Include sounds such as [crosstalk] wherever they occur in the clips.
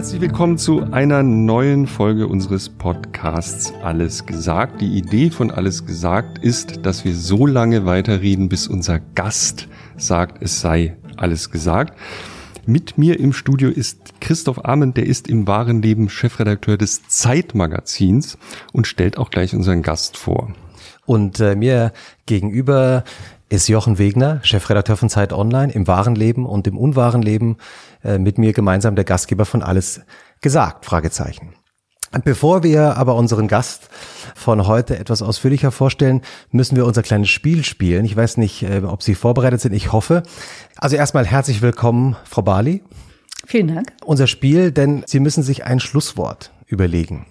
Herzlich willkommen zu einer neuen Folge unseres Podcasts Alles gesagt. Die Idee von Alles gesagt ist, dass wir so lange weiterreden, bis unser Gast sagt, es sei alles gesagt. Mit mir im Studio ist Christoph Ahmed, der ist im wahren Leben Chefredakteur des Zeitmagazins und stellt auch gleich unseren Gast vor. Und äh, mir gegenüber ist Jochen Wegner, Chefredakteur von Zeit Online, im wahren Leben und im unwahren Leben äh, mit mir gemeinsam der Gastgeber von Alles gesagt, Fragezeichen. Bevor wir aber unseren Gast von heute etwas ausführlicher vorstellen, müssen wir unser kleines Spiel spielen. Ich weiß nicht, äh, ob Sie vorbereitet sind. Ich hoffe. Also erstmal herzlich willkommen, Frau Bali. Vielen Dank. Unser Spiel, denn Sie müssen sich ein Schlusswort überlegen.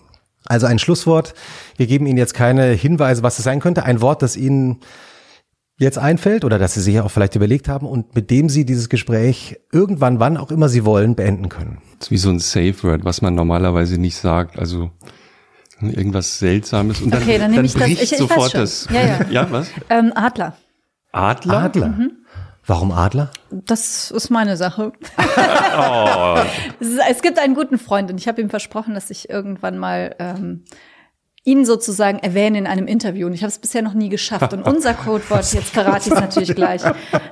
Also ein Schlusswort. Wir geben Ihnen jetzt keine Hinweise, was es sein könnte. Ein Wort, das Ihnen jetzt einfällt oder dass Sie sich auch vielleicht überlegt haben und mit dem Sie dieses Gespräch irgendwann, wann auch immer Sie wollen, beenden können. Das ist wie so ein Safe Word, was man normalerweise nicht sagt. Also irgendwas Seltsames und dann, okay, dann, dann ich bricht das, ich, sofort ich das. Ja, ja. [laughs] ja was? Ähm, Adler. Adler? Adler. Mhm. Warum Adler? Das ist meine Sache. [laughs] oh. es, gibt einen guten Freund und ich habe ihm versprochen, dass ich irgendwann mal ähm, ihn sozusagen erwähnen in einem Interview. Und ich habe es bisher noch nie geschafft. Und unser Codewort, [laughs] jetzt verrate ich es natürlich gleich,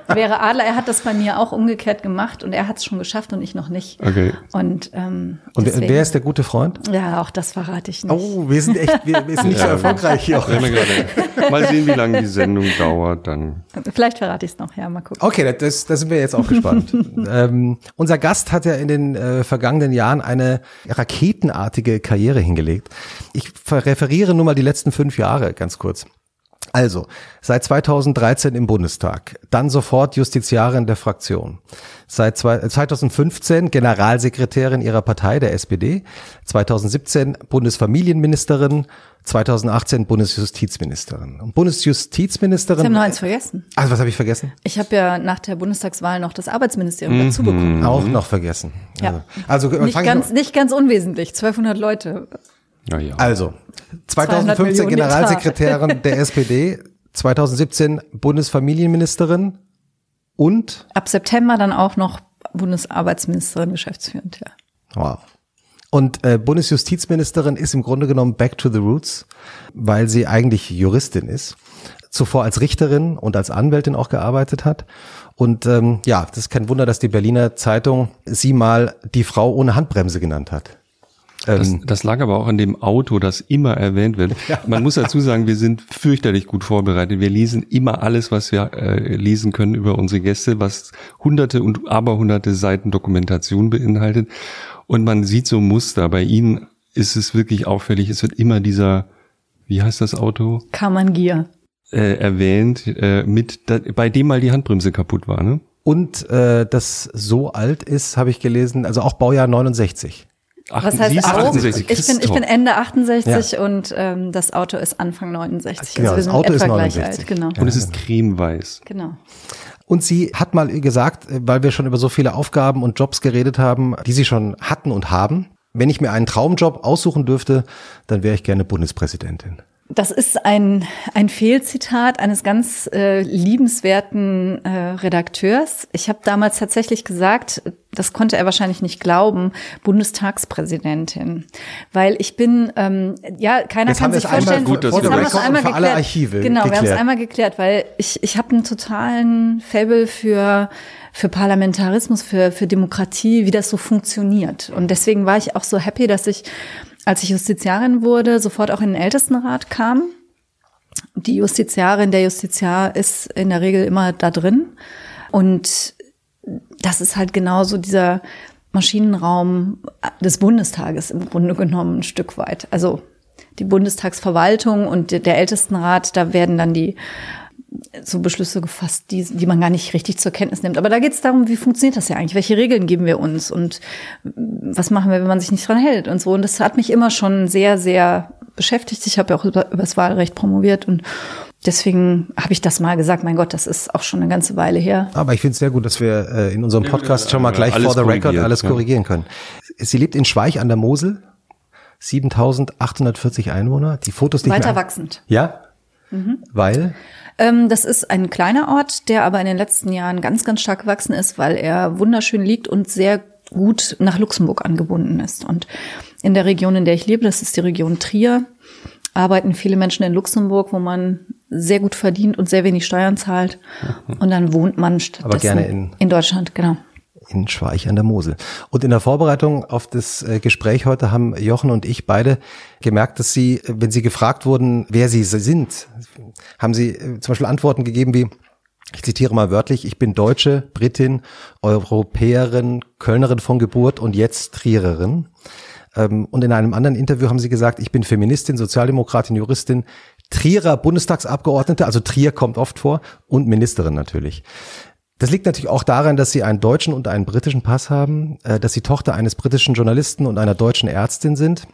wäre Adler. Er hat das bei mir auch umgekehrt gemacht und er hat es schon geschafft und ich noch nicht. Okay. Und, ähm, und deswegen, wer ist der gute Freund? Ja, auch das verrate ich nicht. Oh, wir sind echt, wir, wir sind [laughs] nicht so erfolgreich hier. mal sehen, wie lange die Sendung dauert, dann. Vielleicht verrate ich es noch, ja, mal gucken. Okay, das, das sind wir jetzt auch gespannt. [laughs] ähm, unser Gast hat ja in den äh, vergangenen Jahren eine raketenartige Karriere hingelegt. Ich referiere referiere nur mal die letzten fünf Jahre ganz kurz. Also, seit 2013 im Bundestag, dann sofort Justiziarin der Fraktion. Seit 2015 Generalsekretärin ihrer Partei, der SPD. 2017 Bundesfamilienministerin. 2018 Bundesjustizministerin. Und Bundesjustizministerin. Sie haben noch eins vergessen. Also, was habe ich vergessen? Ich habe ja nach der Bundestagswahl noch das Arbeitsministerium mhm. dazu bekommen. Auch noch vergessen. Ja. Also, also nicht, ganz, nicht ganz unwesentlich. 1200 Leute. Ja, ja. Also, 2015 Generalsekretärin der SPD, 2017 Bundesfamilienministerin und ab September dann auch noch Bundesarbeitsministerin geschäftsführend, ja. Wow. Und äh, Bundesjustizministerin ist im Grunde genommen back to the roots, weil sie eigentlich Juristin ist, zuvor als Richterin und als Anwältin auch gearbeitet hat. Und ähm, ja, das ist kein Wunder, dass die Berliner Zeitung sie mal die Frau ohne Handbremse genannt hat. Das, ähm, das, lag aber auch an dem Auto, das immer erwähnt wird. Ja. Man muss dazu sagen, wir sind fürchterlich gut vorbereitet. Wir lesen immer alles, was wir äh, lesen können über unsere Gäste, was hunderte und aberhunderte Seiten Dokumentation beinhaltet. Und man sieht so Muster. Bei Ihnen ist es wirklich auffällig. Es wird immer dieser, wie heißt das Auto? Kamangia. Äh, erwähnt, äh, mit, da, bei dem mal die Handbremse kaputt war, ne? Und äh, das so alt ist, habe ich gelesen, also auch Baujahr 69. Was heißt auch? 68, ich, bin, ich bin Ende 68 ja. und ähm, das Auto ist Anfang 69. Genau, also wir sind das Auto etwa ist 69. gleich alt. Genau. Und es ist cremeweiß. Genau. Und sie hat mal gesagt, weil wir schon über so viele Aufgaben und Jobs geredet haben, die sie schon hatten und haben, wenn ich mir einen Traumjob aussuchen dürfte, dann wäre ich gerne Bundespräsidentin. Das ist ein, ein Fehlzitat eines ganz äh, liebenswerten äh, Redakteurs. Ich habe damals tatsächlich gesagt, das konnte er wahrscheinlich nicht glauben, Bundestagspräsidentin. Weil ich bin, ähm, ja, keiner jetzt kann sich vorstellen, gut, jetzt haben wir es einmal geklärt. Alle Archive genau, geklärt. wir haben es einmal geklärt, weil ich, ich habe einen totalen Fable für für Parlamentarismus, für, für Demokratie, wie das so funktioniert. Und deswegen war ich auch so happy, dass ich als ich Justiziarin wurde, sofort auch in den Ältestenrat kam. Die Justiziarin, der Justiziar ist in der Regel immer da drin. Und das ist halt genauso dieser Maschinenraum des Bundestages im Grunde genommen ein Stück weit. Also die Bundestagsverwaltung und der Ältestenrat, da werden dann die so Beschlüsse gefasst, die, die man gar nicht richtig zur Kenntnis nimmt. Aber da geht es darum, wie funktioniert das ja eigentlich? Welche Regeln geben wir uns und was machen wir, wenn man sich nicht dran hält und so. Und das hat mich immer schon sehr, sehr beschäftigt. Ich habe ja auch über, über das Wahlrecht promoviert und deswegen habe ich das mal gesagt. Mein Gott, das ist auch schon eine ganze Weile her. Aber ich finde es sehr gut, dass wir äh, in unserem Podcast schon mal gleich vor the record alles korrigieren können. Sie lebt in Schweich an der Mosel. 7840 Einwohner. Die Fotos, die Weiter wachsend. Ja? Mhm. Weil? Ähm, das ist ein kleiner Ort, der aber in den letzten Jahren ganz, ganz stark gewachsen ist, weil er wunderschön liegt und sehr gut nach Luxemburg angebunden ist. Und in der Region, in der ich lebe, das ist die Region Trier, arbeiten viele Menschen in Luxemburg, wo man sehr gut verdient und sehr wenig Steuern zahlt. Und dann wohnt man Aber gerne in, in Deutschland, genau. In Schweich an der Mosel. Und in der Vorbereitung auf das äh, Gespräch heute haben Jochen und ich beide gemerkt, dass Sie, wenn Sie gefragt wurden, wer Sie sind, haben Sie äh, zum Beispiel Antworten gegeben wie, ich zitiere mal wörtlich, ich bin Deutsche, Britin, Europäerin, Kölnerin von Geburt und jetzt Triererin. Ähm, und in einem anderen Interview haben sie gesagt, ich bin Feministin, Sozialdemokratin, Juristin, Trierer Bundestagsabgeordnete, also Trier kommt oft vor, und Ministerin natürlich. Das liegt natürlich auch daran, dass sie einen deutschen und einen britischen Pass haben, äh, dass sie Tochter eines britischen Journalisten und einer deutschen Ärztin sind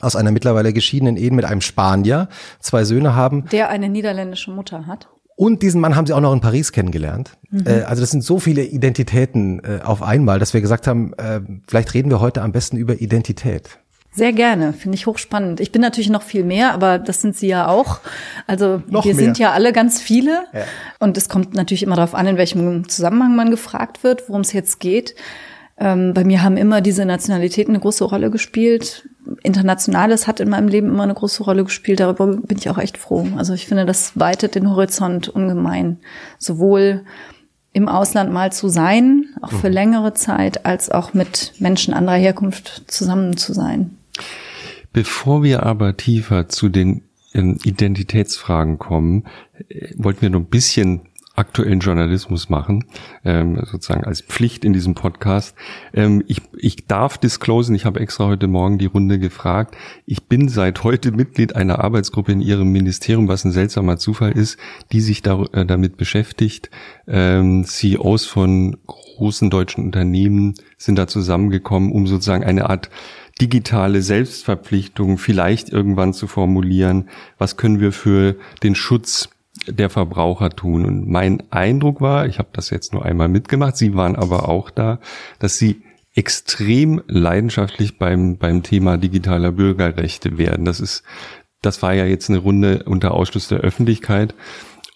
aus einer mittlerweile geschiedenen Ehe mit einem Spanier, zwei Söhne haben. Der eine niederländische Mutter hat. Und diesen Mann haben sie auch noch in Paris kennengelernt. Mhm. Äh, also das sind so viele Identitäten äh, auf einmal, dass wir gesagt haben, äh, vielleicht reden wir heute am besten über Identität. Sehr gerne, finde ich hochspannend. Ich bin natürlich noch viel mehr, aber das sind Sie ja auch. Also noch wir mehr. sind ja alle ganz viele. Ja. Und es kommt natürlich immer darauf an, in welchem Zusammenhang man gefragt wird, worum es jetzt geht. Ähm, bei mir haben immer diese Nationalitäten eine große Rolle gespielt. Internationales hat in meinem Leben immer eine große Rolle gespielt. Darüber bin ich auch echt froh. Also ich finde, das weitet den Horizont ungemein. Sowohl im Ausland mal zu sein, auch für mhm. längere Zeit, als auch mit Menschen anderer Herkunft zusammen zu sein. Bevor wir aber tiefer zu den ähm, Identitätsfragen kommen, äh, wollten wir noch ein bisschen aktuellen Journalismus machen, ähm, sozusagen als Pflicht in diesem Podcast. Ähm, ich, ich darf disclosen, ich habe extra heute Morgen die Runde gefragt. Ich bin seit heute Mitglied einer Arbeitsgruppe in Ihrem Ministerium, was ein seltsamer Zufall ist, die sich da, äh, damit beschäftigt. Ähm, CEOs von großen deutschen Unternehmen sind da zusammengekommen, um sozusagen eine Art digitale Selbstverpflichtung vielleicht irgendwann zu formulieren. Was können wir für den Schutz der Verbraucher tun. Und mein Eindruck war, ich habe das jetzt nur einmal mitgemacht, Sie waren aber auch da, dass Sie extrem leidenschaftlich beim, beim Thema digitaler Bürgerrechte werden. Das ist, das war ja jetzt eine Runde unter Ausschluss der Öffentlichkeit.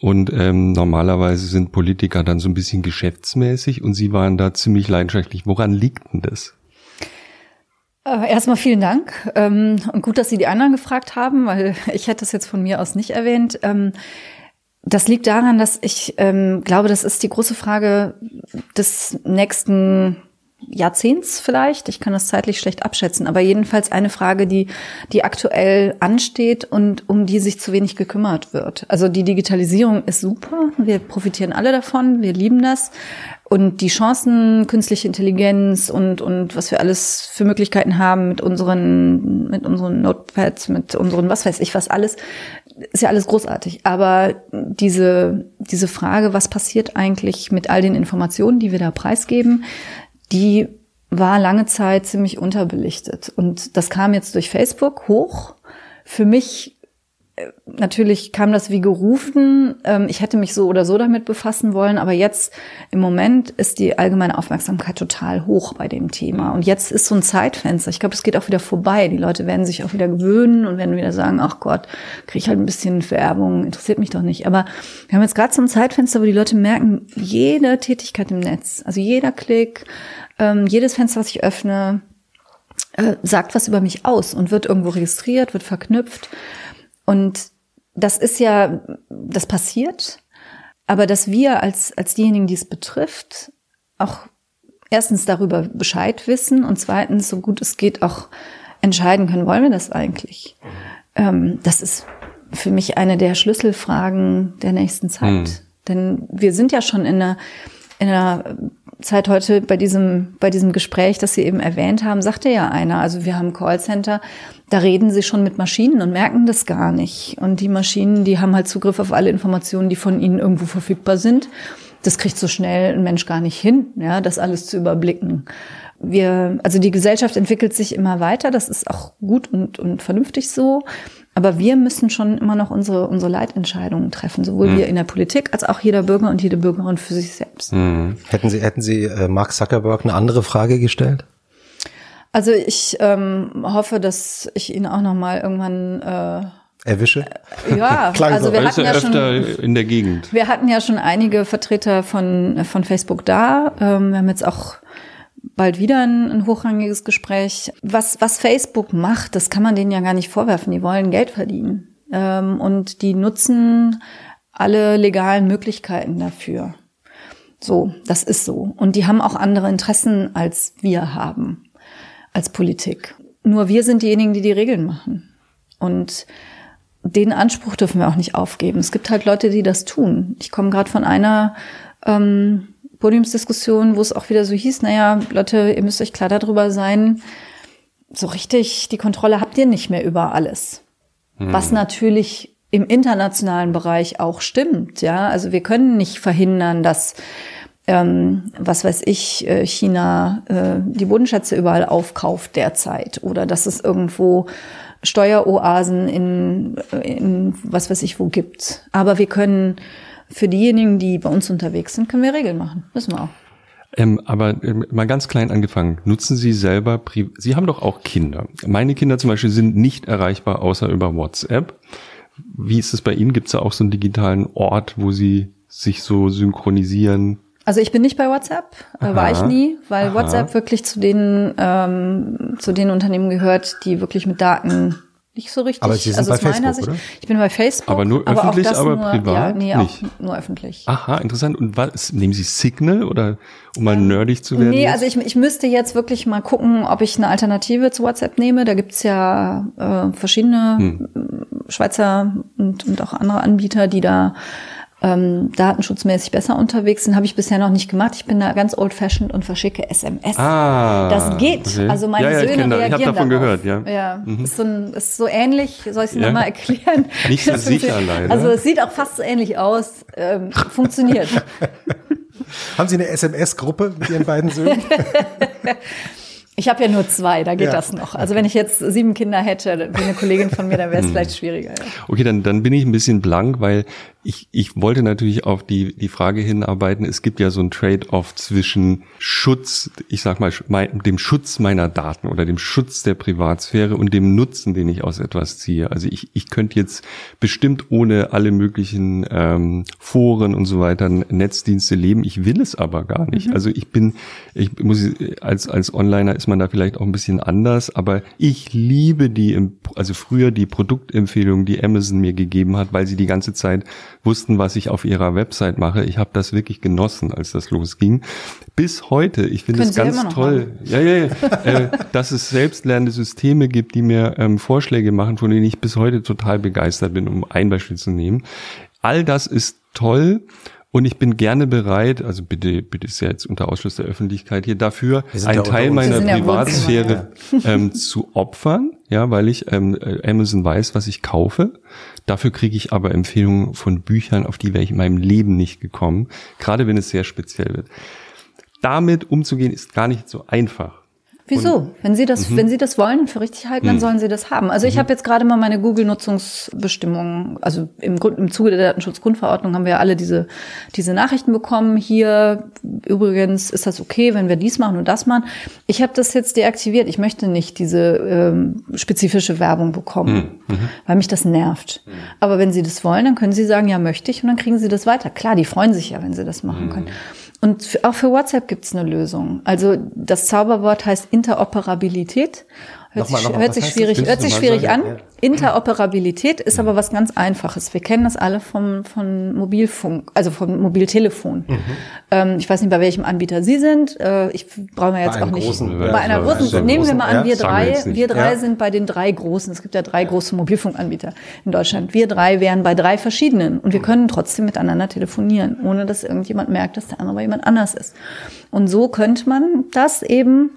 Und ähm, normalerweise sind Politiker dann so ein bisschen geschäftsmäßig und Sie waren da ziemlich leidenschaftlich. Woran liegt denn das? Äh, erstmal vielen Dank ähm, und gut, dass Sie die anderen gefragt haben, weil [laughs] ich hätte das jetzt von mir aus nicht erwähnt. Das liegt daran, dass ich ähm, glaube, das ist die große Frage des nächsten Jahrzehnts vielleicht. Ich kann das zeitlich schlecht abschätzen, aber jedenfalls eine Frage, die, die aktuell ansteht und um die sich zu wenig gekümmert wird. Also die Digitalisierung ist super. Wir profitieren alle davon. Wir lieben das. Und die Chancen, künstliche Intelligenz und, und was wir alles für Möglichkeiten haben mit unseren, mit unseren Notepads, mit unseren, was weiß ich, was alles, ist ja alles großartig. Aber diese, diese Frage, was passiert eigentlich mit all den Informationen, die wir da preisgeben, die war lange Zeit ziemlich unterbelichtet. Und das kam jetzt durch Facebook hoch. Für mich natürlich kam das wie gerufen. Ähm, ich hätte mich so oder so damit befassen wollen, aber jetzt im Moment ist die allgemeine Aufmerksamkeit total hoch bei dem Thema. Und jetzt ist so ein Zeitfenster. Ich glaube, es geht auch wieder vorbei. Die Leute werden sich auch wieder gewöhnen und werden wieder sagen, ach Gott, kriege ich halt ein bisschen Werbung, interessiert mich doch nicht. Aber wir haben jetzt gerade so ein Zeitfenster, wo die Leute merken, jede Tätigkeit im Netz, also jeder Klick, ähm, jedes Fenster, was ich öffne, äh, sagt was über mich aus und wird irgendwo registriert, wird verknüpft. Und das ist ja, das passiert, aber dass wir als, als diejenigen, die es betrifft, auch erstens darüber Bescheid wissen und zweitens, so gut es geht, auch entscheiden können, wollen wir das eigentlich? Ähm, das ist für mich eine der Schlüsselfragen der nächsten Zeit. Mhm. Denn wir sind ja schon in einer, in einer Zeit heute bei diesem, bei diesem Gespräch, das Sie eben erwähnt haben, sagte ja einer, also wir haben Callcenter, da reden sie schon mit Maschinen und merken das gar nicht. Und die Maschinen, die haben halt Zugriff auf alle Informationen, die von ihnen irgendwo verfügbar sind. Das kriegt so schnell ein Mensch gar nicht hin, ja, das alles zu überblicken. Wir, also die Gesellschaft entwickelt sich immer weiter, das ist auch gut und, und vernünftig so. Aber wir müssen schon immer noch unsere, unsere Leitentscheidungen treffen, sowohl mhm. wir in der Politik als auch jeder Bürger und jede Bürgerin für sich selbst. Mhm. Hätten Sie, hätten Sie äh, Mark Zuckerberg eine andere Frage gestellt? Also ich ähm, hoffe, dass ich ihn auch noch mal irgendwann äh, erwische. Äh, ja, [laughs] also wir hatten ja schon in der Gegend. Wir hatten ja schon einige Vertreter von von Facebook da. Ähm, wir haben jetzt auch bald wieder ein, ein hochrangiges Gespräch. Was, was Facebook macht, das kann man denen ja gar nicht vorwerfen. Die wollen Geld verdienen. Ähm, und die nutzen alle legalen Möglichkeiten dafür. So, das ist so. Und die haben auch andere Interessen, als wir haben, als Politik. Nur wir sind diejenigen, die die Regeln machen. Und den Anspruch dürfen wir auch nicht aufgeben. Es gibt halt Leute, die das tun. Ich komme gerade von einer ähm, Podiumsdiskussion, wo es auch wieder so hieß, naja, Leute, ihr müsst euch klar darüber sein, so richtig die Kontrolle habt ihr nicht mehr über alles. Hm. Was natürlich im internationalen Bereich auch stimmt, ja. Also wir können nicht verhindern, dass ähm, was weiß ich, äh, China äh, die Bodenschätze überall aufkauft derzeit oder dass es irgendwo Steueroasen in, in was weiß ich wo gibt. Aber wir können für diejenigen, die bei uns unterwegs sind, können wir Regeln machen. Wissen wir auch. Ähm, aber ähm, mal ganz klein angefangen. Nutzen Sie selber, Sie haben doch auch Kinder. Meine Kinder zum Beispiel sind nicht erreichbar außer über WhatsApp. Wie ist es bei Ihnen? Gibt es da auch so einen digitalen Ort, wo Sie sich so synchronisieren? Also ich bin nicht bei WhatsApp, äh, war ich nie, weil Aha. WhatsApp wirklich zu den ähm, zu den Unternehmen gehört, die wirklich mit Daten nicht so richtig. Aber Sie sind also bei Facebook, Sicht, oder? Ich bin bei Facebook. Aber nur öffentlich, aber, aber nur, privat ja, nee, nicht. Auch nur öffentlich. Aha, interessant. Und was, nehmen Sie Signal oder um mal ähm, nerdig zu werden? Nee, jetzt? also ich, ich müsste jetzt wirklich mal gucken, ob ich eine Alternative zu WhatsApp nehme. Da gibt's ja äh, verschiedene hm. Schweizer und, und auch andere Anbieter, die da ähm, datenschutzmäßig besser unterwegs sind, habe ich bisher noch nicht gemacht. Ich bin da ganz old-fashioned und verschicke SMS. Ah, das geht. Okay. Also meine ja, ja, Söhne ich reagieren Ich habe davon darauf. gehört, ja. Ja, mhm. ist, so ein, ist so ähnlich. Soll ich es ja. nochmal erklären? [laughs] Nicht so sicher leider. Also es sieht auch fast so ähnlich aus. Ähm, funktioniert. [laughs] Haben Sie eine SMS-Gruppe mit Ihren beiden Söhnen? [laughs] Ich habe ja nur zwei, da geht ja. das noch. Also wenn ich jetzt sieben Kinder hätte, wie eine Kollegin von mir, dann wäre es hm. vielleicht schwieriger. Ja. Okay, dann, dann bin ich ein bisschen blank, weil ich, ich wollte natürlich auf die, die Frage hinarbeiten, es gibt ja so ein Trade-off zwischen Schutz, ich sag mal, dem Schutz meiner Daten oder dem Schutz der Privatsphäre und dem Nutzen, den ich aus etwas ziehe. Also ich, ich könnte jetzt bestimmt ohne alle möglichen ähm, Foren und so weiter Netzdienste leben. Ich will es aber gar nicht. Mhm. Also ich bin, ich muss, als, als Onliner ist man da vielleicht auch ein bisschen anders, aber ich liebe die, also früher die Produktempfehlungen, die Amazon mir gegeben hat, weil sie die ganze Zeit wussten, was ich auf ihrer Website mache. Ich habe das wirklich genossen, als das losging. Bis heute, ich finde es ganz toll, ja, ja, ja, äh, dass es selbstlernende Systeme gibt, die mir ähm, Vorschläge machen, von denen ich bis heute total begeistert bin, um ein Beispiel zu nehmen. All das ist toll. Und ich bin gerne bereit, also bitte, bitte ist ja jetzt unter Ausschluss der Öffentlichkeit hier dafür, einen Teil meiner Privatsphäre ähm, zu opfern, ja, weil ich ähm, äh, Amazon weiß, was ich kaufe. Dafür kriege ich aber Empfehlungen von Büchern, auf die wäre ich in meinem Leben nicht gekommen, gerade wenn es sehr speziell wird. Damit umzugehen ist gar nicht so einfach. Wieso? Und, wenn Sie das, mhm. wenn Sie das wollen für richtig halten, dann mhm. sollen Sie das haben. Also ich mhm. habe jetzt gerade mal meine Google-Nutzungsbestimmungen, also im, Grund, im Zuge der Datenschutzgrundverordnung haben wir alle diese, diese Nachrichten bekommen. Hier übrigens ist das okay, wenn wir dies machen und das machen. Ich habe das jetzt deaktiviert. Ich möchte nicht diese ähm, spezifische Werbung bekommen, mhm. mhm. weil mich das nervt. Mhm. Aber wenn Sie das wollen, dann können Sie sagen, ja, möchte ich und dann kriegen Sie das weiter. Klar, die freuen sich ja, wenn Sie das machen können. Und auch für WhatsApp gibt es eine Lösung. Also das Zauberwort heißt Interoperabilität. Hört nochmal, sich, nochmal, hört sich schwierig, hört sich schwierig an. Ja. Interoperabilität ist aber was ganz Einfaches. Wir kennen das alle vom, von Mobilfunk, also vom Mobiltelefon. Mhm. Ähm, ich weiß nicht, bei welchem Anbieter Sie sind. Äh, ich brauche mir jetzt auch nicht. Großen, bei einer großen, nehmen wir mal an, wir drei, wir drei ja. sind bei den drei großen. Es gibt ja drei große Mobilfunkanbieter in Deutschland. Wir drei wären bei drei verschiedenen und wir können trotzdem miteinander telefonieren, ohne dass irgendjemand merkt, dass der andere bei jemand anders ist. Und so könnte man das eben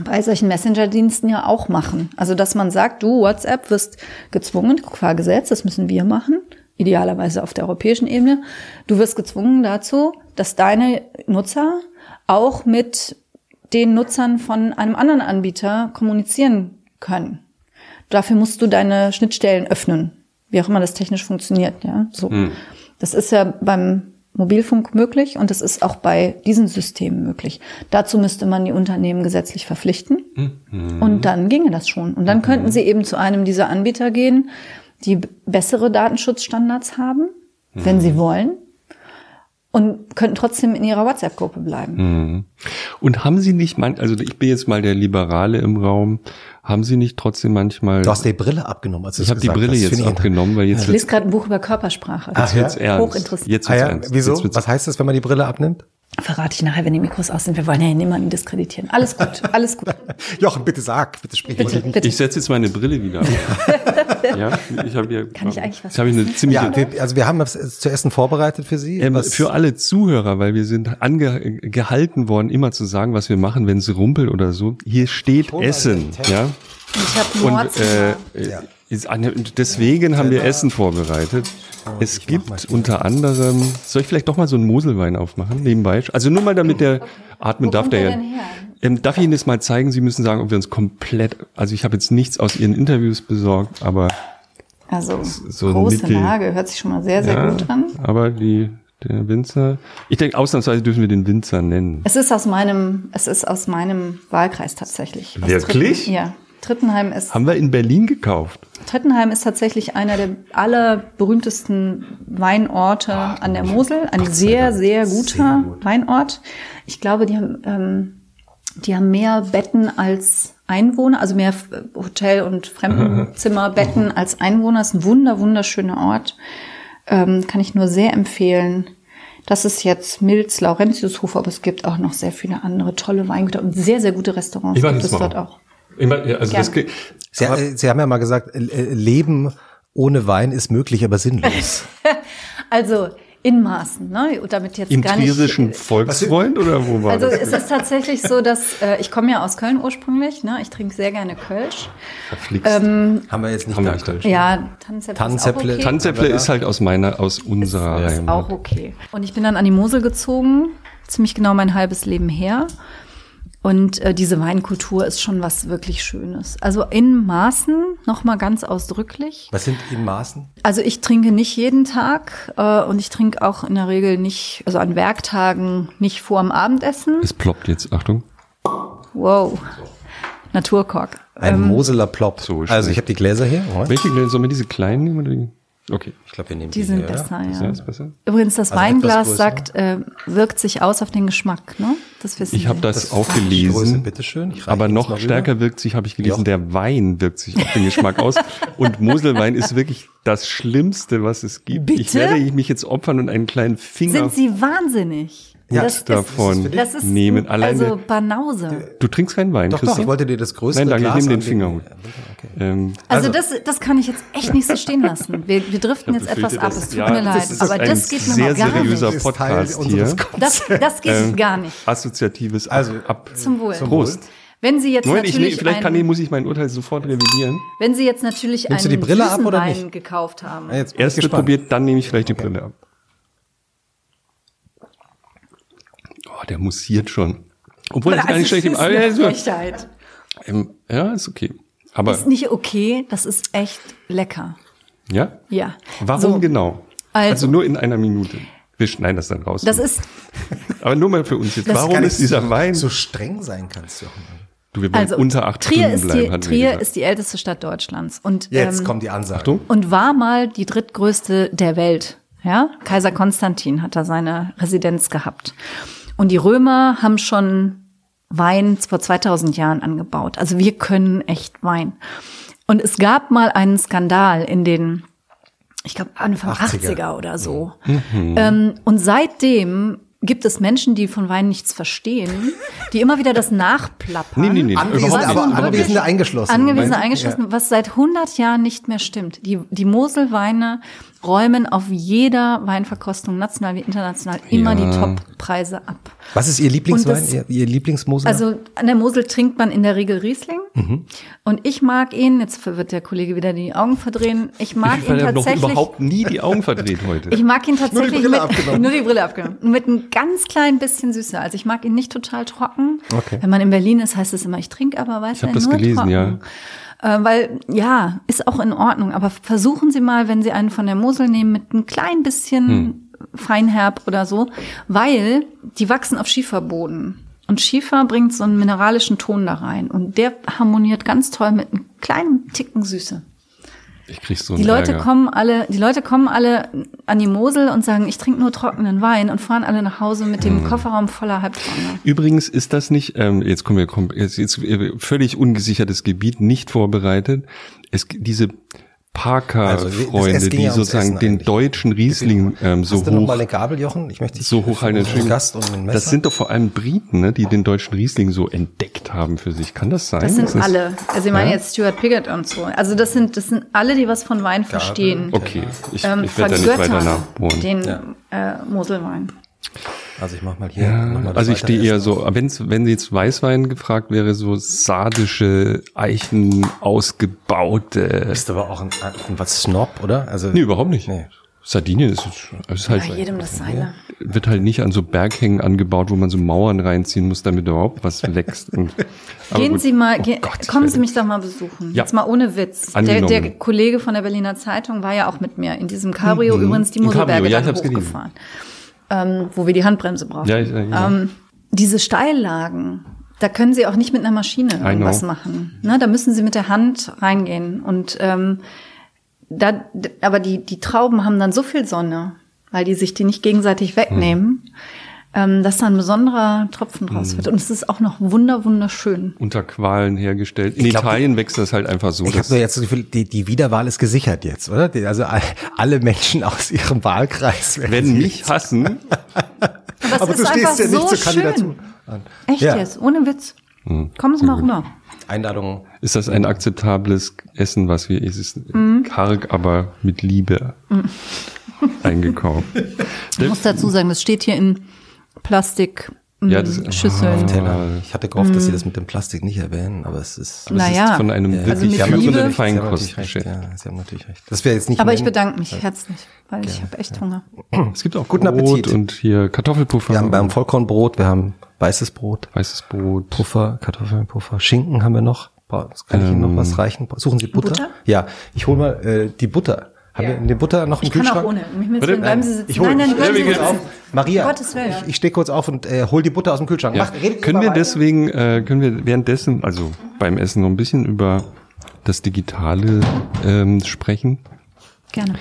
bei solchen Messenger-Diensten ja auch machen. Also, dass man sagt, du, WhatsApp wirst gezwungen, qua Gesetz, das müssen wir machen, idealerweise auf der europäischen Ebene, du wirst gezwungen dazu, dass deine Nutzer auch mit den Nutzern von einem anderen Anbieter kommunizieren können. Dafür musst du deine Schnittstellen öffnen, wie auch immer das technisch funktioniert, ja, so. Hm. Das ist ja beim Mobilfunk möglich und es ist auch bei diesen Systemen möglich. Dazu müsste man die Unternehmen gesetzlich verpflichten mhm. und dann ginge das schon. Und dann mhm. könnten sie eben zu einem dieser Anbieter gehen, die bessere Datenschutzstandards haben, mhm. wenn sie wollen. Und könnten trotzdem in ihrer WhatsApp-Gruppe bleiben. Mhm. Und haben Sie nicht man, also ich bin jetzt mal der Liberale im Raum, haben Sie nicht trotzdem manchmal Du hast die Brille abgenommen, als Ich habe die Brille jetzt ich abgenommen, weil jetzt Ich lese gerade ein Buch über Körpersprache. Ach ja? wird's ernst. Hochinteressant. Jetzt Ah ja, ernst. wieso? Jetzt Was heißt das, wenn man die Brille abnimmt? Verrate ich nachher, wenn die Mikros aus sind. Wir wollen ja niemanden diskreditieren. Alles gut, alles gut. [laughs] Jochen, bitte sag, bitte sprich. Bitte, bitte. Ich setze jetzt meine Brille wieder auf. [laughs] ja, ich habe hier. Kann ich eigentlich was habe ich eine ziemliche. Ja, wir, also wir haben das zu essen vorbereitet für Sie. Ähm, für alle Zuhörer, weil wir sind angehalten worden, immer zu sagen, was wir machen, wenn es rumpelt oder so. Hier steht Essen, ja. Ich habe Und äh, äh, deswegen haben wir Essen vorbereitet. Es ich mach gibt unter anderem, soll ich vielleicht doch mal so einen Moselwein aufmachen, nebenbei? Also nur mal damit der atmen Wo darf der ja. Ähm, darf ich Ihnen das mal zeigen? Sie müssen sagen, ob wir uns komplett, also ich habe jetzt nichts aus Ihren Interviews besorgt, aber Also so ein große Lage, hört sich schon mal sehr, sehr ja, gut an. aber die, der Winzer, ich denke, ausnahmsweise dürfen wir den Winzer nennen. Es ist aus meinem, es ist aus meinem Wahlkreis tatsächlich. Wirklich? Ja. Trittenheim ist, Haben wir in Berlin gekauft. Trittenheim ist tatsächlich einer der allerberühmtesten Weinorte an der Mosel. Ein sehr, sehr guter Weinort. Ich glaube, die haben, ähm, die haben mehr Betten als Einwohner, also mehr Hotel- und [laughs] Fremdenzimmerbetten als Einwohner. Ist ein wunder, wunderschöner Ort. Ähm, kann ich nur sehr empfehlen. Das ist jetzt Milz, Laurentiushof, aber es gibt auch noch sehr viele andere tolle Weingüter und sehr, sehr gute Restaurants Ich gibt es dort auch. Ich meine, also das. Sie, äh, Sie haben ja mal gesagt, äh, äh, Leben ohne Wein ist möglich, aber sinnlos. [laughs] Also in Maßen, ne? Und damit jetzt im gar nicht. Volksfreund oder wo war Also das? es ist tatsächlich so, dass äh, ich komme ja aus Köln ursprünglich, ne? Ich trinke sehr gerne Kölsch. Verflixt. Ähm, haben wir jetzt nicht Haben wir nicht. Ja, Tannenzäpfle, Tannenzäpfle- ist auch okay. Tanzäpfle ist halt aus meiner, aus unserer ist Heimat. auch okay. Und ich bin dann an die Mosel gezogen, ziemlich genau mein halbes Leben her. Und äh, diese Weinkultur ist schon was wirklich Schönes. Also in Maßen, nochmal ganz ausdrücklich. Was sind in Maßen? Also ich trinke nicht jeden Tag äh, und ich trinke auch in der Regel nicht, also an Werktagen nicht vor dem Abendessen. Es ploppt jetzt, Achtung. Wow. Naturkork. Ein Moseler Plop. so also ich habe die Gläser hier. Moment. Welche Gläser? Sollen wir diese kleinen nehmen? Oder? Okay. Ich glaube, wir nehmen Die die sind hier, besser, Ist ja. das besser? Übrigens, das Also Weinglas sagt, äh, wirkt sich aus auf den Geschmack, ne? Das wissen Ich habe wir. das, auch Größe, gelesen. bitteschön. Ich reiche Aber noch das stärker rüber. wirkt sich, habe ich gelesen, Ja. der Wein wirkt sich auf den Geschmack aus. Und Moselwein ist wirklich das Schlimmste, was es gibt. Ich Bitte? werde mich jetzt opfern und einen kleinen Finger Sind Sie wahnsinnig? Ja, das davon Ist, das ist nehmen. Alleine, also Banause. du trinkst keinen Wein, Doch, doch, Christian? ich wollte dir das größere Nein, danke, ich Glas nehme den. Fingerhut. Ähm, Also, das, das kann ich jetzt echt nicht so stehen lassen. Wir, wir driften jetzt etwas ab. Es tut ja, mir leid. Aber das geht mir sehr mal gar seriöser nicht. Das ist Teil Podcast hier. Das, das geht Ähm, gar nicht. Assoziatives Also, ab. Zum Wohl. Prost. Wenn Sie jetzt Moment, ich, natürlich ne, vielleicht kann, einen, muss ich mein Urteil sofort revidieren. wenn Sie jetzt natürlich Nimmst einen die Brille ab gekauft haben. Ja, ich Erst probiert, dann nehme ich vielleicht die Brille ab. Oh, der mussiert schon. Obwohl, das ist gar nicht schlecht. ist eine ist, Frechheit. ähm, ja, ist okay. Aber, Ist nicht okay, das ist echt lecker. ja? Ja. Warum So, genau? Also- Also, nur in einer Minute. Wir schneiden das dann raus. Das ist, [laughs] Aber nur mal für uns jetzt. Warum ist dieser Wein? so streng sein kannst, Jochen. du, wir wollen also unter acht Trier Stunden ist bleiben, die, Trier ist die älteste Stadt Deutschlands und Jetzt ähm, kommt die Ansage. Achtung. und war mal die drittgrößte der Welt. Ja, Kaiser Konstantin hat da seine Residenz gehabt. Und die Römer haben schon Wein vor 2000 Jahren angebaut. Also wir können echt Wein. Und es gab mal einen Skandal in den, ich glaube Anfang 80er. 80er, oder so. Ähm, und seitdem gibt es Menschen, die von Wein nichts verstehen, die immer wieder das nachplappern. Nee, nee, nee. Anwesende, aber. Anwesende eingeschlossen. Du? eingeschlossen, was seit 100 Jahren nicht mehr stimmt. Die, die Moselweine räumen auf jeder Weinverkostung, national wie international, immer Ja. die Top-Preise ab. Was ist Ihr Lieblingswein? Das- Ihr, Ihr Lieblingsmosel? Also an der Mosel trinkt man in der Regel Riesling. Mhm. Und ich mag ihn, jetzt wird der Kollege wieder die Augen verdrehen, ich mag Ich ihn habe noch tatsächlich. überhaupt nie die Augen verdreht heute. Ich mag ihn tatsächlich Brille mit, abgenommen. [laughs] nur die Brille abgenommen. Mit ein ganz klein bisschen Süße. Also ich mag ihn nicht total trocken. Okay. Wenn man in Berlin ist, heißt es immer, ich trinke aber weiter hab das nur gelesen, trocken. ja. Äh, weil, ja, ist auch in Ordnung. Aber versuchen Sie mal, wenn Sie einen von der Mosel nehmen, mit ein klein bisschen Hm. Feinherb oder so, weil die wachsen auf Schieferboden. Und Schiefer bringt so einen mineralischen Ton da rein. Und der harmoniert ganz toll mit einem kleinen Ticken Süße. Ich krieg so Die Leute Ärger. kommen alle, die Leute kommen alle an die Mosel und sagen, ich trinke nur trockenen Wein und fahren alle nach Hause mit Hm. dem Kofferraum voller Halbtrockner. Übrigens ist das nicht, ähm, jetzt kommen wir, jetzt, jetzt äh, völlig ungesichertes Gebiet, nicht vorbereitet. Es, diese Parker-Freunde, ging die ja sozusagen Essen den eigentlich. deutschen Riesling ähm, so Hast du noch mal hoch, eine Gabel, Jochen? Ich möchte dich so hoch halten. Gast und ein Messer. Das sind doch vor allem Briten, ne, die den deutschen Riesling so entdeckt haben für sich. Kann das sein? Das sind ist- alle. Also ich meine Ja? jetzt Stuart Piggott und so. Also das sind, das sind alle, die was von Wein verstehen. Okay, ich, Ähm, ich werde da nicht weiter nachbohren. den Ja. äh, Moselwein. Also ich mach mal hier. noch mal das Also ich stehe eher so, wenn's, wenn jetzt Weißwein gefragt wäre, so sardische, Eichen ausgebaute. Bist aber auch ein, ein was Snob, oder? Also Nee, überhaupt nicht. Nee. Sardinien ist, ist halt, Bei jedem das seine. wird halt nicht an so Berghängen angebaut, wo man so Mauern reinziehen muss, damit überhaupt was wächst. Und, [laughs] Gehen gut. Sie mal, Oh ge Gott, kommen Sie mich doch mal besuchen. Ja. Jetzt mal ohne Witz. Der, der Kollege von der Berliner Zeitung war ja auch mit mir in diesem Cabrio übrigens die Moselberge ja, hab's gelesen. Ähm, wo wir die Handbremse brauchen. Ja, ja. Ähm, diese Steillagen, da können Sie auch nicht mit einer Maschine irgendwas machen. Ne, da müssen Sie mit der Hand reingehen und ähm, da, aber die, die Trauben haben dann so viel Sonne, weil die sich die nicht gegenseitig wegnehmen, ähm, dass da ein besonderer Tropfen draus wird. Und es ist auch noch wunder, wunderschön. unter Qualen hergestellt. In glaub, Italien wächst das halt einfach so. Ich habe nur jetzt das Gefühl, die, die Wiederwahl ist gesichert jetzt, oder? Die, also all- alle Menschen aus ihrem Wahlkreis werden wenn mich hassen, Aber, Aber ist du einfach stehst ja so nicht zur schön. Kandidatur an. Echt Ja. jetzt, ohne Witz. Hm. Kommen Sie mal rüber. Einladung. ist das ein akzeptables Essen, was wir, es ist Mhm. karg, aber mit Liebe eingekauft. Ich muss dazu sagen, das steht hier in Plastik. Ja, das- Schüsseln. Teller. Ich hatte gehofft, dass sie das mit dem Plastik nicht erweinen, aber es ist. Aber es Naja. ist von einem Ja. wirklich Also mit Liebe- Sie haben ja, Sie haben natürlich recht. Das wäre jetzt nicht. Aber ich bedanke mich herzlich, weil ich habe echt Hunger. Es gibt auch Guten Brot Appetit. und hier Kartoffelpuffer, Wir haben, wir haben Vollkornbrot, wir haben weißes Brot, weißes Brot. Puffer, Kartoffelpuffer, Schinken haben wir noch. Boah, das kann ich Ihnen noch was reichen? Suchen Sie Butter? Butter? Ja, ich hole mal äh, die Butter. Haben Ja. wir in den Butter noch im Ich kann Kühlschrank? auch ohne. Um Himmels Bitte? Bleiben Sie sitzen. Ich hole nein, nein, bleiben Sie kurz sitzen. auf. Maria, Gottes Willen. ich, ich stehe kurz auf und äh, hol die Butter aus dem Kühlschrank. Ja. Mach, Können wir weiter. deswegen, äh, können wir währenddessen, also beim Essen noch ein bisschen über das Digitale ähm, sprechen? Gerne.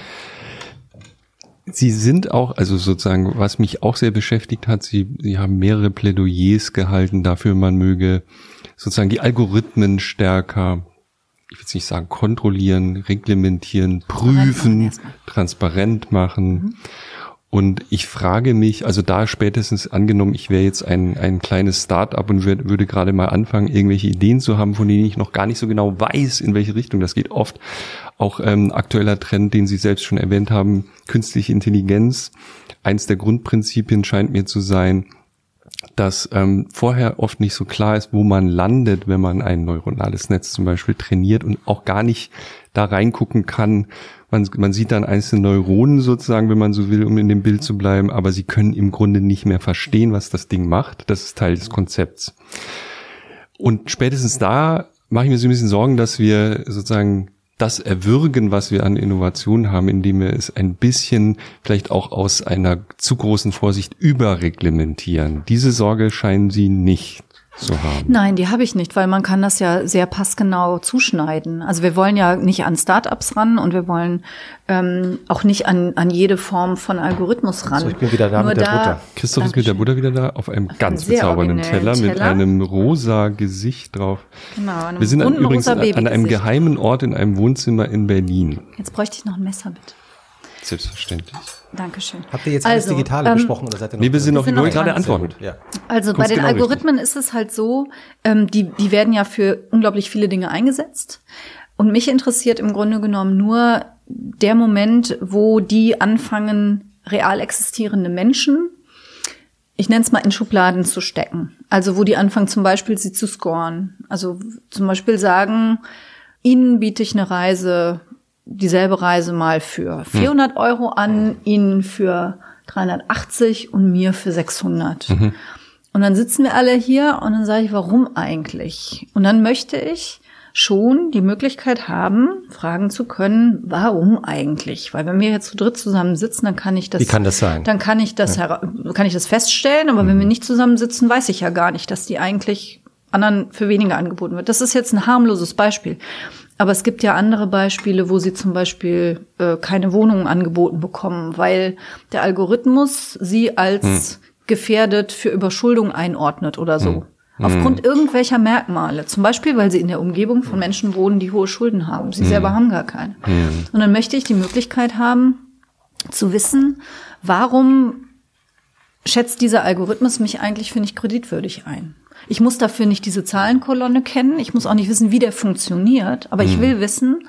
Sie sind auch, also sozusagen, was mich auch sehr beschäftigt hat, Sie, Sie haben mehrere Plädoyers gehalten dafür, man möge sozusagen die Algorithmen stärker, ich will jetzt nicht sagen kontrollieren, reglementieren, prüfen, transparent machen. Und ich frage mich, also da spätestens angenommen, ich wäre jetzt ein, ein kleines Start-up und würd, würde gerade mal anfangen, irgendwelche Ideen zu haben, von denen ich noch gar nicht so genau weiß, in welche Richtung das geht. Oft auch ähm, aktueller Trend, den Sie selbst schon erwähnt haben, künstliche Intelligenz. Eins der Grundprinzipien scheint mir zu sein, dass ähm, vorher oft nicht so klar ist, wo man landet, wenn man ein neuronales Netz zum Beispiel trainiert und auch gar nicht da reingucken kann. Man, man sieht dann einzelne Neuronen sozusagen, wenn man so will, um in dem Bild zu bleiben, aber sie können im Grunde nicht mehr verstehen, was das Ding macht. Das ist Teil des Konzepts. Und spätestens da mache ich mir so ein bisschen Sorgen, dass wir sozusagen das erwürgen, was wir an Innovationen haben, indem wir es ein bisschen vielleicht auch aus einer zu großen Vorsicht überreglementieren. Diese Sorge scheinen Sie nicht zu haben. Nein, die habe ich nicht, weil man kann das ja sehr passgenau zuschneiden. Also wir wollen ja nicht an Startups ran und wir wollen ähm, auch nicht an, an jede Form von Algorithmus ran. So, ich bin wieder da Nur mit der Butter. Christoph ist mit der. Butter wieder da, auf einem ganz bezaubernden Teller, originellen mit Teller. einem rosa Gesicht drauf. Genau, einem Wir sind an, übrigens rosa an einem geheimen Ort in einem Wohnzimmer in Berlin. Jetzt bräuchte ich noch ein Messer, bitte. Selbstverständlich. Dankeschön. Habt ihr jetzt alles Also, Digitale ähm, besprochen oder seid ihr noch? Nee, wir sind noch, wollte gerade antworten. Ja. Also bei Kommst den genau Algorithmen ist es halt so, ähm, die, die werden ja für unglaublich viele Dinge eingesetzt. Und mich interessiert im Grunde genommen nur der Moment, wo die anfangen, real existierende Menschen, ich nenne es mal in Schubladen zu stecken. Also wo die anfangen zum Beispiel sie zu scoren. Also zum Beispiel sagen, Ihnen biete ich eine Reise, dieselbe Reise mal für 400 Euro an, Ihnen für 380 und mir für 600. Und dann sitzen wir alle hier und dann sage ich, warum eigentlich? Und dann möchte ich schon die Möglichkeit haben, fragen zu können, warum eigentlich? Weil wenn wir jetzt zu dritt zusammen sitzen, dann kann ich das. Wie kann das sein? Dann kann ich das, hera- kann ich das feststellen. Aber wenn wir nicht zusammensitzen, weiß ich ja gar nicht, dass die eigentlich anderen für weniger angeboten wird. Das ist jetzt ein harmloses Beispiel. Aber es gibt ja andere Beispiele, wo sie zum Beispiel äh, keine Wohnungen angeboten bekommen, weil der Algorithmus sie als hm. gefährdet für Überschuldung einordnet oder so. Hm. Aufgrund hm. irgendwelcher Merkmale. Zum Beispiel, weil sie in der Umgebung von Menschen wohnen, die hohe Schulden haben. Sie hm. selber haben gar keine. Hm. Und dann möchte ich die Möglichkeit haben, zu wissen, warum schätzt dieser Algorithmus mich eigentlich für nicht kreditwürdig ein? Ich muss dafür nicht diese Zahlenkolonne kennen. Ich muss auch nicht wissen, wie der funktioniert. Aber ich hm. will wissen,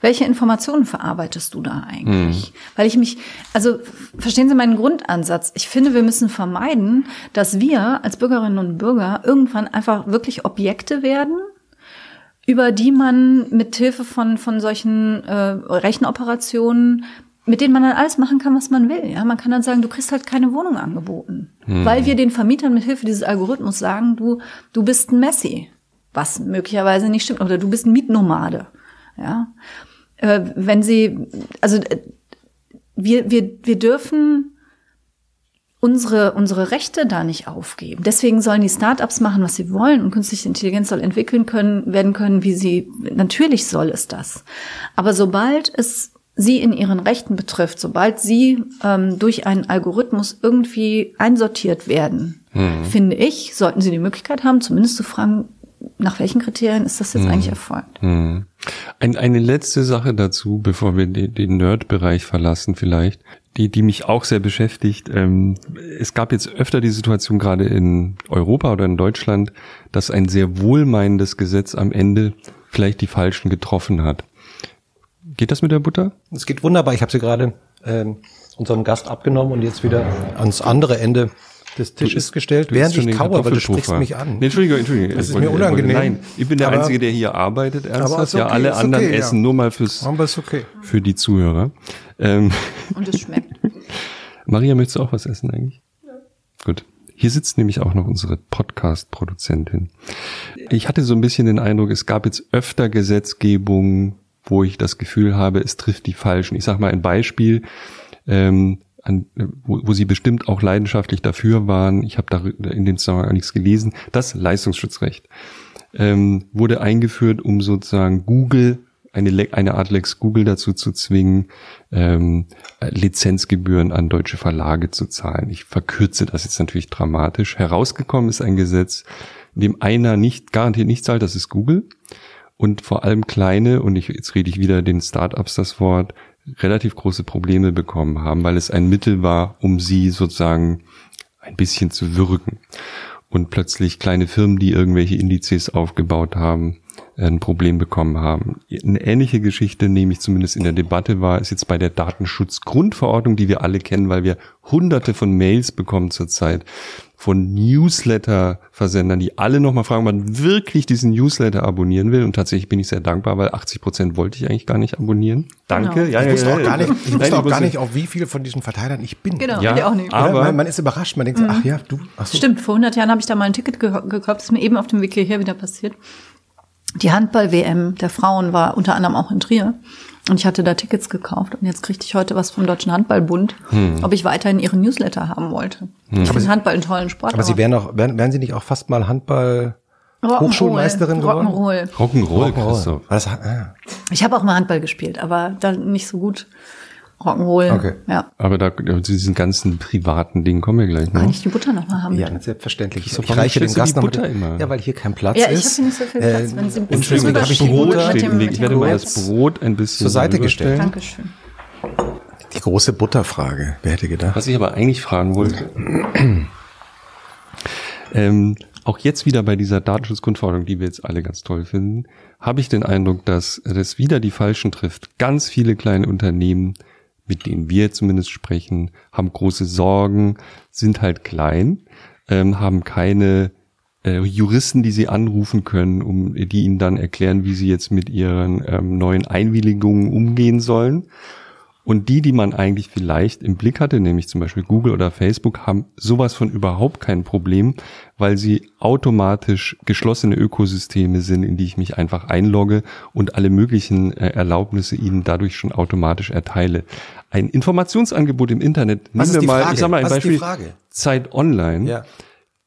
welche Informationen verarbeitest du da eigentlich? Mhm. Weil ich mich, also verstehen Sie meinen Grundansatz? Ich finde, wir müssen vermeiden, dass wir als Bürgerinnen und Bürger irgendwann einfach wirklich Objekte werden, über die man mit Hilfe von, von solchen äh, Rechenoperationen mit denen man dann alles machen kann, was man will. Ja, man kann dann sagen, du kriegst halt keine Wohnung angeboten, hm. weil wir den Vermietern mit Hilfe dieses Algorithmus sagen, du du bist ein Messi, was möglicherweise nicht stimmt, oder du bist ein Mietnomade. Ja, äh, wenn sie, also äh, wir wir wir dürfen unsere, unsere Rechte da nicht aufgeben. Deswegen sollen die Startups machen, was sie wollen und künstliche Intelligenz soll entwickeln können, werden können, wie sie, natürlich soll es das. Aber sobald es sie in ihren Rechten betrifft, sobald sie ähm, durch einen Algorithmus irgendwie einsortiert werden, hm. finde ich, sollten sie die Möglichkeit haben, zumindest zu fragen, nach welchen Kriterien ist das jetzt hm. eigentlich erfolgt? Hm. Ein, eine letzte Sache dazu, bevor wir den, den Nerd-Bereich verlassen vielleicht, die, die mich auch sehr beschäftigt. Ähm, es gab jetzt öfter die Situation, gerade in Europa oder in Deutschland, dass ein sehr wohlmeinendes Gesetz am Ende vielleicht die Falschen getroffen hat. Geht das mit der Butter? Es geht wunderbar. Ich habe sie gerade ähm, unserem Gast abgenommen und jetzt wieder ans andere Ende des Tisches gestellt, während ich kaue, weil du sprichst mich an. Nee, Entschuldigung, Entschuldigung. Das ist mir unangenehm. Nein, ich bin der aber, Einzige, der hier arbeitet, ernsthaft. Okay, ja, alle anderen okay, essen ja. nur mal fürs, okay. für die Zuhörer. Ähm, und es schmeckt. [laughs] Maria, möchtest du auch was essen eigentlich? Ja. Gut. Hier sitzt nämlich auch noch unsere Podcast-Produzentin. Ich hatte so ein bisschen den Eindruck, es gab jetzt öfter Gesetzgebung, wo ich das Gefühl habe, es trifft die Falschen. Ich sage mal ein Beispiel, ähm, an, wo, wo sie bestimmt auch leidenschaftlich dafür waren. Ich habe da in dem Zusammenhang nichts gelesen. Das Leistungsschutzrecht ähm, wurde eingeführt, um sozusagen Google eine, eine Art Lex Google dazu zu zwingen, ähm, Lizenzgebühren an deutsche Verlage zu zahlen. Ich verkürze das jetzt natürlich dramatisch. Herausgekommen ist ein Gesetz, in dem einer nicht garantiert nicht zahlt, das ist Google und vor allem kleine, und ich, jetzt rede ich wieder den Startups das Wort, relativ große Probleme bekommen haben, weil es ein Mittel war, um sie sozusagen ein bisschen zu würgen. Und plötzlich kleine Firmen, die irgendwelche Indizes aufgebaut haben, ein Problem bekommen haben. Eine ähnliche Geschichte, nämlich zumindest in der Debatte war, ist jetzt bei der Datenschutzgrundverordnung, die wir alle kennen, weil wir hunderte von Mails bekommen zurzeit von Newsletter-Versendern, die alle nochmal fragen, ob man wirklich diesen Newsletter abonnieren will. Und tatsächlich bin ich sehr dankbar, weil 80 Prozent wollte ich eigentlich gar nicht abonnieren. Danke. Genau. Ja, ich wusste ja, auch gar nicht, ich wusste auch gar nicht, auf wie viele von diesen Verteilern ich bin. Genau, ja, ich auch nicht. Aber man, man, ist überrascht, man denkt so, mhm. ach ja, du. Ach so. Stimmt, vor 100 Jahren habe ich da mal ein Ticket gekauft, das ist mir eben auf dem Weg hierher wieder passiert. Die Handball-WM der Frauen war unter anderem auch in Trier. Und ich hatte da Tickets gekauft und jetzt kriegte ich heute was vom Deutschen Handballbund, hm. ob ich weiterhin ihren Newsletter haben wollte. Hm. Ich finde Handball einen tollen Sport. Aber, aber Sie wären auch, wären, wären Sie nicht auch fast mal Handball Hochschulmeisterin geworden? Rock'n'Roll. Rock'n'Roll, Rock'n'Roll. Ah. Ich habe auch mal Handball gespielt, aber dann nicht so gut. Rock'n'Roll. Okay. Ja. Aber da, zu diesen ganzen privaten Dingen kommen wir gleich noch. Kann ich die Butter noch mal haben? Ja, selbstverständlich. Ich, ich reiche den Gast die Butter immer. Ja, weil hier kein Platz ja, ist. Ja, ich habe nicht so viel Platz. Äh, wenn Sie ein bisschen Entschuldigung, habe ich Brot steht Ich werde mal das Brot ein bisschen zur Seite gestellt. Dankeschön. Die große Butterfrage. Wer hätte gedacht? Was ich aber eigentlich fragen wollte. [clears throat] ähm, auch jetzt wieder bei dieser Datenschutzgrundverordnung, die wir jetzt alle ganz toll finden, habe ich den Eindruck, dass das wieder die Falschen trifft. Ganz viele kleine Unternehmen mit denen wir zumindest sprechen, haben große Sorgen, sind halt klein, ähm, haben keine äh, Juristen, die sie anrufen können, um die ihnen dann erklären, wie sie jetzt mit ihren ähm, neuen Einwilligungen umgehen sollen. Und die, die man eigentlich vielleicht im Blick hatte, nämlich zum Beispiel Google oder Facebook, haben sowas von überhaupt kein Problem, weil sie automatisch geschlossene Ökosysteme sind, in die ich mich einfach einlogge und alle möglichen äh, Erlaubnisse ihnen dadurch schon automatisch erteile. Ein Informationsangebot im Internet, Was nehmen wir mal, Frage? ich sag mal ein Was Beispiel, Zeit Online. Ja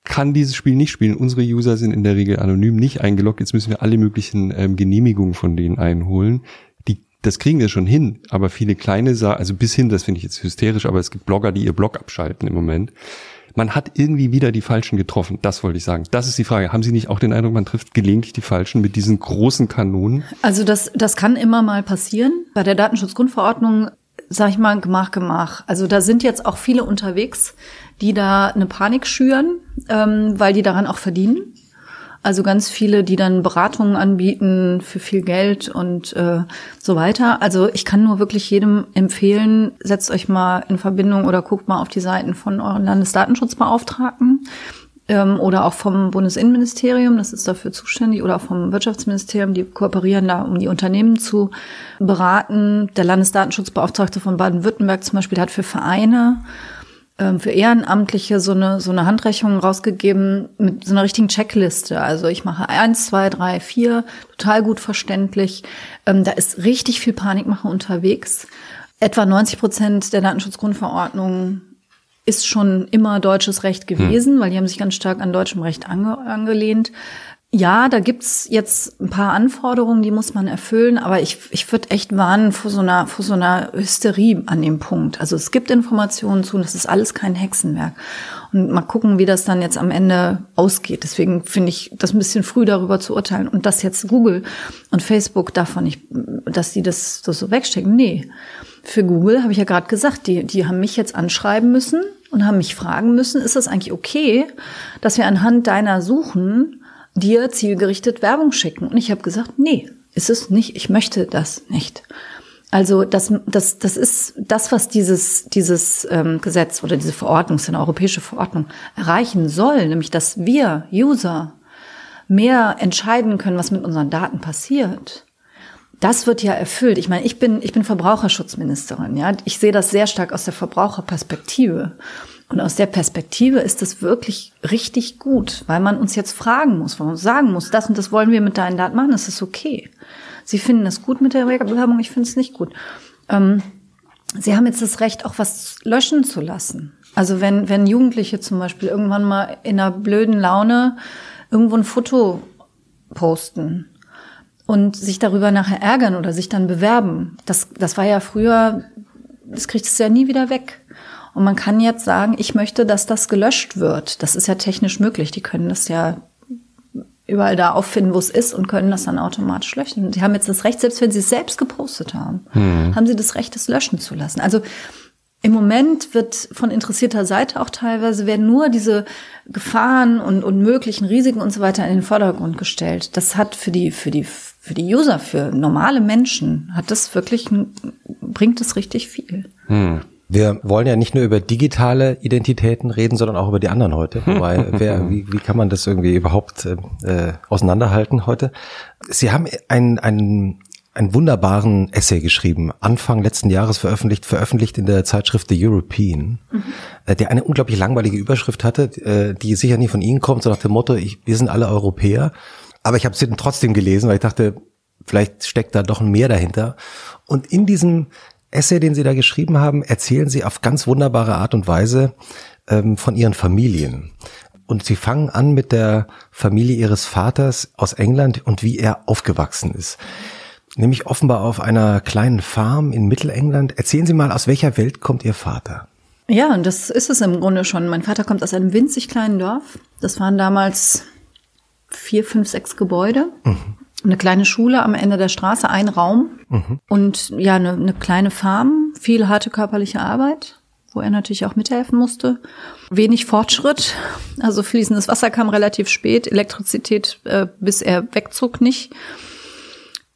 kann dieses Spiel nicht spielen. Unsere User sind in der Regel anonym nicht eingeloggt. Jetzt müssen wir alle möglichen ähm, Genehmigungen von denen einholen. Das kriegen wir schon hin, aber viele kleine, Sa also bis hin, das finde ich jetzt hysterisch, aber es gibt Blogger, die ihr Blog abschalten im Moment. Man hat irgendwie wieder die Falschen getroffen. Das wollte ich sagen. Das ist die Frage. Haben Sie nicht auch den Eindruck, man trifft gelegentlich die Falschen mit diesen großen Kanonen? Also das, das kann immer mal passieren. Bei der Datenschutzgrundverordnung sag ich mal, Gemach, Gemach. Also da sind jetzt auch viele unterwegs, die da eine Panik schüren, ähm, weil die daran auch verdienen. Also ganz viele, die dann Beratungen anbieten für viel Geld und äh, so weiter. Also ich kann nur wirklich jedem empfehlen, setzt euch mal in Verbindung oder guckt mal auf die Seiten von euren Landesdatenschutzbeauftragten ähm, oder auch vom Bundesinnenministerium, das ist dafür zuständig, oder auch vom Wirtschaftsministerium, die kooperieren da, um die Unternehmen zu beraten. Der Landesdatenschutzbeauftragte von Baden-Württemberg zum Beispiel hat für Vereine für Ehrenamtliche so eine, so eine Handrechnung rausgegeben mit so einer richtigen Checkliste. Also ich mache eins, zwei, drei, vier, total gut verständlich. Ähm, da ist richtig viel Panikmache unterwegs. Etwa 90 Prozent der Datenschutzgrundverordnung ist schon immer deutsches Recht gewesen, hm. weil die haben sich ganz stark an deutschem Recht ange angelehnt. Ja, da gibt's jetzt ein paar Anforderungen, die muss man erfüllen, aber ich, ich würde echt warnen vor so, einer, vor so einer Hysterie an dem Punkt. Also es gibt Informationen zu, und das ist alles kein Hexenwerk. Und mal gucken, wie das dann jetzt am Ende ausgeht. Deswegen finde ich das ein bisschen früh darüber zu urteilen. Und dass jetzt Google und Facebook davon nicht, dass die das, das so wegstecken. Nee. Für Google habe ich ja gerade gesagt, die, die haben mich jetzt anschreiben müssen und haben mich fragen müssen, ist das eigentlich okay, dass wir anhand deiner Suchen dir zielgerichtet Werbung schicken? Und ich habe gesagt, nee, ist es nicht. Ich möchte das nicht. Also das, das, das ist das, was dieses, dieses ähm, Gesetz oder diese Verordnung, ist eine europäische Verordnung, erreichen soll, nämlich dass wir User mehr entscheiden können, was mit unseren Daten passiert. Das wird ja erfüllt. Ich meine, ich bin, ich bin Verbraucherschutzministerin, ja. Ich sehe das sehr stark aus der Verbraucherperspektive. Und aus der Perspektive ist es wirklich richtig gut, weil man uns jetzt fragen muss, weil man sagen muss, das und das wollen wir mit deinen Daten machen, das ist okay. Sie finden es gut mit der Werbung, ich finde es nicht gut. Ähm, Sie haben jetzt das Recht, auch was löschen zu lassen. Also wenn, wenn Jugendliche zum Beispiel irgendwann mal in einer blöden Laune irgendwo ein Foto posten und sich darüber nachher ärgern oder sich dann bewerben, das, das war ja früher, das kriegt es ja nie wieder weg. Und man kann jetzt sagen, ich möchte, dass das gelöscht wird. Das ist ja technisch möglich. Die können das ja überall da auffinden, wo es ist und können das dann automatisch löschen. Sie haben jetzt das Recht, selbst wenn sie es selbst gepostet haben, hm. haben sie das Recht, es löschen zu lassen. Also im Moment wird von interessierter Seite auch teilweise werden nur diese Gefahren und, und möglichen Risiken und so weiter in den Vordergrund gestellt. Das hat für die, für die, für die User, für normale Menschen, hat das wirklich, bringt es richtig viel. Hm. Wir wollen ja nicht nur über digitale Identitäten reden, sondern auch über die anderen heute. [laughs] Wobei, wer, wie, wie kann man das irgendwie überhaupt äh, auseinanderhalten heute? Sie haben einen, einen, einen wunderbaren Essay geschrieben, Anfang letzten Jahres veröffentlicht, veröffentlicht in der Zeitschrift The European, mhm. äh, der eine unglaublich langweilige Überschrift hatte, äh, die sicher nie von Ihnen kommt, so nach dem Motto, ich, wir sind alle Europäer. Aber ich habe sie trotzdem gelesen, weil ich dachte, vielleicht steckt da doch mehr dahinter. Und in diesem Essay, den Sie da geschrieben haben, erzählen Sie auf ganz wunderbare Art und Weise ähm, von Ihren Familien. Und Sie fangen an mit der Familie Ihres Vaters aus England und wie er aufgewachsen ist. Nämlich offenbar auf einer kleinen Farm in Mittelengland. Erzählen Sie mal, aus welcher Welt kommt Ihr Vater? Ja, und das ist es im Grunde schon. Mein Vater kommt aus einem winzig kleinen Dorf. Das waren damals vier, fünf, sechs Gebäude. Mhm eine kleine Schule am Ende der Straße, ein Raum mhm. und ja, eine, eine kleine Farm, viel harte körperliche Arbeit, wo er natürlich auch mithelfen musste. Wenig Fortschritt, also fließendes Wasser kam relativ spät, Elektrizität, äh, bis er wegzog, nicht.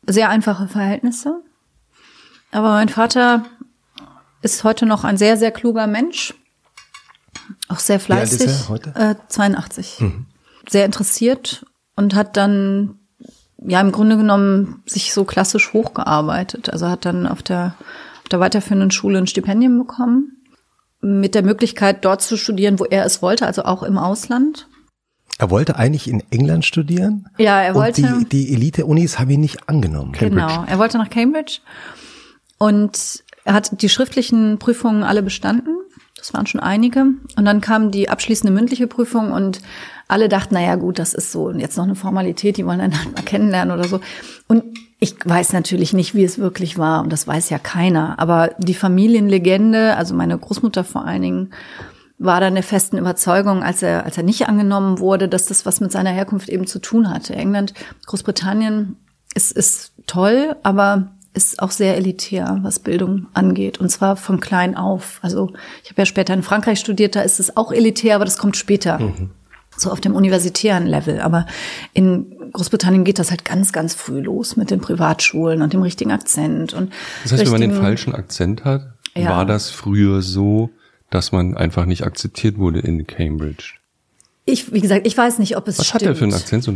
Sehr einfache Verhältnisse. Aber mein Vater ist heute noch ein sehr, sehr kluger Mensch. Auch sehr fleißig. Wie alt ist er heute? Äh, 82. Mhm. Sehr interessiert und hat dann ja im Grunde genommen sich so klassisch hochgearbeitet. Also hat dann auf der, auf der weiterführenden Schule ein Stipendium bekommen, mit der Möglichkeit, dort zu studieren, wo er es wollte, also auch im Ausland. Er wollte eigentlich in England studieren. Ja, er wollte. Und die, die Elite-Unis haben ihn nicht angenommen. Cambridge. Genau, er wollte nach Cambridge und er hat die schriftlichen Prüfungen alle bestanden, Das waren schon einige. Und dann kam die abschließende mündliche Prüfung und alle dachten, naja gut, das ist so jetzt noch eine Formalität, die wollen dann halt mal kennenlernen oder so. Und ich weiß natürlich nicht, wie es wirklich war und das weiß ja keiner. Aber die Familienlegende, also meine Großmutter vor allen Dingen, war da der festen Überzeugung, als er, als er nicht angenommen wurde, dass das was mit seiner Herkunft eben zu tun hatte. England, Großbritannien ist, ist toll, aber ist auch sehr elitär, was Bildung angeht. Und zwar von klein auf. Also ich habe ja später in Frankreich studiert, da ist es auch elitär, aber das kommt später. Mhm. So auf dem universitären Level. Aber in Großbritannien geht das halt ganz, ganz früh los mit den Privatschulen und dem richtigen Akzent. Und das heißt, wenn man den falschen Akzent hat, ja. war das früher so, dass man einfach nicht akzeptiert wurde in Cambridge? Ich, wie gesagt, ich weiß nicht, ob es Was stimmt. hat er für einen Akzent? So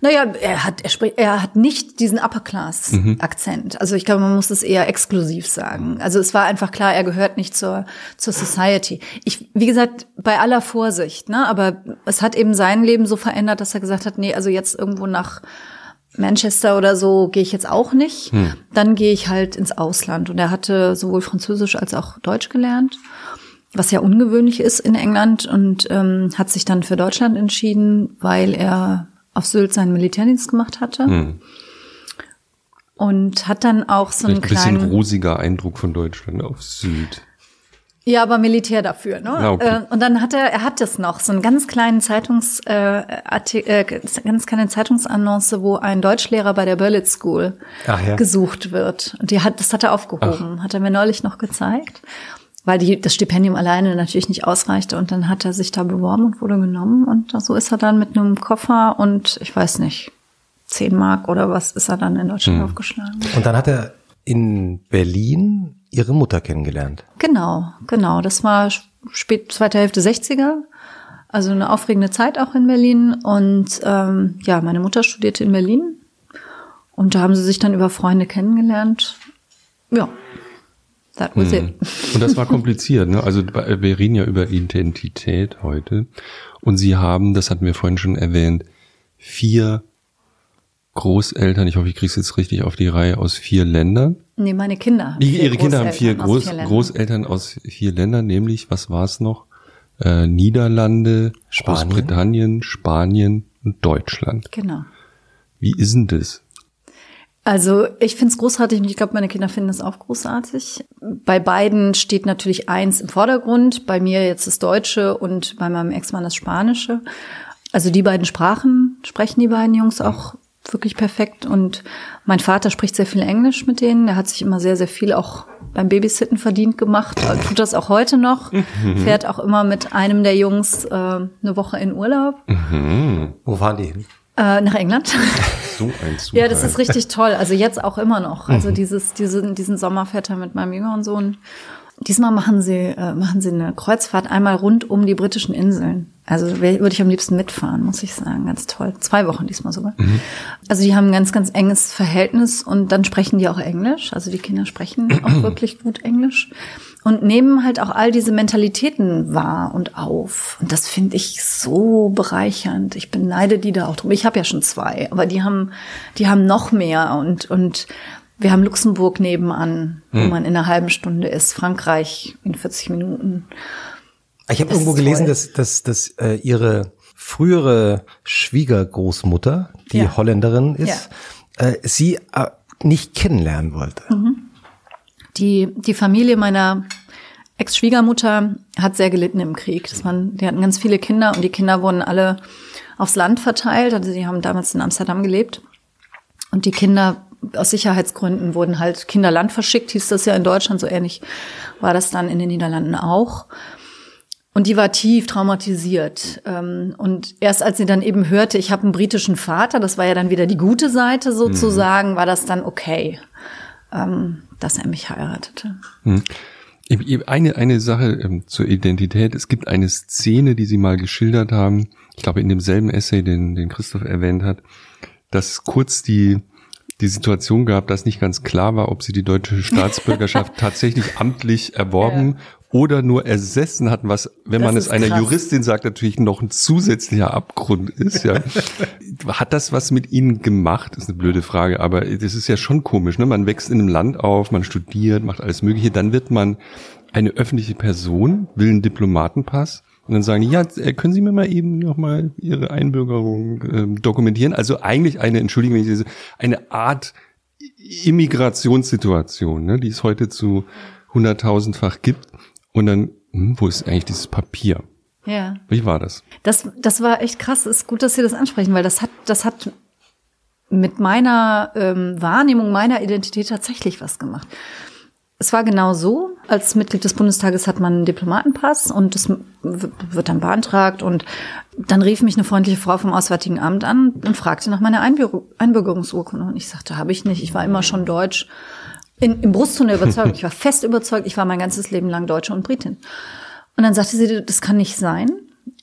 naja, er hat, er spricht, er hat nicht diesen Upper-Class-Akzent. Mhm. Also ich glaube, man muss es eher exklusiv sagen. Also es war einfach klar, er gehört nicht zur, zur Society. Ich, wie gesagt, bei aller Vorsicht, ne, aber es hat eben sein Leben so verändert, dass er gesagt hat, nee, also jetzt irgendwo nach Manchester oder so gehe ich jetzt auch nicht. Hm. Dann gehe ich halt ins Ausland. Und er hatte sowohl Französisch als auch Deutsch gelernt was ja ungewöhnlich ist in England und ähm, hat sich dann für Deutschland entschieden, weil er auf Sylt seinen Militärdienst gemacht hatte. Hm. Und hat dann auch so einen ein bisschen rosiger Eindruck von Deutschland auf Sylt. Ja, aber Militär dafür, ne? Ja, okay. Äh, und dann hat er, er hat das noch, so einen ganz kleinen Zeitungs, äh, äh, ganz kleine Zeitungsannonce, wo ein Deutschlehrer bei der Berlitz School ja. gesucht wird. Und die hat, das hat er aufgehoben, Ach. hat er mir neulich noch gezeigt weil die, das Stipendium alleine natürlich nicht ausreichte. Und dann hat er sich da beworben und wurde genommen. Und so ist er dann mit einem Koffer und ich weiß nicht, 10 Mark oder was ist er dann in Deutschland mhm. aufgeschlagen. Und dann hat er in Berlin ihre Mutter kennengelernt. Genau, genau. Das war spät zweite Hälfte 60er. Also eine aufregende Zeit auch in Berlin. Und ähm, ja, meine Mutter studierte in Berlin. Und da haben sie sich dann über Freunde kennengelernt. Ja, That was hm. it. Und das war kompliziert, ne? Also wir reden ja über Identität heute. Und sie haben, das hatten wir vorhin schon erwähnt, vier Großeltern, ich hoffe, ich kriege es jetzt richtig auf die Reihe, aus vier Ländern. Nee, meine Kinder. Die, ihre Kinder haben vier, Groß, vier Großeltern aus vier Ländern, nämlich, was war es noch? Äh, Niederlande, Spanien. Großbritannien, Spanien und Deutschland. Genau. Wie ist denn das? Also ich finde es großartig und ich glaube, meine Kinder finden es auch großartig. Bei beiden steht natürlich eins im Vordergrund. Bei mir jetzt das Deutsche und bei meinem Ex-Mann das Spanische. Also die beiden Sprachen sprechen die beiden Jungs auch wirklich perfekt. Und mein Vater spricht sehr viel Englisch mit denen. Er hat sich immer sehr, sehr viel auch beim Babysitten verdient gemacht. Tut das auch heute noch. Mhm. Fährt auch immer mit einem der Jungs äh, eine Woche in Urlaub. Mhm. Wo fahren die hin? Äh, nach England. So ein Zufall. [laughs] Ja, das ist richtig toll. Also jetzt auch immer noch. Also mhm. dieses, diese, diesen Sommer fährt er mit meinem jüngeren Sohn. Diesmal machen sie, äh, machen sie eine Kreuzfahrt einmal rund um die britischen Inseln. Also würde ich am liebsten mitfahren, muss ich sagen. Ganz toll. Zwei Wochen diesmal sogar. Mhm. Also die haben ein ganz, ganz enges Verhältnis und dann sprechen die auch Englisch. Also die Kinder sprechen auch [clears throat] wirklich gut Englisch und nehmen halt auch all diese Mentalitäten wahr und auf. Und das finde ich so bereichernd. Ich beneide die da auch drum. Ich habe ja schon zwei, aber die haben, die haben noch mehr und und wir haben Luxemburg nebenan, wo hm. man in einer halben Stunde ist, Frankreich in 40 Minuten. Ich habe irgendwo gelesen, dass, dass, dass äh, ihre frühere Schwiegergroßmutter, die ja. Holländerin ist, ja. äh, sie äh, nicht kennenlernen wollte. Mhm. Die, die Familie meiner Ex-Schwiegermutter hat sehr gelitten im Krieg. Das waren, die hatten ganz viele Kinder und die Kinder wurden alle aufs Land verteilt. Also die haben damals in Amsterdam gelebt. Und die Kinder aus Sicherheitsgründen wurden halt Kinderland verschickt, hieß das ja in Deutschland, so ähnlich war das dann in den Niederlanden auch. Und die war tief traumatisiert. Ähm, und erst als sie dann eben hörte, ich habe einen britischen Vater, das war ja dann wieder die gute Seite sozusagen, mhm. war das dann okay. Ähm, dass er mich heiratete. Hm. Eine, eine Sache ähm, zur Identität. Es gibt eine Szene, die Sie mal geschildert haben, ich glaube in demselben Essay, den, den Christoph erwähnt hat, dass kurz die, die Situation gab, dass nicht ganz klar war, ob Sie die deutsche Staatsbürgerschaft [laughs] tatsächlich amtlich erworben oder nur ersessen hatten, was, wenn das man es einer krass. Juristin sagt, natürlich noch ein zusätzlicher Abgrund ist, ja. [laughs] Hat das was mit Ihnen gemacht? ist eine blöde Frage, aber das ist ja schon komisch, ne? Man wächst in einem Land auf, man studiert, macht alles Mögliche, dann wird man eine öffentliche Person will einen Diplomatenpass und dann sagen die, ja, äh, können Sie mir mal eben nochmal Ihre Einbürgerung ähm, dokumentieren? Also eigentlich eine, entschuldigen wenn ich diese, eine Art Immigrationssituation, ne, die es heute zu hunderttausendfach gibt. Und dann, hm, wo ist eigentlich dieses Papier? Ja. Wie war das? Das, das war echt krass. Ist gut, dass Sie das ansprechen, weil das hat, das hat mit meiner ähm, Wahrnehmung meiner Identität tatsächlich was gemacht. Es war genau so, als Mitglied des Bundestages hat man einen Diplomatenpass und das wird dann beantragt und dann rief mich eine freundliche Frau vom Auswärtigen Amt an und fragte nach meiner Einbürgerungsurkunde und ich sagte, habe ich nicht, ich war immer schon deutsch. In, Im Brustton der Überzeugung, [laughs] ich war fest überzeugt, ich war mein ganzes Leben lang Deutsche und Britin. Und dann sagte sie, das kann nicht sein.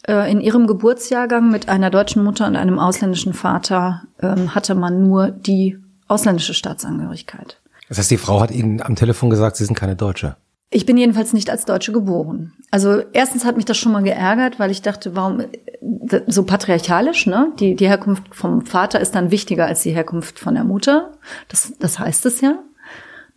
Äh, in ihrem Geburtsjahrgang mit einer deutschen Mutter und einem ausländischen Vater ähm, hatte man nur die ausländische Staatsangehörigkeit. Das heißt, die Frau hat Ihnen am Telefon gesagt, Sie sind keine Deutsche. Ich bin jedenfalls nicht als Deutsche geboren. Also erstens hat mich das schon mal geärgert, weil ich dachte, warum so patriarchalisch, ne? Die, die Herkunft vom Vater ist dann wichtiger als die Herkunft von der Mutter. Das, das heißt es ja.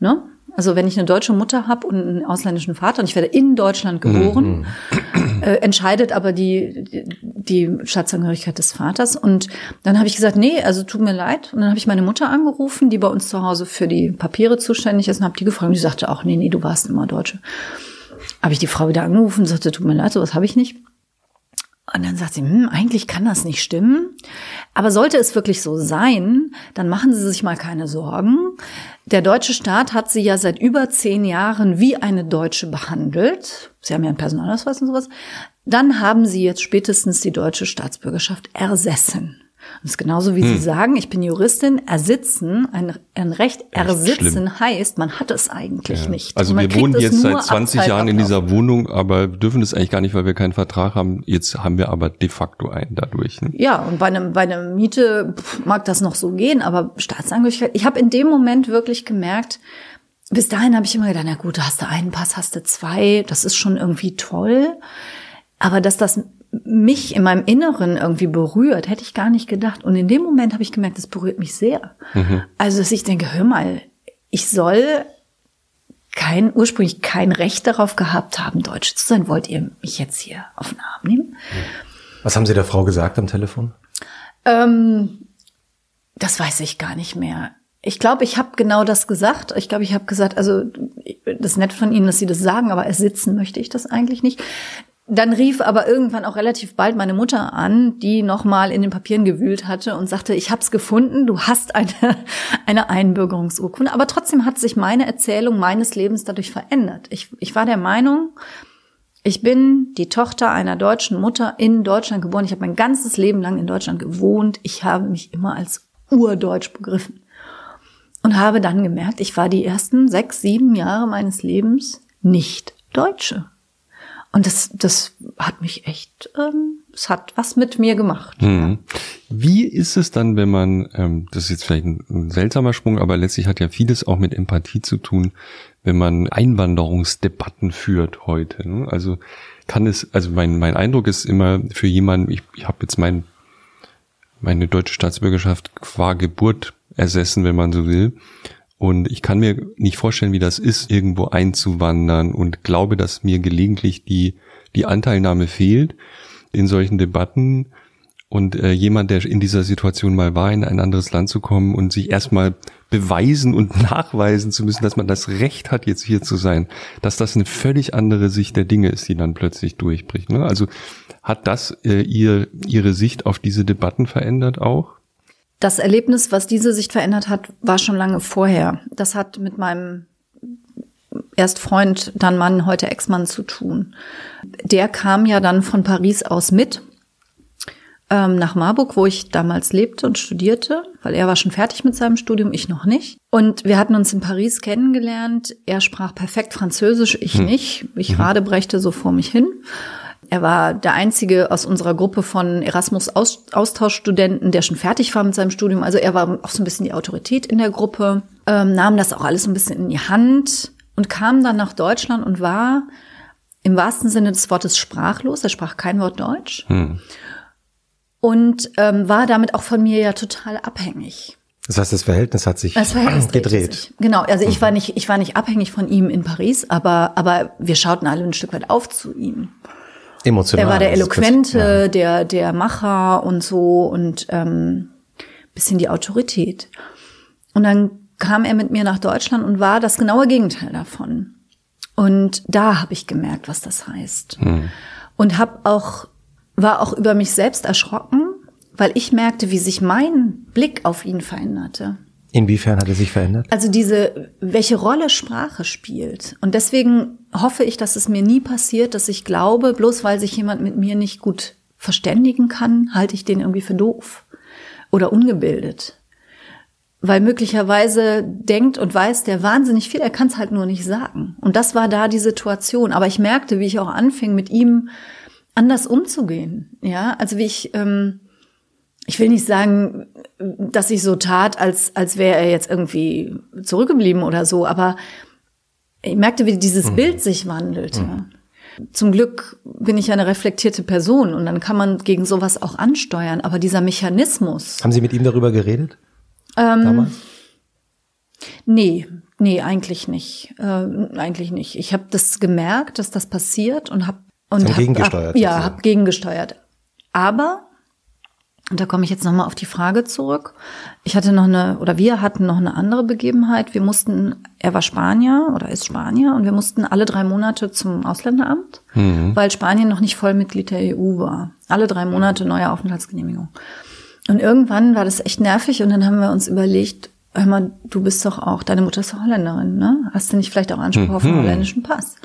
Ne? Also wenn ich eine deutsche Mutter habe und einen ausländischen Vater und ich werde in Deutschland geboren, mhm. äh, entscheidet aber die, die, die Staatsangehörigkeit des Vaters. Und dann habe ich gesagt, nee, also tut mir leid. Und dann habe ich meine Mutter angerufen, die bei uns zu Hause für die Papiere zuständig ist, und habe die gefragt. Und die sagte auch, nee, nee, du warst immer Deutsche. Habe ich die Frau wieder angerufen und sagte, tut mir leid, sowas habe ich nicht. Und dann sagt sie, hm, eigentlich kann das nicht stimmen. Aber sollte es wirklich so sein, dann machen Sie sich mal keine Sorgen. Der deutsche Staat hat Sie ja seit über zehn Jahren wie eine Deutsche behandelt. Sie haben ja einen Personalausweis und sowas. Dann haben Sie jetzt spätestens die deutsche Staatsbürgerschaft ersessen. Das ist genauso wie hm. Sie sagen, ich bin Juristin, ersitzen, ein, ein Recht ersitzen heißt, man hat es eigentlich ja. nicht. Also wir wohnen jetzt seit 20 Jahren in dieser Wohnung, aber dürfen das eigentlich gar nicht, weil wir keinen Vertrag haben. Jetzt haben wir aber de facto einen dadurch. Ne? Ja, und bei einem bei einer Miete mag das noch so gehen, aber Staatsangehörigkeit, ich habe in dem Moment wirklich gemerkt, bis dahin habe ich immer gedacht, na gut, hast du einen Pass, hast du zwei, das ist schon irgendwie toll. Aber dass das mich in meinem Inneren irgendwie berührt, hätte ich gar nicht gedacht. Und in dem Moment habe ich gemerkt, das berührt mich sehr. Mhm. Also, dass ich denke, hör mal, ich soll kein, ursprünglich kein Recht darauf gehabt haben, Deutsch zu sein. Wollt ihr mich jetzt hier auf den Arm nehmen? Was haben Sie der Frau gesagt am Telefon? Ähm, das weiß ich gar nicht mehr. Ich glaube, ich habe genau das gesagt. Ich glaube, ich habe gesagt, also das ist nett von Ihnen, dass Sie das sagen, aber ersitzen möchte ich das eigentlich nicht. Dann rief aber irgendwann auch relativ bald meine Mutter an, die nochmal in den Papieren gewühlt hatte und sagte, ich hab's gefunden, du hast eine, [laughs] eine Einbürgerungsurkunde. Aber trotzdem hat sich meine Erzählung meines Lebens dadurch verändert. Ich, ich war der Meinung, ich bin die Tochter einer deutschen Mutter in Deutschland geboren. Ich habe mein ganzes Leben lang in Deutschland gewohnt. Ich habe mich immer als urdeutsch begriffen. Und habe dann gemerkt, ich war die ersten sechs, sieben Jahre meines Lebens nicht Deutsche. Und das, das hat mich echt, ähm, es hat was mit mir gemacht. Mhm. Wie ist es dann, wenn man, ähm, das ist jetzt vielleicht ein, ein seltsamer Sprung, aber letztlich hat ja vieles auch mit Empathie zu tun, wenn man Einwanderungsdebatten führt heute. Ne? Also kann es, also mein, mein Eindruck ist immer für jemanden, ich, ich habe jetzt mein, meine deutsche Staatsbürgerschaft qua Geburt ersessen, wenn man so will. Und ich kann mir nicht vorstellen, wie das ist, irgendwo einzuwandern und glaube, dass mir gelegentlich die, die Anteilnahme fehlt in solchen Debatten. Und äh, jemand, der in dieser Situation mal war, in ein anderes Land zu kommen und sich erstmal beweisen und [laughs] nachweisen zu müssen, dass man das Recht hat, jetzt hier zu sein, dass das eine völlig andere Sicht der Dinge ist, die dann plötzlich durchbricht. Ne? Also hat das äh, ihr, ihre Sicht auf diese Debatten verändert auch? Das Erlebnis, was diese Sicht verändert hat, war schon lange vorher. Das hat mit meinem erst Freund, dann Mann, heute Ex-Mann zu tun. Der kam ja dann von Paris aus mit ähm, nach Marburg, wo ich damals lebte und studierte, weil er war schon fertig mit seinem Studium, ich noch nicht. Und wir hatten uns in Paris kennengelernt. Er sprach perfekt Französisch, ich hm. nicht. Ich mhm. radebrechte so vor mich hin. Er war der einzige aus unserer Gruppe von Erasmus-Austauschstudenten, der schon fertig war mit seinem Studium. Also er war auch so ein bisschen die Autorität in der Gruppe, ähm, nahm das auch alles so ein bisschen in die Hand und kam dann nach Deutschland und war im wahrsten Sinne des Wortes sprachlos. Er sprach kein Wort Deutsch. Hm. Und ähm, war damit auch von mir ja total abhängig. Das heißt, das Verhältnis hat sich Verhältnis gedreht. Sich. Genau, also ich war nicht, ich war nicht abhängig von ihm in Paris, aber, aber wir schauten alle ein Stück weit auf zu ihm. Emotional. Er war der ist Eloquente, ja. der, der Macher und so und ähm, bisschen die Autorität. Und dann kam er mit mir nach Deutschland und war das genaue Gegenteil davon. Und da habe ich gemerkt, was das heißt. Und habe auch war auch über mich selbst erschrocken, weil ich merkte, wie sich mein Blick auf ihn veränderte. Inwiefern hat er sich verändert? Also diese, welche Rolle Sprache spielt. Und deswegen hoffe ich, dass es mir nie passiert, dass ich glaube, bloß weil sich jemand mit mir nicht gut verständigen kann, halte ich den irgendwie für doof oder ungebildet. Weil möglicherweise denkt und weiß der wahnsinnig viel, er kann es halt nur nicht sagen. Und das war da die Situation. Aber ich merkte, wie ich auch anfing, mit ihm anders umzugehen. Ja, also wie ich, ähm, ich will nicht sagen, dass ich so tat, als, als wäre er jetzt irgendwie zurückgeblieben oder so, aber ich merkte, wie dieses Mhm. Bild sich wandelte. Zum Glück bin ich ja eine reflektierte Person und dann kann man gegen sowas auch ansteuern. Aber dieser Mechanismus, Haben Sie mit ihm darüber geredet? Ähm, damals? nee, nee, eigentlich nicht, äh, eigentlich nicht. Ich habe das gemerkt, dass das passiert und habe und hab, gegengesteuert Hab, ja, sozusagen. habe gegengesteuert. Aber und da komme ich jetzt nochmal auf die Frage zurück. Ich hatte noch eine, oder wir hatten noch eine andere Begebenheit. Wir mussten, er war Spanier oder ist Spanier und wir mussten alle drei Monate zum Ausländeramt, weil Spanien noch nicht Vollmitglied der EU war. Alle drei Monate neue Aufenthaltsgenehmigung. Und irgendwann war das echt nervig und dann haben wir uns überlegt, hör mal, du bist doch auch, deine Mutter ist doch Holländerin, ne? Hast du nicht vielleicht auch Anspruch auf einen holländischen Pass?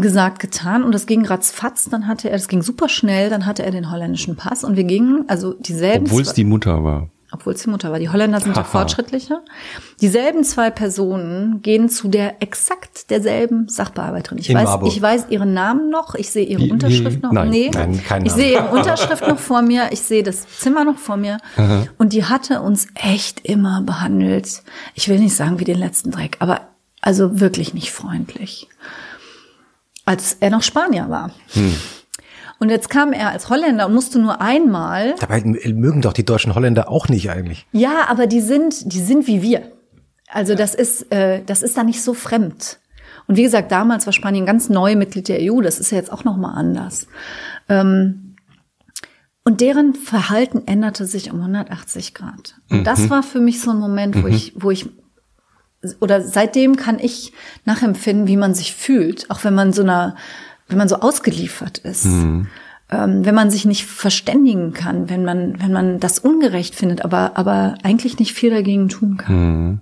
Gesagt, getan und das ging ratzfatz, dann hatte er, das ging super schnell, dann hatte er den holländischen Pass und wir gingen, also dieselben, Obwohl es die Mutter war. obwohl es die Mutter war, die Holländer sind ja fortschrittlicher, dieselben zwei Personen gehen zu der exakt derselben Sachbearbeiterin. Ich In weiß, Marburg. ich weiß ihren Namen noch, ich sehe ihre Wie- Unterschrift noch, nein, nee, nein, keinen ich Namen. sehe ihre Unterschrift noch vor mir, ich sehe das Zimmer noch vor mir. Und die hatte uns echt immer behandelt, ich will nicht sagen wie den letzten Dreck, aber also wirklich nicht freundlich als er noch Spanier war. Und jetzt kam er als Holländer und musste nur einmal. Dabei mögen doch die deutschen Holländer auch nicht eigentlich. Ja, aber die sind, die sind wie wir. Also das ist, äh, das ist da nicht so fremd. Und wie gesagt, damals war Spanien ganz neu Mitglied der EU. Das ist ja jetzt auch noch mal anders. Ähm, und deren Verhalten änderte sich um 180 Grad. Und das war für mich so ein Moment, wo ich, wo ich oder seitdem kann ich nachempfinden, wie man sich fühlt, auch wenn man so einer, wenn man so ausgeliefert ist. Ähm, wenn man sich nicht verständigen kann, wenn man, wenn man das ungerecht findet, aber, aber eigentlich nicht viel dagegen tun kann.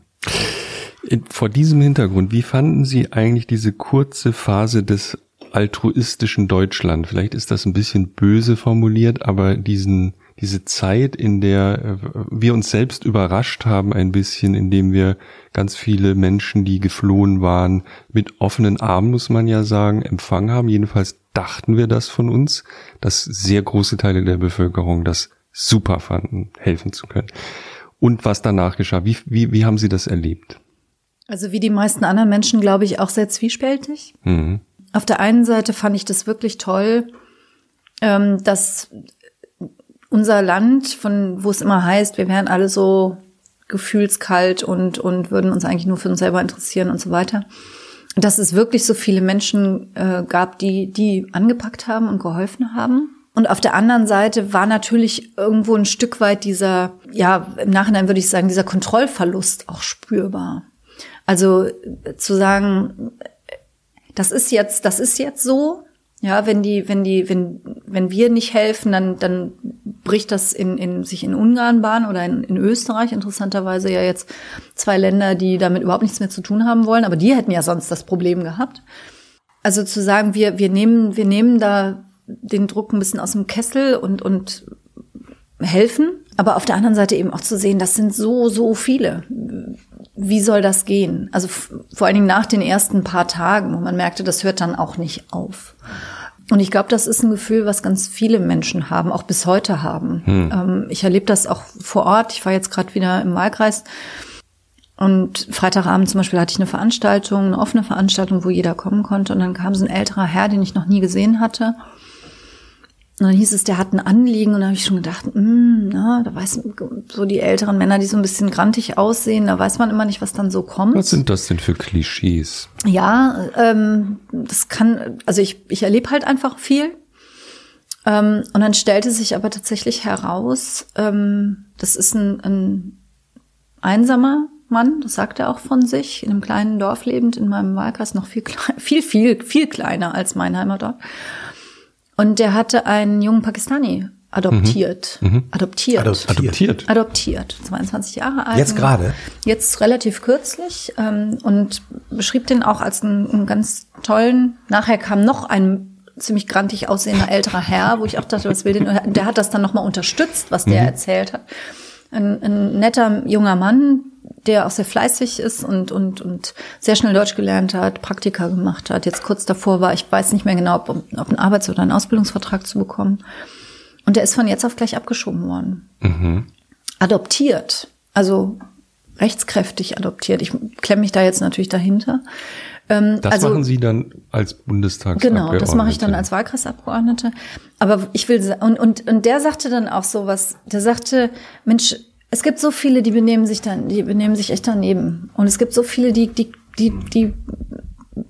In- Vor diesem Hintergrund, wie fanden Sie eigentlich diese kurze Phase des altruistischen Deutschland? Vielleicht ist das ein bisschen böse formuliert, aber diesen, diese Zeit, in der äh, wir uns selbst überrascht haben ein bisschen, indem wir ganz viele Menschen, die geflohen waren, mit offenen Armen, muss man ja sagen, empfangen haben. Jedenfalls dachten wir das von uns, dass sehr große Teile der Bevölkerung das super fanden, helfen zu können. Und was danach geschah, wie, wie, wie haben Sie das erlebt? Also wie die meisten anderen Menschen, glaube ich, auch sehr zwiespältig. Mhm. Auf der einen Seite fand ich das wirklich toll, ähm, dass unser Land, von wo es immer heißt, wir wären alle so gefühlskalt und, und würden uns eigentlich nur für uns selber interessieren und so weiter. Dass es wirklich so viele Menschen äh, gab, die, die angepackt haben und geholfen haben. Und auf der anderen Seite war natürlich irgendwo ein Stück weit dieser, ja, im Nachhinein würde ich sagen, dieser Kontrollverlust auch spürbar. Also äh, zu sagen, das ist jetzt, das ist jetzt so. Ja, wenn die, wenn die, wenn, wenn wir nicht helfen, dann, dann bricht das in, in sich in Ungarn Bahn oder in, in Österreich. Interessanterweise ja jetzt zwei Länder, die damit überhaupt nichts mehr zu tun haben wollen, aber die hätten ja sonst das Problem gehabt. Also zu sagen, wir, wir nehmen, wir nehmen da den Druck ein bisschen aus dem Kessel und, und helfen, aber auf der anderen Seite eben auch zu sehen, das sind so, so viele. Wie soll das gehen? Also vor allen Dingen nach den ersten paar Tagen, wo man merkte, das hört dann auch nicht auf. Und ich glaube, das ist ein Gefühl, was ganz viele Menschen haben, auch bis heute haben. Ähm, ich erlebe das auch vor Ort. Ich war jetzt gerade wieder im Wahlkreis. Und Freitagabend zum Beispiel hatte ich eine Veranstaltung, eine offene Veranstaltung, wo jeder kommen konnte. Und dann kam so ein älterer Herr, den ich noch nie gesehen hatte. Und dann hieß es, der hat ein Anliegen und da habe ich schon gedacht, mh, na, da weiß so die älteren Männer, die so ein bisschen grantig aussehen, da weiß man immer nicht, was dann so kommt. Was sind das denn für Klischees? Ja, ähm, das kann, also ich, ich erlebe halt einfach viel. Ähm, und dann stellte sich aber tatsächlich heraus, ähm, das ist ein, ein einsamer Mann, das sagt er auch von sich, in einem kleinen Dorf lebend, in meinem Wahlkreis noch viel, [laughs] viel, viel, viel kleiner als mein Heimatdorf. Und der hatte einen jungen Pakistani adoptiert. Mhm. mhm. Adoptiert. Adoptiert. Adoptiert. 22 Jahre alt. Jetzt gerade? Jetzt relativ kürzlich. Ähm, und beschrieb den auch als einen, einen ganz tollen. Nachher kam noch ein ziemlich grantig aussehender älterer Herr, wo ich auch dachte, was will denn? Der hat das dann nochmal unterstützt, was der mhm. erzählt hat. Ein, ein netter junger Mann, der auch sehr fleißig ist und, und, und sehr schnell Deutsch gelernt hat, Praktika gemacht hat, jetzt kurz davor war, ich weiß nicht mehr genau, ob, ob ein Arbeits- oder ein Ausbildungsvertrag zu bekommen. Und der ist von jetzt auf gleich abgeschoben worden. Mhm. Adoptiert. Also rechtskräftig adoptiert. Ich klemme mich da jetzt natürlich dahinter. Ähm, das also, machen Sie dann als Bundestagsabgeordnete? Genau, das mache ich dann als Wahlkreisabgeordnete. Aber ich will, und, und, und der sagte dann auch so was, der sagte, Mensch, es gibt so viele, die benehmen sich dann, die benehmen sich echt daneben. Und es gibt so viele, die, die, die, die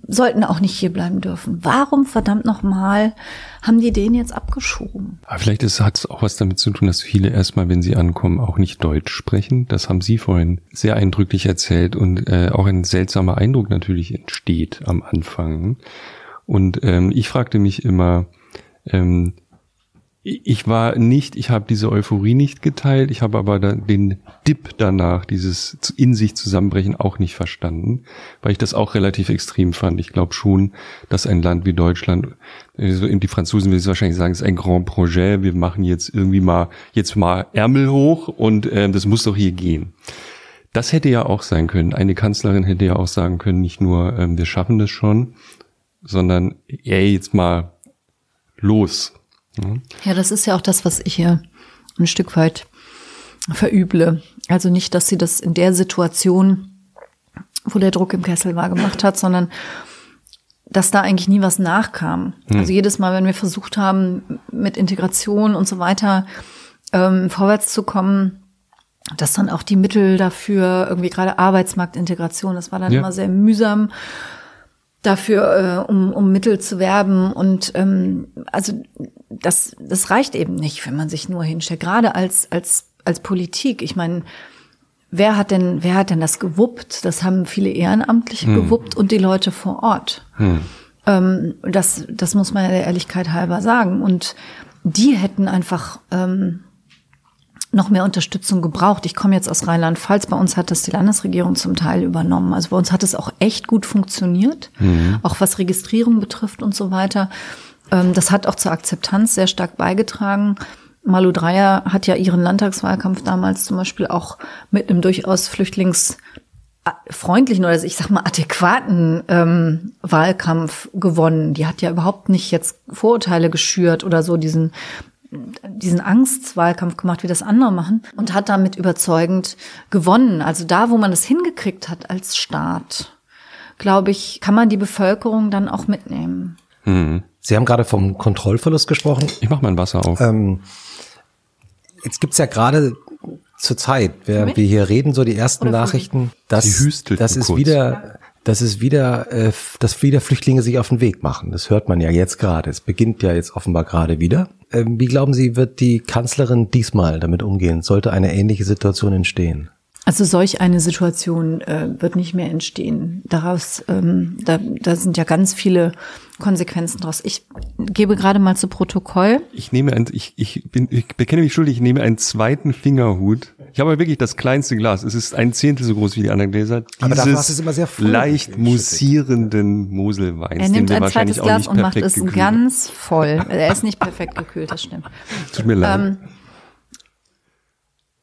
sollten auch nicht hier bleiben dürfen. Warum verdammt nochmal haben die den jetzt abgeschoben? Aber vielleicht hat es auch was damit zu tun, dass viele erstmal, wenn sie ankommen, auch nicht Deutsch sprechen. Das haben Sie vorhin sehr eindrücklich erzählt und äh, auch ein seltsamer Eindruck natürlich entsteht am Anfang. Und ähm, ich fragte mich immer, ähm, ich war nicht, ich habe diese Euphorie nicht geteilt, ich habe aber den Dip danach, dieses in sich zusammenbrechen, auch nicht verstanden, weil ich das auch relativ extrem fand. Ich glaube schon, dass ein Land wie Deutschland, also die Franzosen will es wahrscheinlich sagen, ist ein Grand Projet, wir machen jetzt irgendwie mal, jetzt mal Ärmel hoch und äh, das muss doch hier gehen. Das hätte ja auch sein können. Eine Kanzlerin hätte ja auch sagen können, nicht nur, ähm, wir schaffen das schon, sondern, ey, jetzt mal los ja, das ist ja auch das, was ich hier ein Stück weit verüble. Also nicht, dass sie das in der Situation, wo der Druck im Kessel war, gemacht hat, sondern dass da eigentlich nie was nachkam. Hm. Also jedes Mal, wenn wir versucht haben, mit Integration und so weiter ähm, vorwärts zu kommen, dass dann auch die Mittel dafür, irgendwie gerade Arbeitsmarktintegration, das war dann ja. immer sehr mühsam dafür, äh, um, um Mittel zu werben. Und ähm, also das, das reicht eben nicht, wenn man sich nur hinstellt. Gerade als, als, als Politik. Ich meine, wer hat denn, wer hat denn das gewuppt? Das haben viele Ehrenamtliche hm. gewuppt und die Leute vor Ort. Hm. Ähm, das, das muss man ja der Ehrlichkeit halber sagen. Und die hätten einfach ähm, noch mehr Unterstützung gebraucht. Ich komme jetzt aus Rheinland-Pfalz. Bei uns hat das die Landesregierung zum Teil übernommen. Also bei uns hat es auch echt gut funktioniert, mhm. auch was Registrierung betrifft und so weiter. Ähm, das hat auch zur Akzeptanz sehr stark beigetragen. Malu Dreyer hat ja ihren Landtagswahlkampf damals zum Beispiel auch mit einem durchaus flüchtlingsfreundlichen oder ich sag mal adäquaten ähm, Wahlkampf gewonnen. Die hat ja überhaupt nicht jetzt Vorurteile geschürt oder so diesen diesen Angstwahlkampf gemacht, wie das andere machen und hat damit überzeugend gewonnen. Also da, wo man das hingekriegt hat als Staat, glaube ich, kann man die Bevölkerung dann auch mitnehmen. Hm. Sie haben gerade vom Kontrollverlust gesprochen. Ich mache mein Wasser auf. Ähm, jetzt gibt's ja gerade zur Zeit, während wir hier reden, so die ersten Nachrichten, dass, dass es kurz. wieder dass es wieder, äh, dass wieder Flüchtlinge sich auf den Weg machen. Das hört man ja jetzt gerade. Es beginnt ja jetzt offenbar gerade wieder. Ähm, wie glauben Sie, wird die Kanzlerin diesmal damit umgehen? Sollte eine ähnliche Situation entstehen? Also solch eine Situation äh, wird nicht mehr entstehen. Daraus, ähm, da, da sind ja ganz viele Konsequenzen draus. Ich gebe gerade mal zu Protokoll. Ich nehme ein, ich, ich bin, ich bekenne mich schuldig, ich nehme einen zweiten Fingerhut. Ich habe wirklich das kleinste Glas. Es ist ein Zehntel so groß wie die anderen Gläser. Dieses Aber dafür ist es immer sehr voll. leicht musierenden Moselweins. Er nimmt ein zweites Glas und macht es gekühlt. ganz voll. Er ist nicht perfekt gekühlt, das stimmt. Tut mir leid. Ähm,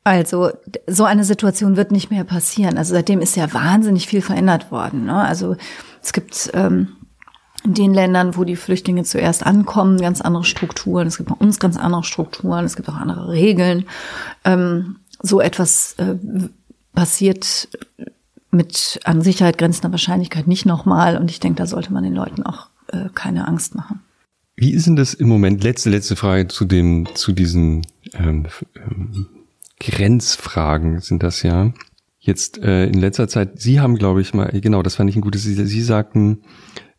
also so eine Situation wird nicht mehr passieren. Also seitdem ist ja wahnsinnig viel verändert worden. Ne? Also es gibt ähm, in den Ländern, wo die Flüchtlinge zuerst ankommen, ganz andere Strukturen. Es gibt bei uns ganz andere Strukturen. Es gibt auch andere Regeln. Ähm, so etwas äh, passiert mit an Sicherheit grenzender Wahrscheinlichkeit nicht nochmal. Und ich denke, da sollte man den Leuten auch äh, keine Angst machen. Wie ist denn das im Moment? Letzte, letzte Frage zu dem, zu diesen ähm, ähm, Grenzfragen sind das ja. Jetzt äh, in letzter Zeit, Sie haben, glaube ich, mal, genau, das fand ich ein gutes, Sie, Sie sagten,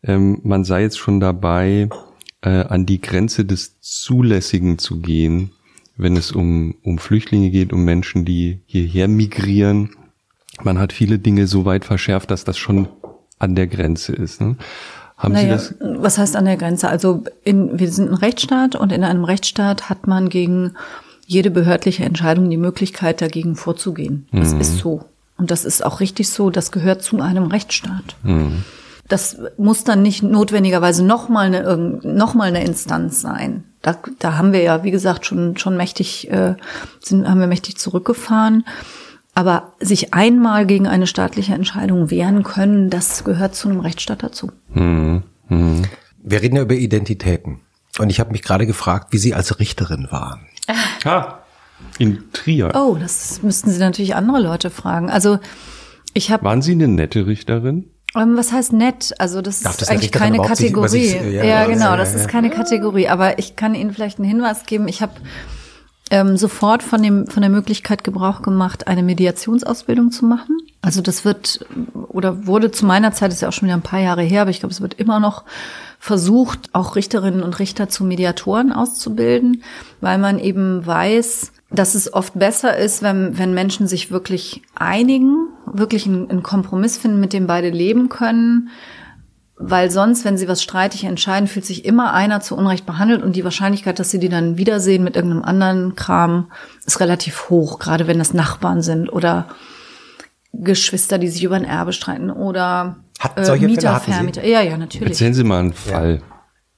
ähm, man sei jetzt schon dabei, äh, an die Grenze des Zulässigen zu gehen, wenn es um, um Flüchtlinge geht, um Menschen, die hierher migrieren. Man hat viele Dinge so weit verschärft, dass das schon an der Grenze ist. Ne? Haben naja, Sie das? Was heißt an der Grenze? Also in, wir sind ein Rechtsstaat und in einem Rechtsstaat hat man gegen jede behördliche Entscheidung die Möglichkeit, dagegen vorzugehen. Das mhm. ist so. Und das ist auch richtig so. Das gehört zu einem Rechtsstaat. Mhm. Das muss dann nicht notwendigerweise nochmal eine, noch mal eine Instanz sein. Da, da haben wir ja, wie gesagt, schon, schon mächtig, äh, sind, haben wir mächtig zurückgefahren. Aber sich einmal gegen eine staatliche Entscheidung wehren können, das gehört zu einem Rechtsstaat dazu. Mhm. Mhm. Wir reden ja über Identitäten. Und ich habe mich gerade gefragt, wie Sie als Richterin waren. [laughs] Ah, in Trier. Oh, das müssten Sie natürlich andere Leute fragen. Also ich habe. Waren Sie eine nette Richterin? Ähm, was heißt nett? Also das Darf ist das eigentlich keine Kategorie. Sich, ja, ja, genau, das ist keine Kategorie. Aber ich kann Ihnen vielleicht einen Hinweis geben. Ich habe ähm, sofort von dem von der Möglichkeit Gebrauch gemacht, eine Mediationsausbildung zu machen. Also das wird oder wurde zu meiner Zeit, ist ja auch schon wieder ein paar Jahre her, aber ich glaube, es wird immer noch versucht, auch Richterinnen und Richter zu Mediatoren auszubilden, weil man eben weiß, dass es oft besser ist, wenn, wenn Menschen sich wirklich einigen, wirklich einen, einen Kompromiss finden, mit dem beide leben können, weil sonst, wenn sie was streitig entscheiden, fühlt sich immer einer zu Unrecht behandelt und die Wahrscheinlichkeit, dass sie die dann wiedersehen mit irgendeinem anderen Kram, ist relativ hoch, gerade wenn das Nachbarn sind oder Geschwister, die sich über ein Erbe streiten oder Hat, solche äh, Mieter, Fälle Vermieter. Ja, ja, natürlich. Erzählen Sie mal einen Fall. Ja.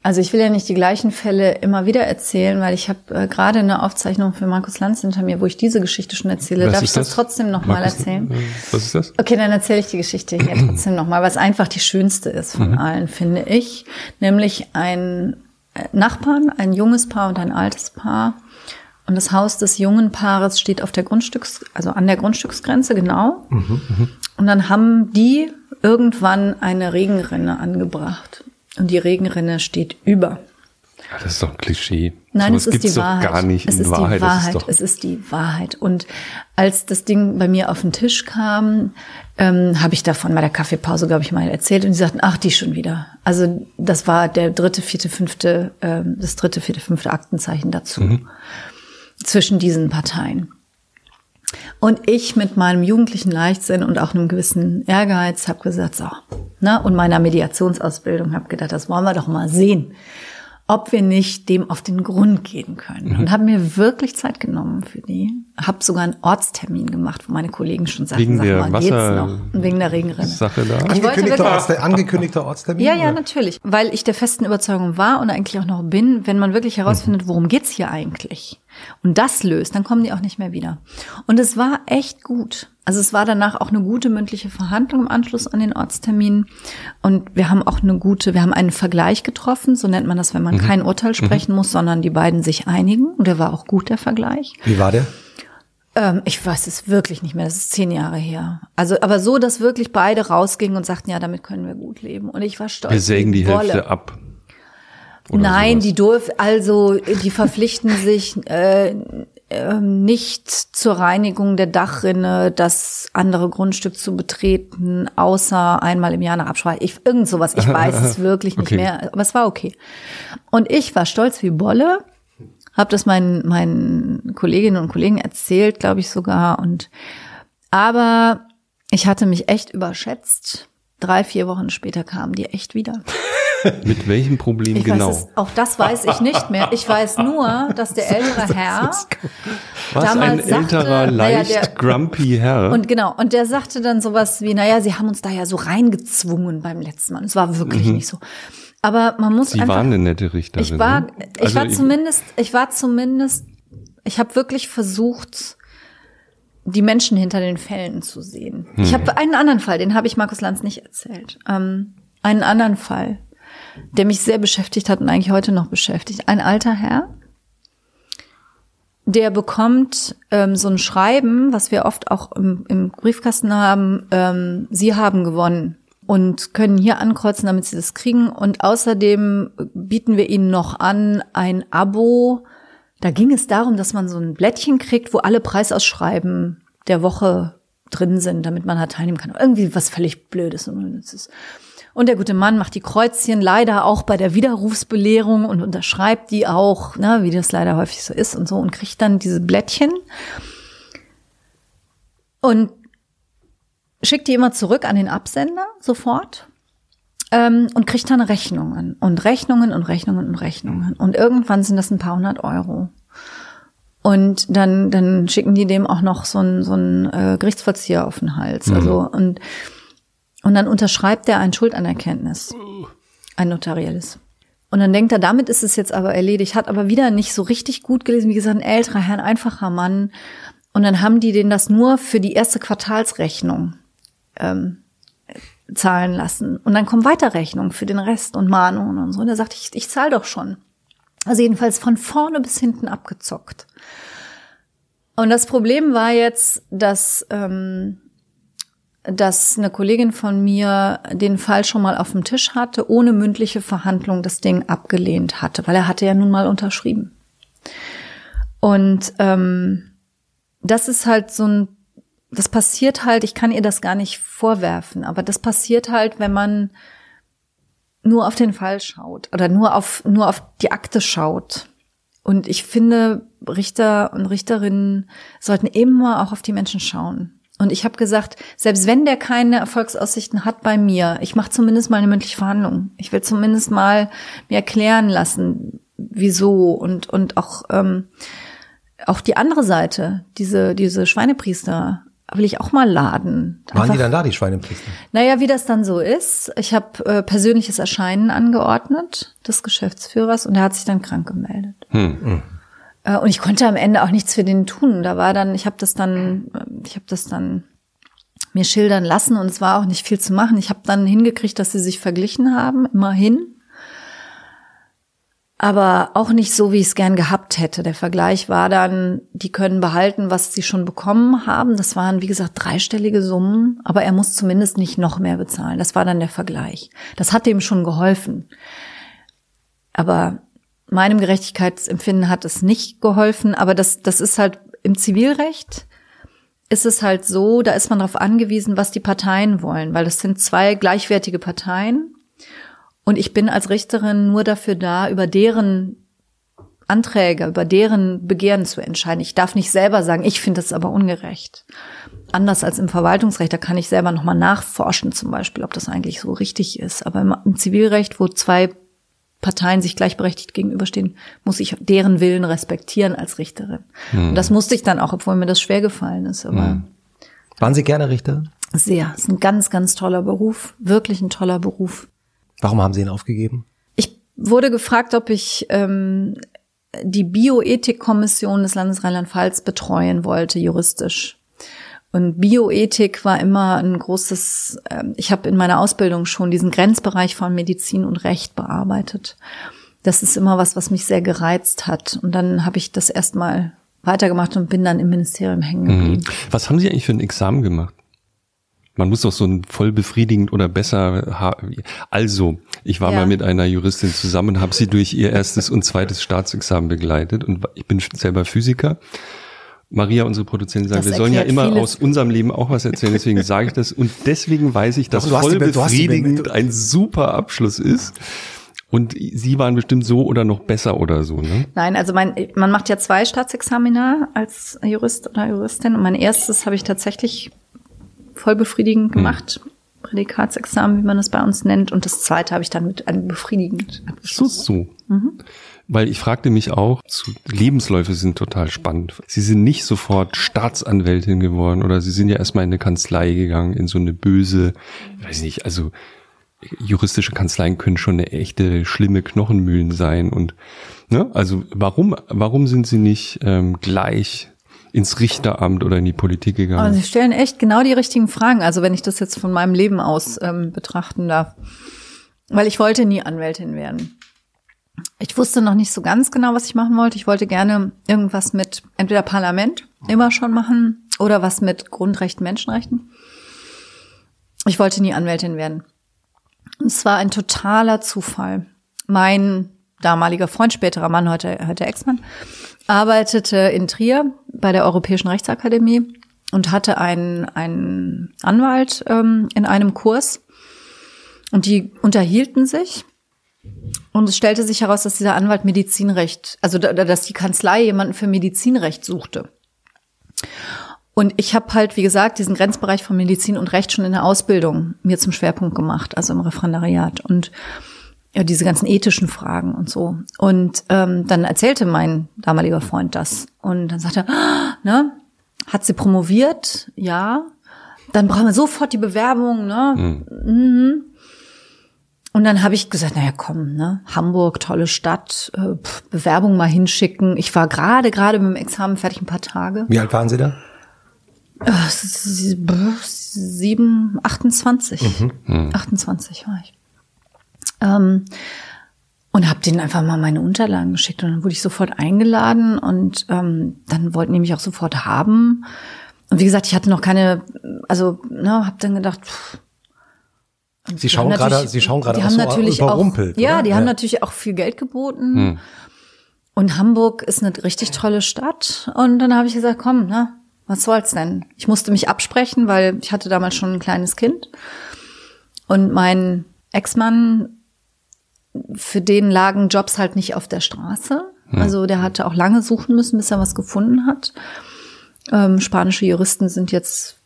Also ich will ja nicht die gleichen Fälle immer wieder erzählen, weil ich habe äh, gerade eine Aufzeichnung für Markus Lanz hinter mir, wo ich diese Geschichte schon erzähle. Was Darf ich das, das trotzdem nochmal erzählen? Äh, was ist das? Okay, dann erzähle ich die Geschichte hier [clears throat] trotzdem nochmal, was einfach die schönste ist von mhm. allen, finde ich. Nämlich ein äh, Nachbarn, ein junges Paar und ein altes Paar. Und das Haus des jungen Paares steht auf der Grundstücks, also an der Grundstücksgrenze, genau. Mhm, mh. Und dann haben die irgendwann eine Regenrinne angebracht. Und die Regenrinne steht über. Ja, das ist doch ein Klischee. Nein, so, es ist die Wahrheit. gar nicht es ist Wahrheit. die Wahrheit. Ist es ist die Wahrheit. Und als das Ding bei mir auf den Tisch kam, ähm, habe ich davon bei der Kaffeepause, glaube ich, mal erzählt. Und die sagten, ach, die schon wieder. Also das war der dritte, vierte, fünfte, ähm, das dritte, vierte, fünfte Aktenzeichen dazu. Mhm. Zwischen diesen Parteien. Und ich mit meinem jugendlichen Leichtsinn und auch einem gewissen Ehrgeiz habe gesagt, so, ne, und meiner Mediationsausbildung habe gedacht, das wollen wir doch mal sehen ob wir nicht dem auf den Grund gehen können. Mhm. Und habe mir wirklich Zeit genommen für die. Habe sogar einen Ortstermin gemacht, wo meine Kollegen schon sagten, wegen der mal, Wasser geht's noch? Wegen der Regenrinne. Sache da. Angekündigter, Ortster angekündigter Ortstermin? Ja, ja, natürlich. Weil ich der festen Überzeugung war und eigentlich auch noch bin, wenn man wirklich herausfindet, worum geht's hier eigentlich und das löst, dann kommen die auch nicht mehr wieder. Und es war echt gut. Also es war danach auch eine gute mündliche Verhandlung im Anschluss an den Ortstermin. Und wir haben auch eine gute, wir haben einen Vergleich getroffen, so nennt man das, wenn man mhm. kein Urteil mhm. sprechen mhm. muss, sondern die beiden sich einigen. Und der war auch gut, der Vergleich. Wie war der? Ähm, ich weiß es wirklich nicht mehr, das ist zehn Jahre her. Also, aber so, dass wirklich beide rausgingen und sagten, ja, damit können wir gut leben. Und ich war stolz. Wir sägen die. Hälfte ab. Nein, sowas. die dürfen, also die verpflichten [laughs] sich äh, ähm, nicht zur Reinigung der Dachrinne das andere Grundstück zu betreten, außer einmal im Jahr eine Absprache. Ich, irgend sowas. Ich weiß es [laughs] wirklich nicht okay. mehr, aber es war okay. Und ich war stolz wie Bolle, habe das meinen, meinen Kolleginnen und Kollegen erzählt, glaube ich sogar. Und aber ich hatte mich echt überschätzt. Drei, vier Wochen später kamen die echt wieder. [laughs] [laughs] Mit welchem Problem ich genau? Es, auch das weiß ich nicht mehr. Ich weiß nur, dass der [laughs] ältere Herr Was damals ein sagte, älterer, leicht naja, der, grumpy Herr. Und genau, und der sagte dann sowas wie, naja, sie haben uns da ja so reingezwungen beim letzten Mal. Es war wirklich mhm. nicht so. Aber man muss Sie einfach, waren eine nette Richterin. Ich war, ne? ich also war ich, zumindest, ich war zumindest, ich habe wirklich versucht, die Menschen hinter den Fällen zu sehen. Mhm. Ich habe einen anderen Fall, den habe ich Markus Lanz nicht erzählt. Ähm, einen anderen Fall der mich sehr beschäftigt hat und eigentlich heute noch beschäftigt. Ein alter Herr, der bekommt ähm, so ein Schreiben, was wir oft auch im, im Briefkasten haben, ähm, Sie haben gewonnen. und können hier ankreuzen, damit sie das kriegen. Und außerdem bieten wir ihnen noch an ein Abo. Da ging es darum, dass man so ein Blättchen kriegt, wo alle Preisausschreiben der Woche drin sind, damit man halt teilnehmen kann. Irgendwie was völlig Blödes und Unnützes. Und der gute Mann macht die Kreuzchen leider auch bei der Widerrufsbelehrung und unterschreibt die auch, ne, wie das leider häufig so ist und so und kriegt dann diese Blättchen und schickt die immer zurück an den Absender sofort ähm, und kriegt dann Rechnungen und Rechnungen und Rechnungen und Rechnungen und irgendwann sind das ein paar hundert Euro. Und dann, dann schicken die dem auch noch so ein, so ein äh, Gerichtsvollzieher auf den Hals. Mhm. Also und und dann unterschreibt er ein Schuldanerkenntnis, ein notarielles. Und dann denkt er, damit ist es jetzt aber erledigt, hat aber wieder nicht so richtig gut gelesen, wie gesagt, ein älterer Herr, ein einfacher Mann. Und dann haben die den das nur für die erste Quartalsrechnung ähm, zahlen lassen. Und dann kommen weiter Rechnungen für den Rest und Mahnungen und so. Und er sagt, ich, ich zahle doch schon. Also jedenfalls von vorne bis hinten abgezockt. Und das Problem war jetzt, dass ähm, dass eine Kollegin von mir den Fall schon mal auf dem Tisch hatte, ohne mündliche Verhandlung das Ding abgelehnt hatte, weil er hatte ja nun mal unterschrieben. Und ähm, das ist halt so ein, das passiert halt, ich kann ihr das gar nicht vorwerfen, aber das passiert halt, wenn man nur auf den Fall schaut oder nur auf, nur auf die Akte schaut. Und ich finde, Richter und Richterinnen sollten immer auch auf die Menschen schauen. Und ich habe gesagt, selbst wenn der keine Erfolgsaussichten hat bei mir, ich mache zumindest mal eine mündliche Verhandlung. Ich will zumindest mal mir erklären lassen, wieso und und auch ähm, auch die andere Seite, diese diese Schweinepriester will ich auch mal laden. Waren Einfach, die dann da, die Schweinepriester? Naja, wie das dann so ist. Ich habe äh, persönliches Erscheinen angeordnet des Geschäftsführers und er hat sich dann krank gemeldet. Hm. hm. Äh, und ich konnte am Ende auch nichts für den tun. Da war dann, ich habe das dann, ich habe das dann mir schildern lassen und es war auch nicht viel zu machen. Ich habe dann hingekriegt, dass sie sich verglichen haben, immerhin. Aber auch nicht so, wie ich es gern gehabt hätte. Der Vergleich war dann, die können behalten, was sie schon bekommen haben. Das waren, wie gesagt, dreistellige Summen, aber er muss zumindest nicht noch mehr bezahlen. Das war dann der Vergleich. Das hat dem schon geholfen. Aber meinem Gerechtigkeitsempfinden hat es nicht geholfen, aber das, das ist halt im Zivilrecht ist es halt so, da ist man darauf angewiesen, was die Parteien wollen, weil das sind zwei gleichwertige Parteien und ich bin als Richterin nur dafür da, über deren Anträge, über deren Begehren zu entscheiden. Ich darf nicht selber sagen, ich finde das aber ungerecht. Anders als im Verwaltungsrecht, da kann ich selber nochmal nachforschen, zum Beispiel, ob das eigentlich so richtig ist. Aber im Zivilrecht, wo zwei Parteien sich gleichberechtigt gegenüberstehen, muss ich deren Willen respektieren als Richterin. Hm. Und das musste ich dann auch, obwohl mir das schwer gefallen ist. Aber hm. Waren Sie gerne Richter? Sehr. Es ist ein ganz, ganz toller Beruf. Wirklich ein toller Beruf. Warum haben Sie ihn aufgegeben? Ich wurde gefragt, ob ich ähm, die Bioethikkommission des Landes Rheinland-Pfalz betreuen wollte, juristisch. Und Bioethik war immer ein großes, ähm, ich habe in meiner Ausbildung schon diesen Grenzbereich von Medizin und Recht bearbeitet. Das ist immer was, was mich sehr gereizt hat. Und dann habe ich das erstmal weitergemacht und bin dann im Ministerium hängen mhm. geblieben. Was haben Sie eigentlich für ein Examen gemacht? Man muss doch so ein voll befriedigend oder besser. Also, ich war ja. mal mit einer Juristin zusammen, habe sie durch ihr erstes und zweites Staatsexamen begleitet und ich bin selber Physiker Maria, unsere Produzentin, sagt, das wir sollen ja immer vieles. aus unserem Leben auch was erzählen, deswegen [laughs] sage ich das. Und deswegen weiß ich, dass voll die, befriedigend ein super Abschluss ist. Und Sie waren bestimmt so oder noch besser oder so, ne? Nein, also mein, man macht ja zwei Staatsexamina als Jurist oder Juristin. Und mein erstes habe ich tatsächlich voll befriedigend hm. gemacht. Hm. Prädikatsexamen, wie man es bei uns nennt. Und das zweite habe ich dann mit einem befriedigend abgeschlossen. So, so. Mhm. Weil ich fragte mich auch, Lebensläufe sind total spannend. Sie sind nicht sofort Staatsanwältin geworden oder Sie sind ja erstmal in eine Kanzlei gegangen, in so eine böse, weiß nicht, also juristische Kanzleien können schon eine echte schlimme Knochenmühlen sein und ne, also warum warum sind Sie nicht ähm, gleich ins Richteramt oder in die Politik gegangen? Aber Sie stellen echt genau die richtigen Fragen. Also wenn ich das jetzt von meinem Leben aus ähm, betrachten darf, weil ich wollte nie Anwältin werden ich wusste noch nicht so ganz genau, was ich machen wollte. Ich wollte gerne irgendwas mit entweder Parlament immer schon machen oder was mit Grundrechten, Menschenrechten. Ich wollte nie Anwältin werden. Und es war ein totaler Zufall. Mein damaliger Freund, späterer Mann, heute, heute Ex-Mann, arbeitete in Trier bei der Europäischen Rechtsakademie und hatte einen, einen Anwalt ähm, in einem Kurs. Und die unterhielten sich. Und es stellte sich heraus, dass dieser Anwalt Medizinrecht, also dass die Kanzlei jemanden für Medizinrecht suchte. Und ich habe halt, wie gesagt, diesen Grenzbereich von Medizin und Recht schon in der Ausbildung mir zum Schwerpunkt gemacht, also im Referendariat. Und ja, diese ganzen ethischen Fragen und so. Und ähm, dann erzählte mein damaliger Freund das. Und dann sagte er, ah, ne, hat sie promoviert? Ja. Dann brauchen wir sofort die Bewerbung, ne? Mhm. Mhm. Und dann habe ich gesagt, naja, komm, ne, Hamburg, tolle Stadt, äh, pff, Bewerbung mal hinschicken. Ich war gerade, gerade mit dem Examen fertig, ein paar Tage. Wie alt waren Sie da? Äh, sieben, 28. Mhm. 28 war ich. Ähm, und habe denen einfach mal meine Unterlagen geschickt und dann wurde ich sofort eingeladen und ähm, dann wollten die mich auch sofort haben. Und wie gesagt, ich hatte noch keine, also ne, habe dann gedacht, pff, Sie schauen gerade, Sie schauen gerade auch so natürlich überrumpelt. Auch, ja, die ja. haben natürlich auch viel Geld geboten. Hm. Und Hamburg ist eine richtig tolle Stadt. Und dann habe ich gesagt, komm, ne, was soll's denn? Ich musste mich absprechen, weil ich hatte damals schon ein kleines Kind. Und mein Ex-Mann, für den lagen Jobs halt nicht auf der Straße. Hm. Also der hatte auch lange suchen müssen, bis er was gefunden hat. Ähm, spanische Juristen sind jetzt,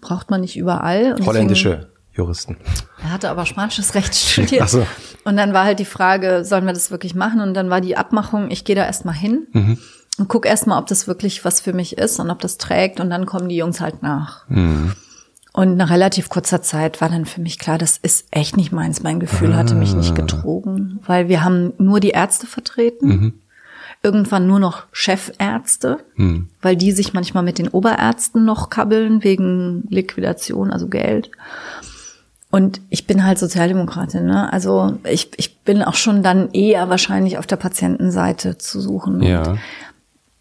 braucht man nicht überall. Und Holländische. Juristen. Er hatte aber spanisches Recht studiert. Ach so. Und dann war halt die Frage, sollen wir das wirklich machen? Und dann war die Abmachung, ich gehe da erstmal hin mhm. und guck erstmal, ob das wirklich was für mich ist und ob das trägt. Und dann kommen die Jungs halt nach. Mhm. Und nach relativ kurzer Zeit war dann für mich klar, das ist echt nicht meins. Mein Gefühl hatte mich nicht ah. getrogen, weil wir haben nur die Ärzte vertreten. Mhm. Irgendwann nur noch Chefärzte, mhm. weil die sich manchmal mit den Oberärzten noch kabbeln wegen Liquidation, also Geld. Und ich bin halt Sozialdemokratin, ne? Also ich, ich bin auch schon dann eher wahrscheinlich auf der Patientenseite zu suchen. Ja. Und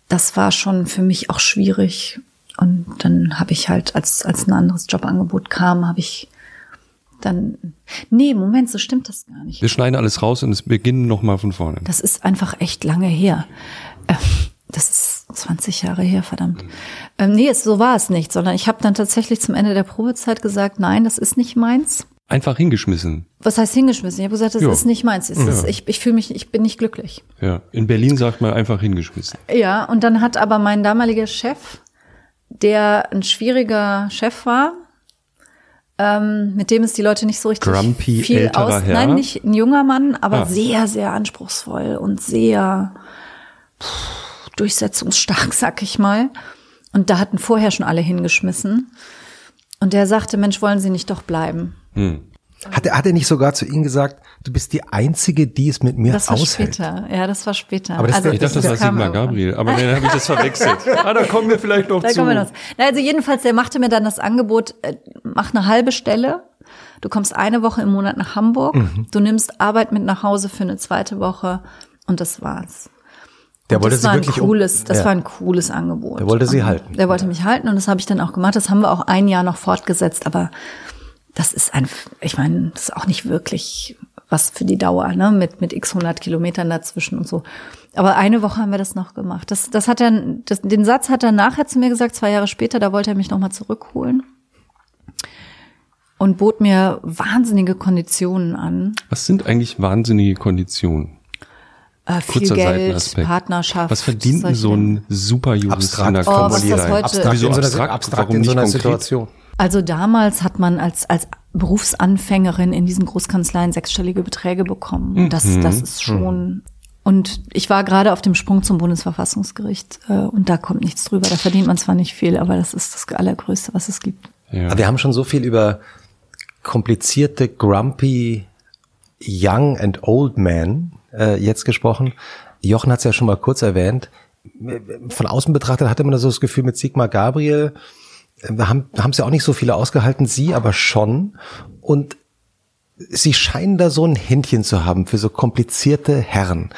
das war schon für mich auch schwierig. Und dann habe ich halt, als, als ein anderes Jobangebot kam, habe ich dann. Nee, Moment, so stimmt das gar nicht. Wir schneiden alles raus und es beginnen nochmal von vorne. Das ist einfach echt lange her. Das ist 20 Jahre her, verdammt. Mhm. Ähm, nee, so war es nicht, sondern ich habe dann tatsächlich zum Ende der Probezeit gesagt, nein, das ist nicht meins. Einfach hingeschmissen. Was heißt hingeschmissen? Ich habe gesagt, das ja. ist nicht meins. Ja. Ist, ich ich fühle mich, ich bin nicht glücklich. Ja, in Berlin sagt man einfach hingeschmissen. Ja, und dann hat aber mein damaliger Chef, der ein schwieriger Chef war, ähm, mit dem ist die Leute nicht so richtig Grumpy, viel aus. Herr. Nein, nicht ein junger Mann, aber ah. sehr, sehr anspruchsvoll und sehr. Pff, durchsetzungsstark, [laughs] sag ich mal. Und da hatten vorher schon alle hingeschmissen. Und der sagte, Mensch, wollen Sie nicht doch bleiben? Hm. Hat er, hat er nicht sogar zu Ihnen gesagt, du bist die Einzige, die es mit mir das war aushält? später, ja, das war später. Aber das, also, ich dachte, das, das war Sigmar Gabriel, aber dann habe ich das verwechselt. [laughs] ah, da kommen wir vielleicht noch da zu. Kommen wir noch. Na, also jedenfalls, der machte mir dann das Angebot, äh, mach eine halbe Stelle, du kommst eine Woche im Monat nach Hamburg, mhm. du nimmst Arbeit mit nach Hause für eine zweite Woche und das war's. Der wollte das sie war wirklich ein cooles, das ja. war ein cooles Angebot. Der wollte sie halten. Der wollte mich halten und das habe ich dann auch gemacht. Das haben wir auch ein Jahr noch fortgesetzt, aber das ist ein, ich meine, das ist auch nicht wirklich was für die Dauer, ne, mit mit x 100 Kilometern dazwischen und so. Aber eine Woche haben wir das noch gemacht. Das, das hat er, das, den Satz hat er nachher zu mir gesagt, zwei Jahre später. Da wollte er mich noch mal zurückholen und bot mir wahnsinnige Konditionen an. Was sind eigentlich wahnsinnige Konditionen? Äh, viel Kurzer Geld, Partnerschaft. Was verdient denn so ein Superjurist in der oh, was das heute abstrakt, Wieso abstrakt, abstrakt Warum in so einer konkret? Situation? Also damals hat man als, als Berufsanfängerin in diesen Großkanzleien sechsstellige Beträge bekommen. Und das, mhm. das ist schon, und ich war gerade auf dem Sprung zum Bundesverfassungsgericht äh, und da kommt nichts drüber. Da verdient man zwar nicht viel, aber das ist das Allergrößte, was es gibt. Ja. Aber wir haben schon so viel über komplizierte, grumpy Young and Old Men äh, jetzt gesprochen. Jochen hat es ja schon mal kurz erwähnt. Von außen betrachtet hatte man so das Gefühl mit Sigmar Gabriel, äh, haben es ja auch nicht so viele ausgehalten, sie aber schon. Und Sie scheinen da so ein Händchen zu haben für so komplizierte Herren.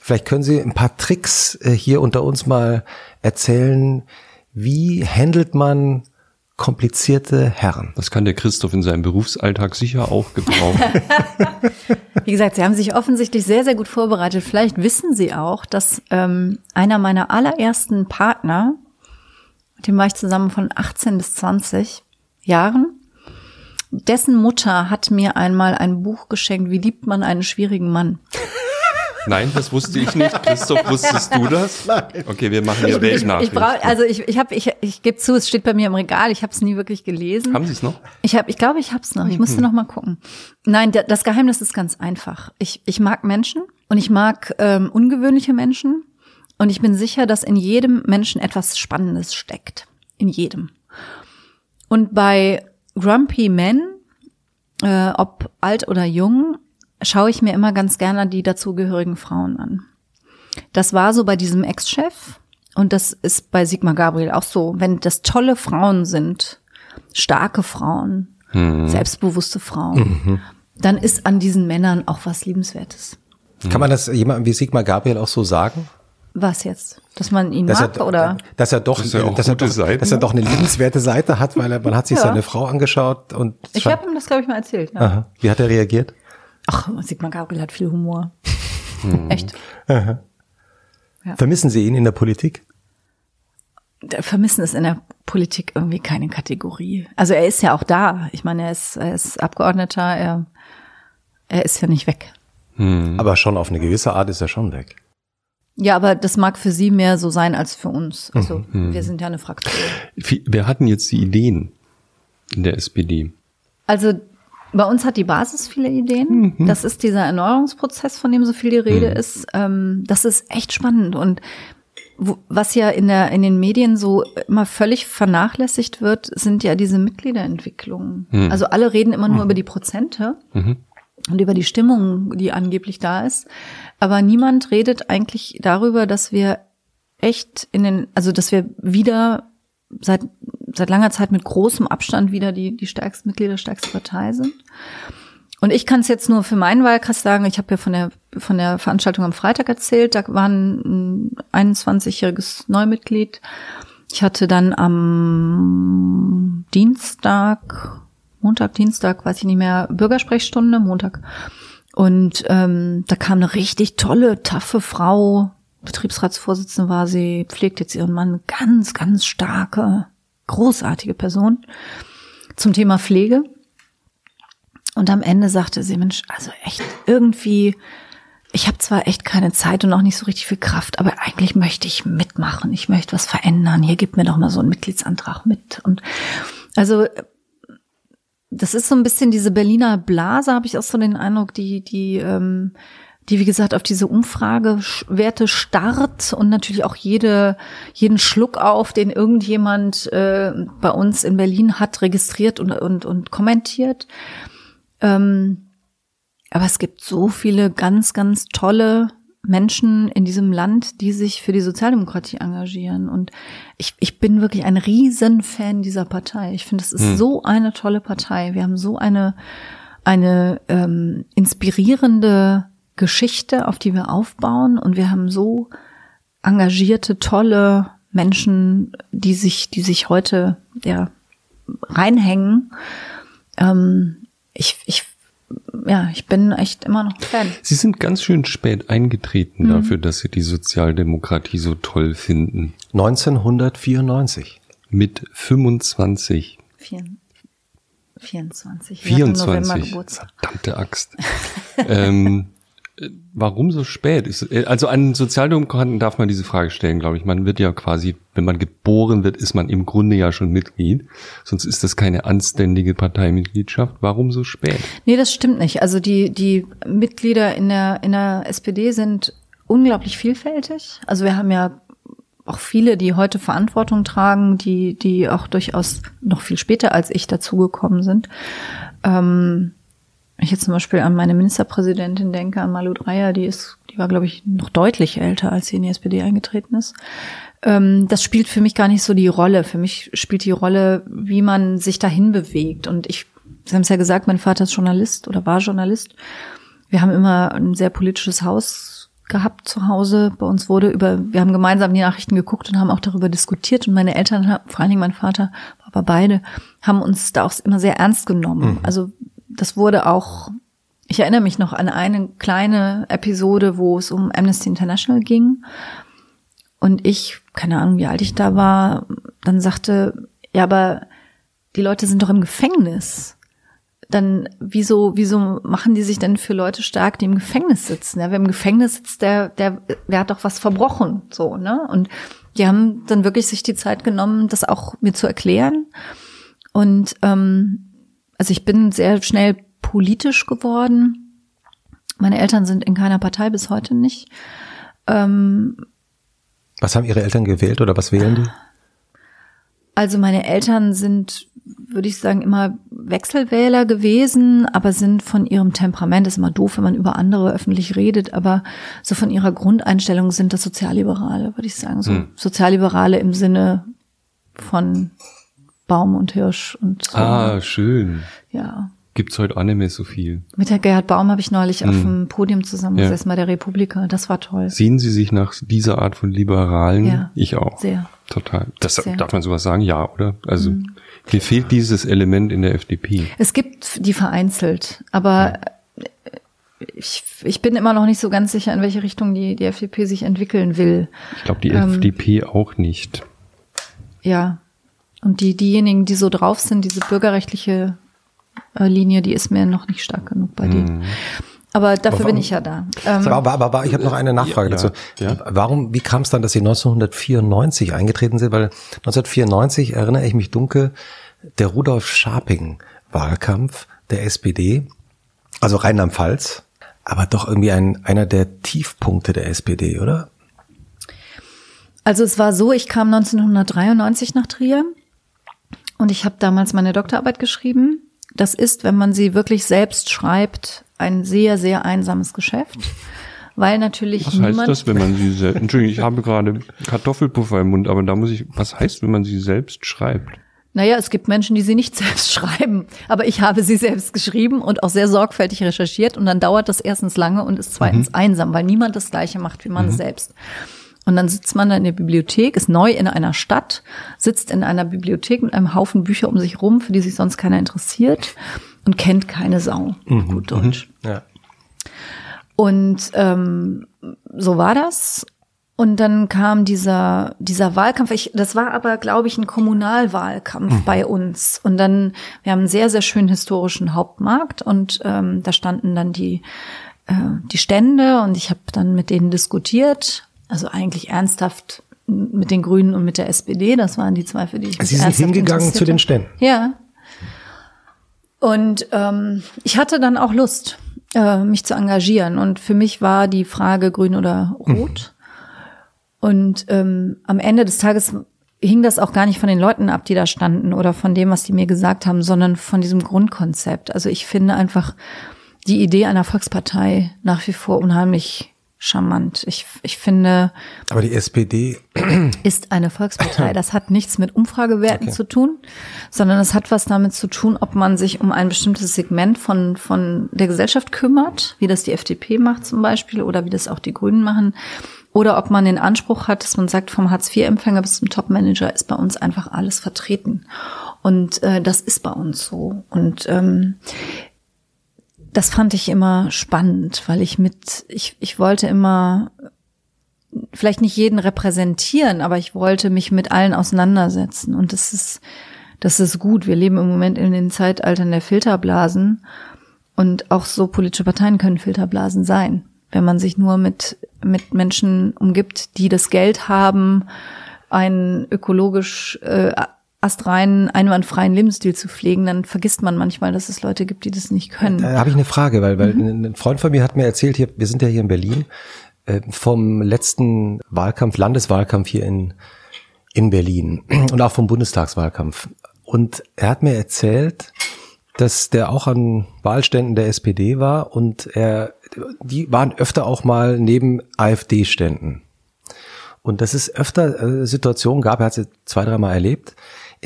Vielleicht können Sie ein paar Tricks äh, hier unter uns mal erzählen. Wie handelt man komplizierte Herren. Das kann der Christoph in seinem Berufsalltag sicher auch gebrauchen. [laughs] Wie gesagt, Sie haben sich offensichtlich sehr, sehr gut vorbereitet. Vielleicht wissen Sie auch, dass ähm, einer meiner allerersten Partner, mit dem war ich zusammen von 18 bis 20 Jahren, dessen Mutter hat mir einmal ein Buch geschenkt, wie liebt man einen schwierigen Mann. Nein, das wusste ich nicht. Christoph, wusstest du das? [laughs] Nein. Okay, wir machen hier Weltnachrichten. Ich brauch, also ich, ich habe, ich, ich gebe zu, es steht bei mir im Regal. Ich habe es nie wirklich gelesen. Haben Sie es noch? Ich habe, ich glaube, ich habe es noch. Ich musste noch mal gucken. Nein, das Geheimnis ist ganz einfach. Ich, ich mag Menschen und ich mag ähm, ungewöhnliche Menschen und ich bin sicher, dass in jedem Menschen etwas Spannendes steckt. In jedem. Und bei Grumpy Men, äh, ob alt oder jung, schaue ich mir immer ganz gerne die dazugehörigen Frauen an. Das war so bei diesem Ex-Chef und das ist bei Sigmar Gabriel auch so. Wenn das tolle Frauen sind, starke Frauen, mhm. selbstbewusste Frauen, mhm. dann ist an diesen Männern auch was Liebenswertes. Kann man das jemandem wie Sigmar Gabriel auch so sagen? Was jetzt? Dass man ihn dass mag er, oder? Dass er doch, dass er, dass, er doch dass er doch eine liebenswerte Seite hat, weil er, man hat sich ja. seine Frau angeschaut und. Ich habe ihm das, glaube ich, mal erzählt. Ja. Aha. Wie hat er reagiert? Ach, Sigmar Gabriel hat viel Humor. Hm. Echt. Ja. Vermissen Sie ihn in der Politik? Vermissen ist in der Politik irgendwie keine Kategorie. Also er ist ja auch da. Ich meine, er ist, er ist Abgeordneter, er, er ist ja nicht weg. Hm. Aber schon auf eine gewisse Art ist er schon weg. Ja, aber das mag für Sie mehr so sein als für uns. Also mhm. wir sind ja eine Fraktion. Wer hatten jetzt die Ideen in der SPD? Also bei uns hat die Basis viele Ideen. Mhm. Das ist dieser Erneuerungsprozess, von dem so viel die Rede mhm. ist. Ähm, das ist echt spannend und was ja in der in den Medien so immer völlig vernachlässigt wird, sind ja diese Mitgliederentwicklungen. Mhm. Also alle reden immer nur mhm. über die Prozente mhm. und über die Stimmung, die angeblich da ist, aber niemand redet eigentlich darüber, dass wir echt in den also dass wir wieder seit seit langer Zeit mit großem Abstand wieder die, die stärkste Mitglieder, stärkste Partei sind. Und ich kann es jetzt nur für meinen Wahlkreis sagen, ich habe ja von der, von der Veranstaltung am Freitag erzählt, da war ein 21-jähriges Neumitglied. Ich hatte dann am Dienstag, Montag, Dienstag, weiß ich nicht mehr, Bürgersprechstunde, Montag. Und ähm, da kam eine richtig tolle, taffe Frau, Betriebsratsvorsitzende war sie, pflegt jetzt ihren Mann, ganz, ganz starke, großartige Person zum Thema Pflege. Und am Ende sagte sie, Mensch, also echt irgendwie, ich habe zwar echt keine Zeit und auch nicht so richtig viel Kraft, aber eigentlich möchte ich mitmachen. Ich möchte was verändern. Hier gibt mir doch mal so einen Mitgliedsantrag mit. Und also das ist so ein bisschen diese Berliner Blase, habe ich auch so den Eindruck, die die ähm, die wie gesagt auf diese Umfragewerte starrt und natürlich auch jede, jeden Schluck auf, den irgendjemand äh, bei uns in Berlin hat, registriert und, und, und kommentiert. Ähm, aber es gibt so viele ganz, ganz tolle Menschen in diesem Land, die sich für die Sozialdemokratie engagieren. Und ich, ich bin wirklich ein Riesenfan dieser Partei. Ich finde, es ist hm. so eine tolle Partei. Wir haben so eine, eine ähm, inspirierende Geschichte, auf die wir aufbauen und wir haben so engagierte, tolle Menschen, die sich, die sich heute ja reinhängen. Ähm, ich, ich, ja, ich bin echt immer noch Fan. Sie sind ganz schön spät eingetreten mhm. dafür, dass Sie die Sozialdemokratie so toll finden. 1994. Mit 25. 24. 24. Verdammte Axt. [laughs] ähm, Warum so spät? Äh, also an Sozialdemokraten darf man diese Frage stellen, glaube ich. Man wird ja quasi, wenn man geboren wird, ist man im Grunde ja schon Mitglied. Sonst ist das keine anständige Parteimitgliedschaft. Warum so spät? Nee, das stimmt nicht. Also die, die Mitglieder in der, in der SPD sind unglaublich vielfältig. Also wir haben ja auch viele, die heute Verantwortung tragen, die, die auch durchaus noch viel später als ich dazugekommen sind. Ähm, ich jetzt zum Beispiel an meine Ministerpräsidentin denke, an Malu Dreyer, die ist, die war, glaube ich, noch deutlich älter, als sie in die SPD eingetreten ist. Ähm, das spielt für mich gar nicht so die Rolle. Für mich spielt die Rolle, wie man sich dahin bewegt. Und ich, Sie haben es ja gesagt, mein Vater ist Journalist oder war Journalist. Wir haben immer ein sehr politisches Haus gehabt zu Hause. Bei uns wurde über, wir haben gemeinsam die Nachrichten geguckt und haben auch darüber diskutiert und meine Eltern, vor allen Dingen mein Vater, aber beide, haben uns da auch immer sehr ernst genommen. Mhm. Also das wurde auch, ich erinnere mich noch an eine kleine Episode, wo es um Amnesty International ging. Und ich, keine Ahnung, wie alt ich da war, dann sagte, ja, aber die Leute sind doch im Gefängnis dann wieso, wieso machen die sich denn für Leute stark, die im Gefängnis sitzen? Ja, wer im Gefängnis sitzt, der, der, der hat doch was verbrochen, so, ne? Und die haben dann wirklich sich die Zeit genommen, das auch mir zu erklären. Und ähm, also ich bin sehr schnell politisch geworden. Meine Eltern sind in keiner Partei bis heute nicht. Ähm, was haben Ihre Eltern gewählt oder was wählen die? Also meine Eltern sind würde ich sagen, immer Wechselwähler gewesen, aber sind von ihrem Temperament, ist immer doof, wenn man über andere öffentlich redet, aber so von ihrer Grundeinstellung sind das Sozialliberale, würde ich sagen. So hm. Sozialliberale im Sinne von Baum und Hirsch und so. Ah, schön. Ja. Gibt's heute auch nicht mehr so viel. Mit der Gerhard Baum habe ich neulich hm. auf dem Podium zusammengesessen ja. bei der Republika. Das war toll. Sehen Sie sich nach dieser Art von Liberalen? Ja. Ich auch. Sehr. Total. Das Sehr. darf man sowas sagen? Ja, oder? Also. Hm. Mir fehlt dieses Element in der FDP. Es gibt die vereinzelt, aber ich, ich bin immer noch nicht so ganz sicher, in welche Richtung die, die FDP sich entwickeln will. Ich glaube, die ähm, FDP auch nicht. Ja. Und die, diejenigen, die so drauf sind, diese bürgerrechtliche äh, Linie, die ist mir noch nicht stark genug bei denen. Mhm. Aber dafür aber bin ich ja da. Ähm, aber, aber, aber ich habe noch eine Nachfrage ja, dazu. Ja. Warum, wie kam es dann, dass Sie 1994 eingetreten sind? Weil 1994 erinnere ich mich dunkel, der Rudolf Scharping Wahlkampf der SPD, also Rheinland-Pfalz, aber doch irgendwie ein, einer der Tiefpunkte der SPD, oder? Also es war so, ich kam 1993 nach Trier und ich habe damals meine Doktorarbeit geschrieben. Das ist, wenn man sie wirklich selbst schreibt, ein sehr, sehr einsames Geschäft. Weil natürlich was niemand. Was heißt das, wenn man sie selbst, Entschuldigung, ich habe gerade Kartoffelpuffer im Mund, aber da muss ich, was heißt, wenn man sie selbst schreibt? Naja, es gibt Menschen, die sie nicht [laughs] selbst schreiben, aber ich habe sie selbst geschrieben und auch sehr sorgfältig recherchiert und dann dauert das erstens lange und ist zweitens mhm. einsam, weil niemand das Gleiche macht wie man mhm. selbst. Und dann sitzt man da in der Bibliothek, ist neu in einer Stadt, sitzt in einer Bibliothek mit einem Haufen Bücher um sich rum, für die sich sonst keiner interessiert und kennt keine Sau. Mhm. Gut Deutsch. Mhm. Ja. Und ähm, so war das. Und dann kam dieser, dieser Wahlkampf. Ich, das war aber, glaube ich, ein Kommunalwahlkampf mhm. bei uns. Und dann, wir haben einen sehr, sehr schönen historischen Hauptmarkt und ähm, da standen dann die, äh, die Stände und ich habe dann mit denen diskutiert. Also eigentlich ernsthaft mit den Grünen und mit der SPD. Das waren die zwei, für die ich Sie sind hingegangen zu den Ständen. Ja, und ähm, ich hatte dann auch Lust, äh, mich zu engagieren. Und für mich war die Frage grün oder rot. Mhm. Und ähm, am Ende des Tages hing das auch gar nicht von den Leuten ab, die da standen oder von dem, was die mir gesagt haben, sondern von diesem Grundkonzept. Also ich finde einfach die Idee einer Volkspartei nach wie vor unheimlich charmant. Ich, ich finde. Aber die SPD [clears throat] ist eine Volkspartei. [clears throat] Das hat nichts mit Umfragewerten okay. zu tun, sondern es hat was damit zu tun, ob man sich um ein bestimmtes Segment von, von der Gesellschaft kümmert, wie das die FDP macht zum Beispiel oder wie das auch die Grünen machen. Oder ob man den Anspruch hat, dass man sagt, vom Hartz-IV-Empfänger bis zum Top-Manager ist bei uns einfach alles vertreten. Und äh, das ist bei uns so. Und ähm, das fand ich immer spannend, weil ich mit, ich, ich wollte immer vielleicht nicht jeden repräsentieren, aber ich wollte mich mit allen auseinandersetzen. Und das ist, das ist gut. Wir leben im Moment in den Zeitaltern der Filterblasen. Und auch so politische Parteien können Filterblasen sein. Wenn man sich nur mit, mit Menschen umgibt, die das Geld haben, einen ökologisch äh, astreinen, einwandfreien Lebensstil zu pflegen, dann vergisst man manchmal, dass es Leute gibt, die das nicht können. Da habe ich eine Frage, weil, weil mhm. ein Freund von mir hat mir erzählt, hier, wir sind ja hier in Berlin, äh, vom letzten Wahlkampf, Landeswahlkampf hier in, in Berlin [clears throat] und auch vom Bundestagswahlkampf. Und er hat mir erzählt, dass der auch an Wahlständen der SPD war und er, die waren öfter auch mal neben AfD-Ständen. Und dass es öfter äh, Situationen gab, er hat sie zwei, dreimal erlebt,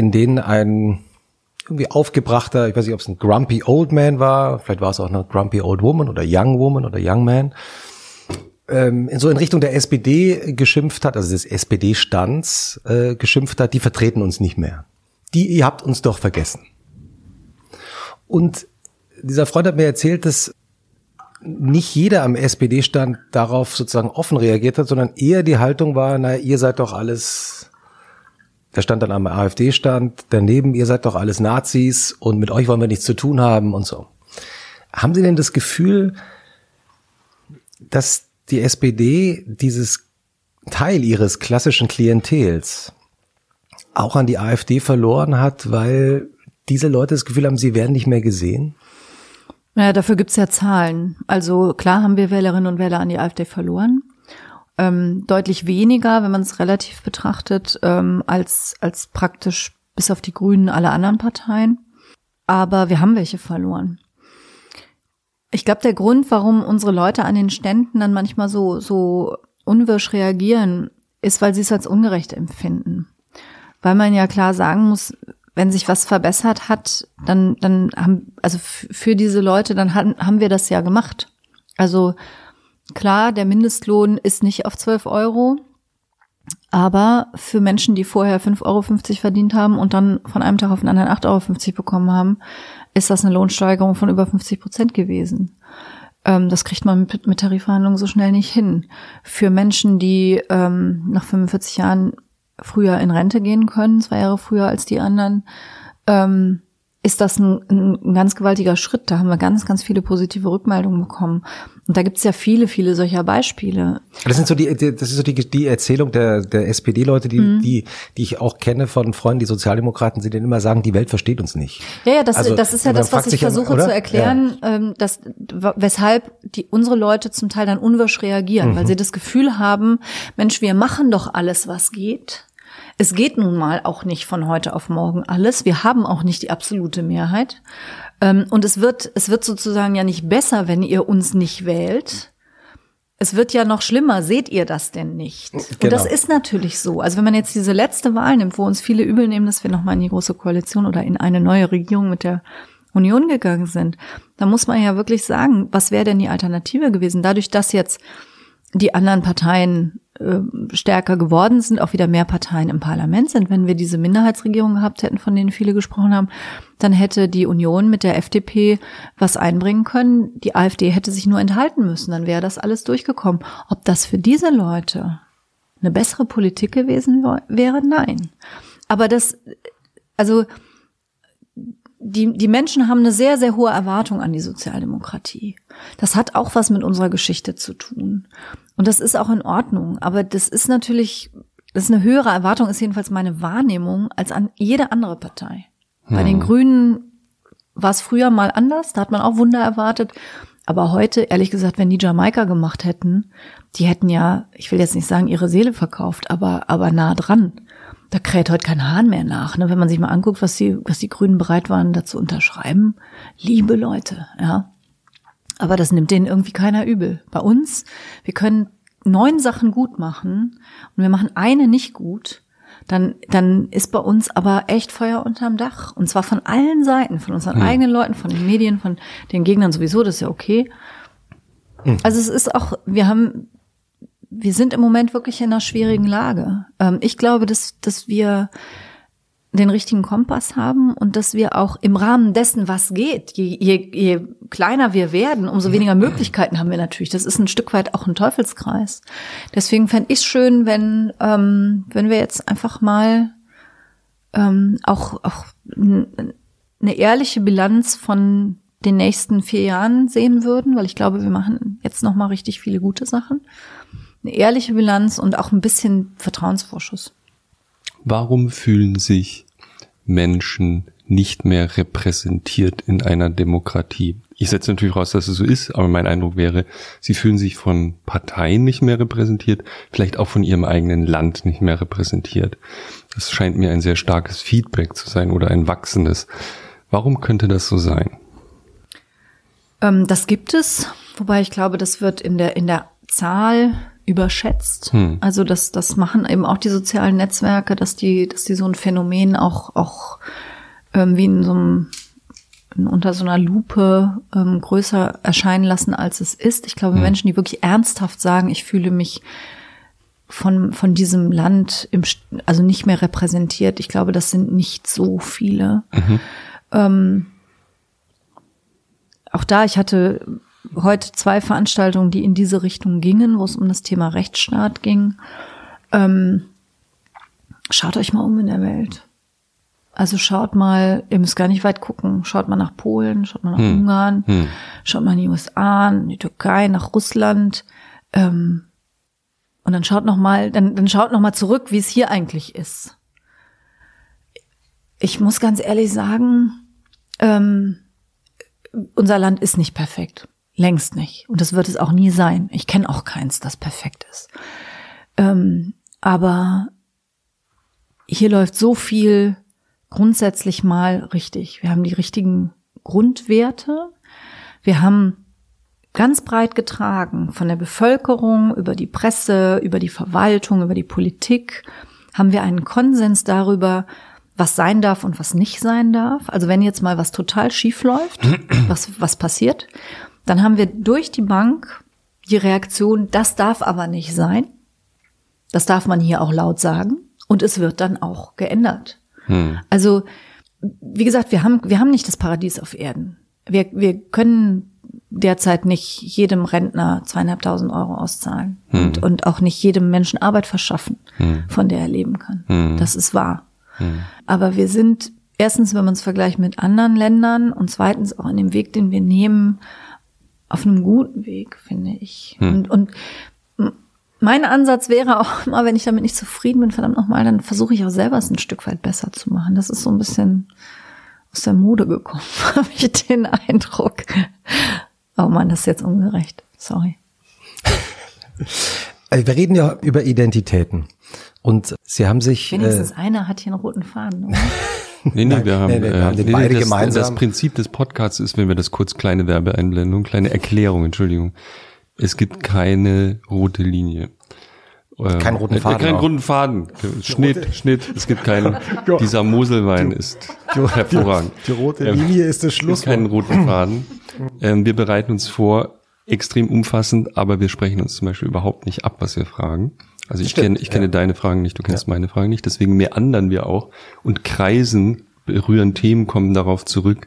in denen ein irgendwie aufgebrachter, ich weiß nicht, ob es ein grumpy old man war, vielleicht war es auch eine grumpy old woman oder young woman oder young man, ähm, so in Richtung der SPD geschimpft hat, also des SPD-Stands äh, geschimpft hat, die vertreten uns nicht mehr. Die, ihr habt uns doch vergessen. Und dieser Freund hat mir erzählt, dass nicht jeder am SPD-Stand darauf sozusagen offen reagiert hat, sondern eher die Haltung war, na, ihr seid doch alles, der stand dann am AfD-Stand, daneben, ihr seid doch alles Nazis und mit euch wollen wir nichts zu tun haben und so. Haben Sie denn das Gefühl, dass die SPD dieses Teil ihres klassischen Klientels auch an die AfD verloren hat, weil diese Leute das Gefühl haben, sie werden nicht mehr gesehen? Naja, dafür gibt's ja Zahlen. Also klar haben wir Wählerinnen und Wähler an die AfD verloren. Ähm, deutlich weniger, wenn man es relativ betrachtet, ähm, als, als praktisch bis auf die Grünen alle anderen Parteien. Aber wir haben welche verloren. Ich glaube, der Grund, warum unsere Leute an den Ständen dann manchmal so, so unwirsch reagieren, ist, weil sie es als ungerecht empfinden. Weil man ja klar sagen muss, wenn sich was verbessert hat, dann, dann haben, also für diese Leute, dann haben, haben wir das ja gemacht. Also klar, der Mindestlohn ist nicht auf 12 Euro, aber für Menschen, die vorher 5,50 Euro verdient haben und dann von einem Tag auf den anderen 8,50 Euro bekommen haben, ist das eine Lohnsteigerung von über 50 Prozent gewesen. Ähm, das kriegt man mit, mit Tarifverhandlungen so schnell nicht hin. Für Menschen, die ähm, nach 45 Jahren früher in Rente gehen können, zwei Jahre früher als die anderen, ähm, ist das ein, ein, ganz gewaltiger Schritt. Da haben wir ganz, ganz viele positive Rückmeldungen bekommen. Und da gibt's ja viele, viele solcher Beispiele. Das sind so die, das ist so die, die Erzählung der, der SPD-Leute, die, mhm. die, die ich auch kenne von Freunden, die Sozialdemokraten sind, die immer sagen, die Welt versteht uns nicht. Ja, ja, das, also, das ist ja das, was ich versuche an, zu erklären, ja. ähm, dass, weshalb die, unsere Leute zum Teil dann unwirsch reagieren, mhm. weil sie das Gefühl haben, Mensch, wir machen doch alles, was geht es geht nun mal auch nicht von heute auf morgen alles. Wir haben auch nicht die absolute Mehrheit. Ähm, und es wird, es wird sozusagen ja nicht besser, wenn ihr uns nicht wählt. Es wird ja noch schlimmer. Seht ihr das denn nicht? Genau. Und das ist natürlich so. Also wenn man jetzt diese letzte Wahl nimmt, wo uns viele übel nehmen, dass wir nochmal in die große Koalition oder in eine neue Regierung mit der Union gegangen sind, dann muss man ja wirklich sagen, was wäre denn die Alternative gewesen? Dadurch, dass jetzt die anderen Parteien stärker geworden sind, auch wieder mehr Parteien im Parlament sind. Wenn wir diese Minderheitsregierung gehabt hätten, von denen viele gesprochen haben, dann hätte die Union mit der FDP was einbringen können. Die AfD hätte sich nur enthalten müssen, dann wäre das alles durchgekommen. Ob das für diese Leute eine bessere Politik gewesen wäre? Nein. Aber das, also die, die Menschen haben eine sehr, sehr hohe Erwartung an die Sozialdemokratie. Das hat auch was mit unserer Geschichte zu tun. Und das ist auch in Ordnung. Aber das ist natürlich, das ist eine höhere Erwartung, ist jedenfalls meine Wahrnehmung als an jede andere Partei. Hm. Bei den hm. Grünen war es früher mal anders, da hat man auch Wunder erwartet. Aber heute, ehrlich gesagt, wenn die Jamaika gemacht hätten, die hätten ja, ich will jetzt nicht sagen, ihre Seele verkauft, aber, aber nah dran da kräht heute kein Hahn mehr nach. Ne? Wenn man sich mal anguckt, was die, was die Grünen bereit waren, dazu unterschreiben. Liebe Leute, ja. Aber das nimmt denen irgendwie keiner übel. Bei uns, wir können neun Sachen gut machen und wir machen eine nicht gut, dann, dann ist bei uns aber echt Feuer unterm Dach. Und zwar von allen Seiten, von unseren hm. eigenen Leuten, von den Medien, von den Gegnern sowieso, das ist ja okay. Hm. Also es ist auch, wir haben wir sind im Moment wirklich in einer schwierigen Lage. Ähm, ich glaube, dass, dass wir den richtigen Kompass haben und dass wir auch im Rahmen dessen, was geht, je, je, je kleiner wir werden, umso weniger Möglichkeiten haben wir natürlich. Das ist ein Stück weit auch ein Teufelskreis. Deswegen fände ich es schön, wenn, ähm, wenn wir jetzt einfach mal ähm, auch, auch eine ehrliche Bilanz von den nächsten vier Jahren sehen würden, weil ich glaube, wir machen jetzt noch mal richtig viele gute Sachen eine ehrliche Bilanz und auch ein bisschen Vertrauensvorschuss. Warum fühlen sich Menschen nicht mehr repräsentiert in einer Demokratie? Ich setze natürlich raus, dass es so ist, aber mein Eindruck wäre, sie fühlen sich von Parteien nicht mehr repräsentiert, vielleicht auch von ihrem eigenen Land nicht mehr repräsentiert. Das scheint mir ein sehr starkes Feedback zu sein oder ein wachsendes. Warum könnte das so sein? Ähm, das gibt es, wobei ich glaube, das wird in der, in der Zahl überschätzt. Hm. Also das, das machen eben auch die sozialen Netzwerke, dass die, dass die so ein Phänomen auch, auch ähm, wie in so einem unter so einer Lupe ähm, größer erscheinen lassen, als es ist. Ich glaube, Menschen, die wirklich ernsthaft sagen, ich fühle mich von, von diesem Land im, also nicht mehr repräsentiert. Ich glaube, das sind nicht so viele. Ähm, auch da, ich hatte heute zwei Veranstaltungen, die in diese Richtung gingen, wo es um das Thema Rechtsstaat ging. Ähm, schaut euch mal um in der Welt. Also schaut mal, ihr müsst gar nicht weit gucken. Schaut mal nach Polen, schaut mal nach Hm. Ungarn, Hm. schaut mal in die USA, in die Türkei, nach Russland. Ähm, und dann schaut noch mal, dann, dann schaut noch mal zurück, wie es hier eigentlich ist. Ich muss ganz ehrlich sagen, ähm, unser Land ist nicht perfekt. Längst nicht. Und das wird es auch nie sein. Ich kenne auch keins, das perfekt ist. Ähm, aber hier läuft so viel grundsätzlich mal richtig. Wir haben die richtigen Grundwerte. Wir haben ganz breit getragen von der Bevölkerung über die Presse, über die Verwaltung, über die Politik, haben wir einen Konsens darüber, was sein darf und was nicht sein darf. Also wenn jetzt mal was total schief läuft, was, was passiert, dann haben wir durch die Bank die Reaktion, das darf aber nicht sein. Das darf man hier auch laut sagen. Und es wird dann auch geändert. Also, wie gesagt, wir haben, wir haben nicht das Paradies auf Erden. Wir, wir können derzeit nicht jedem Rentner zweieinhalbtausend Euro auszahlen und, und auch nicht jedem Menschen Arbeit verschaffen, von der er leben kann. Das ist wahr. Aber wir sind erstens, wenn man es vergleicht mit anderen Ländern und zweitens auch in dem Weg, den wir nehmen, auf einem guten Weg, finde ich. Und, und m- mein Ansatz wäre auch [laughs] immer, wenn ich damit nicht zufrieden bin, verdammt nochmal, dann versuche ich auch selber es ein Stück weit besser zu machen. Das ist so ein bisschen aus der Mode gekommen, [laughs] habe ich den Eindruck. Oh Mann, das ist jetzt ungerecht. Sorry. Also [laughs] wir reden ja über Identitäten. Und Sie haben sich. Wenigstens Äh, einer hat hier einen roten Faden. Nee, nee, wir haben, nee, wir äh, haben die nee, beide das, gemeinsam. das Prinzip des Podcasts ist, wenn wir das kurz kleine Werbeeinblendung, kleine Erklärung, Entschuldigung. Es gibt keine rote Linie. Ähm, Keinen roten äh, Faden Keinen auch. roten Faden. Schnitt, Schnitt. Es gibt keinen. [laughs] Dieser Moselwein ist hervorragend. die rote Ähm, Linie ist das Es gibt keinen roten Faden. Ähm, wir bereiten uns vor, extrem umfassend, aber wir sprechen uns zum Beispiel überhaupt nicht ab, was wir fragen. Also ich kenne, ich kenne ja. deine Fragen nicht, du kennst meine Fragen nicht, deswegen meandern wir auch und kreisen, berühren Themen, kommen darauf zurück.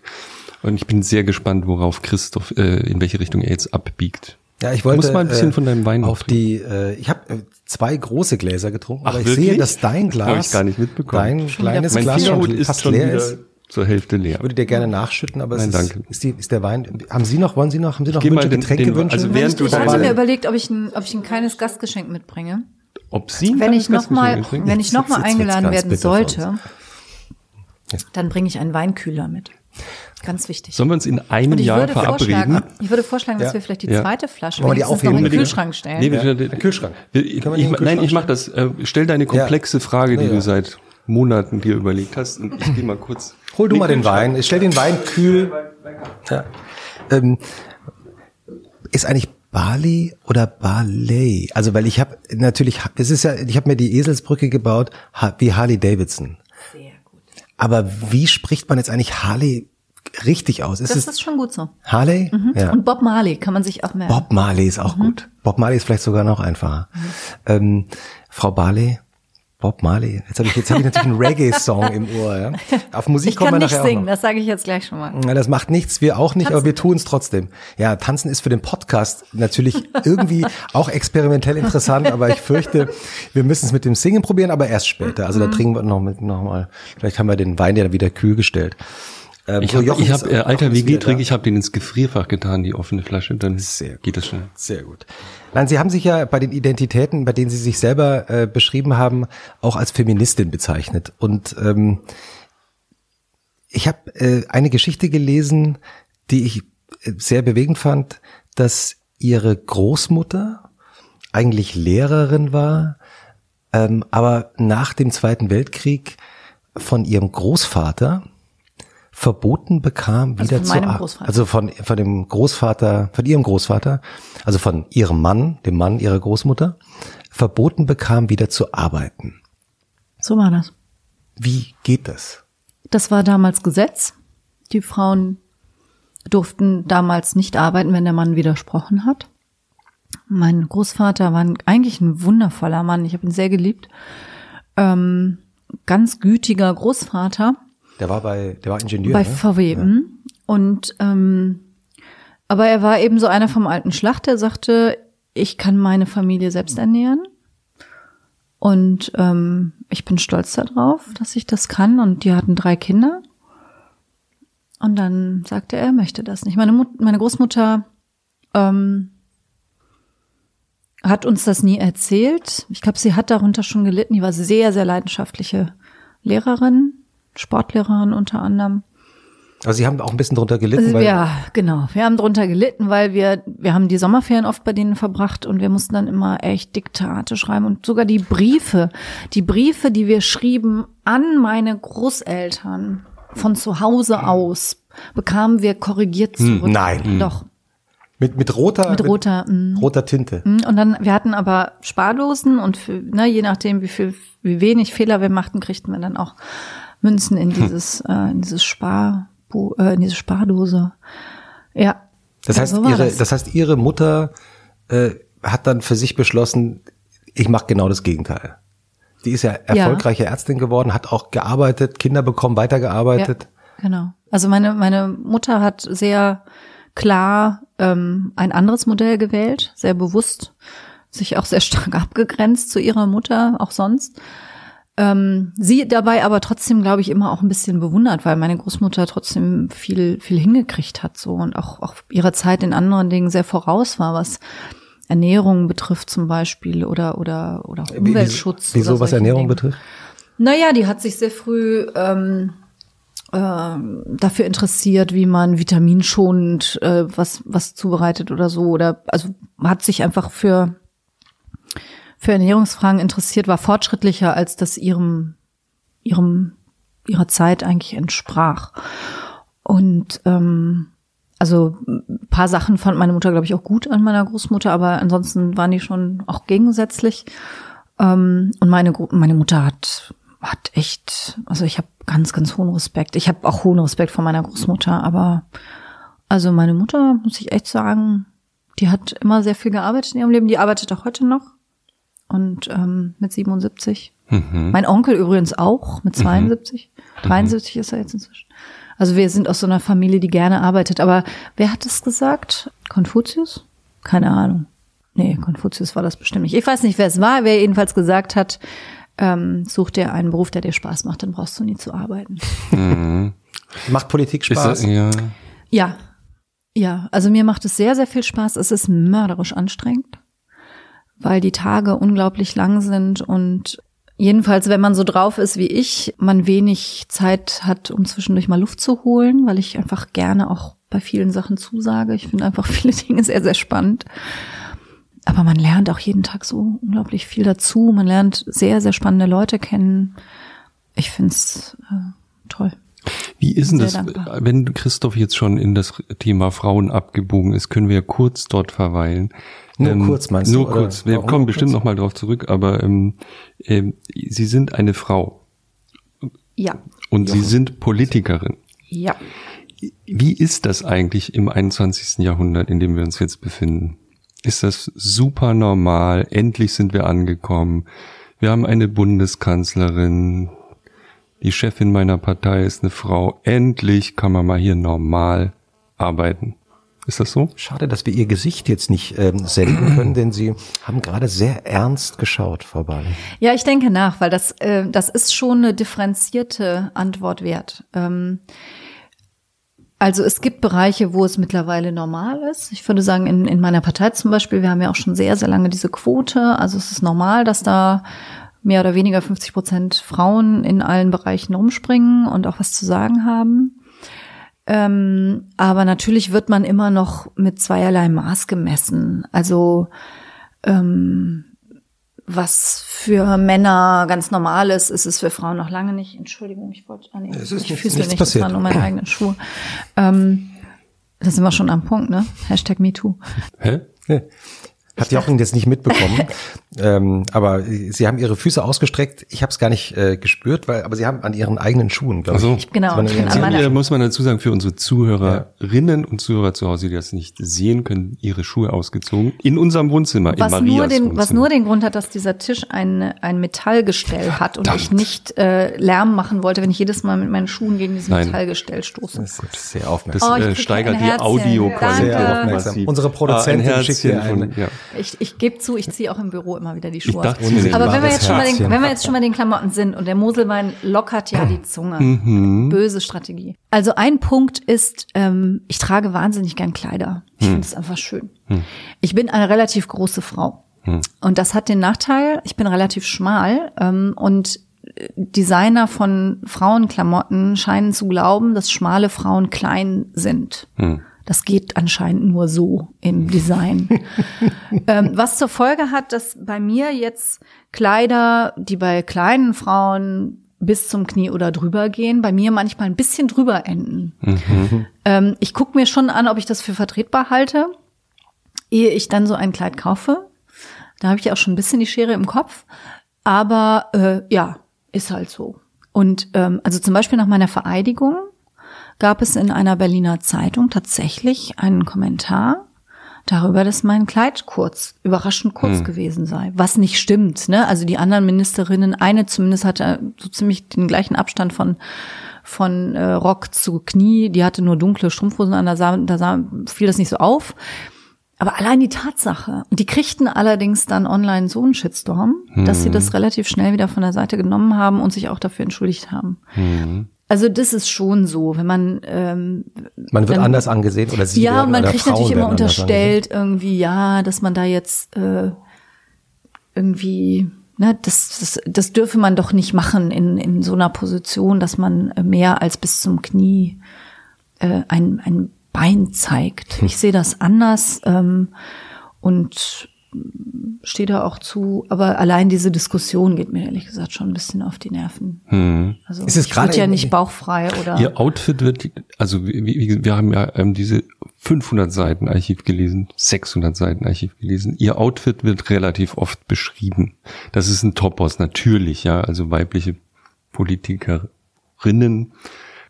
Und ich bin sehr gespannt, worauf Christoph, äh, in welche Richtung er jetzt abbiegt. Ja, ich wollte Du musst mal ein bisschen äh, von deinem Wein auf die. Äh, ich habe äh, zwei große Gläser getrunken, Ach, aber ich wirklich? sehe, dass dein Glas, Hab ich gar nicht mitbekommen. dein Schon kleines fast Glas leer. schon ist fast schon leer ist. zur Hälfte leer. Ich würde dir gerne nachschütten, aber Nein, es ist, danke. ist, die, ist der Wein. Haben Sie noch? Wollen Sie noch? Haben Sie noch geh mal Wünsche, den- Getränke den- wünschen? also während du Ich hatte mir überlegt, ob ich ein, ob ich ein kleines Gastgeschenk mitbringe. Ob sie ein Wenn ich noch mal, wenn ich noch mal eingeladen werden sollte, dann bringe ich einen Weinkühler mit. Ganz wichtig. Sollen wir uns in einem Und ich Jahr würde vorschlagen, verabreden? ich würde vorschlagen, dass Ja. wir vielleicht die Ja. zweite Flasche Wollen wir die aufheben? in den. Kühlschrank stellen. Nee, wir, Ja, der Kühlschrank. Ich, ich, in den nein, ich Kühlschrank mach das. Äh, stell deine komplexe Frage, die Ja. du seit Monaten dir überlegt hast. Und ich gehe mal kurz. Hol du mal den Kühlschrank. Wein. Ich stell den Wein kühl. Ja. Ähm, ist eigentlich Bali oder Ballet? Also weil ich habe natürlich, es ist ja, ich habe mir die Eselsbrücke gebaut wie Harley Davidson. Sehr gut. Aber wie spricht man jetzt eigentlich Harley richtig aus? Ist Das es ist schon gut so. Harley? Ja. Und Bob Marley kann man sich auch merken. Bob Marley ist auch gut. Bob Marley ist vielleicht sogar noch einfacher. Ähm, Frau Barley, Bob Marley. Jetzt habe ich jetzt habe ich natürlich einen Reggae-Song im Ohr. Ja? [laughs] Auf Musik ich kommen wir nicht nachher auch singen, das sage ich jetzt gleich schon mal. Ja, das macht nichts, wir auch nicht, aber Tanzen. wir tun es trotzdem. Ja, tanzen ist für den Podcast natürlich irgendwie [laughs] auch experimentell interessant, aber ich fürchte, wir müssen es mit dem Singen probieren, aber erst später. Also da Mhm. trinken wir noch mit noch mal. Vielleicht haben wir den Wein ja wieder kühl gestellt. Ähm, Ich so, habe, ist- hab, äh, alter da. ich habe den ins Gefrierfach getan, die offene Flasche, dann Sehr geht das schnell. Sehr gut. Nein, Sie haben sich ja bei den Identitäten, bei denen Sie sich selber äh, beschrieben haben, auch als Feministin bezeichnet. Und ähm, ich habe äh, eine Geschichte gelesen, die ich äh, sehr bewegend fand, dass Ihre Großmutter eigentlich Lehrerin war, ähm, aber nach dem Zweiten Weltkrieg von ihrem Großvater verboten bekam, Also wieder von zu meinem ar- Großvater. also von von dem Großvater, von ihrem Großvater, also von ihrem Mann, dem Mann ihrer Großmutter, verboten bekam, wieder zu arbeiten. So war das. Wie geht das? Das war damals Gesetz. Die Frauen durften damals nicht arbeiten, wenn der Mann widersprochen hat. Mein Großvater war eigentlich ein wundervoller Mann. Ich habe ihn sehr geliebt. Ähm, ganz gütiger Großvater. Der war bei, der war Ingenieur. Bei ne? VW. Ja. Und ähm, aber er war eben so einer vom alten Schlacht, der sagte, ich kann meine Familie selbst ernähren. Und ähm, ich bin stolz darauf, dass ich das kann. Und die hatten drei Kinder. Und dann sagte er, er möchte das nicht. Meine, Mut meine Großmutter ähm, hat uns das nie erzählt. Ich glaube, sie hat darunter schon gelitten. Die war sehr, sehr leidenschaftliche Lehrerin, Sportlehrerin unter anderem. Aber Sie haben auch ein bisschen drunter gelitten. Also, ja, genau. Wir haben drunter gelitten, weil wir, wir haben die Sommerferien oft bei denen verbracht und wir mussten dann immer echt Diktate schreiben und sogar die Briefe, die Briefe, die wir schrieben an meine Großeltern von zu Hause aus, bekamen wir korrigiert Hm, zurück. Nein. Doch. Mit, mit roter, Mit roter, mit roter Tinte. Und dann, wir hatten aber Spardosen und für, ne, je nachdem, wie viel, wie wenig Fehler wir machten, kriegten wir dann auch Münzen in dieses, äh, in dieses Spar, äh, in diese Spardose. Ja. Das heißt, so war ihre, das. das heißt, ihre Mutter äh, hat dann für sich beschlossen, ich mache genau das Gegenteil. Die ist ja erfolgreiche Ärztin geworden, hat auch gearbeitet, Kinder bekommen, weitergearbeitet. Ja, genau. Also meine, meine Mutter hat sehr klar ähm, ein anderes Modell gewählt, sehr bewusst, sich auch sehr stark [laughs] abgegrenzt zu ihrer Mutter, auch sonst. Ähm, sie dabei aber trotzdem, glaube ich, immer auch ein bisschen bewundert, weil meine Großmutter trotzdem viel, viel hingekriegt hat so und auch, auch ihrer Zeit in anderen Dingen sehr voraus war, was Ernährung betrifft zum Beispiel oder oder oder Umweltschutz. Wieso, oder was Ernährung Dinge. betrifft? Naja, die hat sich sehr früh ähm, ähm, dafür interessiert, wie man vitaminschonend äh, was was zubereitet oder so oder also hat sich einfach für für Ernährungsfragen interessiert, war fortschrittlicher als das ihrem ihrem ihrer Zeit eigentlich entsprach und ähm, also ein paar Sachen fand meine Mutter glaube ich auch gut an meiner Großmutter, aber ansonsten waren die schon auch gegensätzlich ähm, und meine meine Mutter hat hat echt, also ich habe ganz, ganz hohen Respekt. Ich habe auch hohen Respekt vor meiner Großmutter, aber also meine Mutter, muss ich echt sagen, die hat immer sehr viel gearbeitet in ihrem Leben. Die arbeitet auch heute noch. Und ähm, mit 77. Mein Onkel übrigens auch mit 72. 73 ist er jetzt inzwischen. Also wir sind aus so einer Familie, die gerne arbeitet. Aber wer hat das gesagt? Konfuzius? Keine Ahnung. Nee, Konfuzius war das bestimmt nicht. Ich weiß nicht, wer es war. Wer jedenfalls gesagt hat, ähm, such dir einen Beruf, der dir Spaß macht, dann brauchst du nie zu arbeiten. Macht Politik Spaß? das, ja. Ja, ja, also mir macht es sehr, sehr viel Spaß. Es ist mörderisch anstrengend, weil die Tage unglaublich lang sind und jedenfalls, wenn man so drauf ist wie ich, man wenig Zeit hat, um zwischendurch mal Luft zu holen, weil ich einfach gerne auch bei vielen Sachen zusage. Ich finde einfach [laughs] viele Dinge sehr, sehr spannend. Aber man lernt auch jeden Tag so unglaublich viel dazu. Man lernt sehr, sehr spannende Leute kennen. Ich finde es äh, toll. Wie ist denn das, dankbar. wenn Christoph jetzt schon in das Thema Frauen abgebogen ist, können wir kurz dort verweilen. Ähm, Nur kurz, meinst du, Nur kurz. Wir warum kommen nur bestimmt kurz? noch mal drauf zurück, aber ähm, ähm, Sie sind eine Frau Ja. und Sie sind Politikerin. Ja. Wie ist das eigentlich im 21. Jahrhundert, in dem wir uns jetzt befinden? Ist das super normal? Endlich sind wir angekommen. Wir haben eine Bundeskanzlerin. Die Chefin meiner Partei ist eine Frau. Endlich kann man mal hier normal arbeiten. Ist das so? Schade, dass wir ihr Gesicht jetzt nicht ähm, senden können, denn sie haben gerade sehr ernst geschaut, Frau Bali. Ja, ich denke nach, weil das, äh, das ist schon eine differenzierte Antwort wert. Ähm, also es gibt Bereiche, wo es mittlerweile normal ist. Ich würde sagen, in, in meiner Partei zum Beispiel, wir haben ja auch schon sehr, sehr lange diese Quote. Also es ist normal, dass da mehr oder weniger 50 Prozent Frauen in allen Bereichen rumspringen und auch was zu sagen haben. Ähm, aber natürlich wird man immer noch mit zweierlei Maß gemessen. Also ähm, was für Männer ganz normal ist, ist es für Frauen noch lange nicht. Entschuldigung, ich wollte, ah, nee, Es ist ich nichts- füße nichts nicht, passiert. das waren nur meine eigenen Schuhe. Ähm, da sind wir schon am Punkt, ne? Hashtag MeToo. Hä? Hat Jochen jetzt nicht mitbekommen. [laughs] Ähm, aber sie haben ihre Füße ausgestreckt. Ich habe es gar nicht äh, gespürt, weil, aber sie haben an ihren eigenen Schuhen, glaube Also, ich. Genau, Das waren ich an bin ihren an Sie haben meiner- ja, muss man dazu sagen, für unsere Zuhörerinnen und Zuhörer zu Hause, die das nicht sehen können, ihre Schuhe ausgezogen. In unserem Wohnzimmer, was in nur, Marias den, Wohnzimmer. was nur den Grund hat, dass dieser Tisch ein, ein Metallgestell hat und ich nicht äh, Lärm machen wollte, wenn ich jedes Mal mit meinen Schuhen gegen dieses Nein. Metallgestell stoße. Das ist sehr das aufmerksam. Oh, ich äh, steigert ein die. Audioqualität. Unsere Produzentin Ah, ein schickt mir eine- ja. Ich, ich gebe zu, ich ziehe auch im Büro immer wieder die Schuhe aus. Aber wenn wir, jetzt schon mal den, wenn wir jetzt schon mal den Klamotten sind und der Moselwein lockert ja die Zunge. Mhm. Böse Strategie. Also ein Punkt ist, ähm, ich trage wahnsinnig gern Kleider. Ich finde es einfach schön. Ich bin eine relativ große Frau. Und das hat den Nachteil, ich bin relativ schmal ähm, und äh, Designer von Frauenklamotten scheinen zu glauben, dass schmale Frauen klein sind. Das geht anscheinend nur so im Design. [laughs] ähm, was zur Folge hat, dass bei mir jetzt Kleider, die bei kleinen Frauen bis zum Knie oder drüber gehen, bei mir manchmal ein bisschen drüber enden. Ähm, ich gucke mir schon an, ob ich das für vertretbar halte, ehe ich dann so ein Kleid kaufe. Da habe ich auch schon ein bisschen die Schere im Kopf. Aber äh, ja, ist halt so. Und ähm, also zum Beispiel nach meiner Vereidigung gab es in einer Berliner Zeitung tatsächlich einen Kommentar darüber, dass mein Kleid kurz, überraschend kurz gewesen sei. Was nicht stimmt, ne? Also die anderen Ministerinnen, eine zumindest hatte so ziemlich den gleichen Abstand von von äh, Rock zu Knie, die hatte nur dunkle Strumpfhosen an, da, sah, da sah, fiel das nicht so auf. Aber allein die Tatsache, und die kriegten allerdings dann online so einen Shitstorm, dass sie das relativ schnell wieder von der Seite genommen haben und sich auch dafür entschuldigt haben. Also das ist schon so, wenn man ähm, Man wird dann- anders angesehen oder sie ja, werden, und man kriegt Frauen natürlich immer unterstellt irgendwie, ja, dass man da jetzt äh, irgendwie, ne, das, das, das dürfe man doch nicht machen in, in so einer Position, dass man äh, mehr als bis zum Knie äh, ein, ein Bein zeigt. [laughs] Ich sehe das anders ähm, und stehe da auch zu, aber allein diese Diskussion geht mir ehrlich gesagt schon ein bisschen auf die Nerven. Also Ist es ich gerade würde ja nicht bauchfrei oder Ihr Outfit wird, also wie, wie, wir haben ja ähm, diese 500 Seiten Archiv gelesen, 600 Seiten Archiv gelesen. Ihr Outfit wird relativ oft beschrieben. Das ist ein Topos, natürlich, ja. Also weibliche Politikerinnen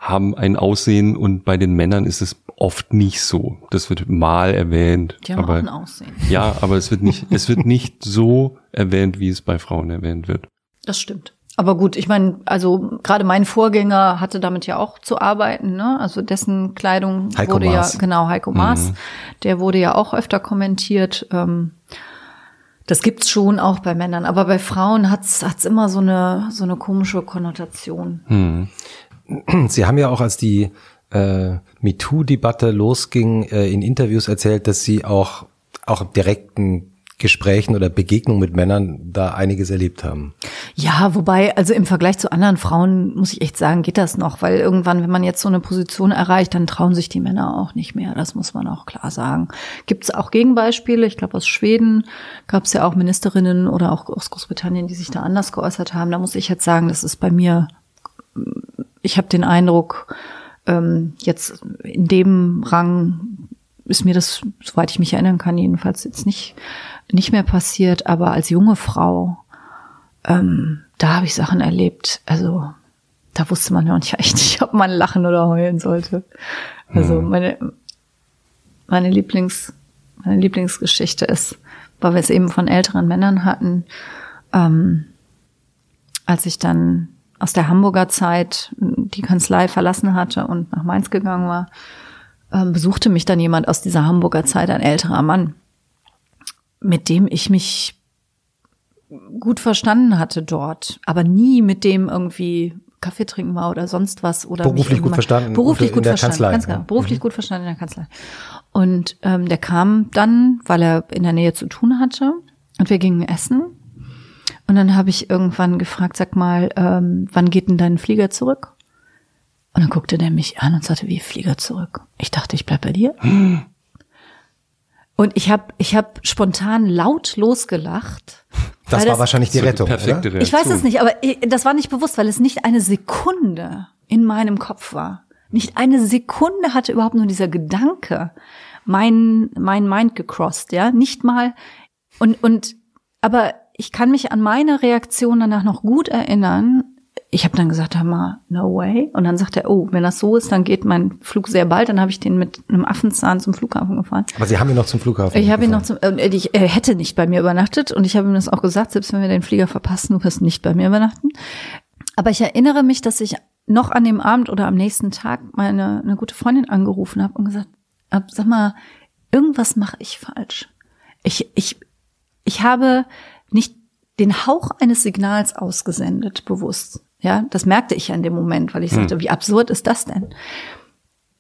haben ein Aussehen und bei den Männern ist es oft nicht so. Das wird mal erwähnt. die haben aber, auch ein Aussehen. Ja, aber es wird nicht, [laughs] es wird nicht so erwähnt, wie es bei Frauen erwähnt wird. Das stimmt. Aber gut, ich meine, also gerade mein Vorgänger hatte damit ja auch zu arbeiten, ne? Also dessen Kleidung Heiko wurde Maas. ja, genau, Heiko Maas, der wurde ja auch öfter kommentiert. Ähm, das gibt's schon auch bei Männern, aber bei Frauen hat's hat's immer so eine so eine komische Konnotation. [clears throat] Sie haben ja auch, als die äh, MeToo-Debatte losging, äh, in Interviews erzählt, dass Sie auch, auch direkten Gesprächen oder Begegnungen mit Männern da einiges erlebt haben. Ja, wobei, also im Vergleich zu anderen Frauen, muss ich echt sagen, geht das noch, weil irgendwann, wenn man jetzt so eine Position erreicht, dann trauen sich die Männer auch nicht mehr. Das muss man auch klar sagen. Gibt es auch Gegenbeispiele? Ich glaube, aus Schweden gab es ja auch Ministerinnen oder auch aus Großbritannien, die sich da anders geäußert haben. Da muss ich jetzt sagen, das ist bei mir, ich habe den Eindruck, ähm, jetzt in dem Rang ist mir das, soweit ich mich erinnern kann, jedenfalls jetzt nicht, nicht mehr passiert. Aber als junge Frau, ähm, da habe ich Sachen erlebt. Also da wusste man ja nicht [laughs] echt nicht, ob man lachen oder heulen sollte. Also meine, meine Lieblings, meine Lieblingsgeschichte ist, weil wir es eben von älteren Männern hatten, ähm, als ich dann aus der Hamburger Zeit die Kanzlei verlassen hatte und nach Mainz gegangen war, ähm, besuchte mich dann jemand aus dieser Hamburger Zeit, ein älterer Mann, mit dem ich mich gut verstanden hatte dort, aber nie mit dem irgendwie Kaffee trinken war oder sonst was oder Beruflich gut verstanden beruflich in gut der verstanden, Kanzlei, ganz genau, ja. beruflich gut verstanden in der Kanzlei. Und ähm, der kam dann, weil er in der Nähe zu tun hatte, und wir gingen essen. Und dann habe ich irgendwann gefragt, sag mal, ähm, wann geht denn dein Flieger zurück? Und dann guckte der mich an und sagte, wie Flieger zurück? Ich dachte, ich bleib bei dir. Und ich habe ich hab spontan laut losgelacht. Das war wahrscheinlich die So Rettung. perfekte Oder? Reaktion. ich weiß es nicht, aber ich, das war nicht bewusst, weil es nicht eine Sekunde in meinem Kopf war. Nicht eine Sekunde hatte überhaupt nur dieser Gedanke mein, mein Mind gecrossed, ja. Nicht mal, und, und, aber ich kann mich an meine Reaktion danach noch gut erinnern. Ich habe dann gesagt, hör mal, no way. Und dann sagt er, oh, wenn das so ist, dann geht mein Flug sehr bald. Dann habe ich den mit einem Affenzahn zum Flughafen gefahren. Aber Sie haben ihn noch zum Flughafen Ich habe ihn noch zum, äh, ich, er hätte nicht bei mir übernachtet und ich habe ihm das auch gesagt, selbst wenn wir den Flieger verpassen, du wirst nicht bei mir übernachten. Aber ich erinnere mich, dass ich noch an dem Abend oder am nächsten Tag meine eine gute Freundin angerufen habe und gesagt hab, sag mal, irgendwas mache ich falsch. Ich, ich, ich habe nicht den Hauch eines Signals ausgesendet, bewusst. Ja, das merkte ich ja in dem Moment, weil ich sagte, wie absurd ist das denn?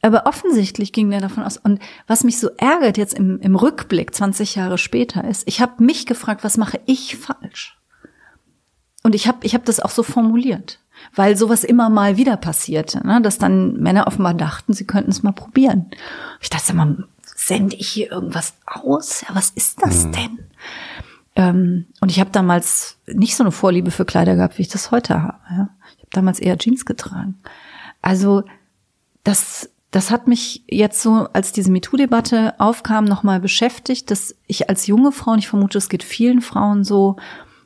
Aber offensichtlich ging der davon aus. Und was mich so ärgert jetzt im, im Rückblick 20 Jahre später ist, ich habe mich gefragt, was mache ich falsch? Und ich habe ich hab das auch so formuliert, weil sowas immer mal wieder passierte, ne? dass dann Männer offenbar dachten, sie könnten es mal probieren. Ich dachte immer, sende ich hier irgendwas aus? Ja, was ist das denn? Ähm, und ich habe damals nicht so eine Vorliebe für Kleider gehabt, wie ich das heute habe. Ja? Ich habe damals eher Jeans getragen. Also das, das hat mich jetzt so, als diese MeToo-Debatte aufkam, nochmal beschäftigt, dass ich als junge Frau, und ich vermute, es geht vielen Frauen so,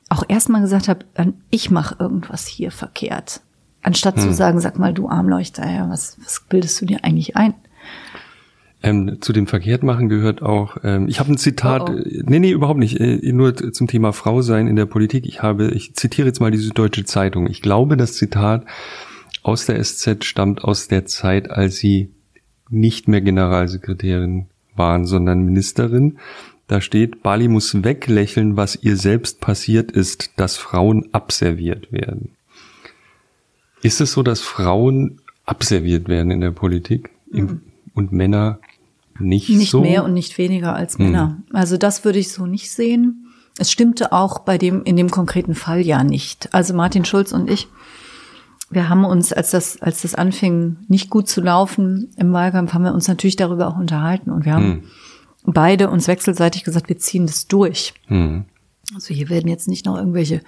auch erstmal gesagt habe, ich mache irgendwas hier verkehrt. Anstatt zu sagen, sag mal, du Armleuchter, was, was bildest du dir eigentlich ein? Ähm, zu dem Verkehrtmachen gehört auch, ähm, ich habe ein Zitat, Oh, oh. äh, nee, nee, überhaupt nicht, äh, nur zum Thema Frau sein in der Politik. Ich habe, ich zitiere jetzt mal die Süddeutsche Zeitung. Ich glaube, das Zitat aus der SZ stammt aus der Zeit, als sie nicht mehr Generalsekretärin waren, sondern Ministerin. Da steht, Bali muss weglächeln, was ihr selbst passiert ist, dass Frauen abserviert werden. Ist es so, dass Frauen abserviert werden in der Politik Im- und Männer nicht, Nicht so? mehr und nicht weniger als Männer. Also das würde ich so nicht sehen. Es stimmte auch bei dem, in dem konkreten Fall ja nicht. Also Martin Schulz und ich, wir haben uns, als das, als das anfing, nicht gut zu laufen im Wahlkampf, haben wir uns natürlich darüber auch unterhalten und wir haben beide uns wechselseitig gesagt, wir ziehen das durch. Hm. Also hier werden jetzt nicht noch irgendwelche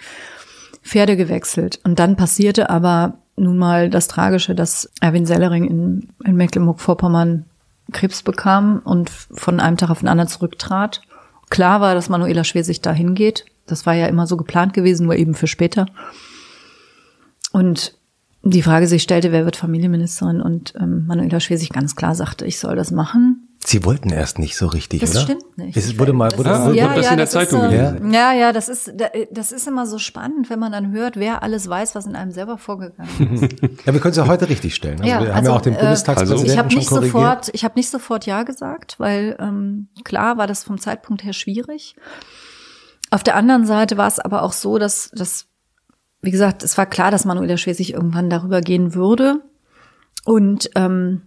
Pferde gewechselt. Und dann passierte aber nun mal das Tragische, dass Erwin Sellering in, in Mecklenburg-Vorpommern Krebs bekam und von einem Tag auf den anderen zurücktrat. Klar war, dass Manuela Schwesig dahin geht. Das war ja immer so geplant gewesen, nur eben für später. Und die Frage sich stellte, wer wird Familienministerin? Und ähm, Manuela Schwesig ganz klar sagte, ich soll das machen. Sie wollten erst nicht so richtig, Das oder? stimmt nicht. Es wurde mal, wurde, Ah, wurde, wurde das in der Zeitung ist, gelesen? ja, ja, das ist, das ist immer so spannend, wenn man dann hört, wer alles weiß, was in einem selber vorgegangen ist. [laughs] ja, wir können es ja heute richtig stellen. Also Ja, wir haben also, ja auch den äh, Bundestagspräsidenten ich habe schon nicht korrigiert. sofort, ich habe nicht sofort ja gesagt, weil ähm, klar war das vom Zeitpunkt her schwierig. Auf der anderen Seite war es aber auch so, dass, dass wie gesagt, es war klar, dass Manuela Schwesig irgendwann darüber gehen würde und ähm,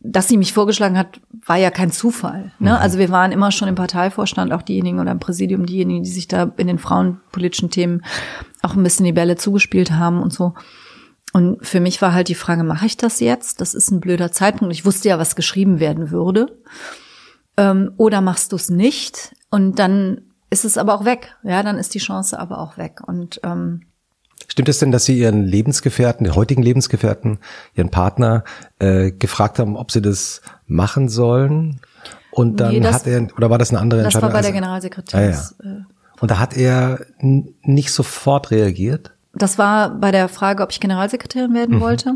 dass sie mich vorgeschlagen hat, war ja kein Zufall. Ne? Also wir waren immer schon im Parteivorstand, auch diejenigen oder im Präsidium, diejenigen, die sich da in den frauenpolitischen Themen auch ein bisschen die Bälle zugespielt haben und so. Und für mich war halt die Frage, mache ich das jetzt? Das ist ein blöder Zeitpunkt. Ich wusste ja, was geschrieben werden würde. Ähm, oder machst du es nicht? Und dann ist es aber auch weg. Ja, dann ist die Chance aber auch weg. Und ähm, Stimmt es denn, dass Sie Ihren Lebensgefährten, den heutigen Lebensgefährten, Ihren Partner äh, gefragt haben, ob Sie das machen sollen? Und dann Nee, das- hat er, oder war das eine andere das war Entscheidung? bei der Also- Generalsekretärs. Ah, äh, Und da hat er nicht sofort reagiert? Das war bei der Frage, ob ich Generalsekretärin werden Mhm. wollte.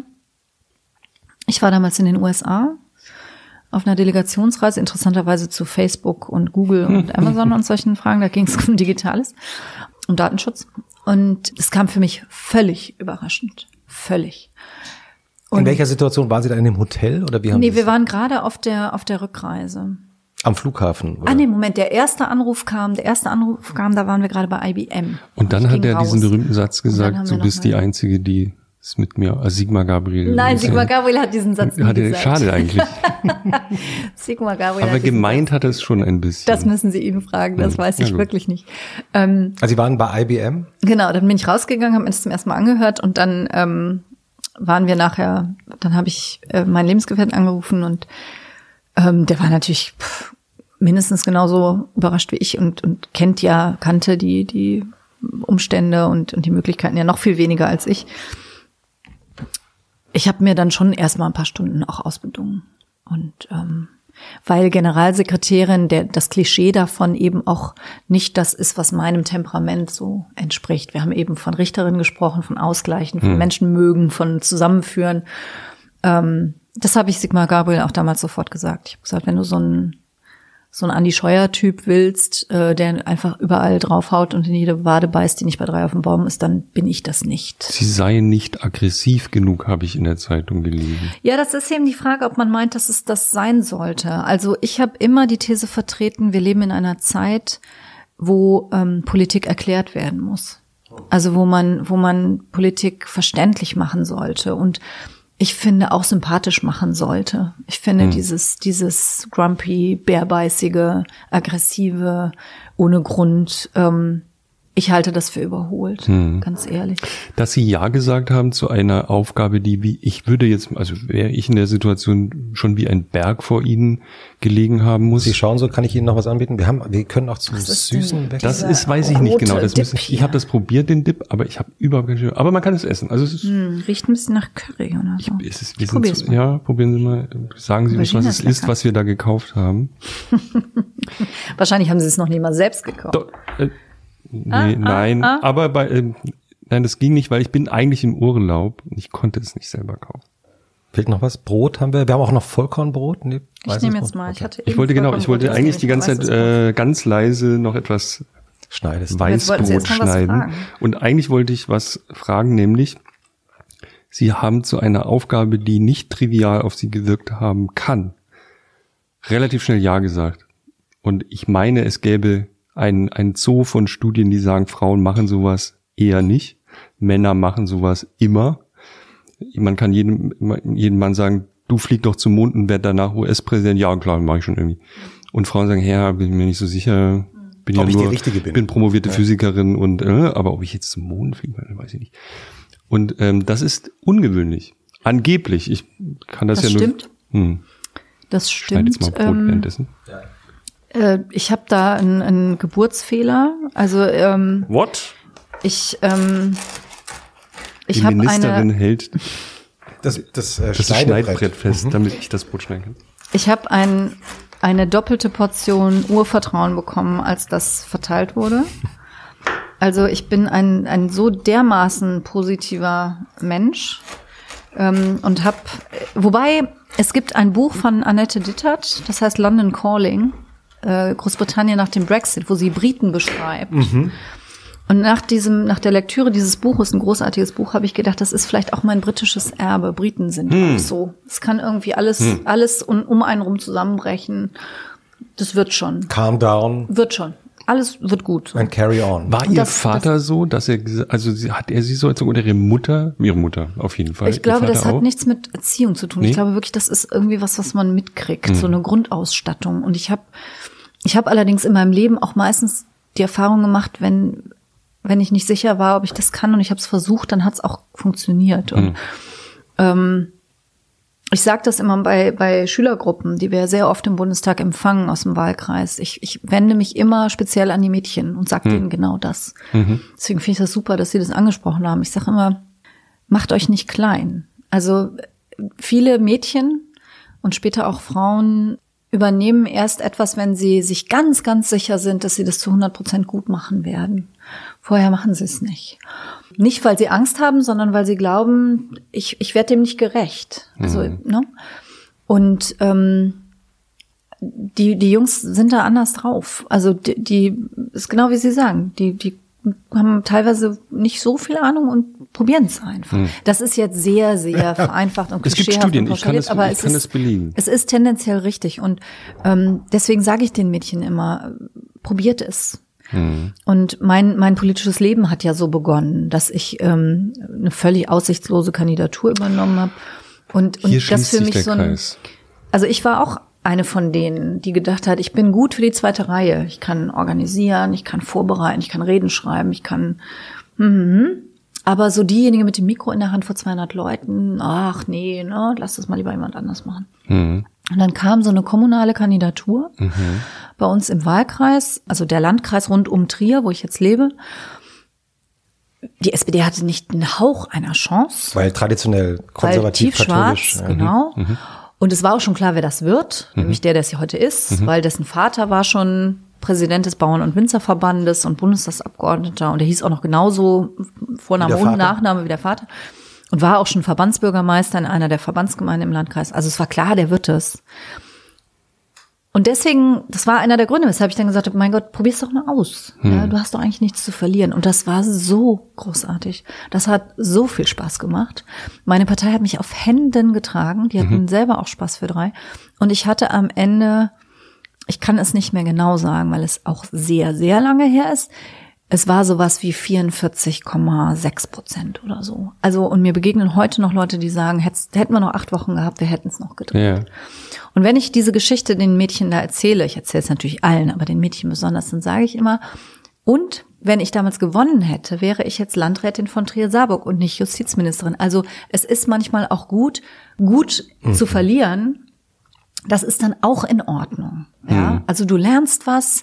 Ich war damals in den USA auf einer Delegationsreise, interessanterweise zu Facebook und Google und [laughs] Amazon und solchen Fragen. Da ging es um Digitales und Datenschutz. Und es kam für mich völlig überraschend. Völlig. In welcher Situation waren Sie da in dem Hotel oder wie haben Nee, Sie wir waren gerade auf der, auf der Rückreise. am Flughafen? Oder? Ah, nee, Moment, der erste Anruf kam, der erste Anruf kam, da waren wir gerade bei IBM. Und dann hat er diesen raus. berühmten Satz gesagt, du bist die Einzige, die es mit mir, also Sigmar Gabriel. Nein, ist Sigmar Gabriel hat diesen Satz nie Hat er, gesagt. schade eigentlich. [laughs] Sigmar Gabriel Aber hat gemeint hat er es schon ein bisschen. Das müssen Sie ihn fragen, das weiß Ja, ich gut. wirklich nicht. Ähm, Also Sie waren bei IBM? genau, dann bin ich rausgegangen, habe mir das zum ersten Mal angehört und dann ähm, waren wir nachher, dann habe ich äh, meinen Lebensgefährten angerufen und ähm, der war natürlich pff, mindestens genauso überrascht wie ich und, und kennt ja, kannte die, die Umstände und, und die Möglichkeiten ja noch viel weniger als ich. Ich habe mir dann schon erstmal ein paar Stunden auch ausbedungen. Und ähm, weil Generalsekretärin der, das Klischee davon eben auch nicht das ist, was meinem Temperament so entspricht. Wir haben eben von Richterin gesprochen, von Ausgleichen, von hm. Menschen mögen, von Zusammenführen. Ähm, das habe ich Sigmar Gabriel auch damals sofort gesagt. Ich habe gesagt, wenn du so ein so ein Andi Scheuer-Typ willst, äh, der einfach überall draufhaut und in jede Wade beißt, die nicht bei drei auf dem Baum ist, dann bin ich das nicht. Sie seien nicht aggressiv genug, habe ich in der Zeitung gelesen. Ja, das ist eben die Frage, ob man meint, dass es das sein sollte. Also ich habe immer die These vertreten, wir leben in einer Zeit, wo ähm, Politik erklärt werden muss. Also wo man, wo man Politik verständlich machen sollte. Und ich finde, auch sympathisch machen sollte. Ich finde hm. dieses, dieses grumpy, bärbeißige, aggressive, ohne Grund, ähm, ich halte das für überholt, hm. ganz ehrlich. Dass Sie Ja gesagt haben zu einer Aufgabe, die wie ich würde jetzt, also wäre ich in der Situation schon wie ein Berg vor Ihnen gelegen haben muss. Sie schauen so, kann ich Ihnen noch was anbieten? Wir haben, wir können auch zum Süßen weg. Das ist, weiß ich nicht genau. Das müssen, ich habe das probiert, den Dip, aber ich habe überhaupt keine Aber man kann es essen. Also es ist, hm, riecht ein bisschen nach Curry oder so. Ich, es ist, wir ich sind, Ja, probieren Sie mal. Sagen Sie uns, was es ist, was wir da gekauft haben. [laughs] Wahrscheinlich haben Sie es noch nie mal selbst gekauft. Do, äh, Nee, ah, ah, nein, ah, aber bei, äh, nein, das ging nicht, weil ich bin eigentlich im Urlaub und ich konnte es nicht selber kaufen. Fehlt noch was? Brot haben wir. Wir haben auch noch Vollkornbrot. Nee, ich nehme jetzt mal. Okay. Ich, hatte ich wollte genau, ich wollte eigentlich die ganze Zeit äh, ganz leise noch etwas Schneidest. Weißbrot schneiden. Und eigentlich wollte ich was fragen, nämlich Sie haben zu einer Aufgabe, die nicht trivial auf Sie gewirkt haben kann, relativ schnell Ja gesagt. Und ich meine, es gäbe ein, ein Zoo von Studien, die sagen, Frauen machen sowas eher nicht. Männer machen sowas immer. Man kann jedem, jedem Mann sagen, du flieg doch zum Mond und werd danach US-Präsident. Ja, klar, mache ich schon irgendwie. Und Frauen sagen, ja, bin ich mir nicht so sicher. Bin ob ja nur, bin. bin. promovierte ja. Physikerin und, äh, aber ob ich jetzt zum Mond fliege, weiß ich nicht. Und ähm, das ist ungewöhnlich. Angeblich. Ich kann das, das ja stimmt. nur. Hm. Das stimmt. Schneid jetzt mal Brot ähm, währenddessen. Äh, ich habe da einen, einen Geburtsfehler. Also ähm, What? Ich ähm, ich Die Ministerin eine, hält das, das, äh, das Schneidbrett fest, mhm. damit ich das Brot schneiden kann. Ich habe ein, eine doppelte Portion Urvertrauen bekommen, als das verteilt wurde. Also ich bin ein, ein so dermaßen positiver Mensch ähm, und habe, wobei es gibt ein Buch von Annette Dittert, das heißt London Calling äh, Großbritannien nach dem Brexit, wo sie Briten beschreibt. Mhm. Und nach diesem, nach der Lektüre dieses Buches, ein großartiges Buch, habe ich gedacht, das ist vielleicht auch mein britisches Erbe. Briten sind hm. auch so. Es kann irgendwie alles, hm. alles um, um einen rum zusammenbrechen. Das wird schon. Calm down. Wird schon. Alles wird gut. Ein Carry on. War Ihr das, Vater das, so, dass er, also hat er sie so als oder ihre Mutter? Ihre Mutter, auf jeden Fall. Ich glaube, das hat nichts mit Erziehung zu tun. Nee? Ich glaube wirklich, das ist irgendwie was, was man mitkriegt. Hm. So eine Grundausstattung. Und ich habe ich habe allerdings in meinem Leben auch meistens die Erfahrung gemacht, wenn wenn ich nicht sicher war, ob ich das kann und ich habe es versucht, dann hat es auch funktioniert. Und mhm. ähm, ich sage das immer bei, bei Schülergruppen, die wir sehr oft im Bundestag empfangen aus dem Wahlkreis. Ich, ich wende mich immer speziell an die Mädchen und sage mhm. ihnen genau das. Mhm. Deswegen finde ich das super, dass Sie das angesprochen haben. Ich sage immer, macht euch nicht klein. Also viele Mädchen und später auch Frauen übernehmen erst etwas, wenn sie sich ganz, ganz sicher sind, dass sie das zu 100 Prozent gut machen werden. Vorher machen sie es nicht. Nicht, weil sie Angst haben, sondern weil sie glauben, ich, ich werde dem nicht gerecht. Also, mhm. ne? Und ähm, die, die Jungs sind da anders drauf. Also die, die ist genau wie Sie sagen, die, die haben teilweise nicht so viel Ahnung und probieren es einfach. Hm. Das ist jetzt sehr, sehr [laughs] vereinfacht und Es gibt Studien, ich kann es, aber ich es kann ist, es belegen. Es ist tendenziell richtig und ähm, deswegen sage ich den Mädchen immer, probiert es. Hm. Und mein, mein politisches Leben hat ja so begonnen, dass ich ähm, eine völlig aussichtslose Kandidatur übernommen habe. Und, und Hier das für mich so ein, Kreis. Also ich war auch eine von denen, die gedacht hat, ich bin gut für die zweite Reihe. Ich kann organisieren, ich kann vorbereiten, ich kann Reden schreiben, ich kann. Mhm. Aber so diejenige mit dem Mikro in der Hand vor 200 Leuten, ach nee, ne, lass das mal lieber jemand anders machen. Mhm. Und dann kam so eine kommunale Kandidatur mhm. bei uns im Wahlkreis, also der Landkreis rund um Trier, wo ich jetzt lebe. Die SPD hatte nicht einen Hauch einer Chance. Weil traditionell konservativ, weil tief schwarz, ja. genau. Mhm. Und es war auch schon klar, wer das wird, mhm. nämlich der, der es heute ist, mhm. weil dessen Vater war schon Präsident des Bauern- und Winzerverbandes und Bundestagsabgeordneter und der hieß auch noch genauso Vorname und Nachname wie der Vater und war auch schon Verbandsbürgermeister in einer der Verbandsgemeinden im Landkreis. Also es war klar, der wird es. Und deswegen, das war einer der Gründe, weshalb ich dann gesagt habe, mein Gott, probier's doch mal aus. Hm. Ja, du hast doch eigentlich nichts zu verlieren. Und das war so großartig. Das hat so viel Spaß gemacht. Meine Partei hat mich auf Händen getragen. Die hatten mhm. selber auch Spaß für drei. Und ich hatte am Ende, ich kann es nicht mehr genau sagen, weil es auch sehr, sehr lange her ist. Es war sowas wie 44,6 Prozent oder so. Also, und mir begegnen heute noch Leute, die sagen, hätten wir noch acht Wochen gehabt, wir hätten es noch gedreht. Ja. Und wenn ich diese Geschichte den Mädchen da erzähle, ich erzähle es natürlich allen, aber den Mädchen besonders, dann sage ich immer, und wenn ich damals gewonnen hätte, wäre ich jetzt Landrätin von Trier-Saarburg und nicht Justizministerin. Also es ist manchmal auch gut, gut mhm. zu verlieren. Das ist dann auch in Ordnung. Ja, mhm. also du lernst was,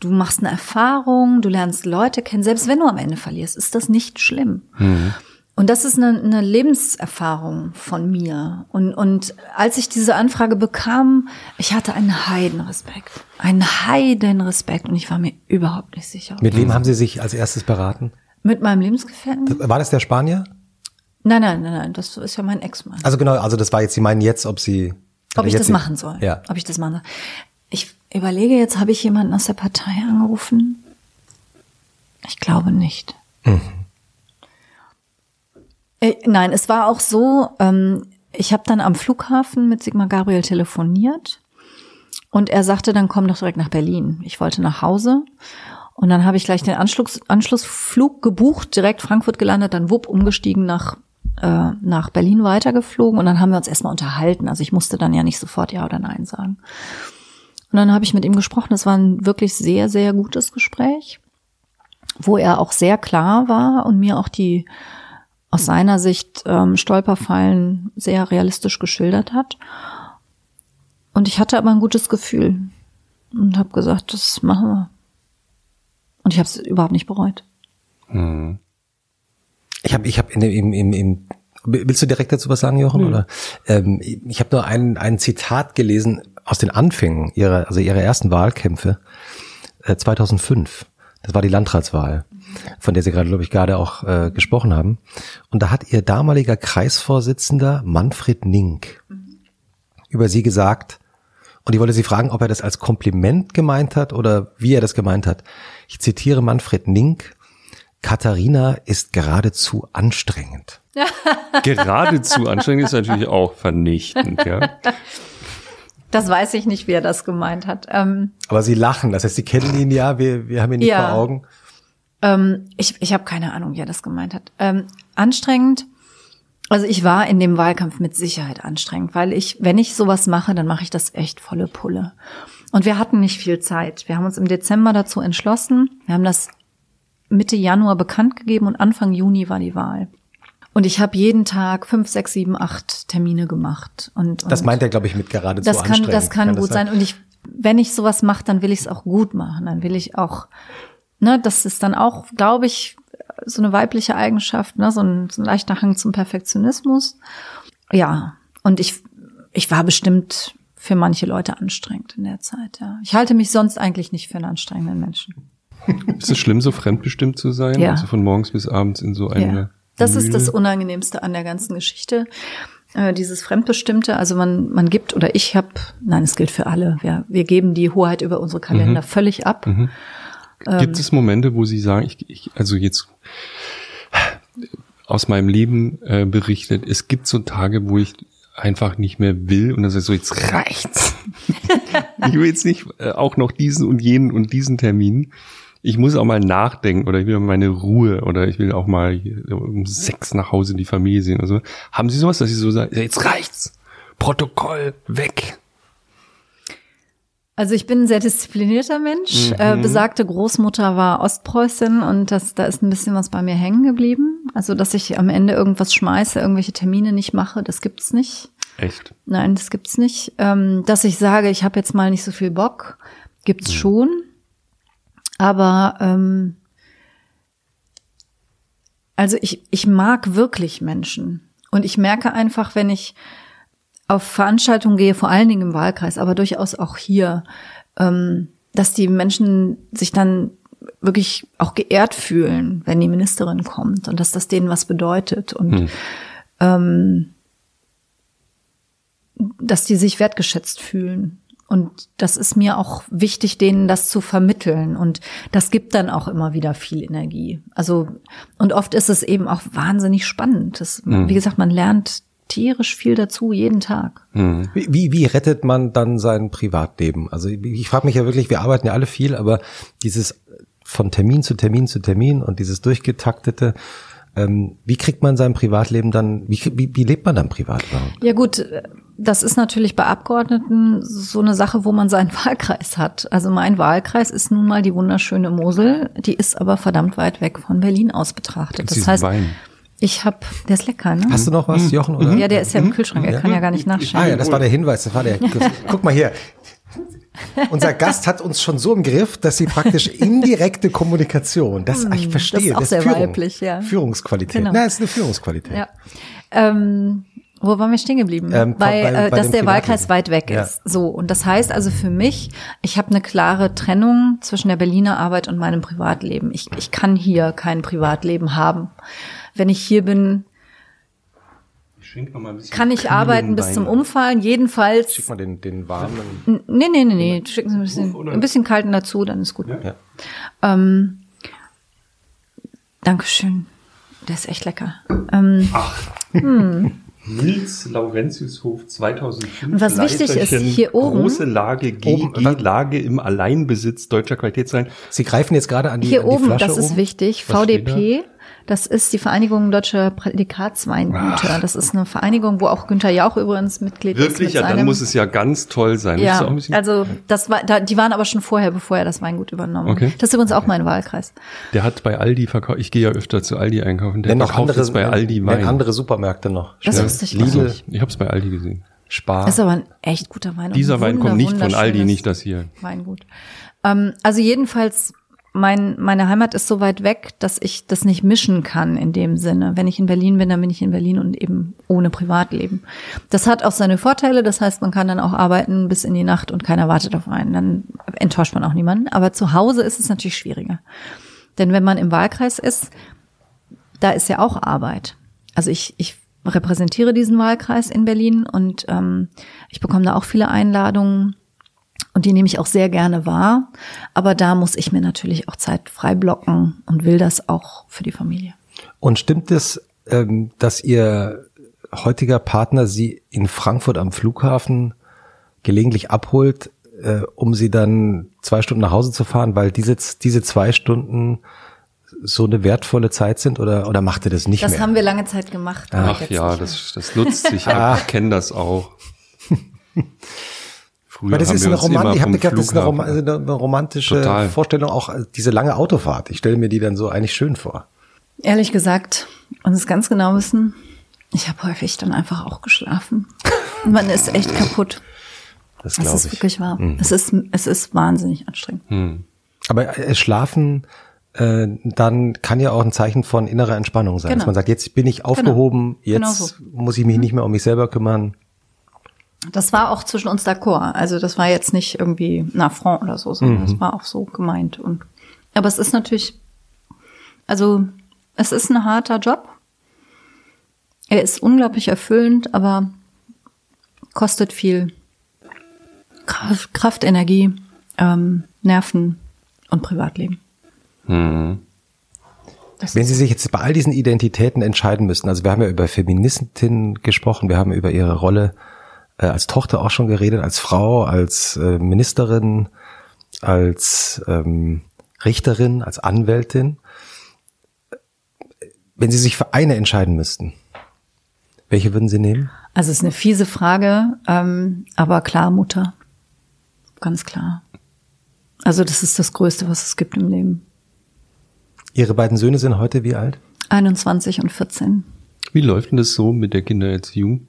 Du machst eine Erfahrung, du lernst Leute kennen. Selbst wenn du am Ende verlierst, ist das nicht schlimm. Mhm. Und das ist eine, eine Lebenserfahrung von mir. Und, und als ich diese Anfrage bekam, ich hatte einen Heidenrespekt. Einen Heidenrespekt. Und ich war mir überhaupt nicht sicher. Mit wem haben Sie sich als erstes beraten? Mit meinem Lebensgefährten. War das der Spanier? Nein, nein, nein, nein. Das ist ja mein Ex-Mann. Also genau, also das war jetzt, Sie meinen jetzt, ob Sie ob ich das machen soll. Ja. Ob ich das machen soll. Ich überlege jetzt, habe ich jemanden aus der Partei angerufen? Ich glaube nicht. Mhm. Äh, nein, es war auch so, ähm, ich habe dann am Flughafen mit Sigmar Gabriel telefoniert und er sagte, dann komm doch direkt nach Berlin. Ich wollte nach Hause und dann habe ich gleich den Anschluss, Anschlussflug gebucht, direkt Frankfurt gelandet, dann wupp umgestiegen nach äh, nach Berlin weitergeflogen und dann haben wir uns erstmal unterhalten. Also ich musste dann ja nicht sofort ja oder nein sagen. Und dann habe ich mit ihm gesprochen. Das war ein wirklich sehr, sehr gutes Gespräch, wo er auch sehr klar war und mir auch die aus seiner Sicht ähm, Stolperfallen sehr realistisch geschildert hat. Und ich hatte aber ein gutes Gefühl und habe gesagt, das machen wir. Und ich habe es überhaupt nicht bereut. Hm. Ich habe ich hab in dem, im, im, im Willst du direkt dazu was sagen, Jochen? Mhm. Oder? Ähm, ich habe nur ein, ein Zitat gelesen aus den Anfängen ihrer, also ihrer ersten Wahlkämpfe äh, 2005. Das war die Landratswahl, von der Sie gerade, glaube ich, gerade auch äh, gesprochen haben. Und da hat ihr damaliger Kreisvorsitzender Manfred Nink mhm. über Sie gesagt, und ich wollte Sie fragen, ob er das als Kompliment gemeint hat oder wie er das gemeint hat. Ich zitiere Manfred Nink. Katharina ist geradezu anstrengend. [laughs] geradezu anstrengend ist natürlich auch vernichtend, ja. Das weiß ich nicht, wie er das gemeint hat. Ähm, Aber Sie lachen, das heißt, Sie kennen ihn ja, wir, wir haben ihn nicht ja, vor Augen. Ähm, ich ich habe keine Ahnung, wie er das gemeint hat. Ähm, anstrengend. Also ich war in dem Wahlkampf mit Sicherheit anstrengend, weil ich, wenn ich sowas mache, dann mache ich das echt volle Pulle. Und wir hatten nicht viel Zeit. Wir haben uns im Dezember dazu entschlossen. Wir haben das Mitte Januar bekannt gegeben und Anfang Juni war die Wahl. Und ich habe jeden Tag fünf, sechs, sieben, acht Termine gemacht. Und, und das meint er, glaube ich, mit geradezu das kann, Das kann, kann gut das sein? sein. Und ich, wenn ich sowas mache, dann will ich es auch gut machen. Dann will ich auch, ne, das ist dann auch, glaube ich, so eine weibliche Eigenschaft, ne, so ein, so ein leichter Hang zum Perfektionismus. Ja, und ich, ich war bestimmt für manche Leute anstrengend in der Zeit. Ja, ich halte mich sonst eigentlich nicht für einen anstrengenden Menschen. Ist es schlimm, so fremdbestimmt zu sein? Ja. Also von morgens bis abends in so eine. Ja. Das ist das Unangenehmste an der ganzen Geschichte. Äh, dieses Fremdbestimmte, also man, man gibt oder ich habe, nein, es gilt für alle, wir, wir geben die Hoheit über unsere Kalender mhm. völlig ab. Mhm. Ähm, Gibt es Momente, wo Sie sagen, ich, ich also jetzt aus meinem Leben äh, berichtet, es gibt so Tage, wo ich einfach nicht mehr will und dann sage ich so, jetzt reicht's. [laughs] ich will jetzt nicht äh, auch noch diesen und jenen und diesen Termin ich muss auch mal nachdenken oder ich will meine Ruhe oder ich will auch mal um sechs nach Hause die Familie sehen oder so. Haben Sie sowas, dass Sie so sagen, jetzt reicht's, Protokoll weg? Also ich bin ein sehr disziplinierter Mensch. Mhm. Äh, besagte Großmutter war Ostpreußin und das, da ist ein bisschen was bei mir hängen geblieben. Also dass ich am Ende irgendwas schmeiße, irgendwelche Termine nicht mache, das gibt's nicht. Echt? Nein, das gibt's nicht. Ähm, dass ich sage, ich habe jetzt mal nicht so viel Bock, gibt's mhm. schon. Aber ähm, also ich, ich mag wirklich Menschen. Und ich merke einfach, wenn ich auf Veranstaltungen gehe, vor allen Dingen im Wahlkreis, aber durchaus auch hier, ähm, dass die Menschen sich dann wirklich auch geehrt fühlen, wenn die Ministerin kommt und dass das denen was bedeutet und hm. ähm, dass die sich wertgeschätzt fühlen. Und das ist mir auch wichtig, denen das zu vermitteln. Und das gibt dann auch immer wieder viel Energie. Also, und oft ist es eben auch wahnsinnig spannend. Das, mhm. Wie gesagt, man lernt tierisch viel dazu jeden Tag. Mhm. Wie, wie rettet man dann sein Privatleben? Also ich, ich frage mich ja wirklich, wir arbeiten ja alle viel, aber dieses von Termin zu Termin zu Termin und dieses durchgetaktete, ähm, wie kriegt man sein Privatleben dann, wie, wie, wie lebt man dann privat überhaupt? Ja gut, das ist natürlich bei Abgeordneten so eine Sache, wo man seinen [laughs] Wahlkreis hat. Also mein Wahlkreis ist nun mal die wunderschöne Mosel, die ist aber verdammt weit weg von Berlin aus betrachtet. Das heißt, Wein? ich habe, der ist lecker, ne? Hast du noch was, Jochen? Oder? Ja, der ist ja im Kühlschrank, er kann ja gar nicht nachschauen. Ah ja, das war der Hinweis, das war der. [laughs] Guck mal hier, unser Gast hat uns schon so im Griff, dass sie praktisch indirekte Kommunikation, das ich hm, verstehe, das ist, auch das sehr Führung, weiblich, ja. Führungsqualität. Genau. Na, ist eine Führungsqualität. Ja. Ähm, wo waren wir stehen geblieben? Ähm, bei, bei, äh, bei dass der Wahlkreis weit weg ja. ist. So und das heißt also für mich, ich habe eine klare Trennung zwischen der Berliner Arbeit und meinem Privatleben. Ich, ich kann hier kein Privatleben haben. Wenn ich hier bin, kann ich arbeiten bis zum Umfallen, jedenfalls. Schick mal den, den warmen. Nee, nee, nee, nee. Schicken Sie ein bisschen, ein bisschen kalten dazu, dann ist gut. Ja. ja. Ähm, Dankeschön. Der ist echt lecker. Ähm, Ach. Hm. [laughs] Nils Laurentiushof 2005. Und was wichtig ist, hier oben. Große Lage, GG, Lage im Alleinbesitz deutscher Qualität sein. Sie greifen jetzt gerade an die, hier an die oben, Flasche das ist wichtig, was VDP. Das ist die Vereinigung Deutscher Prädikatsweingüter. Ach. Das ist eine Vereinigung, wo auch Günther Jauch übrigens Mitglied Wirklich? ist. Wirklich? Ja, dann muss es ja ganz toll sein. Ja, also das war, da, die waren aber schon vorher, bevor er das Weingut übernommen okay. Das ist übrigens auch mein Wahlkreis. Der hat bei Aldi verkauft, ich gehe ja öfter zu Aldi einkaufen, der noch verkauft andere, jetzt bei Aldi Wein. andere Supermärkte noch. Das wusste ich Lidl. Ich habe es bei Aldi gesehen. Spar. Das ist aber ein echt guter Wein. Dieser Wein kommt nicht von Aldi, nicht das hier. Weingut. Ähm, also jedenfalls mein, meine Heimat ist so weit weg, dass ich das nicht mischen kann in dem Sinne. Wenn ich in Berlin bin, dann bin ich in Berlin und eben ohne Privatleben. Das hat auch seine Vorteile. Das heißt, man kann dann auch arbeiten bis in die Nacht und keiner wartet auf einen. Dann enttäuscht man auch niemanden. Aber zu Hause ist es natürlich schwieriger. Denn wenn man im Wahlkreis ist, da ist ja auch Arbeit. Also ich, ich repräsentiere diesen Wahlkreis in Berlin und ähm, ich bekomme da auch viele Einladungen und die nehme ich auch sehr gerne wahr. Aber da muss ich mir natürlich auch Zeit frei blocken und will das auch für die Familie. Und stimmt es, ähm, dass Ihr heutiger Partner Sie in Frankfurt am Flughafen gelegentlich abholt, äh, um Sie dann zwei Stunden nach Hause zu fahren, weil diese, diese zwei Stunden so eine wertvolle Zeit sind oder, oder macht er das nicht das mehr? Das haben wir lange Zeit gemacht. Ach ja, das, das nutzt sich ab. [laughs] Ich kenne das auch. [laughs] Früher Weil das ist eine, Roman ich hab gedacht, das ist eine, Rom also eine romantische Total. Vorstellung, auch diese lange Autofahrt. Ich stelle mir die dann so eigentlich schön vor. Ehrlich gesagt, und es ganz genau wissen, ich habe häufig dann einfach auch geschlafen. Man ist echt kaputt. Das, das ist ich. wirklich wahr. Mhm. Es ist es ist wahnsinnig anstrengend. Mhm. Aber äh, Schlafen äh, dann kann ja auch ein Zeichen von innerer Entspannung sein, genau. dass man sagt, jetzt bin ich genau. aufgehoben, genau. jetzt genau so. muss ich mich nicht mehr um mich selber kümmern. Das war auch zwischen uns d'accord. Also das war jetzt nicht irgendwie ein Affront oder so, sondern mhm. das war auch so gemeint. Und, aber es ist natürlich, also es ist ein harter Job. Er ist unglaublich erfüllend, aber kostet viel Kraft, Kraft Energie, ähm, Nerven und Privatleben. Mhm. Wenn Sie sich jetzt bei all diesen Identitäten entscheiden müssten, also wir haben ja über Feministinnen gesprochen, wir haben über ihre Rolle äh, als Tochter auch schon geredet, als Frau, als äh, Ministerin, als ähm, Richterin, als Anwältin. Wenn Sie sich für eine entscheiden müssten, welche würden Sie nehmen? Also es ist eine fiese Frage, ähm, aber klar Mutter, ganz klar. Also das ist das Größte, was es gibt im Leben. Ihre beiden Söhne sind heute wie alt? 21 und 14. Wie läuft denn das so mit der Kindererziehung?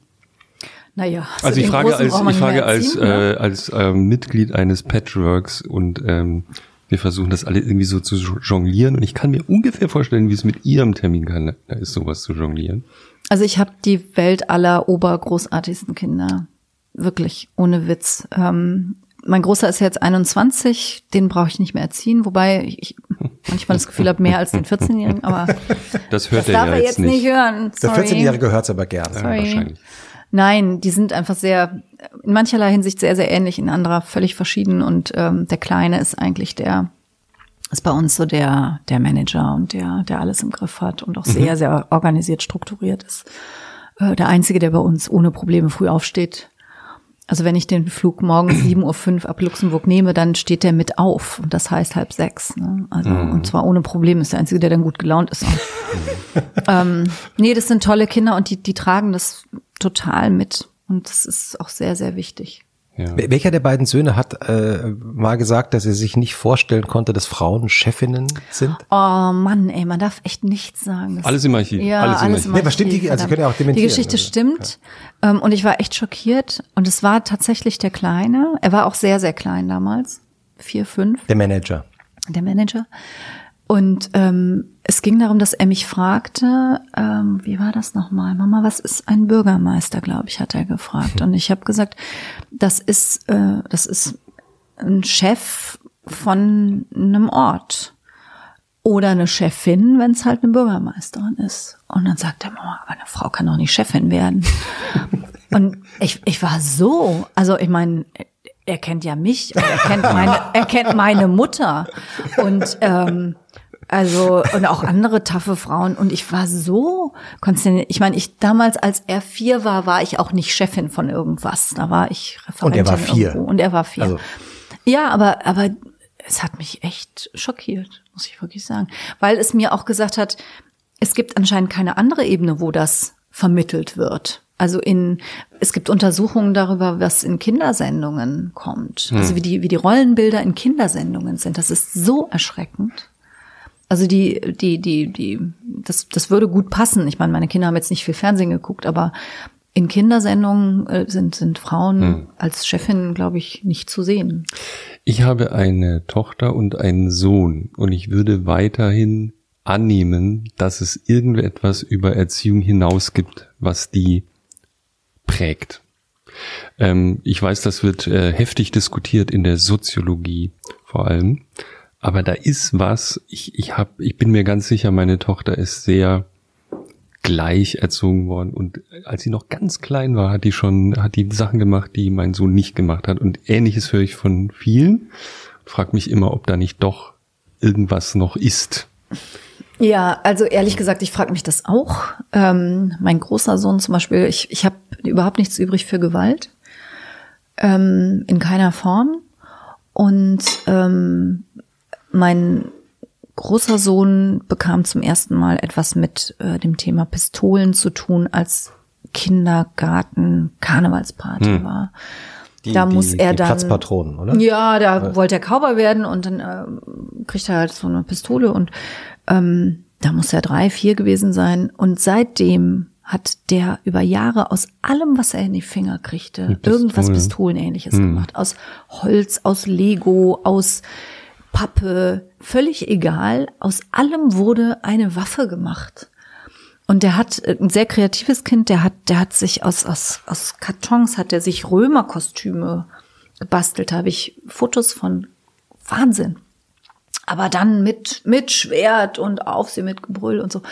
Naja, also ich frage als, ich frage als, äh, als äh, Mitglied eines Patchworks und ähm, Wir versuchen das alle irgendwie so zu jonglieren und ich kann mir ungefähr vorstellen, wie es mit Ihrem Terminkalender ist, sowas zu jonglieren. Also ich habe die Welt aller obergroßartigsten Kinder. Wirklich, ohne Witz. Ähm, mein Großer ist jetzt 21, den brauche ich nicht mehr erziehen, wobei ich manchmal das Gefühl habe, mehr als den 14-Jährigen, aber [laughs] das, hört das darf er, ja er jetzt nicht, hören. Der 14-Jährige hört es aber gern. Ja, Sorry. wahrscheinlich. Nein, die sind einfach sehr, in mancherlei Hinsicht sehr, sehr ähnlich, in anderer völlig verschieden. Und ähm, der Kleine ist eigentlich der, ist bei uns so der, der Manager und der, der alles im Griff hat und auch sehr, sehr organisiert, strukturiert ist. Äh, der Einzige, der bei uns ohne Probleme früh aufsteht. Also wenn ich den Flug morgens [clears throat] 7.05 Uhr ab Luxemburg nehme, dann steht der mit auf. Und das heißt halb sechs. Ne? Also, Und zwar ohne Probleme. Ist der Einzige, der dann gut gelaunt ist. Auch. [laughs] ähm, nee, das sind tolle Kinder und die, die tragen das total mit. Und das ist auch sehr, sehr wichtig. Ja. Wel- Welcher der beiden Söhne hat äh, mal gesagt, dass er sich nicht vorstellen konnte, dass Frauen Chefinnen sind? Oh Mann, ey, man darf echt nichts sagen. Das Alles im Archiv. Ja, alles alles, im im Archiv. Nee, aber stimmt die- also können ja auch dementieren, Die Geschichte also, stimmt. Ähm, und ich war echt schockiert. Und es war tatsächlich der Kleine. Er war auch sehr, sehr klein damals. Vier, fünf, Der Manager. der Manager. Und ähm, es ging darum, dass er mich fragte, ähm, wie war das nochmal? Mama, was ist ein Bürgermeister, glaube ich, hat er gefragt. [laughs] Und ich habe gesagt, das ist, äh, das ist ein Chef von einem Ort. Oder eine Chefin, wenn es halt eine Bürgermeisterin ist. Und dann sagt er, Mama, aber eine Frau kann doch nicht Chefin werden. [laughs] Und ich, ich war so, also ich meine, er kennt ja mich, und er kennt meine, er kennt meine Mutter und ähm, also und auch andere taffe Frauen und ich war so konsterniert. Ich meine, ich damals, als er vier war, war ich auch nicht Chefin von irgendwas. Da war ich Referentin Und er war vier. irgendwo. und er war vier. Also- Ja, aber aber es hat mich echt schockiert, muss ich wirklich sagen, weil es mir auch gesagt hat, es gibt anscheinend keine andere Ebene, wo das vermittelt wird. Also in, es gibt Untersuchungen darüber, was in Kindersendungen kommt. Also wie die, wie die Rollenbilder in Kindersendungen sind. Das ist so erschreckend. Also die, die, die, die, das, das würde gut passen. Ich meine, meine Kinder haben jetzt nicht viel Fernsehen geguckt, aber in Kindersendungen äh, sind, sind Frauen als Chefin, glaube ich, nicht zu sehen. Ich habe eine Tochter und einen Sohn und ich würde weiterhin annehmen, dass es irgendetwas über Erziehung hinaus gibt, was die prägt. Ähm, ich weiß, das wird äh, heftig diskutiert in der Soziologie vor allem, aber da ist was. Ich, ich hab, ich bin mir ganz sicher, meine Tochter ist sehr gleich erzogen worden und als sie noch ganz klein war, hat die schon, hat die Sachen gemacht, die mein Sohn nicht gemacht hat und ähnliches höre ich von vielen. Frag mich immer, ob da nicht doch irgendwas noch ist. Ja, also ehrlich gesagt, ich frage mich das auch. Ähm, mein großer Sohn zum Beispiel, ich, ich habe überhaupt nichts übrig für Gewalt. Ähm, in keiner Form. Und ähm, mein großer Sohn bekam zum ersten Mal etwas mit äh, dem Thema Pistolen zu tun, als Kindergarten Karnevalsparty war. Die, da die, muss er dann Platzpatronen, oder? ja, da wollte er Cowboy werden und dann äh, kriegt er halt so eine Pistole und ähm, da muss er drei, vier gewesen sein. Und seitdem hat der über Jahre aus allem, was er in die Finger kriegte, Pistole. irgendwas Pistolenähnliches gemacht. Aus Holz, aus Lego, aus Pappe, völlig egal. Aus allem wurde eine Waffe gemacht. Und der hat äh, ein sehr kreatives Kind, der hat, der hat sich aus, aus, aus Kartons hat er sich Römerkostüme gebastelt. Da habe ich Fotos von Wahnsinn. Aber dann mit, mit Schwert und Aufsehen mit Gebrüll und so.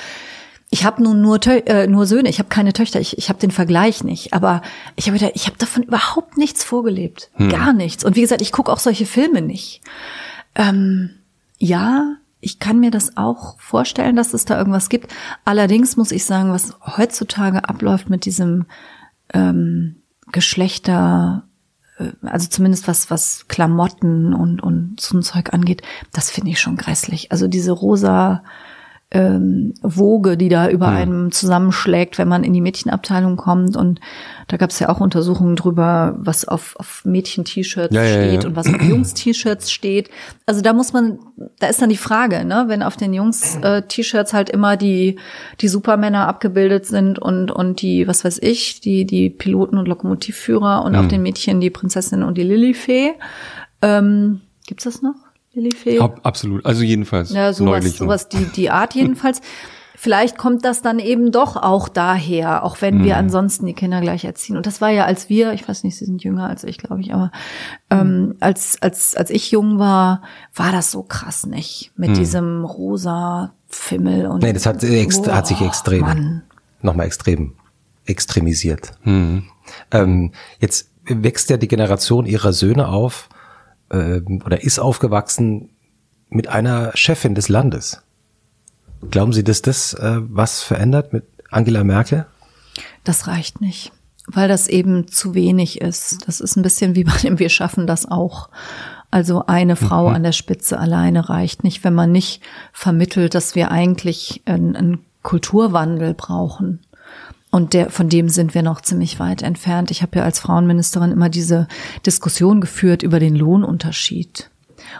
Ich habe nun nur, äh, nur Söhne, ich habe keine Töchter, ich, ich habe den Vergleich nicht. Aber ich habe wieder, ich habe davon überhaupt nichts vorgelebt. Gar nichts. Und wie gesagt, ich gucke auch solche Filme nicht. Ähm, ja, ich kann mir das auch vorstellen, dass es da irgendwas gibt. Allerdings muss ich sagen, was heutzutage abläuft mit diesem ähm, Geschlechter, äh, also zumindest was, was Klamotten und, und so ein Zeug angeht, das finde ich schon grässlich. Also diese rosa ähm, Woge, die da über einem zusammenschlägt, wenn man in die Mädchenabteilung kommt. Und da gab es ja auch Untersuchungen drüber, was auf, auf Mädchen-T-Shirts Ja, ja, steht ja. und was auf Jungs-T-Shirts steht. Also da muss man, da ist dann die Frage, ne, wenn auf den Jungs-T-Shirts halt immer die, die Supermänner abgebildet sind und, und die, was weiß ich, die, die Piloten und Lokomotivführer und auf den Mädchen die Prinzessin und die Lilifee. Ähm, gibt's das noch? Lilifee? Ab, absolut. Also jedenfalls Ja, sowas, neulich sowas die, die Art jedenfalls. [laughs] Vielleicht kommt das dann eben doch auch daher, auch wenn wir ansonsten die Kinder gleich erziehen. Und das war ja, als wir, ich weiß nicht, sie sind jünger als ich, glaube ich, aber ähm, als, als, als ich jung war, war das so krass nicht. Mit diesem rosa Fimmel und. Nee, das hat, ext Boah, hat sich extrem, Mann. nochmal extrem extremisiert. Hm. Ähm, jetzt wächst ja die Generation ihrer Söhne auf ähm, oder ist aufgewachsen mit einer Chefin des Landes. Glauben Sie, dass das äh, was verändert mit Angela Merkel? Das reicht nicht, weil das eben zu wenig ist. Das ist ein bisschen wie [laughs] bei dem Wir schaffen das auch. Also eine Frau an der Spitze alleine reicht nicht, wenn man nicht vermittelt, dass wir eigentlich einen, einen Kulturwandel brauchen. Und der, von dem sind wir noch ziemlich weit entfernt. Ich habe ja als Frauenministerin immer diese Diskussion geführt über den Lohnunterschied.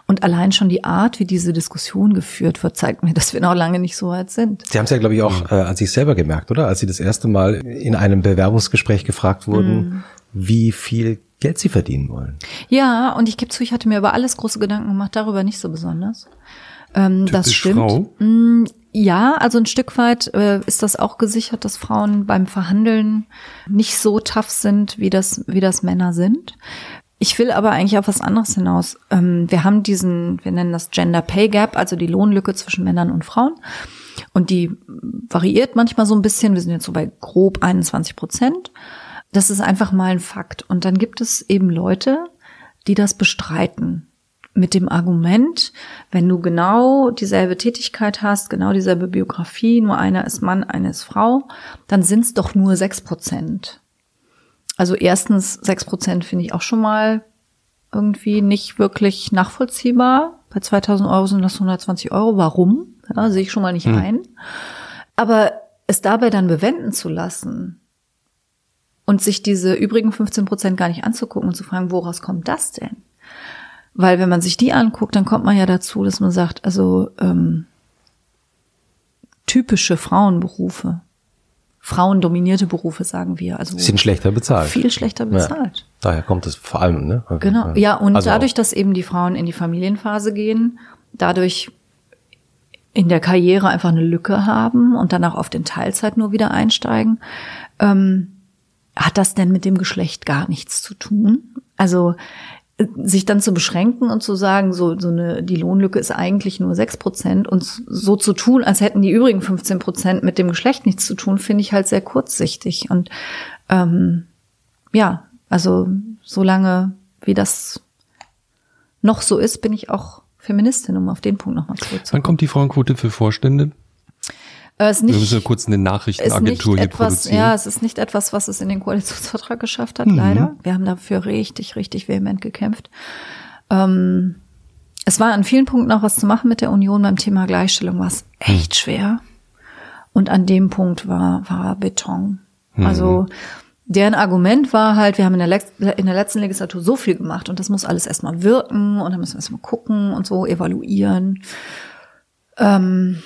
Und allein schon die Art, wie diese Diskussion geführt wird, zeigt mir, dass wir noch lange nicht so weit sind. Sie haben es ja, glaube ich, auch äh, an sich selber gemerkt, oder? Als Sie das erste Mal in einem Bewerbungsgespräch gefragt wurden, wie viel Geld Sie verdienen wollen. Ja, und ich gebe zu, ich hatte mir über alles große Gedanken gemacht, darüber nicht so besonders. Ähm, das stimmt. Frau. Mm, Ja, also ein Stück weit äh, ist das auch gesichert, dass Frauen beim Verhandeln nicht so tough sind, wie das, wie das Männer sind. Ich will aber eigentlich auf was anderes hinaus. Ähm, wir haben diesen, wir nennen das Gender Pay Gap, also die Lohnlücke zwischen Männern und Frauen. Und die variiert manchmal so ein bisschen. Wir sind jetzt so bei grob 21 Prozent. Das ist einfach mal ein Fakt. Und dann gibt es eben Leute, die das bestreiten. Mit dem Argument, wenn du genau dieselbe Tätigkeit hast, genau dieselbe Biografie, nur einer ist Mann, eine ist Frau, dann sind es doch nur sechs Prozent. Also erstens, sechs Prozent finde ich auch schon mal irgendwie nicht wirklich nachvollziehbar. Bei 2000 Euro sind das 120 Euro. Warum? Ja, sehe ich schon mal nicht ein. Aber es dabei dann bewenden zu lassen und sich diese übrigen 15 Prozent gar nicht anzugucken und zu fragen, woraus kommt das denn? Weil wenn man sich die anguckt, dann kommt man ja dazu, dass man sagt, also ähm, typische Frauenberufe, frauendominierte Berufe, sagen wir, also Sind schlechter bezahlt. viel schlechter bezahlt. Ja, daher kommt es vor allem, ne? Genau, ja, und Also dadurch, dass eben die Frauen in die Familienphase gehen, dadurch in der Karriere einfach eine Lücke haben und dann auch auf den Teilzeit nur wieder einsteigen, ähm, hat das denn mit dem Geschlecht gar nichts zu tun? Also sich dann zu beschränken und zu sagen, so, so eine, die Lohnlücke ist eigentlich nur sechs Prozent und so zu tun, als hätten die übrigen 15 Prozent mit dem Geschlecht nichts zu tun, finde ich halt sehr kurzsichtig. Und ähm, ja, also solange wie das noch so ist, bin ich auch Feministin, um auf den Punkt nochmal Wann zurückzukommen. kommt die Frauenquote für Vorstände? Äh, Wir nicht, müssen kurz eine ist nicht Nachrichtenagentur hier etwas, produzieren. ja, es ist nicht etwas, was es in den Koalitionsvertrag geschafft Mhm. hat, leider. Wir haben dafür richtig, richtig vehement gekämpft. Ähm, es war an vielen Punkten auch was zu machen mit der Union. Beim Thema Gleichstellung war es echt schwer. Und an dem Punkt war, war Beton. Also, deren Argument war halt, wir haben in der, Lex in der letzten Legislatur so viel gemacht und das muss alles erstmal wirken und dann müssen wir erstmal gucken und so evaluieren. Ähm,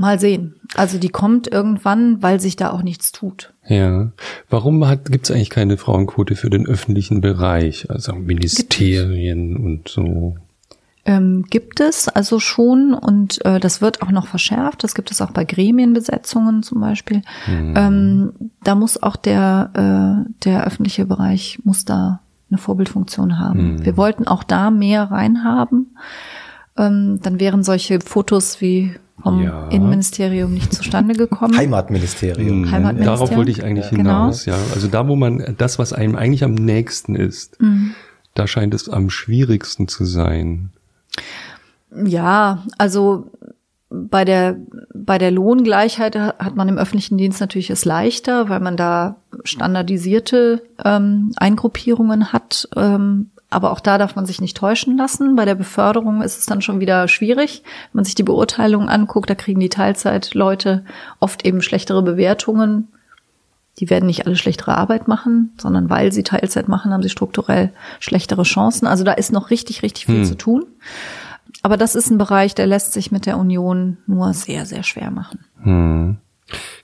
mal sehen. Also die kommt irgendwann, weil sich da auch nichts tut. Ja. Warum gibt es eigentlich keine Frauenquote für den öffentlichen Bereich? Also Ministerien und so. Ähm, gibt es also schon und äh, das wird auch noch verschärft. Das gibt es auch bei Gremienbesetzungen zum Beispiel. Ähm, da muss auch der, äh, der öffentliche Bereich muss da eine Vorbildfunktion haben. Wir wollten auch da mehr reinhaben. Ähm, dann wären solche Fotos wie vom Ja. Innenministerium nicht zustande gekommen. Heimatministerium. Mhm. Heimatministerium. Darauf wollte ich eigentlich Genau. hinaus, ja. Also da, wo man das, was einem eigentlich am nächsten ist, Mhm. da scheint es am schwierigsten zu sein. Ja, also bei der, bei der Lohngleichheit hat man im öffentlichen Dienst natürlich es leichter, weil man da standardisierte ähm, Eingruppierungen hat. Ähm, aber auch da darf man sich nicht täuschen lassen. Bei der Beförderung ist es dann schon wieder schwierig. Wenn man sich die Beurteilungen anguckt, da kriegen die Teilzeitleute oft eben schlechtere Bewertungen. Die werden nicht alle schlechtere Arbeit machen, sondern weil sie Teilzeit machen, haben sie strukturell schlechtere Chancen. Also da ist noch richtig, richtig viel zu tun. Aber das ist ein Bereich, der lässt sich mit der Union nur sehr, sehr schwer machen. Hm.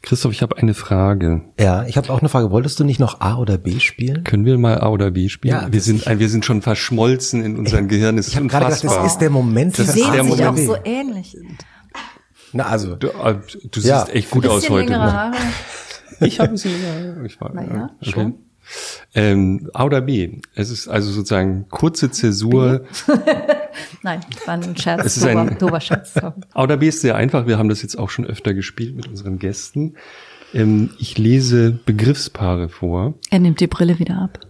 Christoph, ich habe eine Frage. Ja, ich habe auch eine Frage. Wolltest du nicht noch A oder B spielen? Können wir mal A oder B spielen? Ja, wir sind, wir sind schon verschmolzen in unserem Gehirn. Es ist Ich habe gerade gedacht, das ist der Moment Das der sehen A sich oder auch so ähnlich. Na, also, Du, äh, du Ja. siehst echt gut aus heute. Haare. [laughs] Ich habe ein bisschen längere Haare. Ich war, Na ja, okay. schon. Ähm, A oder B? Es ist also sozusagen kurze Zäsur. [laughs] Nein, war ein Scherz. Es ist ein- dober Scherz. sorry. A oder B ist sehr einfach. Wir haben das jetzt auch schon öfter gespielt mit unseren Gästen. Ähm, ich lese Begriffspaare vor. Er nimmt die Brille wieder ab.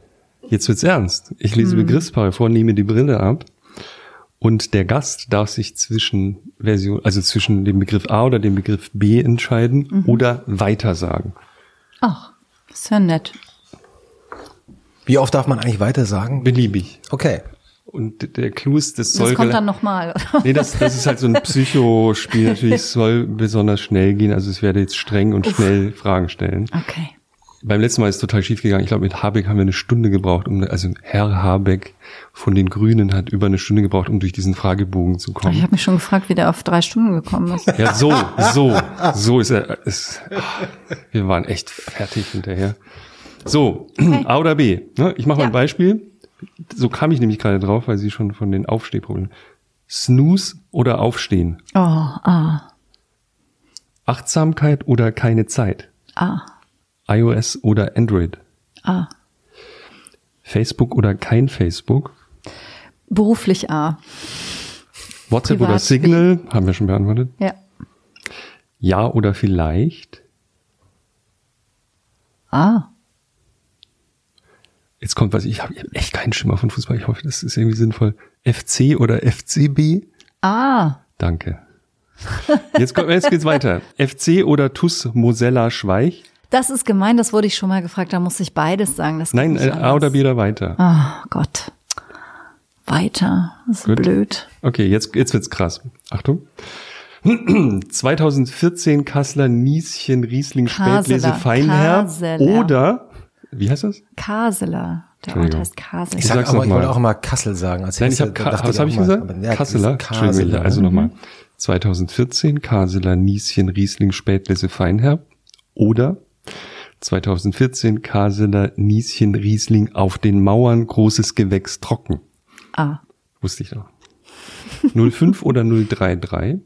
Jetzt wird's ernst. Ich lese Begriffspaare vor, nehme die Brille ab und der Gast darf sich zwischen Version, also zwischen dem Begriff A oder dem Begriff B entscheiden oder weitersagen. Ach, ist ja nett. wie oft darf man eigentlich weiter sagen? Beliebig. Okay. Und der Clou ist, das soll Das kommt dann nochmal. [laughs] Nee, das, das ist halt so ein Psychospiel. Natürlich [laughs] soll besonders schnell gehen. Also es werde jetzt streng und schnell Fragen stellen. Okay. Beim letzten Mal ist es total schief gegangen. Ich glaube, mit Habeck haben wir eine Stunde gebraucht, um, also Herr Habeck von den Grünen hat über eine Stunde gebraucht, um durch diesen Fragebogen zu kommen. Ich habe mich schon gefragt, wie der auf drei Stunden gekommen ist. Ja, so, [laughs] so, so ist er. Ist, wir waren echt fertig hinterher. So, A oder B. Ne? Ich mache mal Ja. ein Beispiel. So kam ich nämlich gerade drauf, weil Sie schon von den Aufstehproblemen. Snooze oder Aufstehen? Oh, ah, Achtsamkeit oder keine Zeit? ah, iOS oder Android? ah. Facebook oder kein Facebook? Beruflich A. WhatsApp Privat oder Signal? Haben wir schon beantwortet. Ja. Ja oder vielleicht? Ah. Jetzt kommt was, ich habe hab echt keinen Schimmer von Fußball. Ich hoffe, das ist irgendwie sinnvoll. FC oder FCB? Ah. Danke. Jetzt, kommt, jetzt geht's weiter. [laughs] FC oder TUS Mosella Schweich? Das ist gemein, das wurde ich schon mal gefragt, da muss ich beides sagen. Das Nein, äh, A oder B oder weiter? Oh Gott. Weiter. Das ist Gut. blöd. Okay, jetzt, jetzt wird's krass. Achtung. [clears throat] 2014 Kassler Nieschen Riesling Spätlese Feinherb Kaseler. oder wie heißt das? Kaseler. Der Ort heißt Kaseler. Ich Ich sag sag's aber, noch ich wollte mal. auch immer Kassel sagen. Als Nein, ich Hesse, habe was ich habe ich gesagt? aber ja, Kasseler. Kaseler. also nochmal. 2014 Kaseler Nieschen Riesling Spätlese Feinherb oder 2014 Kaseler Nieschen Riesling auf den Mauern großes Gewächs trocken. Ah. Wusste ich doch. 05 oder 033?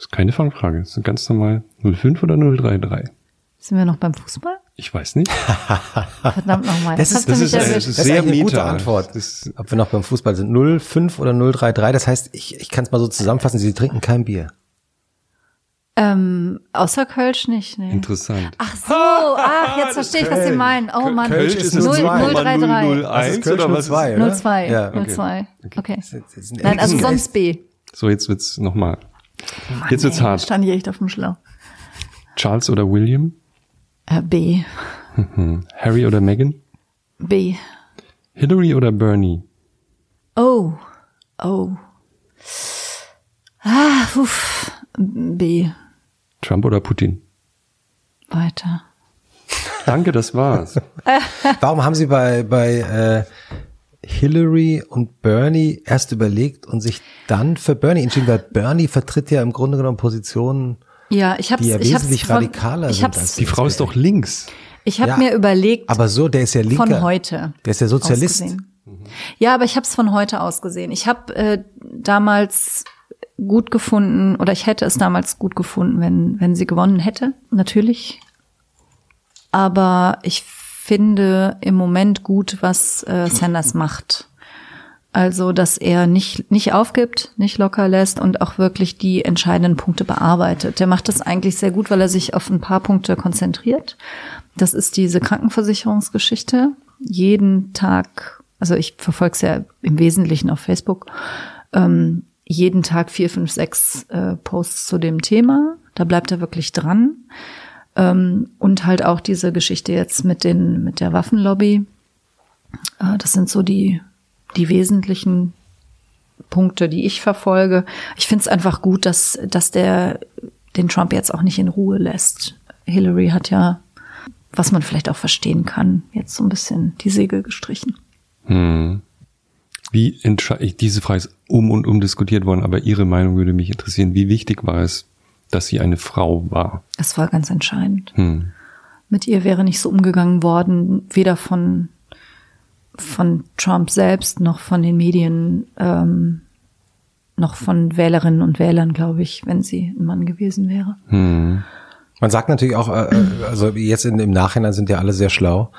Das ist keine Fangfrage. Das ist ganz normal 05 oder 033. Sind wir noch beim Fußball? Ich weiß nicht. [laughs] Verdammt nochmal. Das ist- das ist, das ist Das ist sehr eine gute. Antwort. Das, Ob wir noch beim Fußball sind. 05 oder 033. Das heißt, ich, ich kann es mal so zusammenfassen, Sie trinken kein Bier. ähm, außer Kölsch nicht, ne? interessant. Ach so, ach, jetzt verstehe ich, was Sie meinen. Oh Mann. Kölsch ist Null- 02. 033. Das ist Kölsch oder was? 02, oder? 02. Ja, okay. 02. Okay. Ist ein- Nein, also ist sonst B. So, jetzt wird's nochmal. Jetzt wird's Ey, hart. Stand ich echt auf dem Schlauch. Charles oder William? Äh, B. Hm. Harry oder Meghan? B. Hillary oder Bernie? Oh. Oh. Ah, uff. B. Trump oder Putin? Weiter. Danke, das war's. [laughs] Warum haben Sie bei, bei äh, Hillary und Bernie erst überlegt und sich dann für Bernie entschieden? Weil Bernie vertritt ja im Grunde genommen Positionen, Ja, ich hab's, die ja ich hab's wesentlich von, radikaler ich sind hab's, als Die Frau ist doch links. Ich habe Ja, mir überlegt, aber so, der ist ja linker. von heute. Der ist ja Sozialist. ausgesehen. Ja, aber ich habe es von heute aus gesehen. Ich habe äh, damals gut gefunden oder ich hätte es damals gut gefunden, wenn wenn sie gewonnen hätte, natürlich. Aber ich finde im Moment gut, was äh, Sanders macht. Also, dass er nicht, nicht aufgibt, nicht locker lässt und auch wirklich die entscheidenden Punkte bearbeitet. Der macht das eigentlich sehr gut, weil er sich auf ein paar Punkte konzentriert. Das ist diese Krankenversicherungsgeschichte. Jeden Tag, also ich verfolge es ja im Wesentlichen auf Facebook, ähm, jeden Tag vier, fünf, sechs äh, Posts zu dem Thema. Da bleibt er wirklich dran. Ähm, und halt auch diese Geschichte jetzt mit den, mit der Waffenlobby. Äh, das sind so die, die wesentlichen Punkte, die ich verfolge. Ich finde es einfach gut, dass, dass der den Trump jetzt auch nicht in Ruhe lässt. Hillary hat ja, was man vielleicht auch verstehen kann, jetzt so ein bisschen die Segel gestrichen. Hm. Wie diese Frage ist um und um diskutiert worden, aber Ihre Meinung würde mich interessieren. Wie wichtig war es, dass sie eine Frau war? Es war ganz entscheidend. Hm. Mit ihr wäre nicht so umgegangen worden, weder von, von Trump selbst noch von den Medien, ähm, noch von Wählerinnen und Wählern, glaube ich, wenn sie ein Mann gewesen wäre. Hm. Man sagt natürlich auch, äh, äh, also jetzt in, im Nachhinein sind ja alle sehr schlau,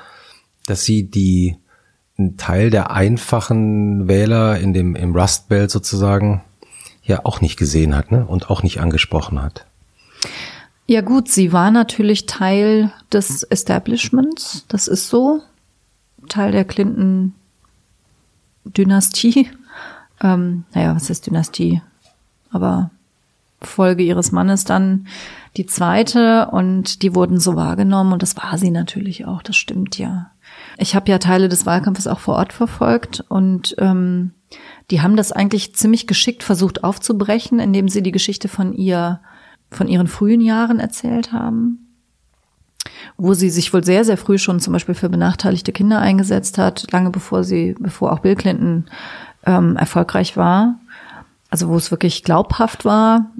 dass sie die ein Teil der einfachen Wähler in dem im Rust Belt sozusagen ja auch nicht gesehen hat ne? und auch nicht angesprochen hat. Ja gut, sie war natürlich Teil des Establishments, das ist so, Teil der Clinton-Dynastie. Ähm, naja, was ist Dynastie? Aber Folge ihres Mannes dann die zweite und die wurden so wahrgenommen und das war sie natürlich auch, das stimmt ja. Ich habe ja Teile des Wahlkampfes auch vor Ort verfolgt und ähm, die haben das eigentlich ziemlich geschickt versucht aufzubrechen, indem sie die Geschichte von ihr, von ihren frühen Jahren erzählt haben wo sie sich wohl sehr, sehr früh schon zum Beispiel für benachteiligte Kinder eingesetzt hat, lange bevor sie, bevor auch Bill Clinton ähm, erfolgreich war. Also wo es wirklich glaubhaft war,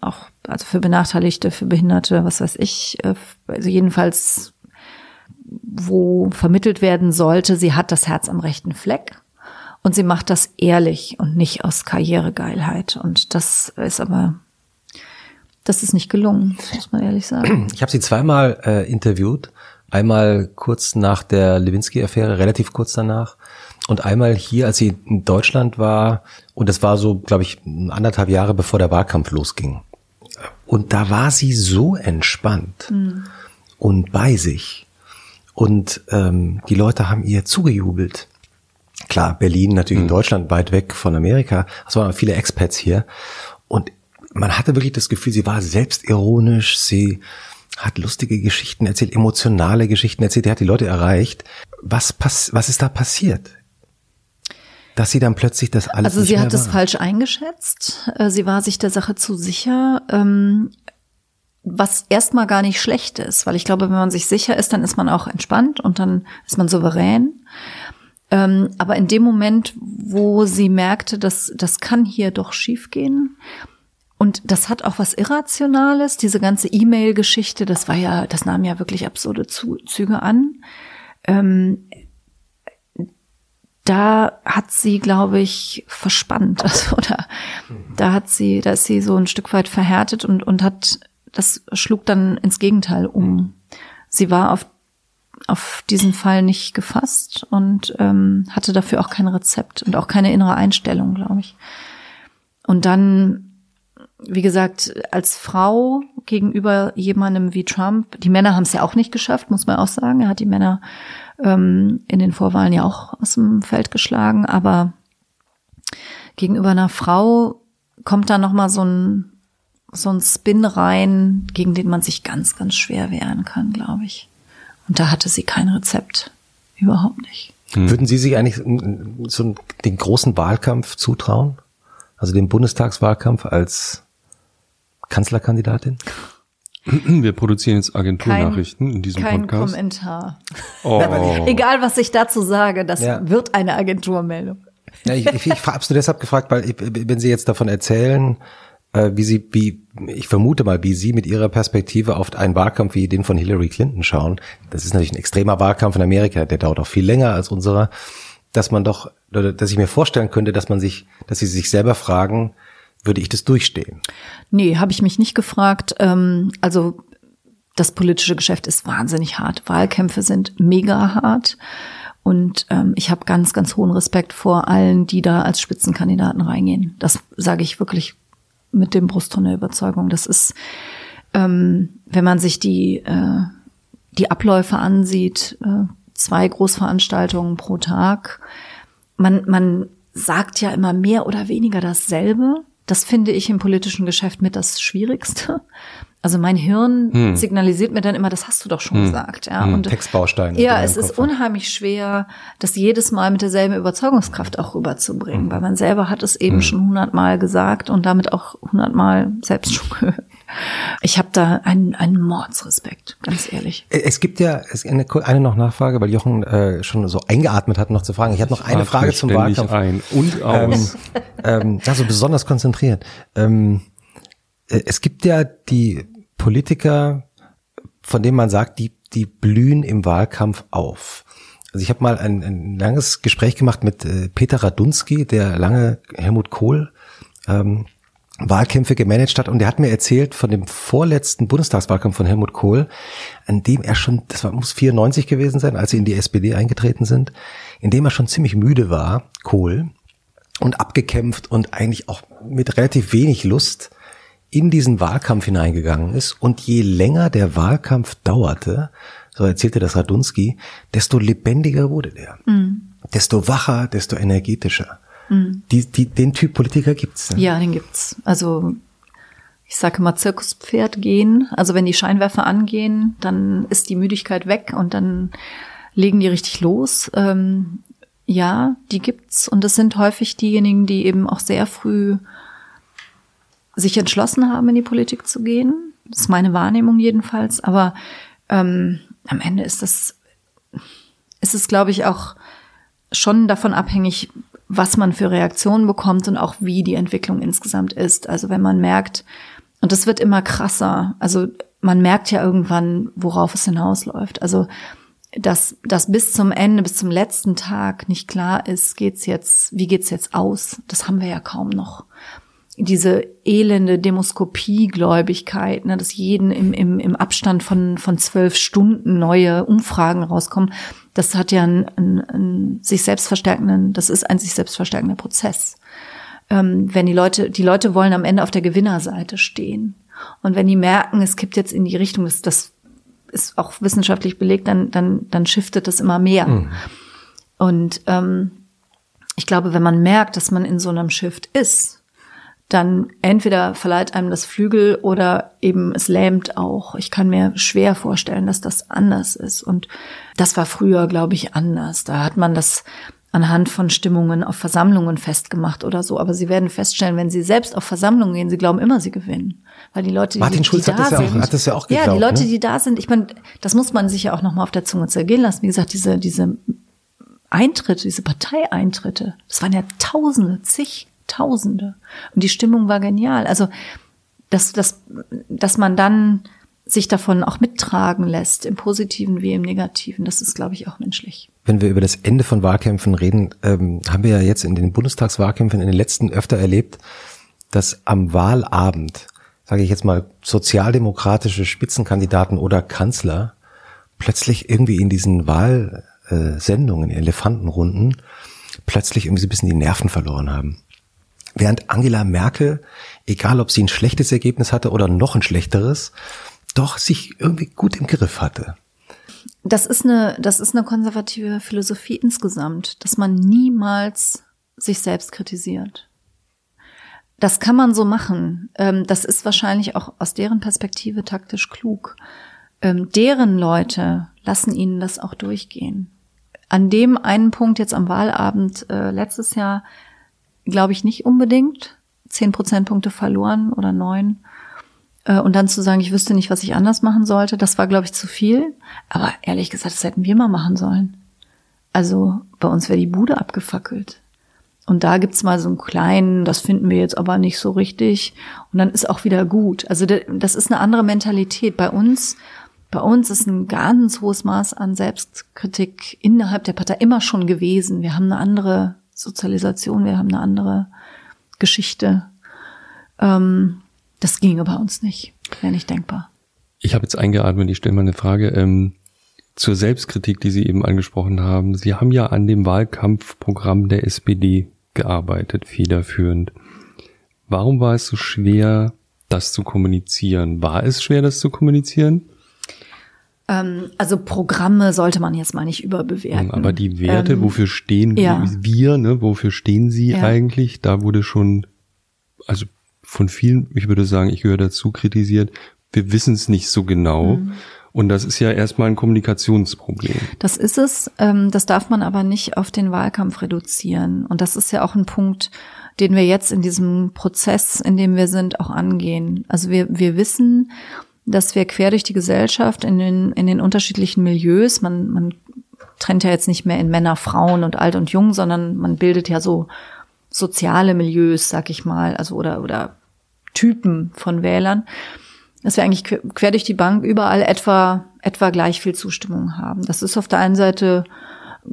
auch also für Benachteiligte, für Behinderte, was weiß ich, äh, also jedenfalls wo vermittelt werden sollte, sie hat das Herz am rechten Fleck und sie macht das ehrlich und nicht aus Karrieregeilheit. Und das ist aber, das ist nicht gelungen, muss man ehrlich sagen. Ich habe sie zweimal äh, interviewt. Einmal kurz nach der Lewinsky-Affäre, relativ kurz danach. Und einmal hier, als sie in Deutschland war. Und das war so, glaube ich, anderthalb Jahre bevor der Wahlkampf losging. Und da war sie so entspannt mhm. und bei sich. Und ähm, die Leute haben ihr zugejubelt. Klar, Berlin natürlich mhm. in Deutschland, weit weg von Amerika. Es waren viele Expats hier. Und man hatte wirklich das Gefühl, sie war selbstironisch, sie hat lustige Geschichten erzählt, emotionale Geschichten erzählt, die hat die Leute erreicht. Was, pass was ist da passiert? Dass sie dann plötzlich das alles. Also sie hat es falsch eingeschätzt. Äh, sie war sich der Sache zu sicher. Ähm, was erstmal gar nicht schlecht ist, weil ich glaube, wenn man sich sicher ist, dann ist man auch entspannt und dann ist man souverän. Ähm, aber in dem Moment, wo sie merkte, dass das kann hier doch schiefgehen, und das hat auch was Irrationales, diese ganze E-Mail-Geschichte, das war ja, das nahm ja wirklich absurde Züge an. Ähm, da hat sie, glaube ich, verspannt, [laughs] also, oder da hat sie, da ist sie so ein Stück weit verhärtet und, und hat das schlug dann ins Gegenteil um. Sie war auf, auf diesen Fall nicht gefasst und ähm, hatte dafür auch kein Rezept und auch keine innere Einstellung, glaube ich. Und dann, wie gesagt, als Frau gegenüber jemandem wie Trump, die Männer haben es ja auch nicht geschafft, muss man auch sagen. Er hat die Männer ähm, in den Vorwahlen ja auch aus dem Feld geschlagen, aber gegenüber einer Frau kommt da noch mal so ein so ein Spin rein, gegen den man sich ganz, ganz schwer wehren kann, glaube ich. Und da hatte sie kein Rezept. Überhaupt nicht. Hm. Würden Sie sich eigentlich so den großen Wahlkampf zutrauen? Also den Bundestagswahlkampf als Kanzlerkandidatin? [clears throat] Wir produzieren jetzt Agenturnachrichten kein, in diesem kein Podcast. Kein Kommentar. Oh. [laughs] Egal, was ich dazu sage, das ja. wird eine Agenturmeldung. Ja, ich ich, ich habe es nur deshalb gefragt, weil ich, wenn Sie jetzt davon erzählen, äh, wie sie, wie, ich vermute mal, wie sie mit ihrer Perspektive auf einen Wahlkampf wie den von Hillary Clinton schauen. Das ist natürlich ein extremer Wahlkampf in Amerika, der dauert auch viel länger als unserer, dass man doch, dass ich mir vorstellen könnte, dass man sich, dass sie sich selber fragen, würde ich das durchstehen? Nee, habe ich mich nicht gefragt. Ähm, also das politische Geschäft ist wahnsinnig hart. Wahlkämpfe sind mega hart. Und ähm, ich habe ganz, ganz hohen Respekt vor allen, die da als Spitzenkandidaten reingehen. Das sage ich wirklich mit dem Brustton der Überzeugung. Das ist, ähm, wenn man sich die, äh, die Abläufe ansieht, äh, zwei Großveranstaltungen pro Tag. Man, man sagt ja immer mehr oder weniger dasselbe. Das finde ich im politischen Geschäft mit das Schwierigste. Also mein Hirn hm. signalisiert mir dann immer, das hast du doch schon hm. gesagt. Ja, hm. und Textbausteine. Ja, es ist unheimlich schwer, das jedes Mal mit derselben Überzeugungskraft auch rüberzubringen, hm. weil man selber hat es eben hm. schon hundertmal gesagt und damit auch hundertmal selbst schon gehört. Ich habe da einen, einen Mordsrespekt, ganz ehrlich. Es gibt ja eine, eine noch Nachfrage, weil Jochen äh, schon so eingeatmet hat, noch zu fragen. Ich habe noch eine Frage zum Wahlkampf. Ein und aus. [laughs] Ähm, ähm, also besonders konzentriert. Ähm, äh, es gibt ja die Politiker, von denen man sagt, die, die blühen im Wahlkampf auf. Also ich habe mal ein, ein langes Gespräch gemacht mit äh, Peter Radunski, der lange Helmut Kohl ähm, Wahlkämpfe gemanagt hat und der hat mir erzählt von dem vorletzten Bundestagswahlkampf von Helmut Kohl, an dem er schon, das war, muss 94 gewesen sein, als sie in die SPD eingetreten sind, in dem er schon ziemlich müde war, Kohl, und abgekämpft und eigentlich auch mit relativ wenig Lust in diesen Wahlkampf hineingegangen ist. Und je länger der Wahlkampf dauerte, so erzählte das Radunski, desto lebendiger wurde der. Mhm. Desto wacher, desto energetischer. Mhm. Die, die, den Typ Politiker gibt's. Ne? Ja, den gibt's. Also ich sage mal Zirkuspferd gehen. Also wenn die Scheinwerfer angehen, dann ist die Müdigkeit weg und dann legen die richtig los. Ähm, ja, die gibt's und das sind häufig diejenigen, die eben auch sehr früh sich entschlossen haben, in die Politik zu gehen. Das ist meine Wahrnehmung jedenfalls. Aber ähm, am Ende ist das, ist es, glaube ich, auch schon davon abhängig, was man für Reaktionen bekommt und auch wie die Entwicklung insgesamt ist. Also wenn man merkt, und das wird immer krasser, also man merkt ja irgendwann, worauf es hinausläuft. Also dass, dass bis zum Ende, bis zum letzten Tag nicht klar ist, geht's jetzt, wie geht's jetzt aus? Das haben wir ja kaum noch. Diese elende Demoskopie-Gläubigkeit, ne, dass jeden im, im, im Abstand von, von zwölf Stunden neue Umfragen rauskommen, das hat ja einen, einen, einen sich selbst verstärkenden, das ist ein sich selbst verstärkender Prozess. Ähm, wenn die Leute, die Leute wollen am Ende auf der Gewinnerseite stehen. Und wenn die merken, es kippt jetzt in die Richtung, das, das ist auch wissenschaftlich belegt, dann, dann, dann shiftet das immer mehr. Mhm. Und ähm, ich glaube, wenn man merkt, dass man in so einem Shift ist, dann entweder verleiht einem das Flügel oder eben es lähmt auch. Ich kann mir schwer vorstellen, dass das anders ist. Und das war früher, glaube ich, anders. Da hat man das anhand von Stimmungen auf Versammlungen festgemacht oder so. Aber Sie werden feststellen, wenn Sie selbst auf Versammlungen gehen, Sie glauben immer, Sie gewinnen. Weil die Leute, Martin die, Schulz die hat, da das ja sind, auch, hat das ja auch geglaubt. Ja, die Leute, ne? die da sind, ich meine, das muss man sich ja auch nochmal auf der Zunge zergehen lassen. Wie gesagt, diese, diese Eintritte, diese Parteieintritte, das waren ja Tausende, zig Tausende. Und die Stimmung war genial. Also, dass, dass, dass man dann sich davon auch mittragen lässt, im Positiven wie im Negativen, das ist, glaube ich, auch menschlich. Wenn wir über das Ende von Wahlkämpfen reden, ähm, haben wir ja jetzt in den Bundestagswahlkämpfen in den letzten öfter erlebt, dass am Wahlabend, sage ich jetzt mal, sozialdemokratische Spitzenkandidaten oder Kanzler plötzlich irgendwie in diesen Wahlsendungen, Elefantenrunden, plötzlich irgendwie so ein bisschen die Nerven verloren haben. Während Angela Merkel, egal ob sie ein schlechtes Ergebnis hatte oder noch ein schlechteres, doch sich irgendwie gut im Griff hatte. Das ist eine, das ist eine konservative Philosophie insgesamt, dass man niemals sich selbst kritisiert. Das kann man so machen. Ähm, das ist wahrscheinlich auch aus deren Perspektive taktisch klug. Ähm, deren Leute lassen ihnen das auch durchgehen. An dem einen Punkt jetzt am Wahlabend äh, letztes Jahr glaube ich nicht unbedingt. Zehn Prozentpunkte verloren oder neun. Äh, und dann zu sagen, ich wüsste nicht, was ich anders machen sollte, das war, glaube ich, zu viel. Aber ehrlich gesagt, das hätten wir mal machen sollen. Also bei uns wäre die Bude abgefackelt. Und da gibt's mal so einen kleinen, das finden wir jetzt aber nicht so richtig. Und dann ist auch wieder gut. Also das ist eine andere Mentalität. Bei uns, bei uns ist ein ganz hohes Maß an Selbstkritik innerhalb der Partei immer schon gewesen. Wir haben eine andere Sozialisation, wir haben eine andere Geschichte. Ähm, das ginge bei uns nicht, wäre nicht denkbar. Ich habe jetzt eingeatmet, ich stelle mal eine Frage. Ähm, zur Selbstkritik, die Sie eben angesprochen haben. Sie haben ja an dem Wahlkampfprogramm der SPD gearbeitet, federführend. Warum war es so schwer, das zu kommunizieren? War es schwer, das zu kommunizieren? Ähm, also Programme sollte man jetzt mal nicht überbewerten. Aber die Werte, ähm, wofür stehen ja. wir, ne? Wofür stehen Sie Ja. eigentlich? Da wurde schon, also von vielen, ich würde sagen, ich gehöre dazu, kritisiert. Wir wissen es nicht so genau. Mhm. Und das ist ja erstmal ein Kommunikationsproblem. Das ist es. Ähm, das darf man aber nicht auf den Wahlkampf reduzieren. Und das ist ja auch ein Punkt, den wir jetzt in diesem Prozess, in dem wir sind, auch angehen. Also wir, wir wissen, dass wir quer durch die Gesellschaft in den, in den unterschiedlichen Milieus, man, man trennt ja jetzt nicht mehr in Männer, Frauen und alt und jung, sondern man bildet ja so soziale Milieus, sag ich mal, also oder, oder Typen von Wählern, dass wir eigentlich quer durch die Bank überall etwa, etwa gleich viel Zustimmung haben. Das ist auf der einen Seite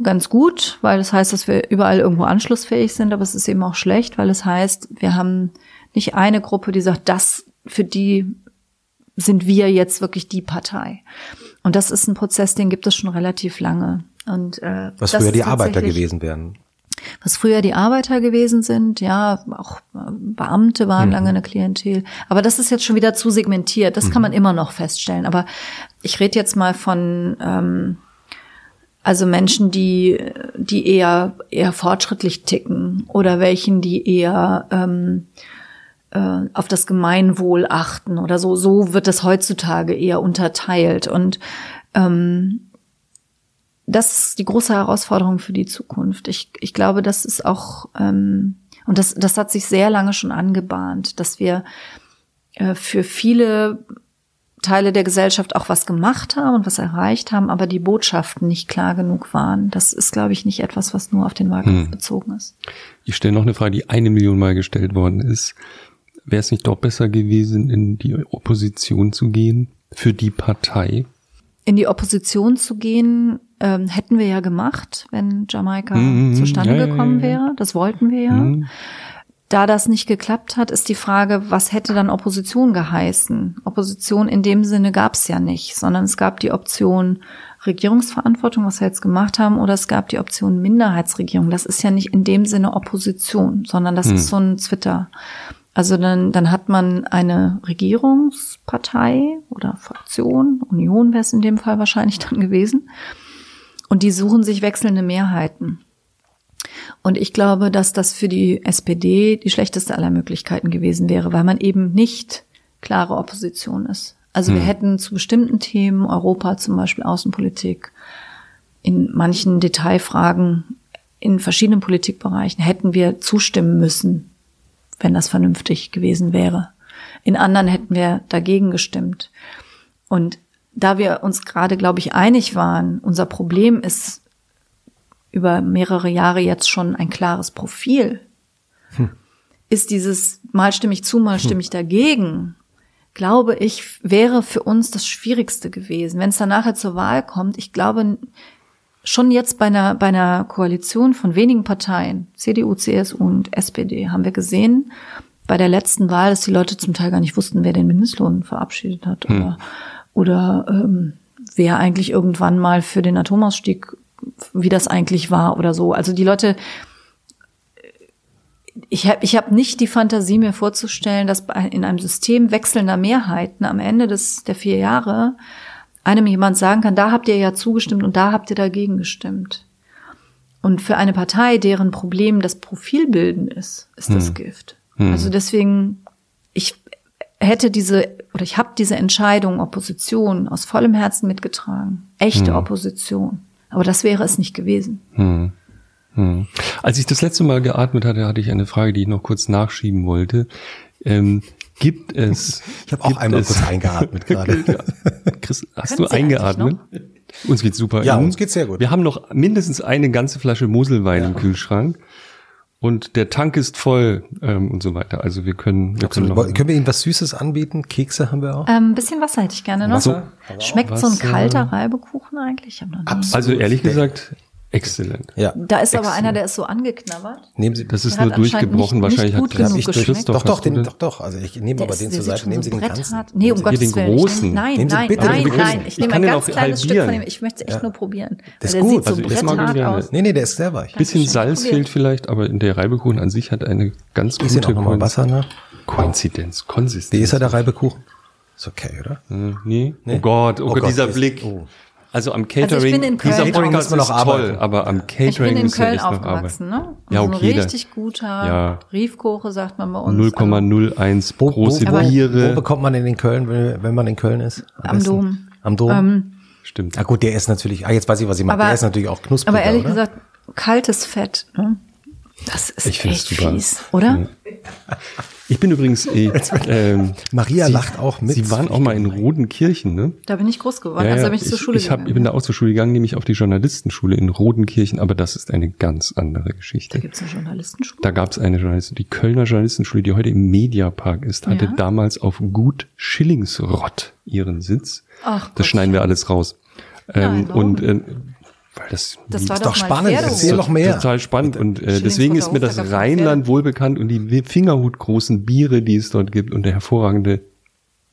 ganz gut, weil das heißt, dass wir überall irgendwo anschlussfähig sind, aber es ist eben auch schlecht, weil es heißt, wir haben nicht eine Gruppe, die sagt, das für die sind wir jetzt wirklich die Partei. Und das ist ein Prozess, den gibt es schon relativ lange. Und äh, was früher die Arbeiter gewesen wären. Was früher die Arbeiter gewesen sind, ja, auch Beamte waren mhm. lange eine Klientel. Aber das ist jetzt schon wieder zu segmentiert. Das mhm. kann man immer noch feststellen. Aber ich rede jetzt mal von ähm, also Menschen, die, die eher, eher fortschrittlich ticken oder welchen, die eher ähm, äh, auf das Gemeinwohl achten oder so. So wird das heutzutage eher unterteilt. Und ähm, das ist die große Herausforderung für die Zukunft. Ich, ich glaube, das ist auch, ähm, und das, das hat sich sehr lange schon angebahnt, dass wir äh, für viele Teile der Gesellschaft auch was gemacht haben und was erreicht haben, aber die Botschaften nicht klar genug waren. Das ist, glaube ich, nicht etwas, was nur auf den Wahlkampf hm. bezogen ist. Ich stelle noch eine Frage, die eine Million Mal gestellt worden ist. Wäre es nicht doch besser gewesen, in die Opposition zu gehen für die Partei? In die Opposition zu gehen, ähm, hätten wir ja gemacht, wenn Jamaika mm, zustande ja, gekommen ja, ja, wäre. Das wollten wir ja. Mm. Da das nicht geklappt hat, ist die Frage, was hätte dann Opposition geheißen? Opposition in dem Sinne gab es ja nicht, sondern es gab die Option Regierungsverantwortung, was wir jetzt gemacht haben, oder es gab die Option Minderheitsregierung. Das ist ja nicht in dem Sinne Opposition, sondern das hm. ist so ein Twitter. Also dann, dann hat man eine Regierungspartei oder Fraktion, Union wäre es in dem Fall wahrscheinlich dann gewesen, und die suchen sich wechselnde Mehrheiten. Und ich glaube, dass das für die SPD die schlechteste aller Möglichkeiten gewesen wäre, weil man eben nicht klare Opposition ist. Also hm. wir hätten zu bestimmten Themen, Europa zum Beispiel Außenpolitik, in manchen Detailfragen, in verschiedenen Politikbereichen hätten wir zustimmen müssen, wenn das vernünftig gewesen wäre. In anderen hätten wir dagegen gestimmt. Und da wir uns gerade, glaube ich, einig waren, unser Problem ist über mehrere Jahre jetzt schon ein klares Profil, hm. ist dieses mal stimme ich zu, mal hm. stimme ich dagegen, glaube ich, wäre für uns das Schwierigste gewesen. Wenn es dann nachher zur Wahl kommt, ich glaube, schon jetzt bei einer, bei einer Koalition von wenigen Parteien, CDU, CSU und SPD, haben wir gesehen, bei der letzten Wahl, dass die Leute zum Teil gar nicht wussten, wer den Mindestlohn verabschiedet hat hm. oder, oder ähm, wer eigentlich irgendwann mal für den Atomausstieg wie das eigentlich war oder so. Also die Leute, ich habe ich hab nicht die Fantasie, mir vorzustellen, dass in einem System wechselnder Mehrheiten am Ende des, der vier Jahre einem jemand sagen kann, da habt ihr ja zugestimmt und da habt ihr dagegen gestimmt. Und für eine Partei, deren Problem das Profilbilden ist, ist das hm. Gift. Hm. Also deswegen, ich hätte diese, oder ich habe diese Entscheidung Opposition aus vollem Herzen mitgetragen. Echte hm. Opposition. Aber das wäre es nicht gewesen. Hm. Hm. Als ich das letzte Mal geatmet hatte, hatte ich eine Frage, die ich noch kurz nachschieben wollte. Ähm, gibt es. [laughs] Ich habe auch einmal es, kurz eingeatmet gerade. [laughs] Chris, hast Können du Sie eingeatmet? Uns geht's super. Ja, uns geht's sehr gut. Wir haben noch mindestens eine ganze Flasche Moselwein ja. im Kühlschrank und der Tank ist voll ähm, und so weiter. Also wir können, wir können, noch, können wir Ihnen was Süßes anbieten? Kekse haben wir auch. Ein ähm, bisschen Wasser hätte ich gerne noch. Wasser? Schmeckt Wasser. so ein kalter Reibekuchen eigentlich? Also ehrlich gesagt, Exzellent. Ja. Da ist Exzellent. aber einer, der ist so angeknabbert. Nehmen Sie, das ist nur durchgebrochen. Nicht, Wahrscheinlich nicht hat ich Christoph. Doch, doch, den, doch, doch. Also ich nehme aber den zur Seite. Nehmen Sie den ganzen. Hart. Nee, um Gottes Willen. Großen. Nein, nein, nein, nein, nein. Ich nehme ein ganz kleines Stück von dem. Ich möchte es echt nur probieren. Das ist gut. Der sieht so bretthart aus. Nee, nee, der ist sehr weich. Bisschen Salz fehlt vielleicht, aber der Reibekuchen an sich hat eine ganz gute. Koinzidenz, Konsistenz. Wie ist er, der Reibekuchen? Ist okay, oder? Äh, nee. Oh Gott, oh, oh Gott, dieser Blick. Also am Catering, also ich bin in Köln, dieser Podcast ist toll, aber am Catering ich bin in Köln aufgewachsen, ne? Ja, okay. So ein richtig guter ja. Briefkoche, sagt man bei uns. 0,01 große wo, Biere. Wo bekommt man den in Köln, wenn man in Köln ist? Am, am Dom. Am Dom? Ähm, Stimmt. Ah gut, der ist natürlich, ah jetzt weiß ich, was ich mache, der ist natürlich auch knusprig. Aber ehrlich oder? gesagt, kaltes Fett, ne? Das ist Ich echt super. fies, oder? Ich bin übrigens, [laughs] äh, ähm, Maria Sie- lacht auch mit. Sie waren auch mal in Rodenkirchen, ne? Da bin ich groß geworden, Ja, also bin ich zur ich, Schule ich, hab, gegangen. ich bin da auch zur Schule gegangen, nämlich auf die Journalistenschule in Rodenkirchen, aber das ist eine ganz andere da Geschichte. gibt's eine Journalistenschule. Da gab es eine Journalistin, die Kölner Journalistenschule, die heute im Mediapark ist, hatte Ja. damals auf Gut Schillingsrott ihren Sitz. Ach das Gott. schneiden wir alles raus. Ähm, warum? und äh, weil das, Das war ist doch, doch mal spannend, Pferdehof. erzähl doch mehr. total spannend. Und äh, deswegen ist mir das Rheinland wohlbekannt und die fingerhutgroßen Biere, die es dort gibt und der hervorragende,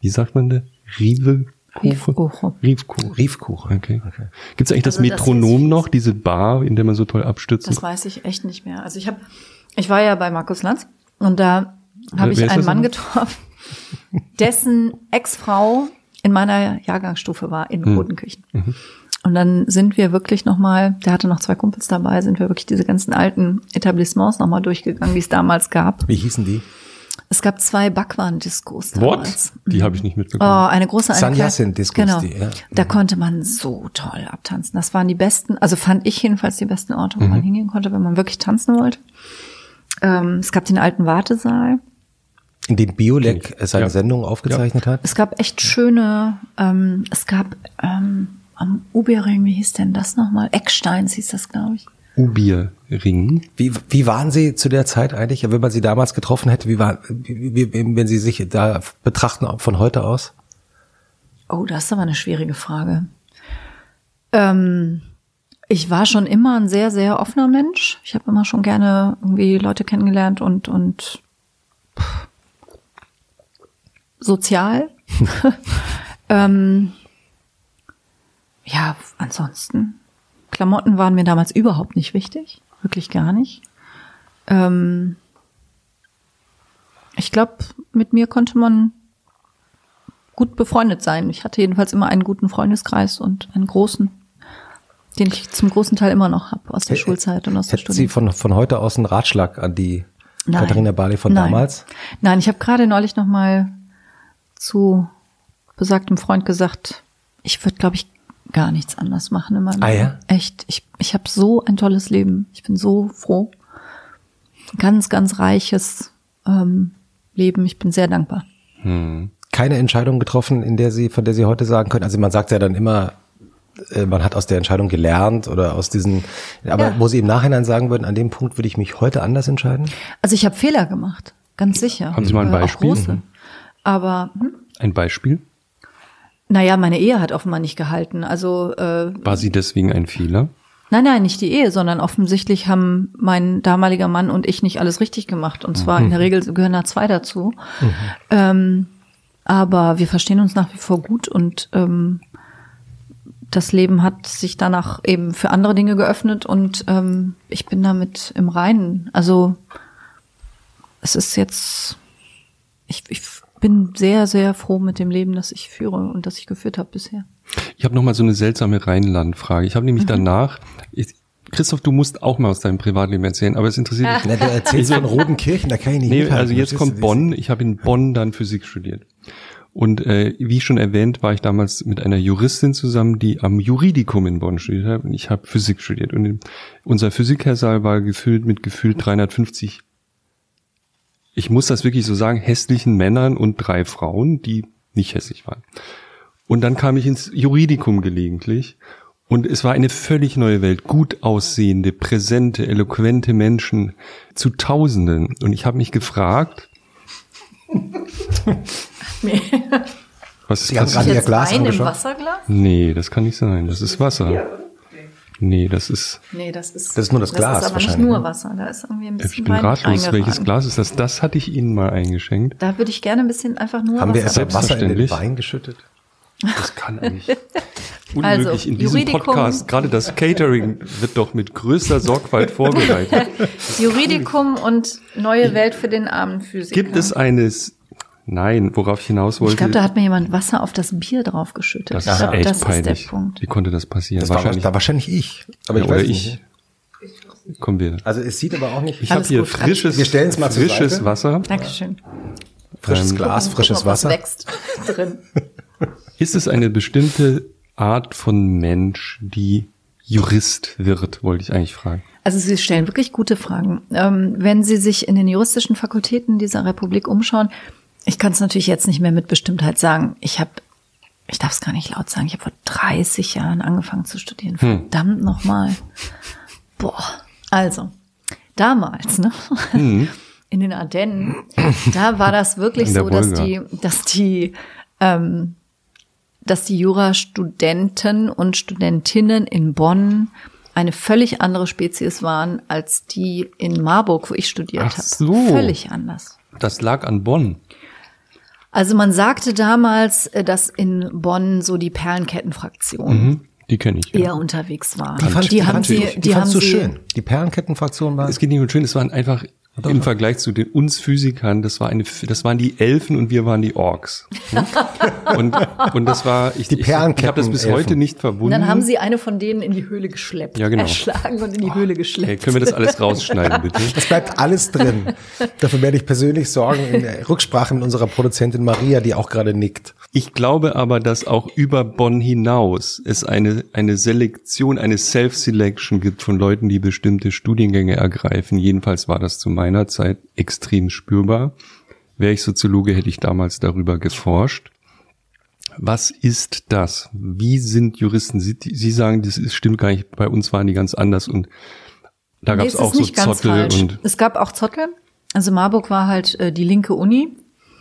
wie sagt man da? Rive? Riefkuchen. Riefkuchen. Riefkuchen. Okay. Gibt es eigentlich das Also das Metronom ist- noch, diese Bar, in der man so toll abstürzen Das weiß ich echt nicht mehr. Also ich habe, ich war ja bei Markus Lanz und da habe ich ist einen das Mann getroffen, [laughs] dessen Ex-Frau in meiner Jahrgangsstufe war in Mhm. Und dann sind wir wirklich nochmal, der hatte noch zwei Kumpels dabei, sind wir wirklich diese ganzen alten Etablissements nochmal durchgegangen, die es damals gab. Wie hießen die? Es gab zwei Backwaren-Diskos damals. What? Die habe ich nicht mitbekommen. Oh, eine große eine Sanyasin-Diskos, Genau. die, ja. Da konnte man so toll abtanzen. Das waren die besten, also fand ich jedenfalls die besten Orte, wo man hingehen konnte, wenn man wirklich tanzen wollte. Ähm, es gab den alten Wartesaal. In dem Biolek seine Ja. Sendung aufgezeichnet hat? Es gab echt schöne, ähm, es gab ähm, am Ubering, wie hieß denn das nochmal? Ecksteins hieß das, glaube ich. Ubierring. Wie, wie waren Sie zu der Zeit eigentlich? Wenn man Sie damals getroffen hätte, wie war, wie, wie, wenn Sie sich da betrachten von heute aus? Oh, das ist aber eine schwierige Frage. Ähm, ich war schon immer ein sehr, sehr offener Mensch. Ich habe immer schon gerne irgendwie Leute kennengelernt und, und pff, sozial. [laughs] [laughs] ähm, ja, ansonsten. Klamotten waren mir damals überhaupt nicht wichtig. Wirklich gar nicht. Ähm, ich glaube, mit mir konnte man gut befreundet sein. Ich hatte jedenfalls immer einen guten Freundeskreis und einen großen, den ich zum großen Teil immer noch habe aus der Hä- Schulzeit und aus der Hätten Sie Studie. von, von heute aus einen Ratschlag an die Nein. Katharina Barley von Nein. damals? Nein, ich habe gerade neulich noch mal zu besagtem Freund gesagt, ich würde, glaube ich, gar nichts anders machen in meinem Ah, Leben. ja? Echt. Ich, ich habe so ein tolles Leben. Ich bin so froh. Ganz, ganz reiches ähm, Leben. Ich bin sehr dankbar. Keine Entscheidung getroffen, in der Sie, von der Sie heute sagen können. Also man sagt ja dann immer, äh, man hat aus der Entscheidung gelernt oder aus diesen, aber Ja. wo Sie im Nachhinein sagen würden, an dem Punkt würde ich mich heute anders entscheiden? Also ich habe Fehler gemacht, ganz sicher. Haben Sie mal ein Äh, Beispiel? große. Aber hm, Ein Beispiel? Naja, meine Ehe hat offenbar nicht gehalten. Also äh, War sie deswegen ein Fehler? Nein, nein, nicht die Ehe, sondern offensichtlich haben mein damaliger Mann und ich nicht alles richtig gemacht. Und zwar in der Regel gehören da zwei dazu. Ähm, aber wir verstehen uns nach wie vor gut und ähm, das Leben hat sich danach eben für andere Dinge geöffnet und ähm, ich bin damit im Reinen. Also es ist jetzt, ich, ich bin sehr, sehr froh mit dem Leben, das ich führe und das ich geführt habe bisher. Ich habe noch mal so eine seltsame Rheinland-Frage. Ich habe nämlich Mhm. danach, ich, Christoph, du musst auch mal aus deinem Privatleben erzählen, aber es interessiert mich. Na, du erzählst von Rodenkirchen, da kann ich nicht Nee, mithalten. also jetzt kommt Bonn. Ich habe in Bonn dann Physik studiert. Und äh, wie schon erwähnt, war ich damals mit einer Juristin zusammen, die am Juridikum in Bonn studiert hat. Und ich habe Physik studiert. Und unser Physikhörsaal war gefüllt mit gefühlt 350, ich muss das wirklich so sagen, hässlichen Männern und drei Frauen, die nicht hässlich waren. Und dann kam ich ins Juridikum gelegentlich. Und es war eine völlig neue Welt. Gut aussehende, präsente, eloquente Menschen zu Tausenden. Und ich habe mich gefragt, [laughs] was ist Sie haben gerade Ihr Glas im? Wasserglas? Nee, das kann nicht sein. Das ist Wasser. Nee, das ist. Nee, das ist. Das ist nur das Glas Das ist aber nicht wahrscheinlich, nur ne? Wasser. Da ist irgendwie ein Ich bisschen bin Wein ratlos. Welches. Glas ist das? Das hatte ich Ihnen mal eingeschenkt. Da würde ich gerne ein bisschen einfach nur Haben wir Wasser. etwa Wasser in den. Wein geschüttet? Das kann eigentlich [laughs] unmöglich Also, in diesem Juridikum- Podcast. Gerade das Catering wird doch mit größter Sorgfalt vorbereitet. [laughs] Juridikum und neue Welt für den armen Physiker. Gibt es eines? Nein, worauf ich hinaus wollte. Ich glaube, da hat mir jemand Wasser auf das Bier draufgeschüttet. das ist glaub, echt das peinlich. ist der Punkt. Wie konnte das passieren? Das war wahrscheinlich. war wahrscheinlich ich. Aber ja, ich oder weiß ich. nicht. Kommen wir. Also es sieht aber auch nicht. Ich habe hier gut. frisches, Wir stellen's mal frisches Seite. Wasser. Dankeschön. frisches Ähm, Glas, frisches Guck mal, was Wasser. wächst drin. [laughs] Ist es eine bestimmte Art von Mensch, die Jurist wird, wollte ich eigentlich fragen. Also Sie stellen wirklich gute Fragen. Ähm, wenn Sie sich in den juristischen Fakultäten dieser Republik umschauen, ich kann es natürlich jetzt nicht mehr mit Bestimmtheit sagen. Ich habe, ich darf es gar nicht laut sagen, ich habe vor 30 Jahren angefangen zu studieren. Hm. Verdammt nochmal. Boah. Also, damals, ne? Hm. [laughs] In den Ardennen, da war das wirklich so, dass die, dass die, ähm, dass die Jurastudenten und Studentinnen in Bonn eine völlig andere Spezies waren als die in Marburg, wo ich studiert habe. so. Völlig anders. Das lag an Bonn. Also man sagte damals, äh, dass in Bonn so die Perlenkettenfraktion Mhm. Die kenne ich. Ja. eher unterwegs war. Die fand, die die haben fand, sie, die, die haben sie, schön. Die Perlenkettenfraktion war. Es geht nicht um schön, es waren einfach im Vergleich zu den uns Physikern, das war eine, das waren die Elfen und wir waren die Orks. Hm? [laughs] und, und das war, ich, Die ich, ich habe das bis Perlenketten-Elfen. heute nicht Und verbunden. dann haben sie eine von denen in die Höhle geschleppt. Ja, genau. Erschlagen und in die Höhle geschleppt. Hey, können wir das alles rausschneiden, bitte? Es bleibt alles drin. Dafür werde ich persönlich sorgen in der Rücksprache mit unserer Produzentin Maria, die auch gerade nickt. Ich glaube aber, dass auch über Bonn hinaus es eine, eine Selektion, eine Self-Selection gibt von Leuten, die bestimmte Studiengänge ergreifen. Jedenfalls war das zu meiner Zeit extrem spürbar. Wäre ich Soziologe, hätte ich damals darüber geforscht. Was ist das? Wie sind Juristen? Sie, Sie sagen, das ist, stimmt gar nicht. Bei uns waren die ganz anders und da Nee, gab es auch so Zottel und Es gab auch Zottel. Also Marburg war halt äh, die linke Uni.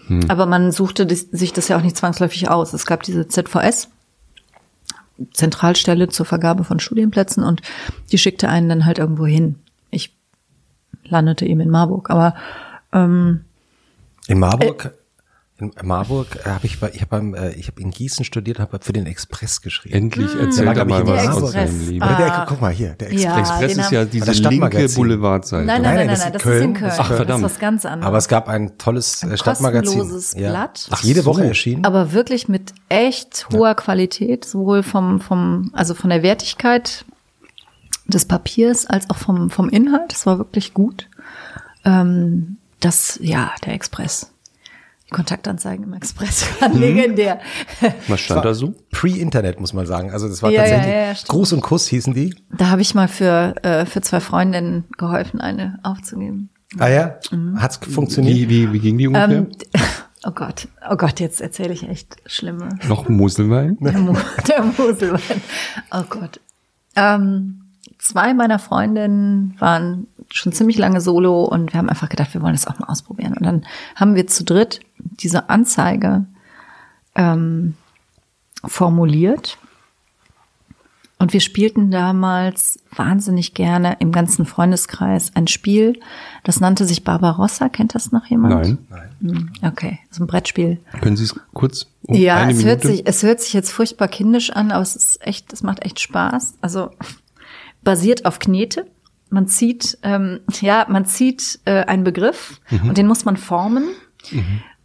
Hm. Aber man suchte dis- sich das ja auch nicht zwangsläufig aus. Es gab diese ZVS, Zentralstelle zur Vergabe von Studienplätzen und die schickte einen dann halt irgendwo hin. Landete eben in Marburg. Aber ähm, In Marburg, in Marburg äh, habe ich, bei, ich habe beim, äh, ich habe in Gießen studiert, habe für den Express geschrieben. endlich Hm. erzählt Der er lag, mal was aus seinem Leben. Der, guck mal hier, der Express. Ja, Express ist ja diese linke Stadtmagazin. Boulevardseite. nein, nein, Nein, nein, das nein, ist nein, das Köln. ist in Köln. Ach, das ist verdammt. was ganz anderes. Aber es gab ein tolles äh, Stadtmagazin. kostenloses Blatt. Ach, jede so. Woche erschienen. aber wirklich mit echt hoher Qualität, sowohl vom, vom, also von der Wertigkeit des Papiers als auch vom, vom Inhalt. Das war wirklich gut. Ähm, das, ja, der Express. Die Kontaktanzeigen im Express [laughs] Mhm. waren legendär. Was stand da so? Pre-Internet, muss man sagen. Also das war Ja, ja, tatsächlich, ja, ja. Gruß und Kuss hießen die. Da habe ich mal für, äh, für zwei Freundinnen geholfen, eine aufzugeben. Ah ja? Mhm. Hat's funktioniert? Wie, wie, wie ging die ungefähr? Ähm, oh Gott, oh Gott, jetzt erzähle ich echt schlimme Noch Moselwein? Der, Mo [laughs] der Moselwein. Oh Gott. Ähm, zwei meiner Freundinnen waren schon ziemlich lange solo und wir haben einfach gedacht, wir wollen das auch mal ausprobieren. Und dann haben wir zu dritt diese Anzeige ähm, formuliert. Und wir spielten damals wahnsinnig gerne im ganzen Freundeskreis ein Spiel, das nannte sich Barbarossa. Kennt das noch jemand? Nein. Hm, Okay, so ein Brettspiel. Können Sie es kurz um Ja, es Minute? hört, sich, es hört sich jetzt furchtbar kindisch an, aber es ist echt, es macht echt Spaß. Also basiert auf Knete. Man zieht, ähm, ja, man zieht äh, einen Begriff Mhm. und den muss man formen.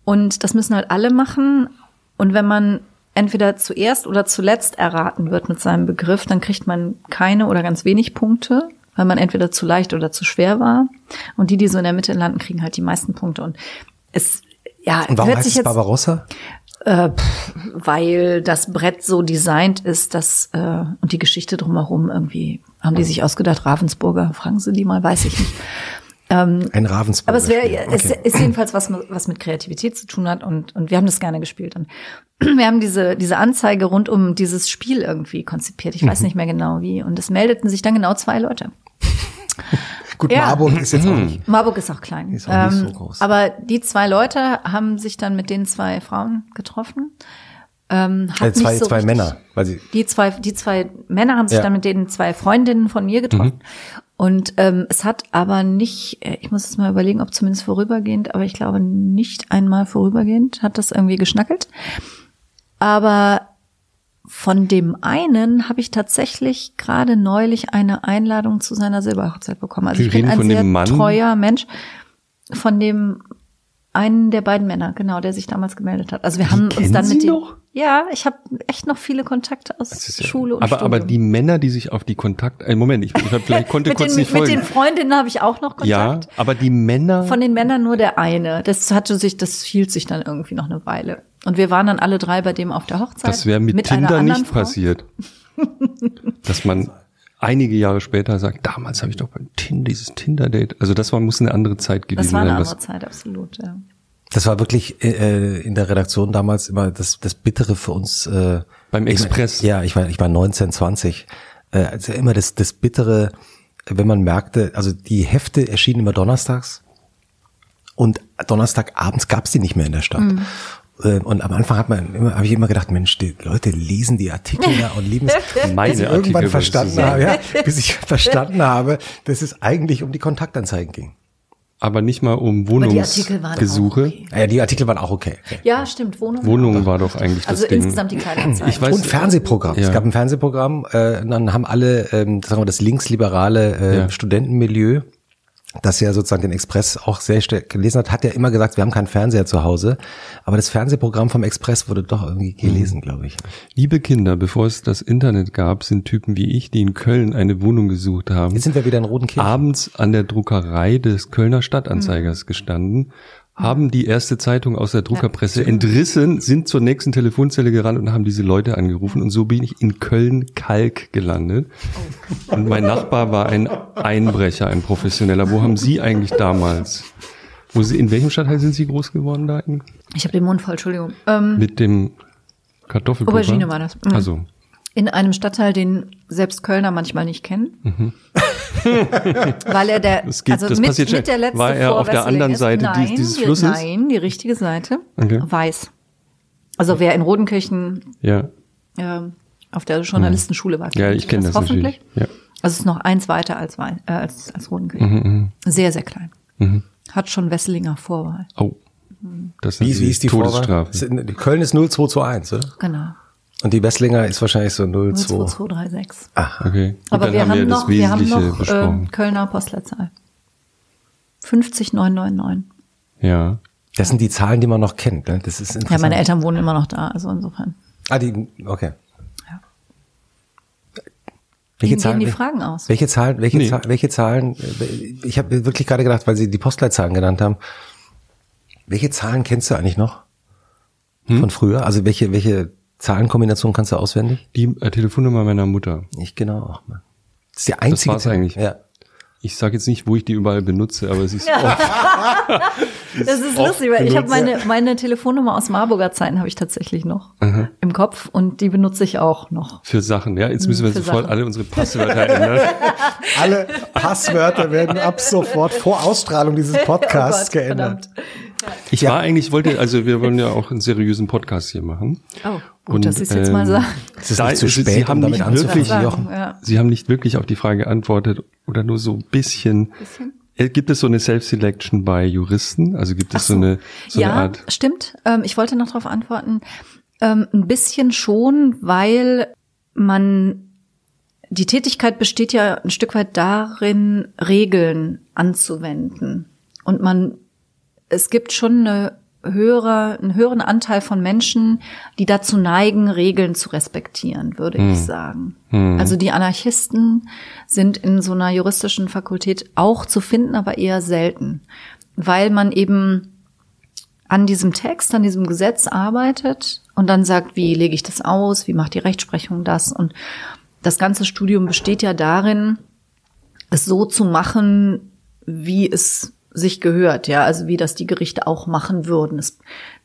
Und das müssen halt alle machen. Und wenn man entweder zuerst oder zuletzt erraten wird mit seinem Begriff, dann kriegt man keine oder ganz wenig Punkte, weil man entweder zu leicht oder zu schwer war. Und die, die so in der Mitte landen, kriegen halt die meisten Punkte. Und es, ja, Und warum heißt sich es jetzt Barbarossa? Äh, pff, weil das Brett so designt ist, dass äh, und die Geschichte drumherum irgendwie haben die sich ausgedacht. Ravensburger, fragen Sie die mal, weiß ich nicht. Ein Ravensburger. Aber es wäre, Spiel. es ist jedenfalls was, was mit Kreativität zu tun hat und und wir haben das gerne gespielt und [clears throat] wir haben diese diese Anzeige rund um dieses Spiel irgendwie konzipiert. Ich Mhm. weiß nicht mehr genau wie und es meldeten sich dann genau zwei Leute. Gut, Ja. Marburg ist jetzt auch nicht. Marburg ist auch klein. Ist auch nicht so Ähm, groß. Aber die zwei Leute haben sich dann mit den zwei Frauen getroffen. Ähm, hat Äh, zwei so zwei Männer, weil sie Die zwei, die zwei Männer haben sich Ja. dann mit den zwei Freundinnen von mir getroffen. Und ähm, es hat aber nicht, äh, ich muss jetzt mal überlegen, ob zumindest vorübergehend, aber ich glaube nicht einmal vorübergehend hat das irgendwie geschnackelt. Aber von dem einen habe ich tatsächlich gerade neulich eine Einladung zu seiner Silberhochzeit bekommen. Also Sie ich bin ein von sehr dem Mann? treuer Mensch. Von dem einen der beiden Männer, genau, der sich damals gemeldet hat. Also wir haben uns dann Sie mit dem, noch? ja, ich habe echt noch viele Kontakte aus ja- Schule und aber, Studium. aber die Männer, die sich auf die Kontakt... Äh, Moment, ich, ich hab, vielleicht [laughs] konnte mit, kurz den, nicht mit folgen. den Freundinnen habe ich auch noch Kontakt. ja, aber die Männer... Von den Männern nur der eine. Das hatte sich, das hielt sich dann irgendwie noch eine Weile. Und wir waren dann alle drei bei dem auf der Hochzeit. das wäre mit, einer Tinder nicht Frau. passiert. [laughs] Dass man einige Jahre später sagt, damals habe ich doch beim Tinder, dieses Tinder-Date. Also das war, muss eine andere Zeit gewesen Das war eine sein. andere was- Zeit, absolut, ja. Das war wirklich äh, in der Redaktion damals immer das, das Bittere für uns. Äh, Beim ich Express. ja, ich war, ich war 19, 20. Äh, also immer das, das Bittere, wenn man merkte, also die Hefte erschienen immer donnerstags und Donnerstagabends gab's die nicht mehr in der Stadt. Äh, Und am Anfang hat man immer, habe ich immer gedacht, Mensch, die Leute lesen die Artikel ja und lieben es. [laughs] Meine bis ich Artikel, irgendwann du verstanden habe, ja, bis ich verstanden habe, dass es eigentlich um die Kontaktanzeigen ging. Aber nicht mal um die Artikel waren auch Wohnungsgesuche. okay. Ja, die Artikel waren auch okay. Ja, stimmt, Wohnung. Wohnungen war doch eigentlich Also das Ding. insgesamt die Kleinanzeigen. Ich weiß- und Fernsehprogramm. Ja. Es gab ein Fernsehprogramm, äh, und dann haben alle, ähm, sagen wir, das linksliberale äh, Ja. Studentenmilieu, das ja sozusagen den Express auch sehr stark gelesen hat, hat ja immer gesagt, wir haben keinen Fernseher zu Hause. Aber das Fernsehprogramm vom Express wurde doch irgendwie gelesen, glaube ich. Liebe Kinder, bevor es das Internet gab, sind Typen wie ich, die in Köln eine Wohnung gesucht haben, Jetzt sind wir wieder in Rodenkirchen. abends an der Druckerei des Kölner Stadtanzeigers gestanden, haben die erste Zeitung aus der Druckerpresse entrissen, sind zur nächsten Telefonzelle gerannt und haben diese Leute angerufen. Und so bin ich in Köln-Kalk gelandet. Und mein Nachbar war ein Einbrecher, ein Professioneller. Wo haben Sie eigentlich damals? Wo Sie, in welchem Stadtteil sind Sie groß geworden da? Ich habe den Mund voll, Entschuldigung. Ähm, mit dem Kartoffelpuffer? Aubergine war das. Mhm. Also, in einem Stadtteil, den selbst Kölner manchmal nicht kennen. [laughs] Weil er der, Das geht- also das mit, mit der letzte War er auf der anderen ist. Seite nein, dies- dieses die- Flusses? Nein, die richtige Seite. Okay. Weiß. Also wer in Rodenkirchen ja. ähm, auf der Journalistenschule war. Ja, ich kenne das hoffentlich. natürlich. Ja. Also es ist noch eins weiter als, äh, als, als Rodenkirchen. Mhm, Sehr, sehr klein. Mhm. Hat schon Wesselinger Vorwahl. Oh. Das ist, Wie ist, wie ist die Todesstrafe. Vorwahl? Ist- Köln ist 0221, oder? Genau. Und die Wesslinger ist wahrscheinlich so 02. 02236. Okay. Gut, Aber wir haben, wir noch, wir haben noch besprochen. äh, Kölner Postleitzahl. 50999. ja. Das sind die Zahlen, die man noch kennt. Ne? Das ist interessant. Ja, meine Eltern wohnen immer noch da, also insofern. Ah, die, okay. Ja. Welche Ihnen gehen die Fragen aus. Welche Zahlen, welche, Nee. Zahlen, welche Zahlen, ich habe wirklich gerade gedacht, weil Sie die Postleitzahlen genannt haben, welche Zahlen kennst du eigentlich noch Hm? von früher? Also welche, welche Zahlenkombination kannst du auswendig? Die äh, Telefonnummer meiner Mutter. Ich genau auch mal. Das ist die einzige. war's eigentlich. Ja. Ich sage jetzt nicht, wo ich die überall benutze, aber es ist [laughs] oft. Das ist oft lustig, weil ich habe meine, meine Telefonnummer aus Marburger Zeiten habe ich tatsächlich noch im Kopf und die benutze ich auch noch. für Sachen. Ja, jetzt müssen wir Für sofort Sachen. alle unsere Passwörter ändern. [laughs] Alle Passwörter werden ab sofort vor Ausstrahlung dieses Podcasts [laughs] Oh Gott, geändert. verdammt. Ich war eigentlich, wollte, also wir wollen ja auch einen seriösen Podcast hier machen. Oh, gut, Und, dass ich es jetzt mal ähm, sage. Es ist Da- nicht zu Sie- spät, Sie haben um damit nicht anzufangen, wirklich-. Ja. Sie haben nicht wirklich auf die Frage geantwortet oder nur so ein bisschen. Bisschen? Äh, Gibt es so eine Self-Selection bei Juristen? Also gibt es Ach so. eine, so ja, eine Art. stimmt. Ähm, ich wollte noch darauf antworten. Ähm, ein bisschen schon, weil man die Tätigkeit besteht ja ein Stück weit darin, Regeln anzuwenden. Und man, es gibt schon eine höhere, einen höheren Anteil von Menschen, die dazu neigen, Regeln zu respektieren, würde ich sagen. Also die Anarchisten sind in so einer juristischen Fakultät auch zu finden, aber eher selten, weil man eben an diesem Text, an diesem Gesetz arbeitet und dann sagt, wie lege ich das aus, wie macht die Rechtsprechung das? Und das ganze Studium besteht ja darin, es so zu machen, wie es sich gehört, ja, also wie das die Gerichte auch machen würden. Es,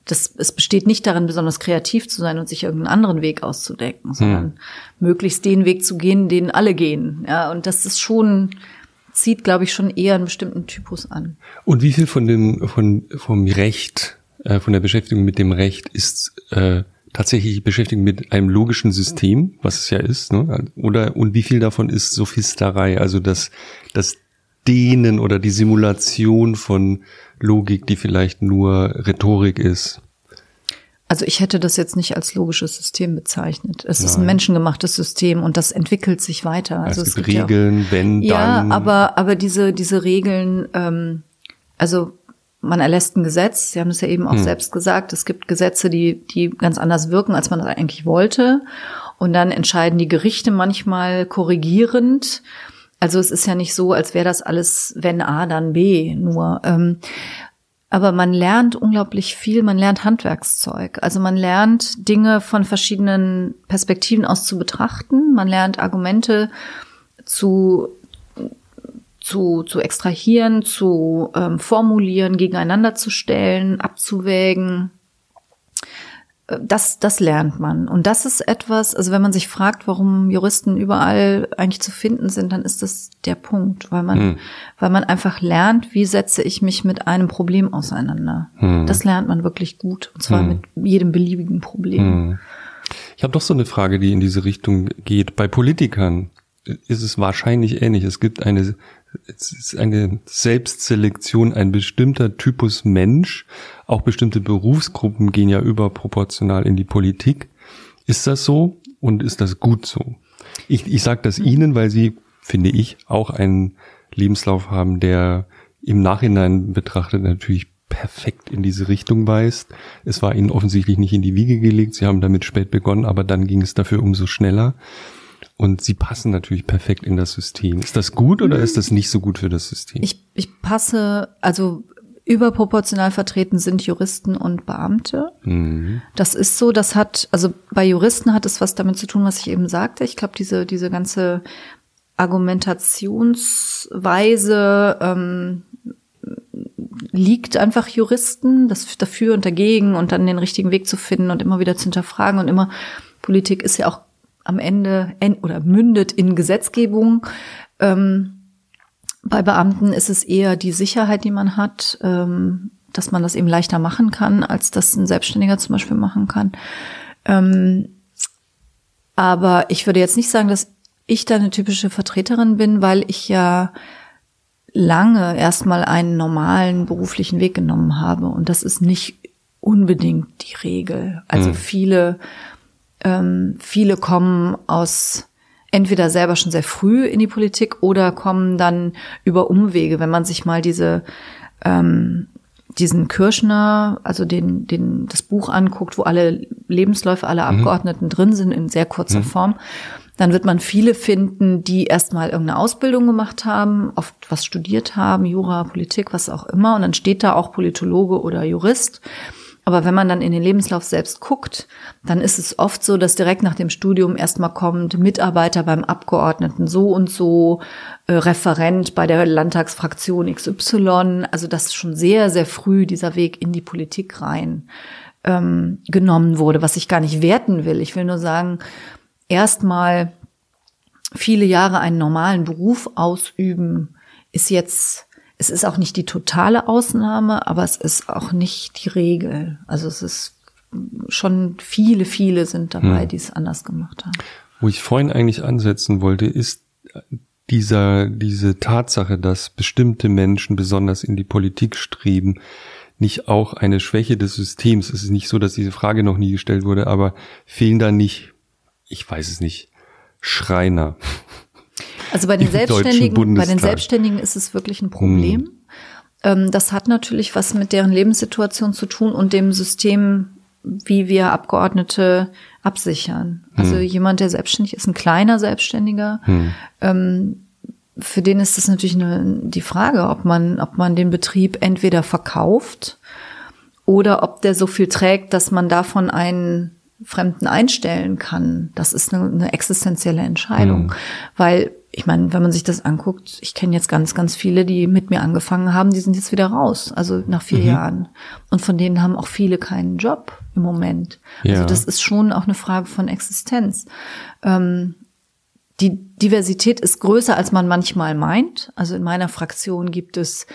das, es besteht nicht darin, besonders kreativ zu sein und sich irgendeinen anderen Weg auszudenken, sondern möglichst den Weg zu gehen, den alle gehen, ja, und das ist schon, zieht, glaube ich, schon eher einen bestimmten Typus an. Und wie viel von dem, von, vom Recht, äh, von der Beschäftigung mit dem Recht ist äh, tatsächlich Beschäftigung mit einem logischen System, was es ja ist, ne? Oder und wie viel davon ist Sophisterei, also das, das Dehnen oder die Simulation von Logik, die vielleicht nur Rhetorik ist. Also ich hätte das jetzt nicht als logisches System bezeichnet. Es ist ein Nein. menschengemachtes System und das entwickelt sich weiter. Also es, gibt ja auch- Regeln, wenn, Ja, dann. aber, aber diese, diese Regeln, ähm, also man erlässt ein Gesetz, Sie haben es ja eben auch Hm. selbst gesagt, es gibt Gesetze, die, die ganz anders wirken, als man das eigentlich wollte. Und dann entscheiden die Gerichte manchmal korrigierend. Also es ist ja nicht so, als wäre das alles, wenn A, dann B nur. Ähm, aber man lernt unglaublich viel, man lernt Handwerkszeug. Also man lernt Dinge von verschiedenen Perspektiven aus zu betrachten, man lernt Argumente zu zu, zu extrahieren, zu ähm, formulieren, gegeneinander zu stellen, abzuwägen. Das, das lernt man. Und das ist etwas, also wenn man sich fragt, warum Juristen überall eigentlich zu finden sind, dann ist das der Punkt, weil man, hm. weil man einfach lernt, wie setze ich mich mit einem Problem auseinander. Hm. Das lernt man wirklich gut, und zwar hm. mit jedem beliebigen Problem. Hm. Ich habe doch so eine Frage, die in diese Richtung geht. Bei Politikern ist es wahrscheinlich ähnlich. Es gibt eine es ist eine Selbstselektion, ein bestimmter Typus Mensch. Auch bestimmte Berufsgruppen gehen ja überproportional in die Politik. Ist das so und ist das gut so? Ich, ich sage das Ihnen, weil Sie, finde ich, auch einen Lebenslauf haben, der im Nachhinein betrachtet natürlich perfekt in diese Richtung weist. Es war Ihnen offensichtlich nicht in die Wiege gelegt. Sie haben damit spät begonnen, aber dann ging es dafür umso schneller. Und sie passen natürlich perfekt in das System. Ist das gut oder ist das nicht so gut für das System? Ich, ich passe, also überproportional vertreten sind Juristen und Beamte. Mhm. Das ist so, das hat, also bei Juristen hat es was damit zu tun, was ich eben sagte. Ich glaube, diese, diese ganze Argumentationsweise ähm, liegt einfach Juristen, das dafür und dagegen und dann den richtigen Weg zu finden und immer wieder zu hinterfragen und immer Politik ist ja auch am Ende oder mündet in Gesetzgebung. Ähm, bei Beamten ist es eher die Sicherheit, die man hat, ähm, dass man das eben leichter machen kann, als das ein Selbstständiger zum Beispiel machen kann. Ähm, aber ich würde jetzt nicht sagen, dass ich da eine typische Vertreterin bin, weil ich ja lange erstmal einen normalen beruflichen Weg genommen habe. Und das ist nicht unbedingt die Regel. Also mhm. viele ähm, viele kommen aus entweder selber schon sehr früh in die Politik oder kommen dann über Umwege, wenn man sich mal diese ähm, diesen Kirschner, also den, den, das Buch anguckt, wo alle Lebensläufe aller mhm. Abgeordneten drin sind in sehr kurzer mhm. Form, dann wird man viele finden, die erstmal irgendeine Ausbildung gemacht haben, oft was studiert haben, Jura, Politik, was auch immer, und dann steht da auch Politologe oder Jurist. Aber wenn man dann in den Lebenslauf selbst guckt, dann ist es oft so, dass direkt nach dem Studium erstmal kommt Mitarbeiter beim Abgeordneten so und so, äh, Referent bei der Landtagsfraktion XY. Also dass schon sehr, sehr früh dieser Weg in die Politik rein ähm, genommen wurde, was ich gar nicht werten will. Ich will nur sagen, erstmal viele Jahre einen normalen Beruf ausüben, ist jetzt es ist auch nicht die totale Ausnahme, aber es ist auch nicht die Regel. Also es ist schon viele, viele sind dabei, hm. die es anders gemacht haben. Wo ich vorhin eigentlich ansetzen wollte, ist dieser, diese Tatsache, dass bestimmte Menschen besonders in die Politik streben, nicht auch eine Schwäche des Systems. Es ist nicht so, dass diese Frage noch nie gestellt wurde, aber fehlen da nicht, ich weiß es nicht, Schreiner, also bei den Selbstständigen, bei den Selbstständigen ist es wirklich ein Problem. Hm. Das hat natürlich was mit deren Lebenssituation zu tun und dem System, wie wir Abgeordnete absichern. Also hm. jemand, der selbstständig ist, ein kleiner Selbstständiger, hm. ähm, für den ist es natürlich eine, die Frage, ob man, ob man den Betrieb entweder verkauft oder ob der so viel trägt, dass man davon einen Fremden einstellen kann. Das ist eine, eine existenzielle Entscheidung, hm. weil ich meine, wenn man sich das anguckt, ich kenne jetzt ganz, ganz viele, die mit mir angefangen haben, die sind jetzt wieder raus, also nach vier mhm. Jahren. Und von denen haben auch viele keinen Job im Moment. Also ja. Also das ist schon auch eine Frage von Existenz. Ähm, die Diversität ist größer, als man manchmal meint. Also in meiner Fraktion gibt es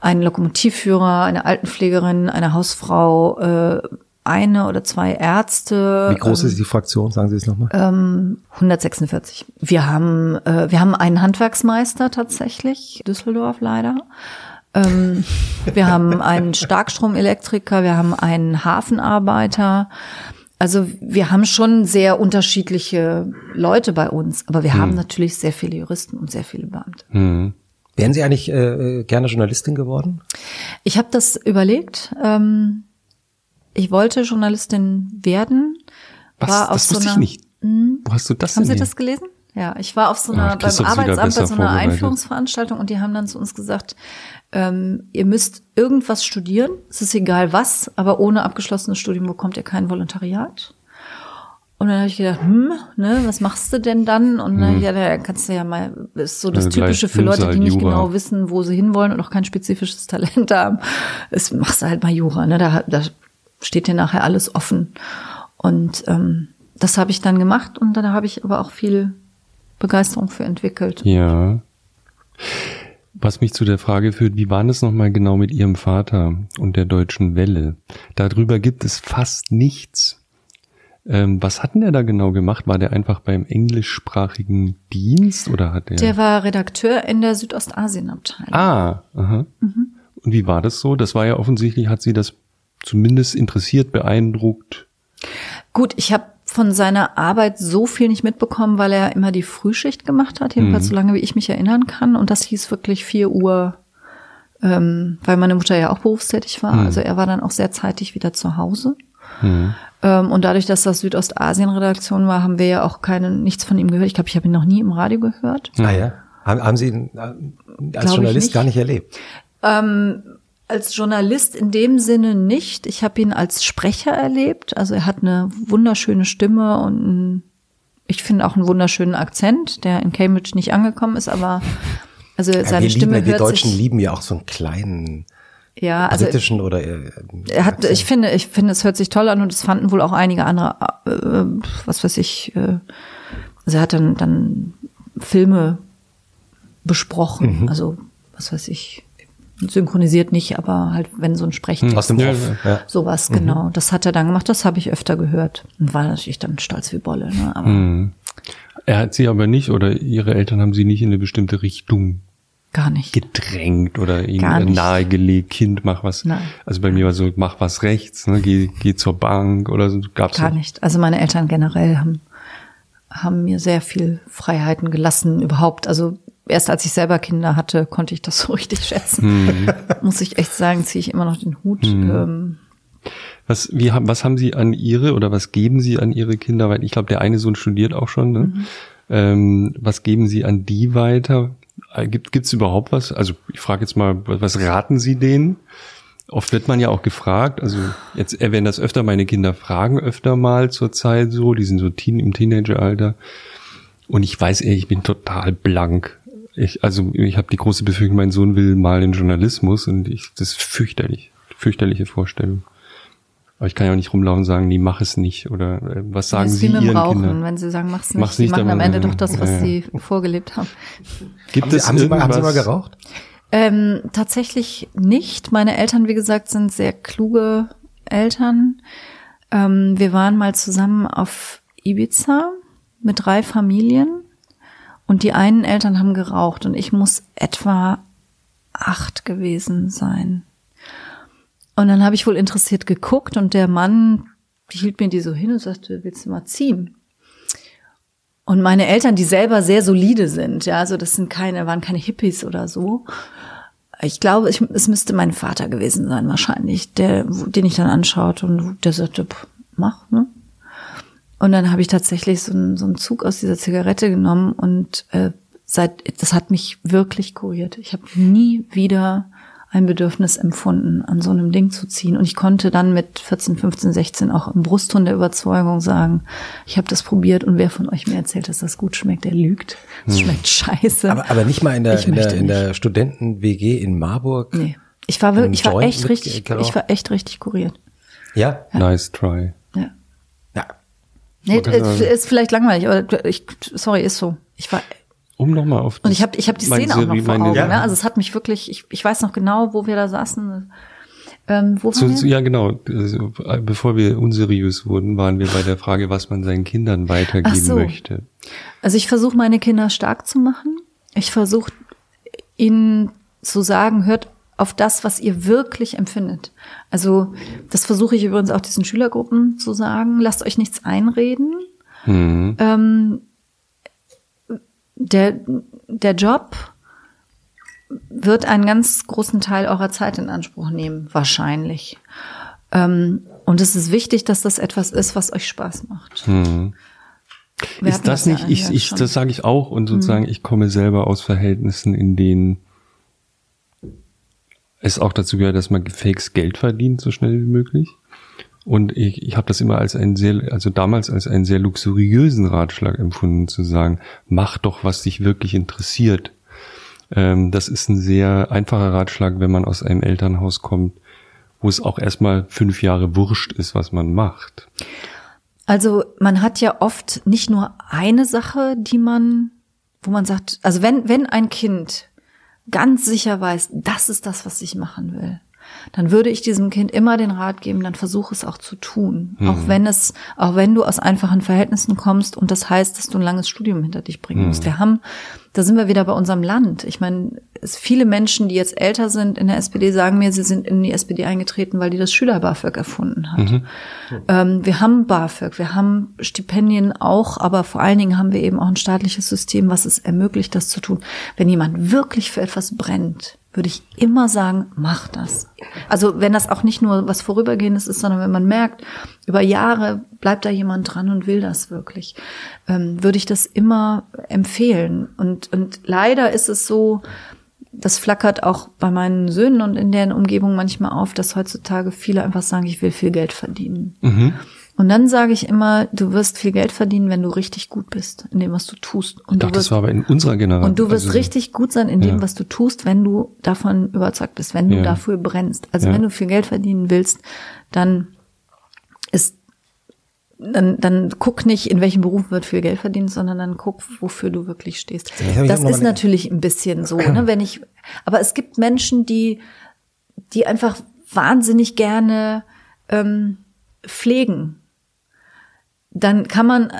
einen Lokomotivführer, eine Altenpflegerin, eine Hausfrau, äh, eine oder zwei Ärzte. Wie groß ähm, ist die Fraktion? Sagen Sie es nochmal. Ähm, 146. Wir haben, äh, wir haben einen Handwerksmeister tatsächlich, Düsseldorf leider. Ähm, wir haben einen Starkstromelektriker, wir haben einen Hafenarbeiter. Also wir haben schon sehr unterschiedliche Leute bei uns, aber wir hm. haben natürlich sehr viele Juristen und sehr viele Beamte. Hm. Wären Sie eigentlich äh, äh gerne Journalistin geworden? Ich habe das überlegt. Ähm, ich wollte Journalistin werden. Was? War das wusste so einer, ich nicht. Mh, hm? Wo hast du das Haben Sie das gelesen? Ja, ich war auf so einer, ja, beim Arbeitsamt bei so einer Einführungsveranstaltung und die haben dann zu uns gesagt, ähm, ihr müsst irgendwas studieren, es ist egal was, aber ohne abgeschlossenes Studium bekommt ihr kein Volontariat. Und dann habe ich gedacht, hm, ne, was machst du denn dann? Und dann, Hm. ja, da kannst du ja mal, ist so das gleich Typische für Leute, die nicht Jura. genau wissen, wo sie hinwollen und auch kein spezifisches Talent [laughs] haben. Es machst du halt mal Jura, ne? Da, da steht dir nachher alles offen. Und ähm, das habe ich dann gemacht und da habe ich aber auch viel Begeisterung für entwickelt. Ja. Was mich zu der Frage führt, wie war das nochmal genau mit Ihrem Vater und der deutschen Welle? Darüber gibt es fast nichts. Ähm, was hat denn der da genau gemacht? War der einfach beim englischsprachigen Dienst oder hat der? Der war Redakteur in der Südostasien-Abteilung. ah, aha. Mhm. Und wie war das so? Das war ja offensichtlich, hat Sie das zumindest interessiert, beeindruckt. Gut, ich habe von seiner Arbeit so viel nicht mitbekommen, weil er immer die Frühschicht gemacht hat, jedenfalls Mhm. so lange wie ich mich erinnern kann. Und das hieß wirklich 4 Uhr, ähm, weil meine Mutter ja auch berufstätig war. Mhm. Also er war dann auch sehr zeitig wieder zu Hause. Hm. Ähm, und dadurch, dass das Südostasien-Redaktion war, haben wir ja auch keine, nichts von ihm gehört. Ich glaube, ich habe ihn noch nie im Radio gehört. Ah ja. Haben, haben Sie ihn äh, als Journalist nicht. gar nicht erlebt? Ähm, als Journalist in dem Sinne nicht. Ich habe ihn als Sprecher erlebt. Also er hat eine wunderschöne Stimme und ein, ich finde auch einen wunderschönen Akzent, der in Cambridge nicht angekommen ist, aber also Ja, seine wir Stimme lieben, wir hört Deutschen sich lieben ja auch so einen kleinen ja, also britischen oder äh, er hat, ich finde, ich finde, es hört sich toll an und es fanden wohl auch einige andere, äh, was weiß ich, äh, also er hat dann, dann Filme besprochen, also was weiß ich, synchronisiert nicht, aber halt, wenn so ein Sprechen aus dem Off. ja. Ja. Sowas, genau. Das hat er dann gemacht, das habe ich öfter gehört. Und war natürlich dann stolz wie Bolle, ne? Aber Hm. Er hat Sie aber nicht oder Ihre Eltern haben Sie nicht in eine bestimmte Richtung gar nicht. gedrängt oder ihnen nahegelegt, Kind, mach was. Nein. Also bei mir war so, mach was rechts, ne? geh, geh zur Bank oder so. Gab's Gar nicht. nicht. Also meine Eltern generell haben, haben mir sehr viel Freiheiten gelassen überhaupt. Also erst als ich selber Kinder hatte, konnte ich das [laughs] so richtig schätzen. Muss ich echt sagen, ziehe ich immer noch den Hut. Ähm, Was, wie, haben- was haben Sie an Ihre oder was geben Sie an Ihre Kinder? Weil ich glaube, der eine Sohn studiert auch schon. Ne? Mhm. Ähm, was geben Sie an die weiter? Äh, Gibt es überhaupt was? Also ich frage jetzt mal, was was raten Sie denen? Oft wird man ja auch gefragt, also jetzt erwähnen das öfter, meine Kinder fragen öfter mal zur Zeit so, die sind so Teen, im Teenageralter. Und ich weiß ehrlich, ich bin total blank. Ich, also ich habe die große Befürchtung, mein Sohn will mal in Journalismus und ich, das ist fürchterlich, fürchterliche Vorstellung. Aber ich kann ja auch nicht rumlaufen und sagen, nee, mach es nicht. Oder äh, was sagen das Sie Ihren Rauchen, Kindern? wenn sie sagen, mach's nicht. Mach's sie nicht, machen aber- am Ende doch das, was Ja, ja. sie vorgelebt haben. Gibt Haben, Sie, es haben, Sie mal, haben Sie mal geraucht? Ähm, tatsächlich nicht. Meine Eltern, wie gesagt, sind sehr kluge Eltern. Ähm, wir waren mal zusammen auf Ibiza mit drei Familien und die einen Eltern haben geraucht und ich muss etwa acht gewesen sein. Und dann habe ich wohl interessiert geguckt und der Mann hielt mir die so hin und sagte, willst du mal ziehen? Und meine Eltern, die selber sehr solide sind, ja, also das sind keine, waren keine Hippies oder so. Ich glaube, ich, es müsste mein Vater gewesen sein, wahrscheinlich, der, den ich dann anschaute und der sagte, pff, mach, ne? Und dann habe ich tatsächlich so einen, so einen Zug aus dieser Zigarette genommen und äh, seit das hat mich wirklich kuriert. Ich habe nie wieder ein Bedürfnis empfunden, an so einem Ding zu ziehen. Und ich konnte dann mit 14, 15, 16 auch im Brustton der Überzeugung sagen, ich habe das probiert und wer von euch mir erzählt, dass das gut schmeckt, der lügt. Es schmeckt scheiße. Aber, aber nicht mal in der, Ich in der, in der Studenten-WG in Marburg? nee. Ich war wirklich, ich war echt richtig, ich war echt richtig kuriert. Ja? Nice try. Ja. Ja. Nee, ist, sagen. ist vielleicht langweilig, aber ich, sorry, ist so. Ich war Um nochmal auf Und ich habe ich hab die Szene auch noch vor Augen. Ja. Ne? Also es hat mich wirklich, ich, ich weiß noch genau, wo wir da saßen. Ähm, wo Zu, zu, ja, genau. Also, äh, bevor wir unseriös wurden, waren wir bei der Frage, was man seinen Kindern weitergeben so. möchte. Also ich versuche meine Kinder stark zu machen. Ich versuche ihnen zu sagen, hört auf das, was ihr wirklich empfindet. Also das versuche ich übrigens auch diesen Schülergruppen zu sagen. Lasst euch nichts einreden. Mhm. Ähm, der, der Job wird einen ganz großen Teil eurer Zeit in Anspruch nehmen, wahrscheinlich. Ähm, und es ist wichtig, dass das etwas ist, was euch Spaß macht. Wir Ist das ja nicht, ich, ja ich, das sage ich auch und sozusagen, ich komme selber aus Verhältnissen, in denen es auch dazu gehört, dass man fakes Geld verdient, so schnell wie möglich. Und ich, ich habe das immer als einen sehr, also damals als einen sehr luxuriösen Ratschlag empfunden, zu sagen, mach doch, was dich wirklich interessiert. Ähm, das ist ein sehr einfacher Ratschlag, wenn man aus einem Elternhaus kommt, wo es auch erstmal fünf Jahre wurscht ist, was man macht. Also man hat ja oft nicht nur eine Sache, die man, wo man sagt, also wenn, wenn ein Kind ganz sicher weiß, das ist das, was ich machen will, dann würde ich diesem Kind immer den Rat geben, dann versuche es auch zu tun. Mhm. Auch wenn es, auch wenn du aus einfachen Verhältnissen kommst und das heißt, dass du ein langes Studium hinter dich bringen mhm. musst. Wir haben, da sind wir wieder bei unserem Land. Ich meine, es viele Menschen, die jetzt älter sind in der SPD, sagen mir, sie sind in die SPD eingetreten, weil die das Schüler-BAföG erfunden hat. Mhm. Ähm, wir haben BAföG, wir haben Stipendien auch, aber vor allen Dingen haben wir eben auch ein staatliches System, was es ermöglicht, das zu tun. Wenn jemand wirklich für etwas brennt, würde ich immer sagen, mach das. Also wenn das auch nicht nur was Vorübergehendes ist, sondern wenn man merkt, über Jahre bleibt da jemand dran und will das wirklich, ähm, würde ich das immer empfehlen. Und, und leider ist es so, das flackert auch bei meinen Söhnen und in deren Umgebung manchmal auf, dass heutzutage viele einfach sagen, ich will viel Geld verdienen. Mhm. Und dann sage ich immer, du wirst viel Geld verdienen, wenn du richtig gut bist in dem, was du tust. Und ich dachte, wirst, das war aber in unserer Generation. Und du wirst also, richtig gut sein in dem, ja. was du tust, wenn du davon überzeugt bist, wenn du ja. dafür brennst. Also ja. wenn du viel Geld verdienen willst, dann ist dann, dann guck nicht, in welchem Beruf wird viel Geld verdient, sondern dann guck, wofür du wirklich stehst. Das ist natürlich ein bisschen so, [clears throat] ne, wenn ich, aber es gibt Menschen, die, die einfach wahnsinnig gerne ähm, pflegen dann kann man,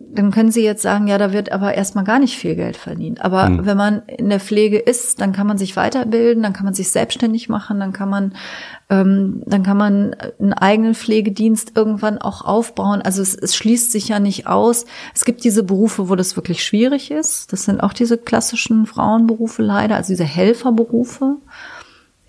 dann können Sie jetzt sagen, ja, da wird aber erstmal gar nicht viel Geld verdient. Aber mhm. wenn man in der Pflege ist, dann kann man sich weiterbilden, dann kann man sich selbstständig machen, dann kann man, ähm, dann kann man einen eigenen Pflegedienst irgendwann auch aufbauen. Also es, es schließt sich ja nicht aus. Es gibt diese Berufe, wo das wirklich schwierig ist. Das sind auch diese klassischen Frauenberufe leider, also diese Helferberufe.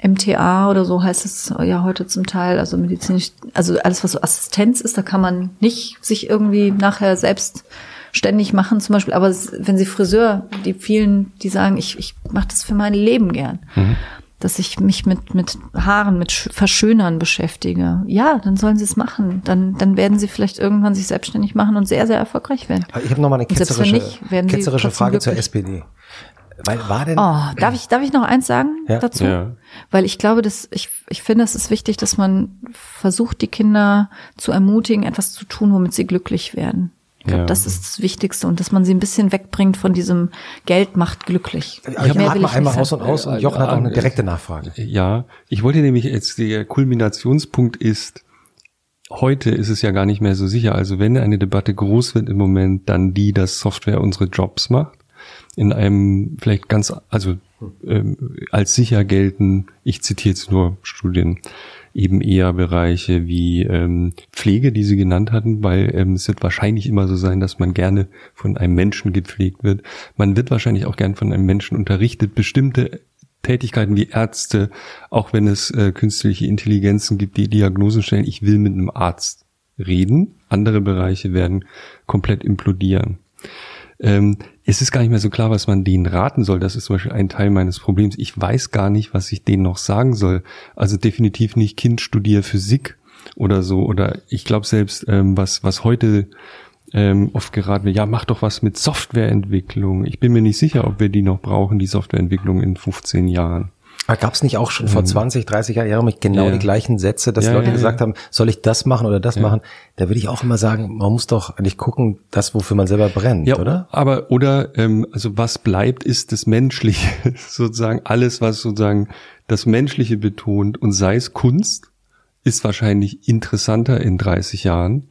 MTA oder so heißt es ja heute zum Teil, also medizinisch, also alles, was so Assistenz ist, da kann man nicht sich irgendwie nachher selbst ständig machen zum Beispiel. Aber wenn Sie Friseur, die vielen, die sagen, ich, ich mache das für mein Leben gern, mhm. dass ich mich mit, mit Haaren, mit Verschönern beschäftige. Ja, dann sollen Sie es machen. Dann, dann werden Sie vielleicht irgendwann sich selbstständig machen und sehr, sehr erfolgreich werden. Ich habe noch mal eine ketzerische, ketzerische Frage zur SPD. Weil war denn. Oh, darf ich, darf ich noch eins sagen ja? dazu? Ja. Weil ich glaube, dass ich, ich finde, es ist wichtig, dass man versucht, die Kinder zu ermutigen, etwas zu tun, womit sie glücklich werden. Ich glaube, ja. das ist das Wichtigste und dass man sie ein bisschen wegbringt von diesem Geld macht glücklich. Ich habe mal einmal aus und aus und Jochen hat auch eine direkte Nachfrage. Ja, ich wollte nämlich jetzt, der Kulminationspunkt ist, heute ist es ja gar nicht mehr so sicher. Also wenn eine Debatte groß wird im Moment, dann die, dass Software unsere Jobs macht in einem vielleicht ganz, also ähm, als sicher gelten, ich zitiere jetzt nur Studien, eben eher Bereiche wie ähm, Pflege, die Sie genannt hatten, weil ähm, es wird wahrscheinlich immer so sein, dass man gerne von einem Menschen gepflegt wird. Man wird wahrscheinlich auch gern von einem Menschen unterrichtet. Bestimmte Tätigkeiten wie Ärzte, auch wenn es äh, künstliche Intelligenzen gibt, die Diagnosen stellen, ich will mit einem Arzt reden. Andere Bereiche werden komplett implodieren. Ähm, es ist gar nicht mehr so klar, was man denen raten soll. Das ist zum Beispiel ein Teil meines Problems. Ich weiß gar nicht, was ich denen noch sagen soll. Also definitiv nicht Kind studier Physik oder so. Oder ich glaube selbst, ähm, was, was heute ähm, oft geraten wird, ja, mach doch was mit Softwareentwicklung. Ich bin mir nicht sicher, ob wir die noch brauchen, die Softwareentwicklung in 15 Jahren. Gab es nicht auch schon vor 20, mhm. 30 Jahren mit genau ja. die gleichen Sätze, dass ja, Leute ja, gesagt haben, soll ich das machen oder das machen? Da würde ich auch immer sagen, man muss doch eigentlich gucken, das, wofür man selber brennt, ja, oder? Aber, oder, ähm, also was bleibt, ist das Menschliche, [laughs] sozusagen alles, was sozusagen das Menschliche betont und sei es Kunst, ist wahrscheinlich interessanter in 30 Jahren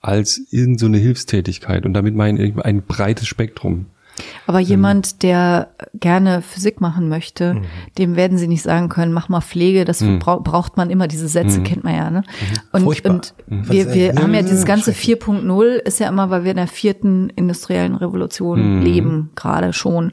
als in so eine Hilfstätigkeit. Und damit meine ich ein breites Spektrum. Aber ähm, jemand, der gerne Physik machen möchte, mhm. dem werden sie nicht sagen können, mach mal Pflege, das mhm. braucht man immer, diese Sätze mhm. kennt man ja. Ne? Mhm. Und, und mhm. wir, wir haben ja dieses ganze 4.0 ist ja immer, weil wir in der vierten industriellen Revolution mhm. leben, gerade schon.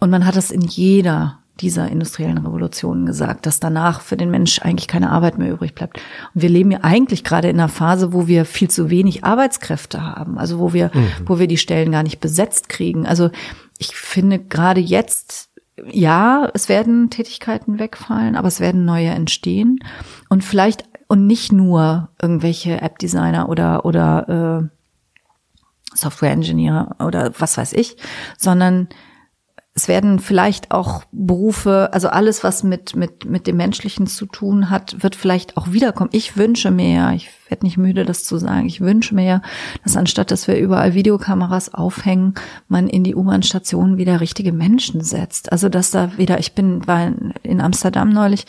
Und man hat das in jeder dieser industriellen Revolutionen gesagt, dass danach für den Mensch eigentlich keine Arbeit mehr übrig bleibt. Und wir leben ja eigentlich gerade in einer Phase, wo wir viel zu wenig Arbeitskräfte haben, also wo wir, mhm. wo wir die Stellen gar nicht besetzt kriegen. Also ich finde gerade jetzt, ja, es werden Tätigkeiten wegfallen, aber es werden neue entstehen. Und vielleicht und nicht nur irgendwelche App-Designer oder oder äh, Software-Engineer oder was weiß ich, sondern es werden vielleicht auch Berufe, also alles, was mit, mit, mit dem Menschlichen zu tun hat, wird vielleicht auch wiederkommen. Ich wünsche mir, ich werde nicht müde, das zu sagen, ich wünsche mir, dass anstatt, dass wir überall Videokameras aufhängen, man in die U-Bahn-Stationen wieder richtige Menschen setzt. Also, dass da wieder, ich bin, war in Amsterdam neulich,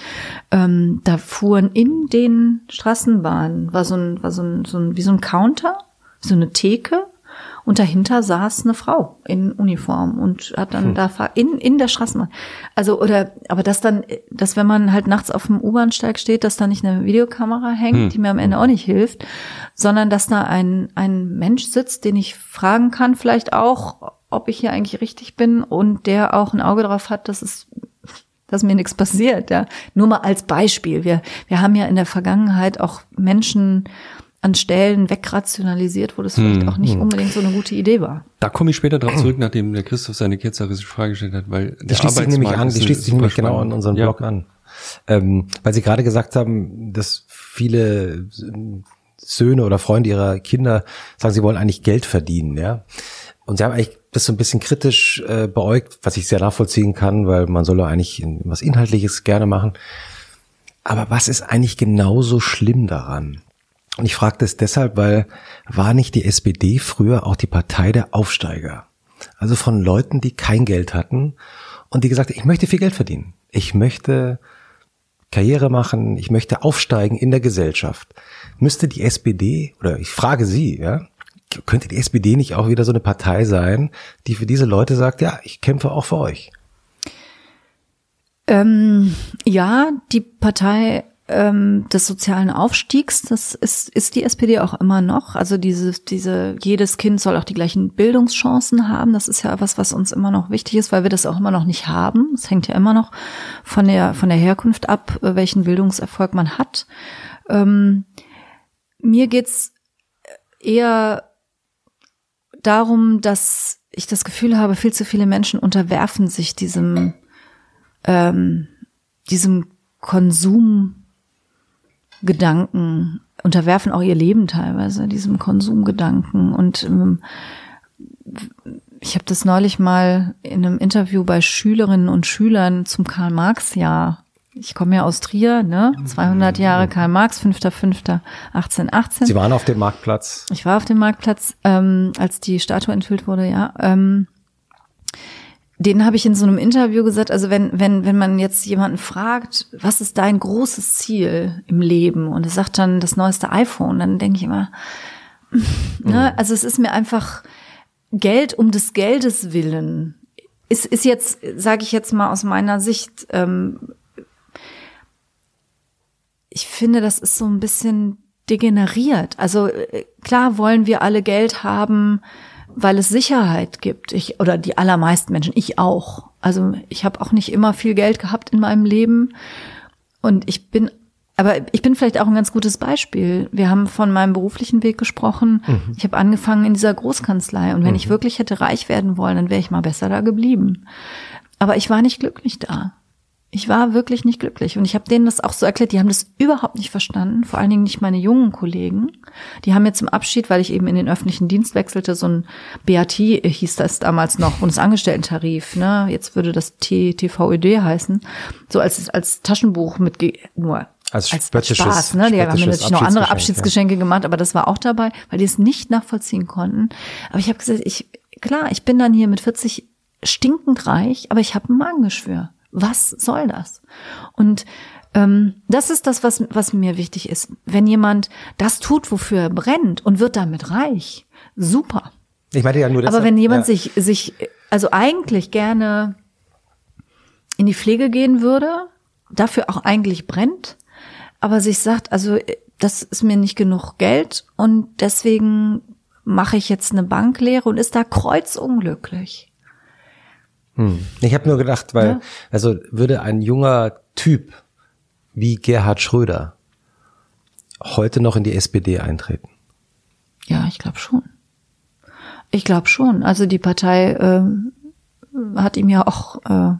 ähm, da fuhren in den Straßenbahnen, war so ein, war so ein, so ein, wie so ein Counter, so eine Theke, und dahinter saß eine Frau in Uniform und hat dann hm. da in, in der Straßenbahn. Also, oder, aber dass dann, dass wenn man halt nachts auf dem U-Bahnsteig steht, dass da nicht eine Videokamera hängt, hm. die mir am Ende auch nicht hilft, sondern dass da ein, ein Mensch sitzt, den ich fragen kann, vielleicht auch, ob ich hier eigentlich richtig bin und der auch ein Auge drauf hat, dass es dass mir nichts passiert, ja. Nur mal als Beispiel. Wir, wir haben ja in der Vergangenheit auch Menschen an Stellen wegrationalisiert, wo das vielleicht hm, auch nicht hm. unbedingt so eine gute Idee war. Da komme ich später darauf zurück, nachdem der Christoph seine ketzerische Frage gestellt hat, weil die schließt sich nämlich an, die schließt sich nämlich genau an unseren ja. Blog an. Ähm, weil Sie gerade gesagt haben, dass viele Söhne oder Freunde ihrer Kinder sagen, sie wollen eigentlich Geld verdienen, ja. Und sie haben eigentlich das so ein bisschen kritisch äh, beäugt, was ich sehr nachvollziehen kann, weil man soll ja eigentlich was Inhaltliches gerne machen. Aber was ist eigentlich genauso schlimm daran? Und ich frage das deshalb, weil war nicht die SPD früher auch die Partei der Aufsteiger? Also von Leuten, die kein Geld hatten und die gesagt, ich möchte viel Geld verdienen. Ich möchte Karriere machen, ich möchte aufsteigen in der Gesellschaft. Müsste die SPD, oder ich frage Sie, ja, könnte die SPD nicht auch wieder so eine Partei sein, die für diese Leute sagt, ja, ich kämpfe auch für euch? Ähm, ja, die Partei ähm, des sozialen Aufstiegs, das ist, ist die SPD auch immer noch. Also diese, diese, jedes Kind soll auch die gleichen Bildungschancen haben. Das ist ja was, was uns immer noch wichtig ist, weil wir das auch immer noch nicht haben. Es hängt ja immer noch von der, von der Herkunft ab, welchen Bildungserfolg man hat. Ähm, mir geht's eher darum, dass ich das Gefühl habe, viel zu viele Menschen unterwerfen sich diesem, ähm, diesem Konsum Gedanken, unterwerfen auch ihr Leben teilweise diesem Konsumgedanken. Und ähm, ich habe das neulich mal in einem Interview bei Schülerinnen und Schülern zum Karl-Marx-Jahr. Ich komme ja aus Trier, ne? 200 Jahre Karl Marx, 5.5.1818. Sie waren auf dem Marktplatz. Ich war auf dem Marktplatz, ähm, als die Statue enthüllt wurde, ja. Ähm, den habe ich in so einem Interview gesagt, also wenn, wenn, wenn man jetzt jemanden fragt, was ist dein großes Ziel im Leben? Und er sagt dann das neueste iPhone, dann denke ich immer, [laughs] ne, mhm. also es ist mir einfach Geld um des Geldes willen. Ist, ist jetzt, sage ich jetzt mal aus meiner Sicht, ähm, ich finde, das ist so ein bisschen degeneriert. Also äh, klar wollen wir alle Geld haben, weil es Sicherheit gibt. Ich oder die allermeisten Menschen, ich auch. Also ich habe auch nicht immer viel Geld gehabt in meinem Leben und ich bin aber ich bin vielleicht auch ein ganz gutes Beispiel. Wir haben von meinem beruflichen Weg gesprochen. Mhm. Ich habe angefangen in dieser Großkanzlei und wenn mhm. ich wirklich hätte reich werden wollen, dann wäre ich mal besser da geblieben. Aber ich war nicht glücklich da. Ich war wirklich nicht glücklich. Und ich habe denen das auch so erklärt, die haben das überhaupt nicht verstanden, vor allen Dingen nicht meine jungen Kollegen. Die haben mir zum Abschied, weil ich eben in den öffentlichen Dienst wechselte, so ein BAT hieß das damals noch, Bundesangestellten-Tarif, ne? Jetzt würde das TVÖD heißen, so als, als Taschenbuch mit, nur als, als Spaß, ne? Die haben natürlich noch andere Abschiedsgeschenke ja. gemacht, aber das war auch dabei, weil die es nicht nachvollziehen konnten. Aber ich habe gesagt, ich, klar, ich bin dann hier mit 40 stinkend reich, aber ich habe ein Magengeschwür. Was soll das? Und ähm, das ist das, was, was mir wichtig ist. Wenn jemand das tut, wofür er brennt und wird damit reich, super. Ich meine ja nur deshalb, Aber wenn jemand ja. sich, sich, also eigentlich gerne in die Pflege gehen würde, dafür auch eigentlich brennt, aber sich sagt, also das ist mir nicht genug Geld und deswegen mache ich jetzt eine Banklehre und ist da kreuzunglücklich. Hm. Ich habe nur gedacht, weil, ja. also würde ein junger Typ wie Gerhard Schröder heute noch in die SPD eintreten? Ja, ich glaube schon. Ich glaube schon. Also die Partei äh, hat ihm ja auch äh,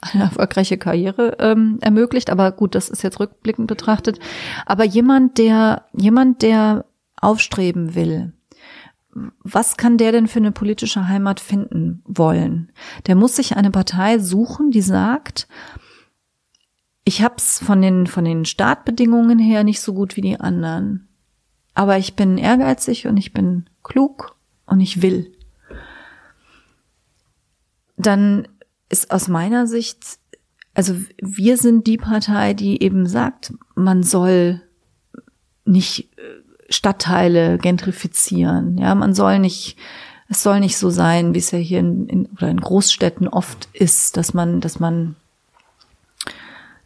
eine erfolgreiche Karriere ähm, ermöglicht. Aber gut, das ist jetzt rückblickend betrachtet. Aber jemand, der, jemand, der aufstreben will, was kann der denn für eine politische Heimat finden wollen? Der muss sich eine Partei suchen, die sagt, ich hab's von den, von den Startbedingungen her nicht so gut wie die anderen. Aber ich bin ehrgeizig und ich bin klug und ich will. Dann ist aus meiner Sicht, also wir sind die Partei, die eben sagt, man soll nicht äh, Stadtteile gentrifizieren. Ja, man soll nicht, es soll nicht so sein, wie es ja hier in, in, oder in Großstädten oft ist, dass man, dass man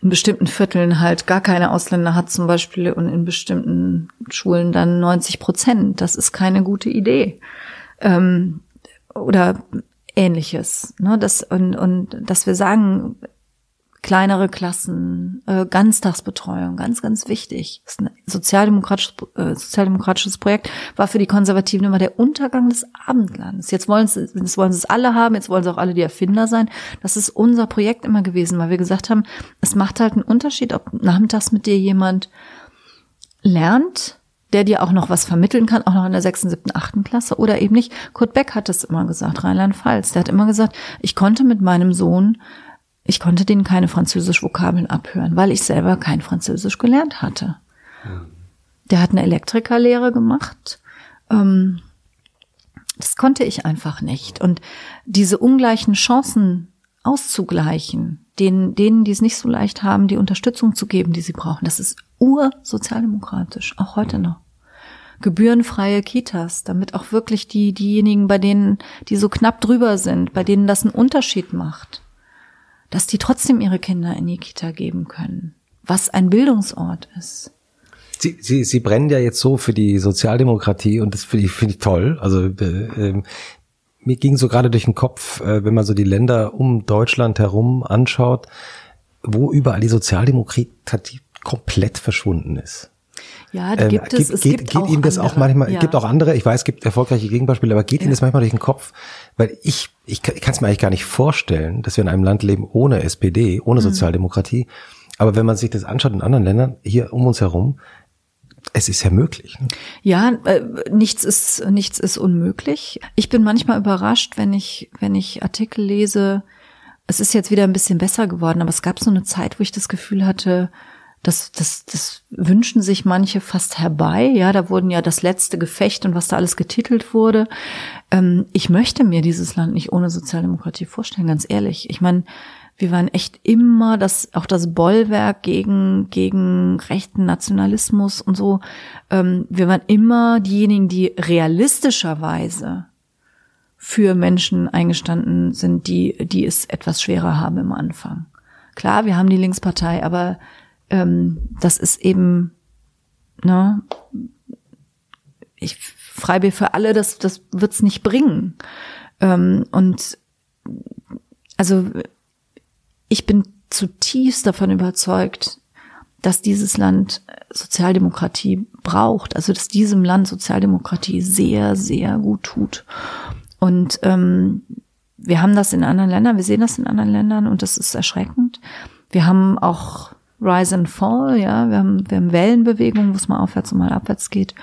in bestimmten Vierteln halt gar keine Ausländer hat zum Beispiel und in bestimmten Schulen dann 90 Prozent. Das ist keine gute Idee. Ähm, oder ähnliches. Ne? Das, und, und dass wir sagen, kleinere Klassen, äh, Ganztagsbetreuung, ganz, ganz wichtig. Das ist ein sozialdemokratisches, äh, sozialdemokratisches Projekt, war für die Konservativen immer der Untergang des Abendlandes. Jetzt wollen es, jetzt wollen sie es alle haben, jetzt wollen sie auch alle die Erfinder sein. Das ist unser Projekt immer gewesen, weil wir gesagt haben, es macht halt einen Unterschied, ob nachmittags mit dir jemand lernt, der dir auch noch was vermitteln kann, auch noch in der sechsten, siebten, achten Klasse oder eben nicht. Kurt Beck hat es immer gesagt, Rheinland-Pfalz. Der hat immer gesagt, ich konnte mit meinem Sohn ich konnte denen keine Französisch-Vokabeln abhören, weil ich selber kein Französisch gelernt hatte. Der hat eine Elektrikerlehre gemacht. Ähm, das konnte ich einfach nicht. Und diese ungleichen Chancen auszugleichen, denen, denen, die es nicht so leicht haben, die Unterstützung zu geben, die sie brauchen, das ist ursozialdemokratisch, auch heute noch. Gebührenfreie Kitas, damit auch wirklich die, diejenigen, bei denen, die so knapp drüber sind, bei denen das einen Unterschied macht dass die trotzdem ihre Kinder in die Kita geben können, was ein Bildungsort ist. Sie, Sie, Sie brennen ja jetzt so für die Sozialdemokratie und das finde ich, finde ich toll. Also äh, äh, mir ging so gerade durch den Kopf, äh, wenn man so die Länder um Deutschland herum anschaut, wo überall die Sozialdemokratie komplett verschwunden ist. Ja, die gibt ähm, es. Geht, es geht, gibt geht auch Ihnen das andere. auch manchmal, ja. es gibt auch andere, ich weiß, es gibt erfolgreiche Gegenbeispiele, aber geht ja. Ihnen das manchmal durch den Kopf? Weil ich, ich, ich kann es mir eigentlich gar nicht vorstellen, dass wir in einem Land leben ohne SPD, ohne mhm. Sozialdemokratie. Aber wenn man sich das anschaut in anderen Ländern, hier um uns herum, es ist ja möglich. Ne? Ja, äh, nichts ist nichts ist unmöglich. Ich bin manchmal überrascht, wenn ich wenn ich Artikel lese. Es ist jetzt wieder ein bisschen besser geworden, aber es gab so eine Zeit, wo ich das Gefühl hatte, das, das, das wünschen sich manche fast herbei. Ja, da wurden ja das letzte Gefecht und was da alles getitelt wurde. Ähm, ich möchte mir dieses Land nicht ohne Sozialdemokratie vorstellen, ganz ehrlich. Ich meine, wir waren echt immer das, auch das Bollwerk gegen, gegen rechten Nationalismus und so. Ähm, wir waren immer diejenigen, die realistischerweise für Menschen eingestanden sind, die, die es etwas schwerer haben im Anfang. Klar, wir haben die Linkspartei, aber ähm, das ist eben, ne, ich Freibier für alle, das, das wird's nicht bringen. Ähm, und also ich bin zutiefst davon überzeugt, dass dieses Land Sozialdemokratie braucht, also dass diesem Land Sozialdemokratie sehr, sehr gut tut. Und ähm, wir haben das in anderen Ländern, wir sehen das in anderen Ländern und das ist erschreckend. Wir haben auch Rise and Fall, ja, wir haben, wir haben Wellenbewegungen, wo es mal aufwärts und mal abwärts geht.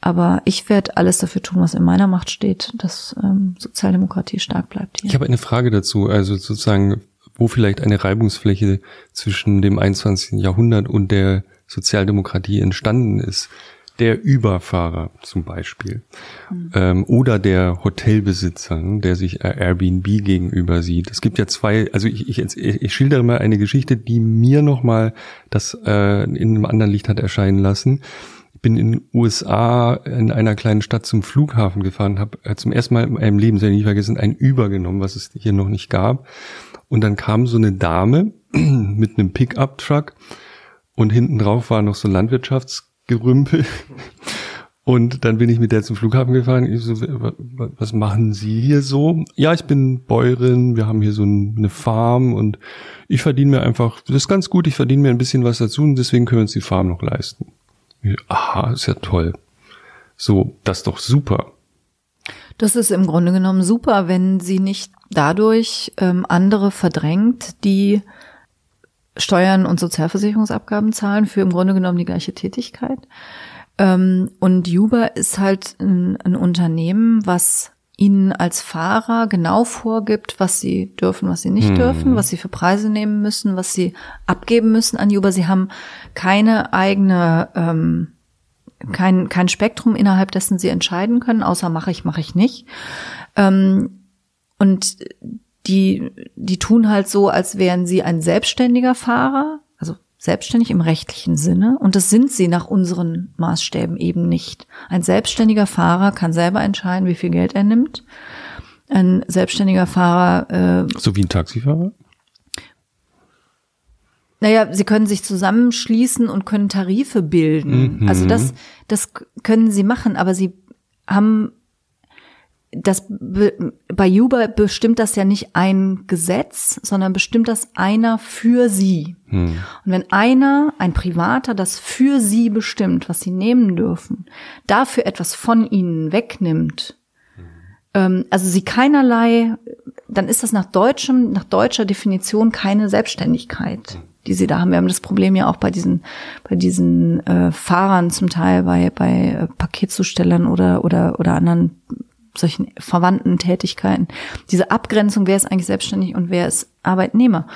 Aber ich werde alles dafür tun, was in meiner Macht steht, dass ähm, Sozialdemokratie stark bleibt. Hier. Ich habe eine Frage dazu, also sozusagen, wo vielleicht eine Reibungsfläche zwischen dem 21. Jahrhundert und der Sozialdemokratie entstanden ist der Überfahrer zum Beispiel mhm. ähm, oder der Hotelbesitzer, ne, der sich Airbnb gegenüber sieht. Es gibt ja zwei, also ich, ich, ich schildere mal eine Geschichte, die mir nochmal das äh, in einem anderen Licht hat erscheinen lassen. Ich bin in den USA in einer kleinen Stadt zum Flughafen gefahren, habe äh, zum ersten Mal in meinem Leben, sehr nie vergessen, ein Uber genommen, was es hier noch nicht gab. Und dann kam so eine Dame [clears throat] mit einem Pickup-Truck und hinten drauf war noch so Landwirtschafts Gerümpel. Und dann bin ich mit der zum Flughafen gefahren. Ich so, was machen Sie hier so? Ja, ich bin Bäuerin, wir haben hier so eine Farm und ich verdiene mir einfach, das ist ganz gut, ich verdiene mir ein bisschen was dazu und deswegen können wir uns die Farm noch leisten. Ich, aha, ist ja toll. So, das ist doch super. Das ist im Grunde genommen super, wenn sie nicht dadurch ähm, andere verdrängt, die Steuern und Sozialversicherungsabgaben zahlen für im Grunde genommen die gleiche Tätigkeit. Ähm, und Uber ist halt ein, ein Unternehmen, was ihnen als Fahrer genau vorgibt, was sie dürfen, was sie nicht hm. dürfen, was sie für Preise nehmen müssen, was sie abgeben müssen an Uber. Sie haben keine eigene, ähm, kein, kein Spektrum, innerhalb dessen sie entscheiden können, außer mache ich, mache ich nicht. Ähm, und die, die tun halt so, als wären sie ein selbstständiger Fahrer, also selbstständig im rechtlichen Sinne. Und das sind sie nach unseren Maßstäben eben nicht. Ein selbstständiger Fahrer kann selber entscheiden, wie viel Geld er nimmt. Ein selbstständiger Fahrer. Äh, so wie ein Taxifahrer? Naja, sie können sich zusammenschließen und können Tarife bilden. Mhm. Also das, das können sie machen, aber sie haben das bei Uber bestimmt das ja nicht ein Gesetz, sondern bestimmt das einer für sie. Hm. Und wenn einer, ein Privater, das für sie bestimmt, was sie nehmen dürfen, dafür etwas von ihnen wegnimmt, hm. ähm, also sie keinerlei, dann ist das nach deutschem, nach deutscher Definition keine Selbstständigkeit. Hm. Die sie da haben. Wir haben das Problem ja auch bei diesen, bei diesen äh, Fahrern zum Teil, bei, bei äh, Paketzustellern oder, oder, oder anderen solchen verwandten Tätigkeiten. Diese Abgrenzung, wer ist eigentlich selbstständig und wer ist Arbeitnehmer.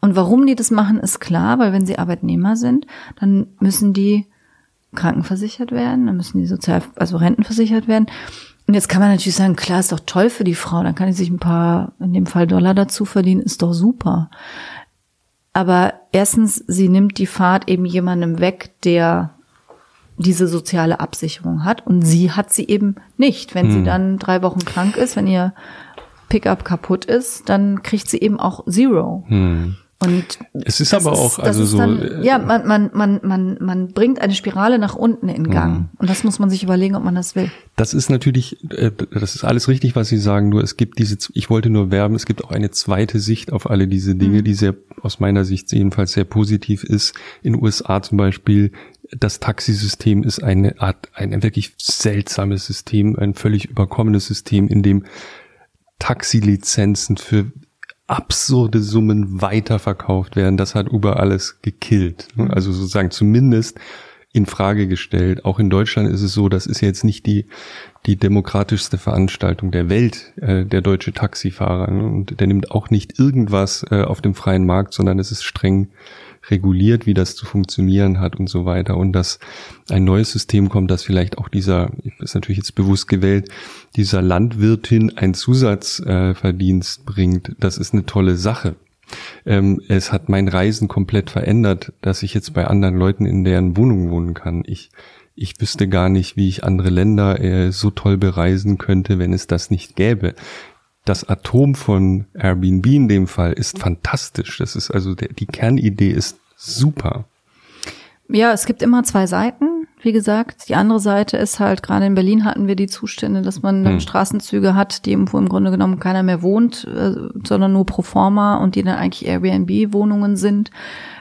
Und warum die das machen, ist klar, weil wenn sie Arbeitnehmer sind, dann müssen die krankenversichert werden, dann müssen die sozial, also rentenversichert werden. Und jetzt kann man natürlich sagen, klar, ist doch toll für die Frau, dann kann die sich ein paar, in dem Fall Dollar dazu verdienen, ist doch super. Aber erstens, sie nimmt die Fahrt eben jemandem weg, der diese soziale Absicherung hat. Und sie hat sie eben nicht. Wenn hm. sie dann drei Wochen krank ist, wenn ihr Pickup kaputt ist, dann kriegt sie eben auch Zero. Hm. Und es ist aber auch, also so. Dann, äh, ja, man, man, man, man, man bringt eine Spirale nach unten in Gang. Mhm. Und das muss man sich überlegen, ob man das will. Das ist natürlich, äh, das ist alles richtig, was Sie sagen. Nur es gibt diese, ich wollte nur werben, es gibt auch eine zweite Sicht auf alle diese Dinge, mhm. die sehr, aus meiner Sicht jedenfalls sehr positiv ist. In USA zum Beispiel das Taxisystem ist eine Art, ein wirklich seltsames System, ein völlig überkommenes System, in dem Taxilizenzen für absurde Summen weiterverkauft werden. Das hat Uber alles gekillt. Mhm. Also sozusagen zumindest in Frage gestellt. Auch in Deutschland ist es so, das ist jetzt nicht die, die demokratischste Veranstaltung der Welt, äh, der deutsche Taxifahrer. Und der nimmt auch nicht irgendwas äh, auf dem freien Markt, sondern es ist streng reguliert, wie das zu funktionieren hat und so weiter. Und dass ein neues System kommt, dass vielleicht auch dieser, ist natürlich jetzt bewusst gewählt, dieser Landwirtin ein Zusatzverdienst äh, bringt, das ist eine tolle Sache. Ähm, es hat mein Reisen komplett verändert, dass ich jetzt bei anderen Leuten in deren Wohnung wohnen kann. Ich, ich wüsste gar nicht, wie ich andere Länder äh, so toll bereisen könnte, wenn es das nicht gäbe das Atom von Airbnb in dem Fall ist fantastisch. Das ist also der, die Kernidee ist super. Ja, es gibt immer zwei Seiten. Wie gesagt, die andere Seite ist halt, gerade in Berlin hatten wir die Zustände, dass man hm. Straßenzüge hat, die wo im Grunde genommen keiner mehr wohnt, äh, sondern nur pro forma und die dann eigentlich Airbnb-Wohnungen sind.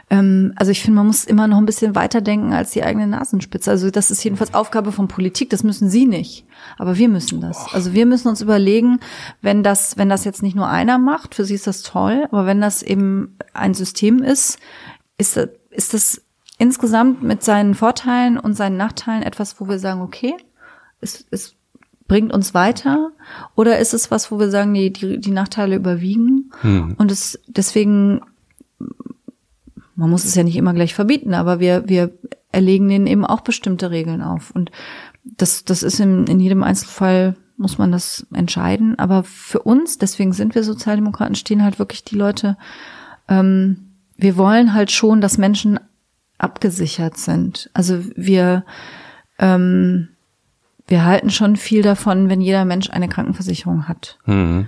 Ähm, also ich finde, man muss immer noch ein bisschen weiterdenken als die eigene Nasenspitze. Also das ist jedenfalls Aufgabe von Politik, das müssen Sie nicht. Aber wir müssen das. Also wir müssen uns überlegen, wenn das, wenn das jetzt nicht nur einer macht, für sie ist das toll, aber wenn das eben ein System ist, ist, ist das insgesamt mit seinen Vorteilen und seinen Nachteilen etwas, wo wir sagen, okay, es, es bringt uns weiter? Oder ist es was, wo wir sagen, nee, die, die Nachteile überwiegen? Hm. Und es deswegen man muss es ja nicht immer gleich verbieten, aber wir, wir erlegen denen eben auch bestimmte Regeln auf. Und das, das ist in, in jedem Einzelfall muss man das entscheiden. Aber für uns, deswegen sind wir Sozialdemokraten, stehen halt wirklich die Leute, ähm, wir wollen halt schon, dass Menschen abgesichert sind. Also wir, ähm, wir halten schon viel davon, wenn jeder Mensch eine Krankenversicherung hat. Mhm.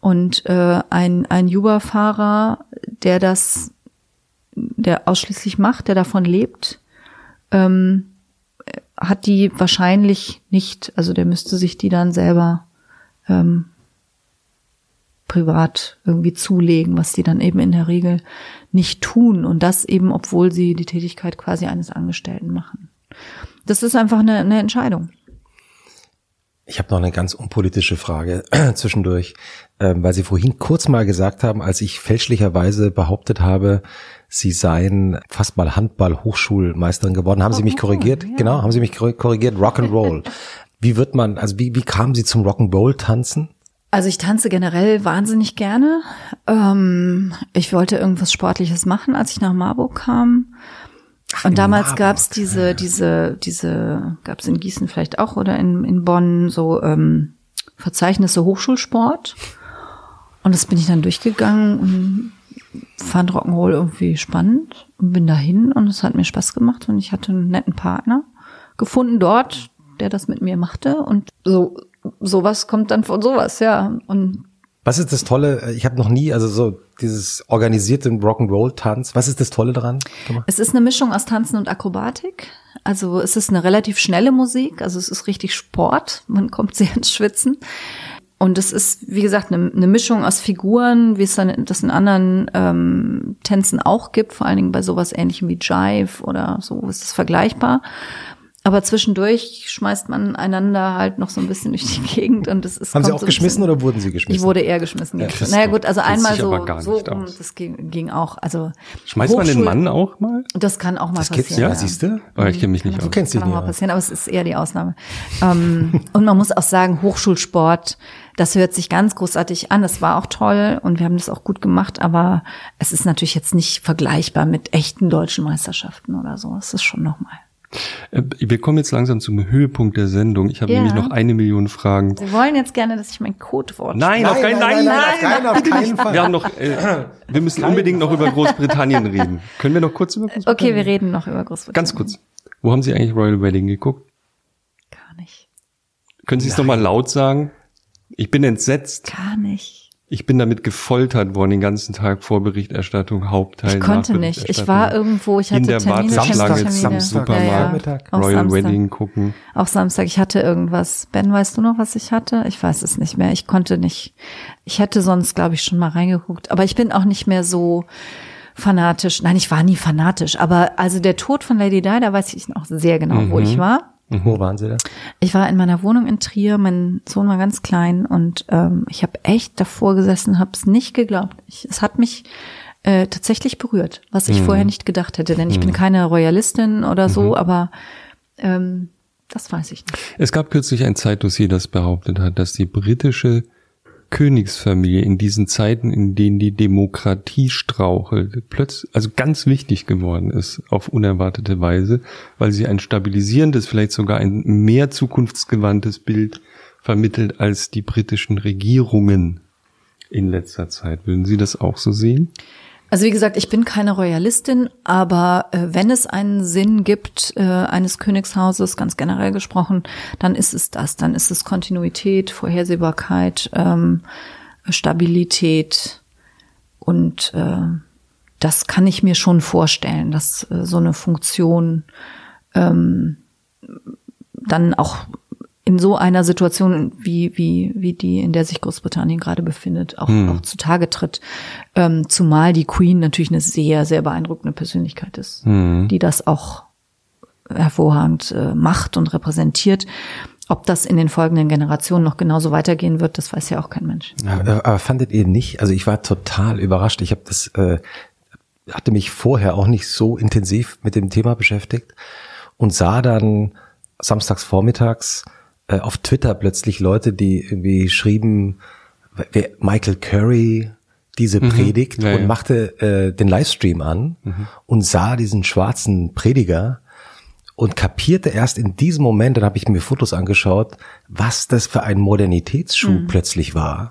Und äh, ein, ein Uber-Fahrer, der das der ausschließlich macht, der davon lebt, ähm, hat die wahrscheinlich nicht, also der müsste sich die dann selber ähm, privat irgendwie zulegen, was die dann eben in der Regel nicht tun und das eben, obwohl sie die Tätigkeit quasi eines Angestellten machen. Das ist einfach eine, eine Entscheidung Ich habe noch eine ganz unpolitische Frage [clears throat] zwischendurch, ähm, weil Sie vorhin kurz mal gesagt haben, als ich fälschlicherweise behauptet habe, Sie seien fast mal Handball-Hochschulmeisterin geworden. Haben Sie mich korrigiert? ja. Genau, haben Sie mich korrigiert? Rock'n'Roll. [laughs] wie wird man, also wie, wie kamen Sie zum Rock'n'Roll-Tanzen? Also ich tanze generell wahnsinnig gerne. Ähm, ich wollte irgendwas Sportliches machen, als ich nach Marburg kam. Ach, Und damals Marburg. gab's diese, diese, diese, gab's in Gießen vielleicht auch oder in, in Bonn so ähm, Verzeichnisse Hochschulsport. Und das bin ich dann durchgegangen und fand Rock'n'Roll irgendwie spannend und bin dahin und es hat mir Spaß gemacht und ich hatte einen netten Partner gefunden dort, der das mit mir machte und so sowas kommt dann von sowas, ja. Und Was ist das Tolle? Ich habe noch nie, also so dieses organisierte Rock'n'Roll-Tanz. Was ist das Tolle daran? Es ist eine Mischung aus Tanzen und Akrobatik. Also es ist eine relativ schnelle Musik, also es ist richtig Sport. Man kommt sehr ins Schwitzen. Und es ist, wie gesagt, eine, eine Mischung aus Figuren, wie es dann das in anderen ähm, Tänzen auch gibt, vor allen Dingen bei sowas ähnlichem wie Jive oder so ist es vergleichbar. Aber zwischendurch schmeißt man einander halt noch so ein bisschen durch die Gegend und es ist. Haben Sie auch so geschmissen bisschen- oder wurden Sie geschmissen? Ich wurde eher geschmissen. Ja, Ja, das naja gut, also einmal so, so nicht aus. das ging, ging auch. Also Schmeißt man den Hochschul- Mann auch mal? Das kann auch mal Das passieren. ja, siehst du? Aber ich kenne mich nicht Kann aus. Du kennst dich kann auch nicht mal passieren, aber es ist eher die Ausnahme. ähm, [laughs] und man muss auch sagen, Hochschulsport, das hört sich ganz großartig an. Das war auch toll und wir haben das auch gut gemacht, aber es ist natürlich jetzt nicht vergleichbar mit echten deutschen Meisterschaften oder so. Es ist schon nochmal. Äh, Wir kommen jetzt langsam zum Höhepunkt der Sendung. Ich habe Ja. nämlich noch eine Million Fragen. Sie wollen jetzt gerne, dass ich mein Codewort Nein, auf keinen, nein, nein, auf keinen, auf keinen Fall. Wir haben noch, äh, wir müssen unbedingt noch über Großbritannien reden. Können wir noch kurz über Großbritannien? Okay, wir reden noch über Großbritannien. Ganz kurz. Wo haben Sie eigentlich Royal Wedding geguckt? Gar nicht. Können Sie es noch mal laut sagen? Ich bin entsetzt. Gar nicht. Ich bin damit gefoltert worden den ganzen Tag vor Berichterstattung, Hauptteil. Ich konnte nicht. Ich war irgendwo, ich hatte in der Termine, Warteschlange Termine. zum Samstag, Supermarkt, Ja, ja. Royal Samstag. Wedding gucken. Auch Samstag, ich hatte irgendwas. Ben, weißt du noch, was ich hatte? Ich weiß es nicht mehr. Ich konnte nicht. Ich hätte sonst, glaube ich, schon mal reingeguckt. Aber ich bin auch nicht mehr so fanatisch. Nein, ich war nie fanatisch. Aber also der Tod von Lady Di, da weiß ich noch sehr genau, wo ich war. Wo waren Sie da? Ich war in meiner Wohnung in Trier, mein Sohn war ganz klein und ähm, ich habe echt davor gesessen, habe es nicht geglaubt. Ich, es hat mich äh, tatsächlich berührt, was ich vorher nicht gedacht hätte, denn ich bin keine Royalistin oder so, aber ähm, das weiß ich nicht. Es gab kürzlich ein Zeitdossier, das behauptet hat, dass die britische Königsfamilie in diesen Zeiten, in denen die Demokratie strauchelt, plötzlich, also ganz wichtig geworden ist auf unerwartete Weise, weil sie ein stabilisierendes, vielleicht sogar ein mehr zukunftsgewandtes Bild vermittelt als die britischen Regierungen in letzter Zeit. Würden Sie das auch so sehen? Also wie gesagt, ich bin keine Royalistin, aber äh, wenn es einen Sinn gibt äh, eines Königshauses, ganz generell gesprochen, dann ist es das. Dann ist es Kontinuität, Vorhersehbarkeit, ähm, Stabilität und äh, das kann ich mir schon vorstellen, dass äh, so eine Funktion ähm, dann auch in so einer Situation wie wie wie die in der sich Großbritannien gerade befindet auch auch zutage tritt ähm, zumal die Queen natürlich eine sehr sehr beeindruckende Persönlichkeit ist die das auch hervorragend äh, macht und repräsentiert ob das in den folgenden Generationen noch genauso weitergehen wird das weiß ja auch kein Mensch Aber, aber fandet ihr nicht? Also ich war total überrascht. Ich habe das äh, hatte mich vorher auch nicht so intensiv mit dem Thema beschäftigt und sah dann samstags vormittags äh, auf Twitter plötzlich Leute, die irgendwie schrieben, Michael Curry diese Predigt Ja, und ja. machte äh, den Livestream an und sah diesen schwarzen Prediger und kapierte erst in diesem Moment, dann habe ich mir Fotos angeschaut, was das für ein Modernitätsschub plötzlich war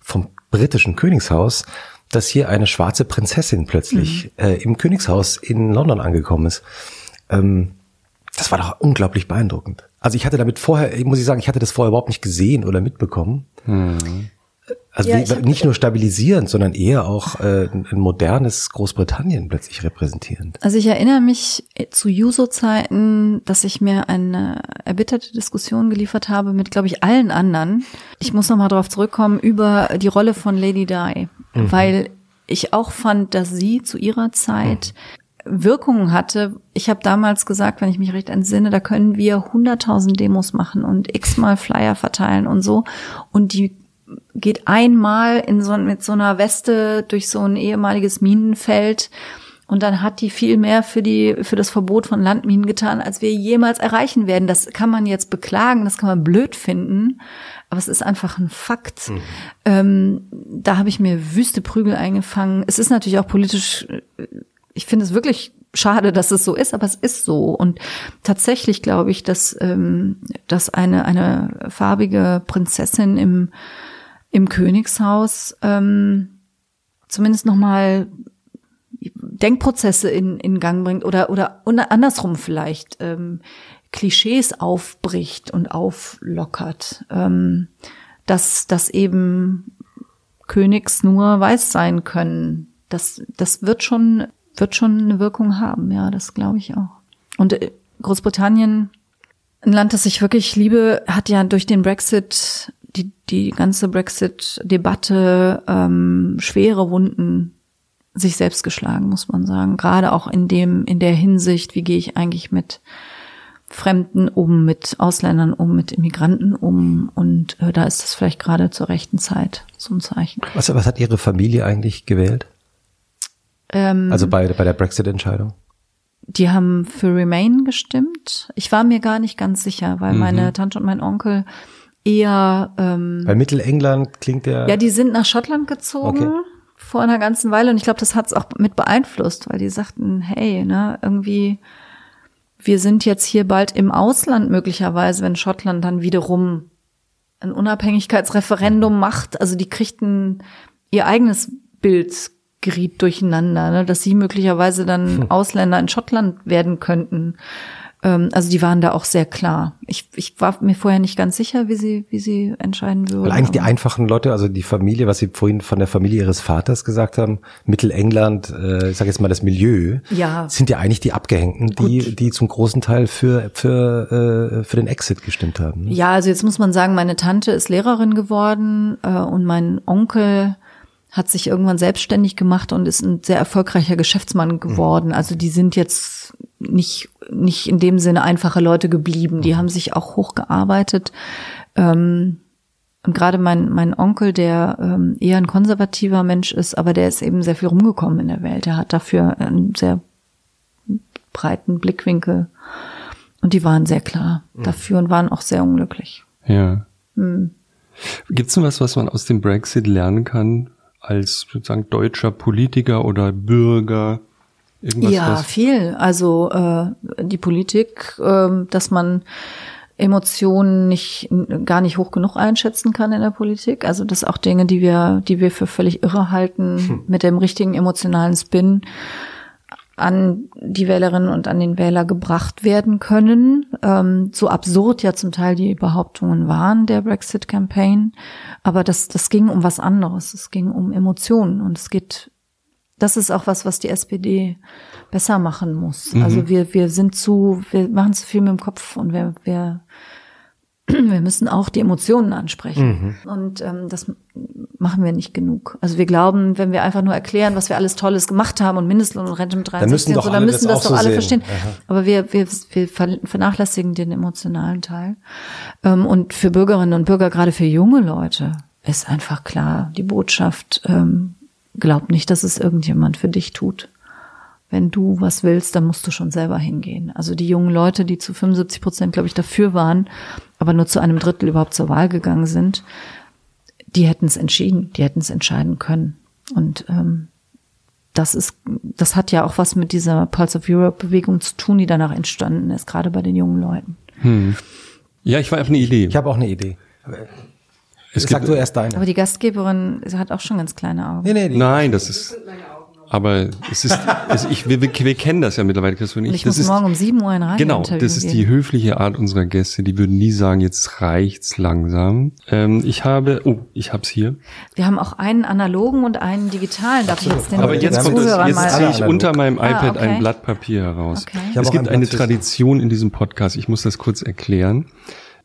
vom britischen Königshaus, dass hier eine schwarze Prinzessin plötzlich äh, im Königshaus in London angekommen ist. Ähm, das war doch unglaublich beeindruckend. Also ich hatte damit vorher, muss ich sagen, ich hatte das vorher überhaupt nicht gesehen oder mitbekommen. Also Ja, wie, nicht nur stabilisierend, sondern eher auch äh, ein modernes Großbritannien plötzlich repräsentierend. Also ich erinnere mich zu Juso-Zeiten, dass ich mir eine erbitterte Diskussion geliefert habe mit, glaube ich, allen anderen. Ich muss nochmal darauf zurückkommen über die Rolle von Lady Di, weil ich auch fand, dass sie zu ihrer Zeit Wirkungen hatte. Ich habe damals gesagt, wenn ich mich recht entsinne, da können wir 100.000 Demos machen und x-mal Flyer verteilen und so. Und die geht einmal in so, mit so einer Weste durch so ein ehemaliges Minenfeld und dann hat die viel mehr für die, für das Verbot von Landminen getan, als wir jemals erreichen werden. Das kann man jetzt beklagen, das kann man blöd finden, aber es ist einfach ein Fakt. Mhm. Ähm, da habe ich mir wüste Prügel eingefangen. Es ist natürlich auch politisch, ich finde es wirklich schade, dass es so ist, aber es ist so. Und tatsächlich glaube ich, dass, ähm, dass eine, eine farbige Prinzessin im, im Königshaus ähm, zumindest nochmal Denkprozesse in, in Gang bringt oder, oder andersrum vielleicht ähm, Klischees aufbricht und auflockert, ähm, dass, dass eben Königs nur weiß sein können. Das, das wird schon, wird schon eine Wirkung haben, ja, das glaube ich auch. Und äh, Großbritannien, ein Land, das ich wirklich liebe, hat ja durch den Brexit, die, die ganze Brexit-Debatte ähm, schwere Wunden sich selbst geschlagen, muss man sagen. Gerade auch in dem, in der Hinsicht, wie gehe ich eigentlich mit Fremden um, mit Ausländern um, mit Immigranten um. Und äh, da ist es vielleicht gerade zur rechten Zeit so ein Zeichen. Was, was hat Ihre Familie eigentlich gewählt? Ähm, also bei, bei der Brexit-Entscheidung? Die haben für Remain gestimmt. Ich war mir gar nicht ganz sicher, weil mhm. meine Tante und mein Onkel eher ähm, Bei Mittelengland klingt der. Ja, die sind nach Schottland gezogen. Okay vor einer ganzen Weile und ich glaube, das hat es auch mit beeinflusst, weil die sagten, hey, ne, irgendwie, wir sind jetzt hier bald im Ausland möglicherweise, wenn Schottland dann wiederum ein Unabhängigkeitsreferendum macht. Also die kriegten ihr eigenes Bild geriet durcheinander, ne, dass sie möglicherweise dann hm. Ausländer in Schottland werden könnten. Ähm, also die waren da auch sehr klar. Ich, ich war mir vorher nicht ganz sicher, wie sie, wie sie entscheiden würden. Weil eigentlich die einfachen Leute, also die Familie, was Sie vorhin von der Familie Ihres Vaters gesagt haben, Mittelengland, äh, ich sage jetzt mal das Milieu, ja. sind ja eigentlich die Abgehängten, die, die zum großen Teil für, für, äh, für den Exit gestimmt haben. Ne? Ja, also jetzt muss man sagen, meine Tante ist Lehrerin geworden äh, und mein Onkel hat sich irgendwann selbstständig gemacht und ist ein sehr erfolgreicher Geschäftsmann geworden. Mhm. Also die sind jetzt nicht, nicht in dem Sinne einfache Leute geblieben. Die mhm. haben sich auch hochgearbeitet. Ähm, und gerade mein, mein Onkel, der ähm, eher ein konservativer Mensch ist, aber der ist eben sehr viel rumgekommen in der Welt. Er hat dafür einen sehr breiten Blickwinkel. Und die waren sehr klar mhm. dafür und waren auch sehr unglücklich. Ja. Hm. Gibt es noch was, was man aus dem Brexit lernen kann als sozusagen deutscher Politiker oder Bürger? Irgendwas, ja, was? viel. Also äh, die Politik, äh, dass man Emotionen nicht gar nicht hoch genug einschätzen kann in der Politik. Also das auch Dinge, die wir, die wir für völlig irre halten, hm. mit dem richtigen emotionalen Spin an die Wählerinnen und an den Wähler gebracht werden können. Ähm, so absurd ja zum Teil die Behauptungen waren der Brexit-Campaign. Aber das, das ging um was anderes. Es ging um Emotionen und es geht, das ist auch was, was die SPD besser machen muss. Mhm. Also wir, wir sind zu, wir machen zu viel mit dem Kopf und wir, wir wir müssen auch die Emotionen ansprechen. Mhm. Und ähm, das machen wir nicht genug. Also wir glauben, wenn wir einfach nur erklären, was wir alles Tolles gemacht haben und Mindestlohn und Rente mit 63 dann müssen, so, dann müssen das, doch alle sehen. verstehen. Aha. Aber wir, wir, wir vernachlässigen den emotionalen Teil. Ähm, und für Bürgerinnen und Bürger, gerade für junge Leute, ist einfach klar, die Botschaft, ähm, glaub nicht, dass es irgendjemand für dich tut wenn du was willst, dann musst du schon selber hingehen. Also die jungen Leute, die zu 75 Prozent, glaube ich, dafür waren, aber nur zu einem Drittel überhaupt zur Wahl gegangen sind, die hätten es entschieden, die hätten es entscheiden können. Und ähm, das ist, das hat ja auch was mit dieser Pulse of Europe Bewegung zu tun, die danach entstanden ist, gerade bei den jungen Leuten. Hm. Ja, ich war auf eine Idee. Ich habe auch eine Idee. Es Sag du erst deine. Aber die Gastgeberin sie hat auch schon ganz kleine Augen. Nee, nee, Nein, das ist. Aber es ist, es, ich, wir, wir, kennen das ja mittlerweile, Chris und ich. ich das muss ist, morgen um sieben Uhr in Radio Genau, das ist die höfliche Art unserer Gäste. Die würden nie sagen, jetzt reicht's langsam. Ähm, ich habe, oh, ich hab's hier. Wir haben auch einen analogen und einen digitalen. Darf ich jetzt den Aber jetzt kommt das, jetzt ziehe ich unter meinem ah, iPad ah, okay. ein Blatt Papier heraus. Okay. Es gibt eine Tradition in diesem Podcast. Ich muss das kurz erklären.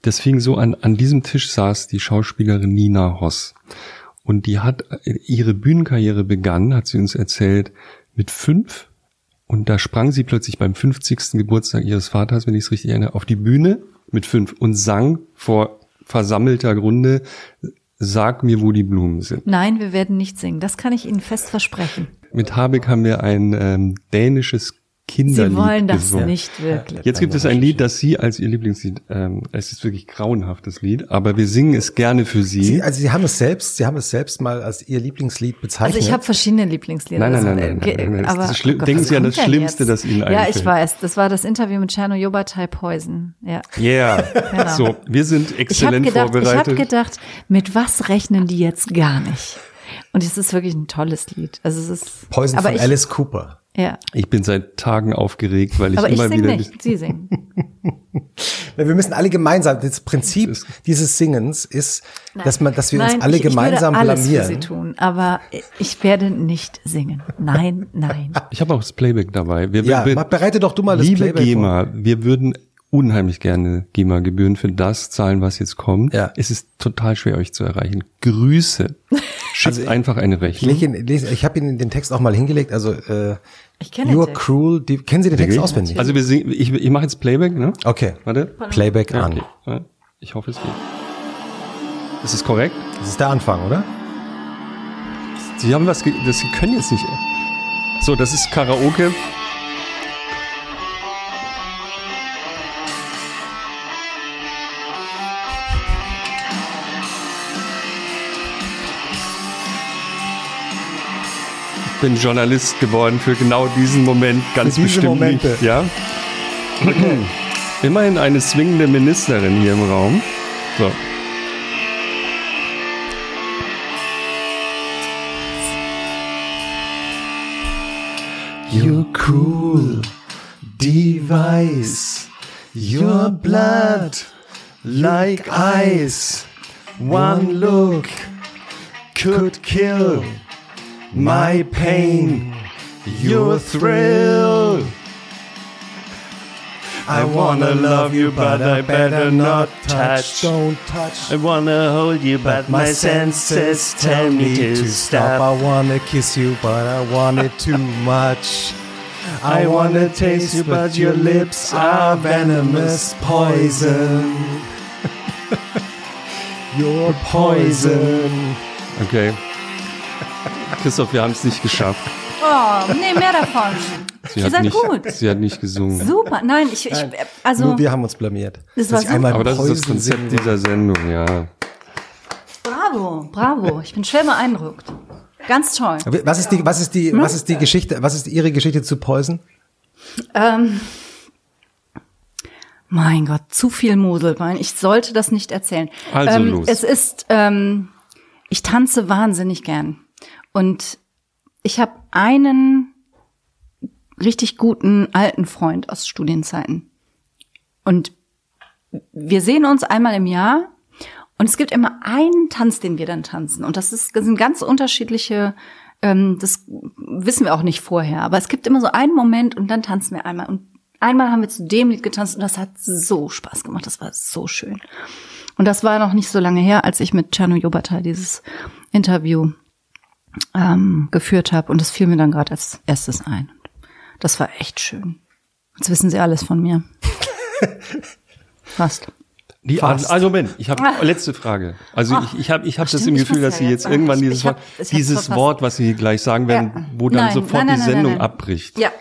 Das fing so an, an diesem Tisch saß die Schauspielerin Nina Hoss. Und die hat ihre Bühnenkarriere begann, hat sie uns erzählt, mit fünf Und da sprang sie plötzlich beim 50. Geburtstag ihres Vaters, wenn ich es richtig erinnere, auf die Bühne mit fünf und sang vor versammelter Runde, sag mir, wo die Blumen sind. Nein, wir werden nicht singen. Das kann ich Ihnen fest versprechen. Mit Habeck haben wir ein ähm, dänisches Kinderlied Sie wollen das gesungen. nicht wirklich. Jetzt gibt es ein Lied, das Sie als Ihr Lieblingslied, ähm, es ist wirklich grauenhaftes Lied, aber wir singen es gerne für Sie. Sie, also Sie haben es selbst, Sie haben es selbst mal als Ihr Lieblingslied bezeichnet. Also ich habe verschiedene Lieblingslieder. Nein, nein, Das- nein, nein, nein, nein. Das aber, oh Gott, denken Sie an das Schlimmste, jetzt? das Ihnen Ja, einfällt. ich weiß. Das war das Interview mit Cherno Jobatai Poison. Ja. Yeah. [laughs] Genau. So, wir sind Ich exzellent gedacht, ich vorbereitet. habe gedacht, mit was rechnen die jetzt gar nicht? Und es ist wirklich ein tolles Lied. Also es ist Poison aber von ich, Alice Cooper. Ja. ich bin seit Tagen aufgeregt, weil ich Aber ich immer singe wieder nicht, Sie singen. [laughs] Wir müssen alle gemeinsam, das Prinzip dieses Singens ist, dass man, dass wir Nein, uns alle ich, gemeinsam ich würde alles für Sie blamieren. tun, aber ich werde nicht singen. Nein, nein. Ich habe auch das Playback dabei. Wir, Ja, wir, bereite doch du mal das Liebe Playback GEMA, wir würden unheimlich gerne GEMA-Gebühren für das zahlen, was jetzt kommt. Ja. Es ist total schwer, euch zu erreichen. Grüße. [laughs] Schickt einfach eine Ich, Rechnung. ihn, lese, ich habe Ihnen den Text auch mal hingelegt. Also äh, Ich kenne You're cruel. Die, kennen Sie den Text auswendig? Also wir singen, ich, ich mache jetzt Playback, ne? okay. Warte. Playback Ja, an. okay. Ich hoffe, es geht. Ist es korrekt? Das ist der Anfang, oder? Sie haben was, ge das, Sie können jetzt nicht. So, das ist Karaoke. Bin Journalist geworden für genau diesen Moment, ganz Für diese bestimmt Momente. nicht. Ja. Immerhin eine swingende Ministerin hier im Raum. So. You're cruel device. Your blood like ice. One look could kill my pain. Your thrill. I wanna love you, but I better not touch. Don't touch. I wanna hold you, but my senses tell me to stop. I wanna kiss you, but I want it too much. I wanna taste you, but your lips are venomous poison. [laughs] You're poison. Okay. Christoph, wir haben es nicht geschafft. Oh, nee, mehr davon. Sie hat, seid nicht, gut. sie hat nicht gesungen. Super. Nein, ich, ich also Nur wir haben uns blamiert. Das war einmal Aber das ist das Konzept dieser Sendung, ja. bravo, bravo. Ich bin schwer beeindruckt. Ganz toll. Was ist die, was ist die, was ist die Geschichte, was ist Ihre Geschichte zu Poison? Ähm, mein Gott, zu viel Moselwein. Ich sollte das nicht erzählen. Also ähm, los. Es ist, ähm, ich tanze wahnsinnig gern. Und ich habe einen richtig guten alten Freund aus Studienzeiten. Und wir sehen uns einmal im Jahr und es gibt immer einen Tanz, den wir dann tanzen. Und das, ist, das sind ganz unterschiedliche, ähm, das wissen wir auch nicht vorher, aber es gibt immer so einen Moment und dann tanzen wir einmal. Und einmal haben wir zu dem Lied getanzt und das hat so Spaß gemacht, das war so schön. Und das war noch nicht so lange her, als ich mit Chano Jobata dieses Interview ähm, geführt habe. Und das fiel mir dann gerade als erstes ein. Das war echt schön. Jetzt wissen Sie alles von mir. [laughs] Fast. Die Fast. also Moment, ich habe letzte Frage. Also ich, ich habe ich hab das im Gefühl, dass Sie jetzt jetzt irgendwann sagen. dieses Ich hab- Wort, ich hab's dieses verpasst. Wort, was Sie gleich sagen werden, Ja. wo dann Nein, sofort nein, nein, die Sendung nein, nein. abbricht. Ja.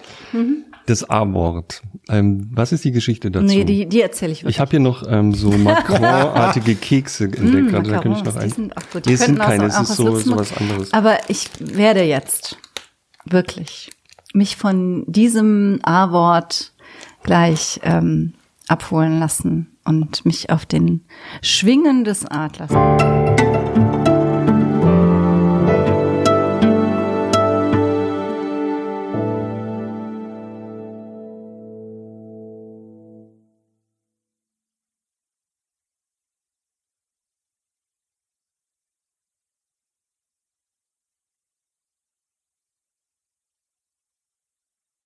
Das A-Wort. Ähm, was ist die Geschichte dazu? Nee, die, die erzähle ich wirklich. ich habe hier noch ähm, so Macron-artige [laughs] Kekse entdeckt. also da könnte ich noch die ein. sind, ach gut, nee, die es sind keine, es ist so, was anderes. Aber ich werde jetzt wirklich mich von diesem A-Wort gleich ähm, abholen lassen und mich auf den Schwingen des Adlers.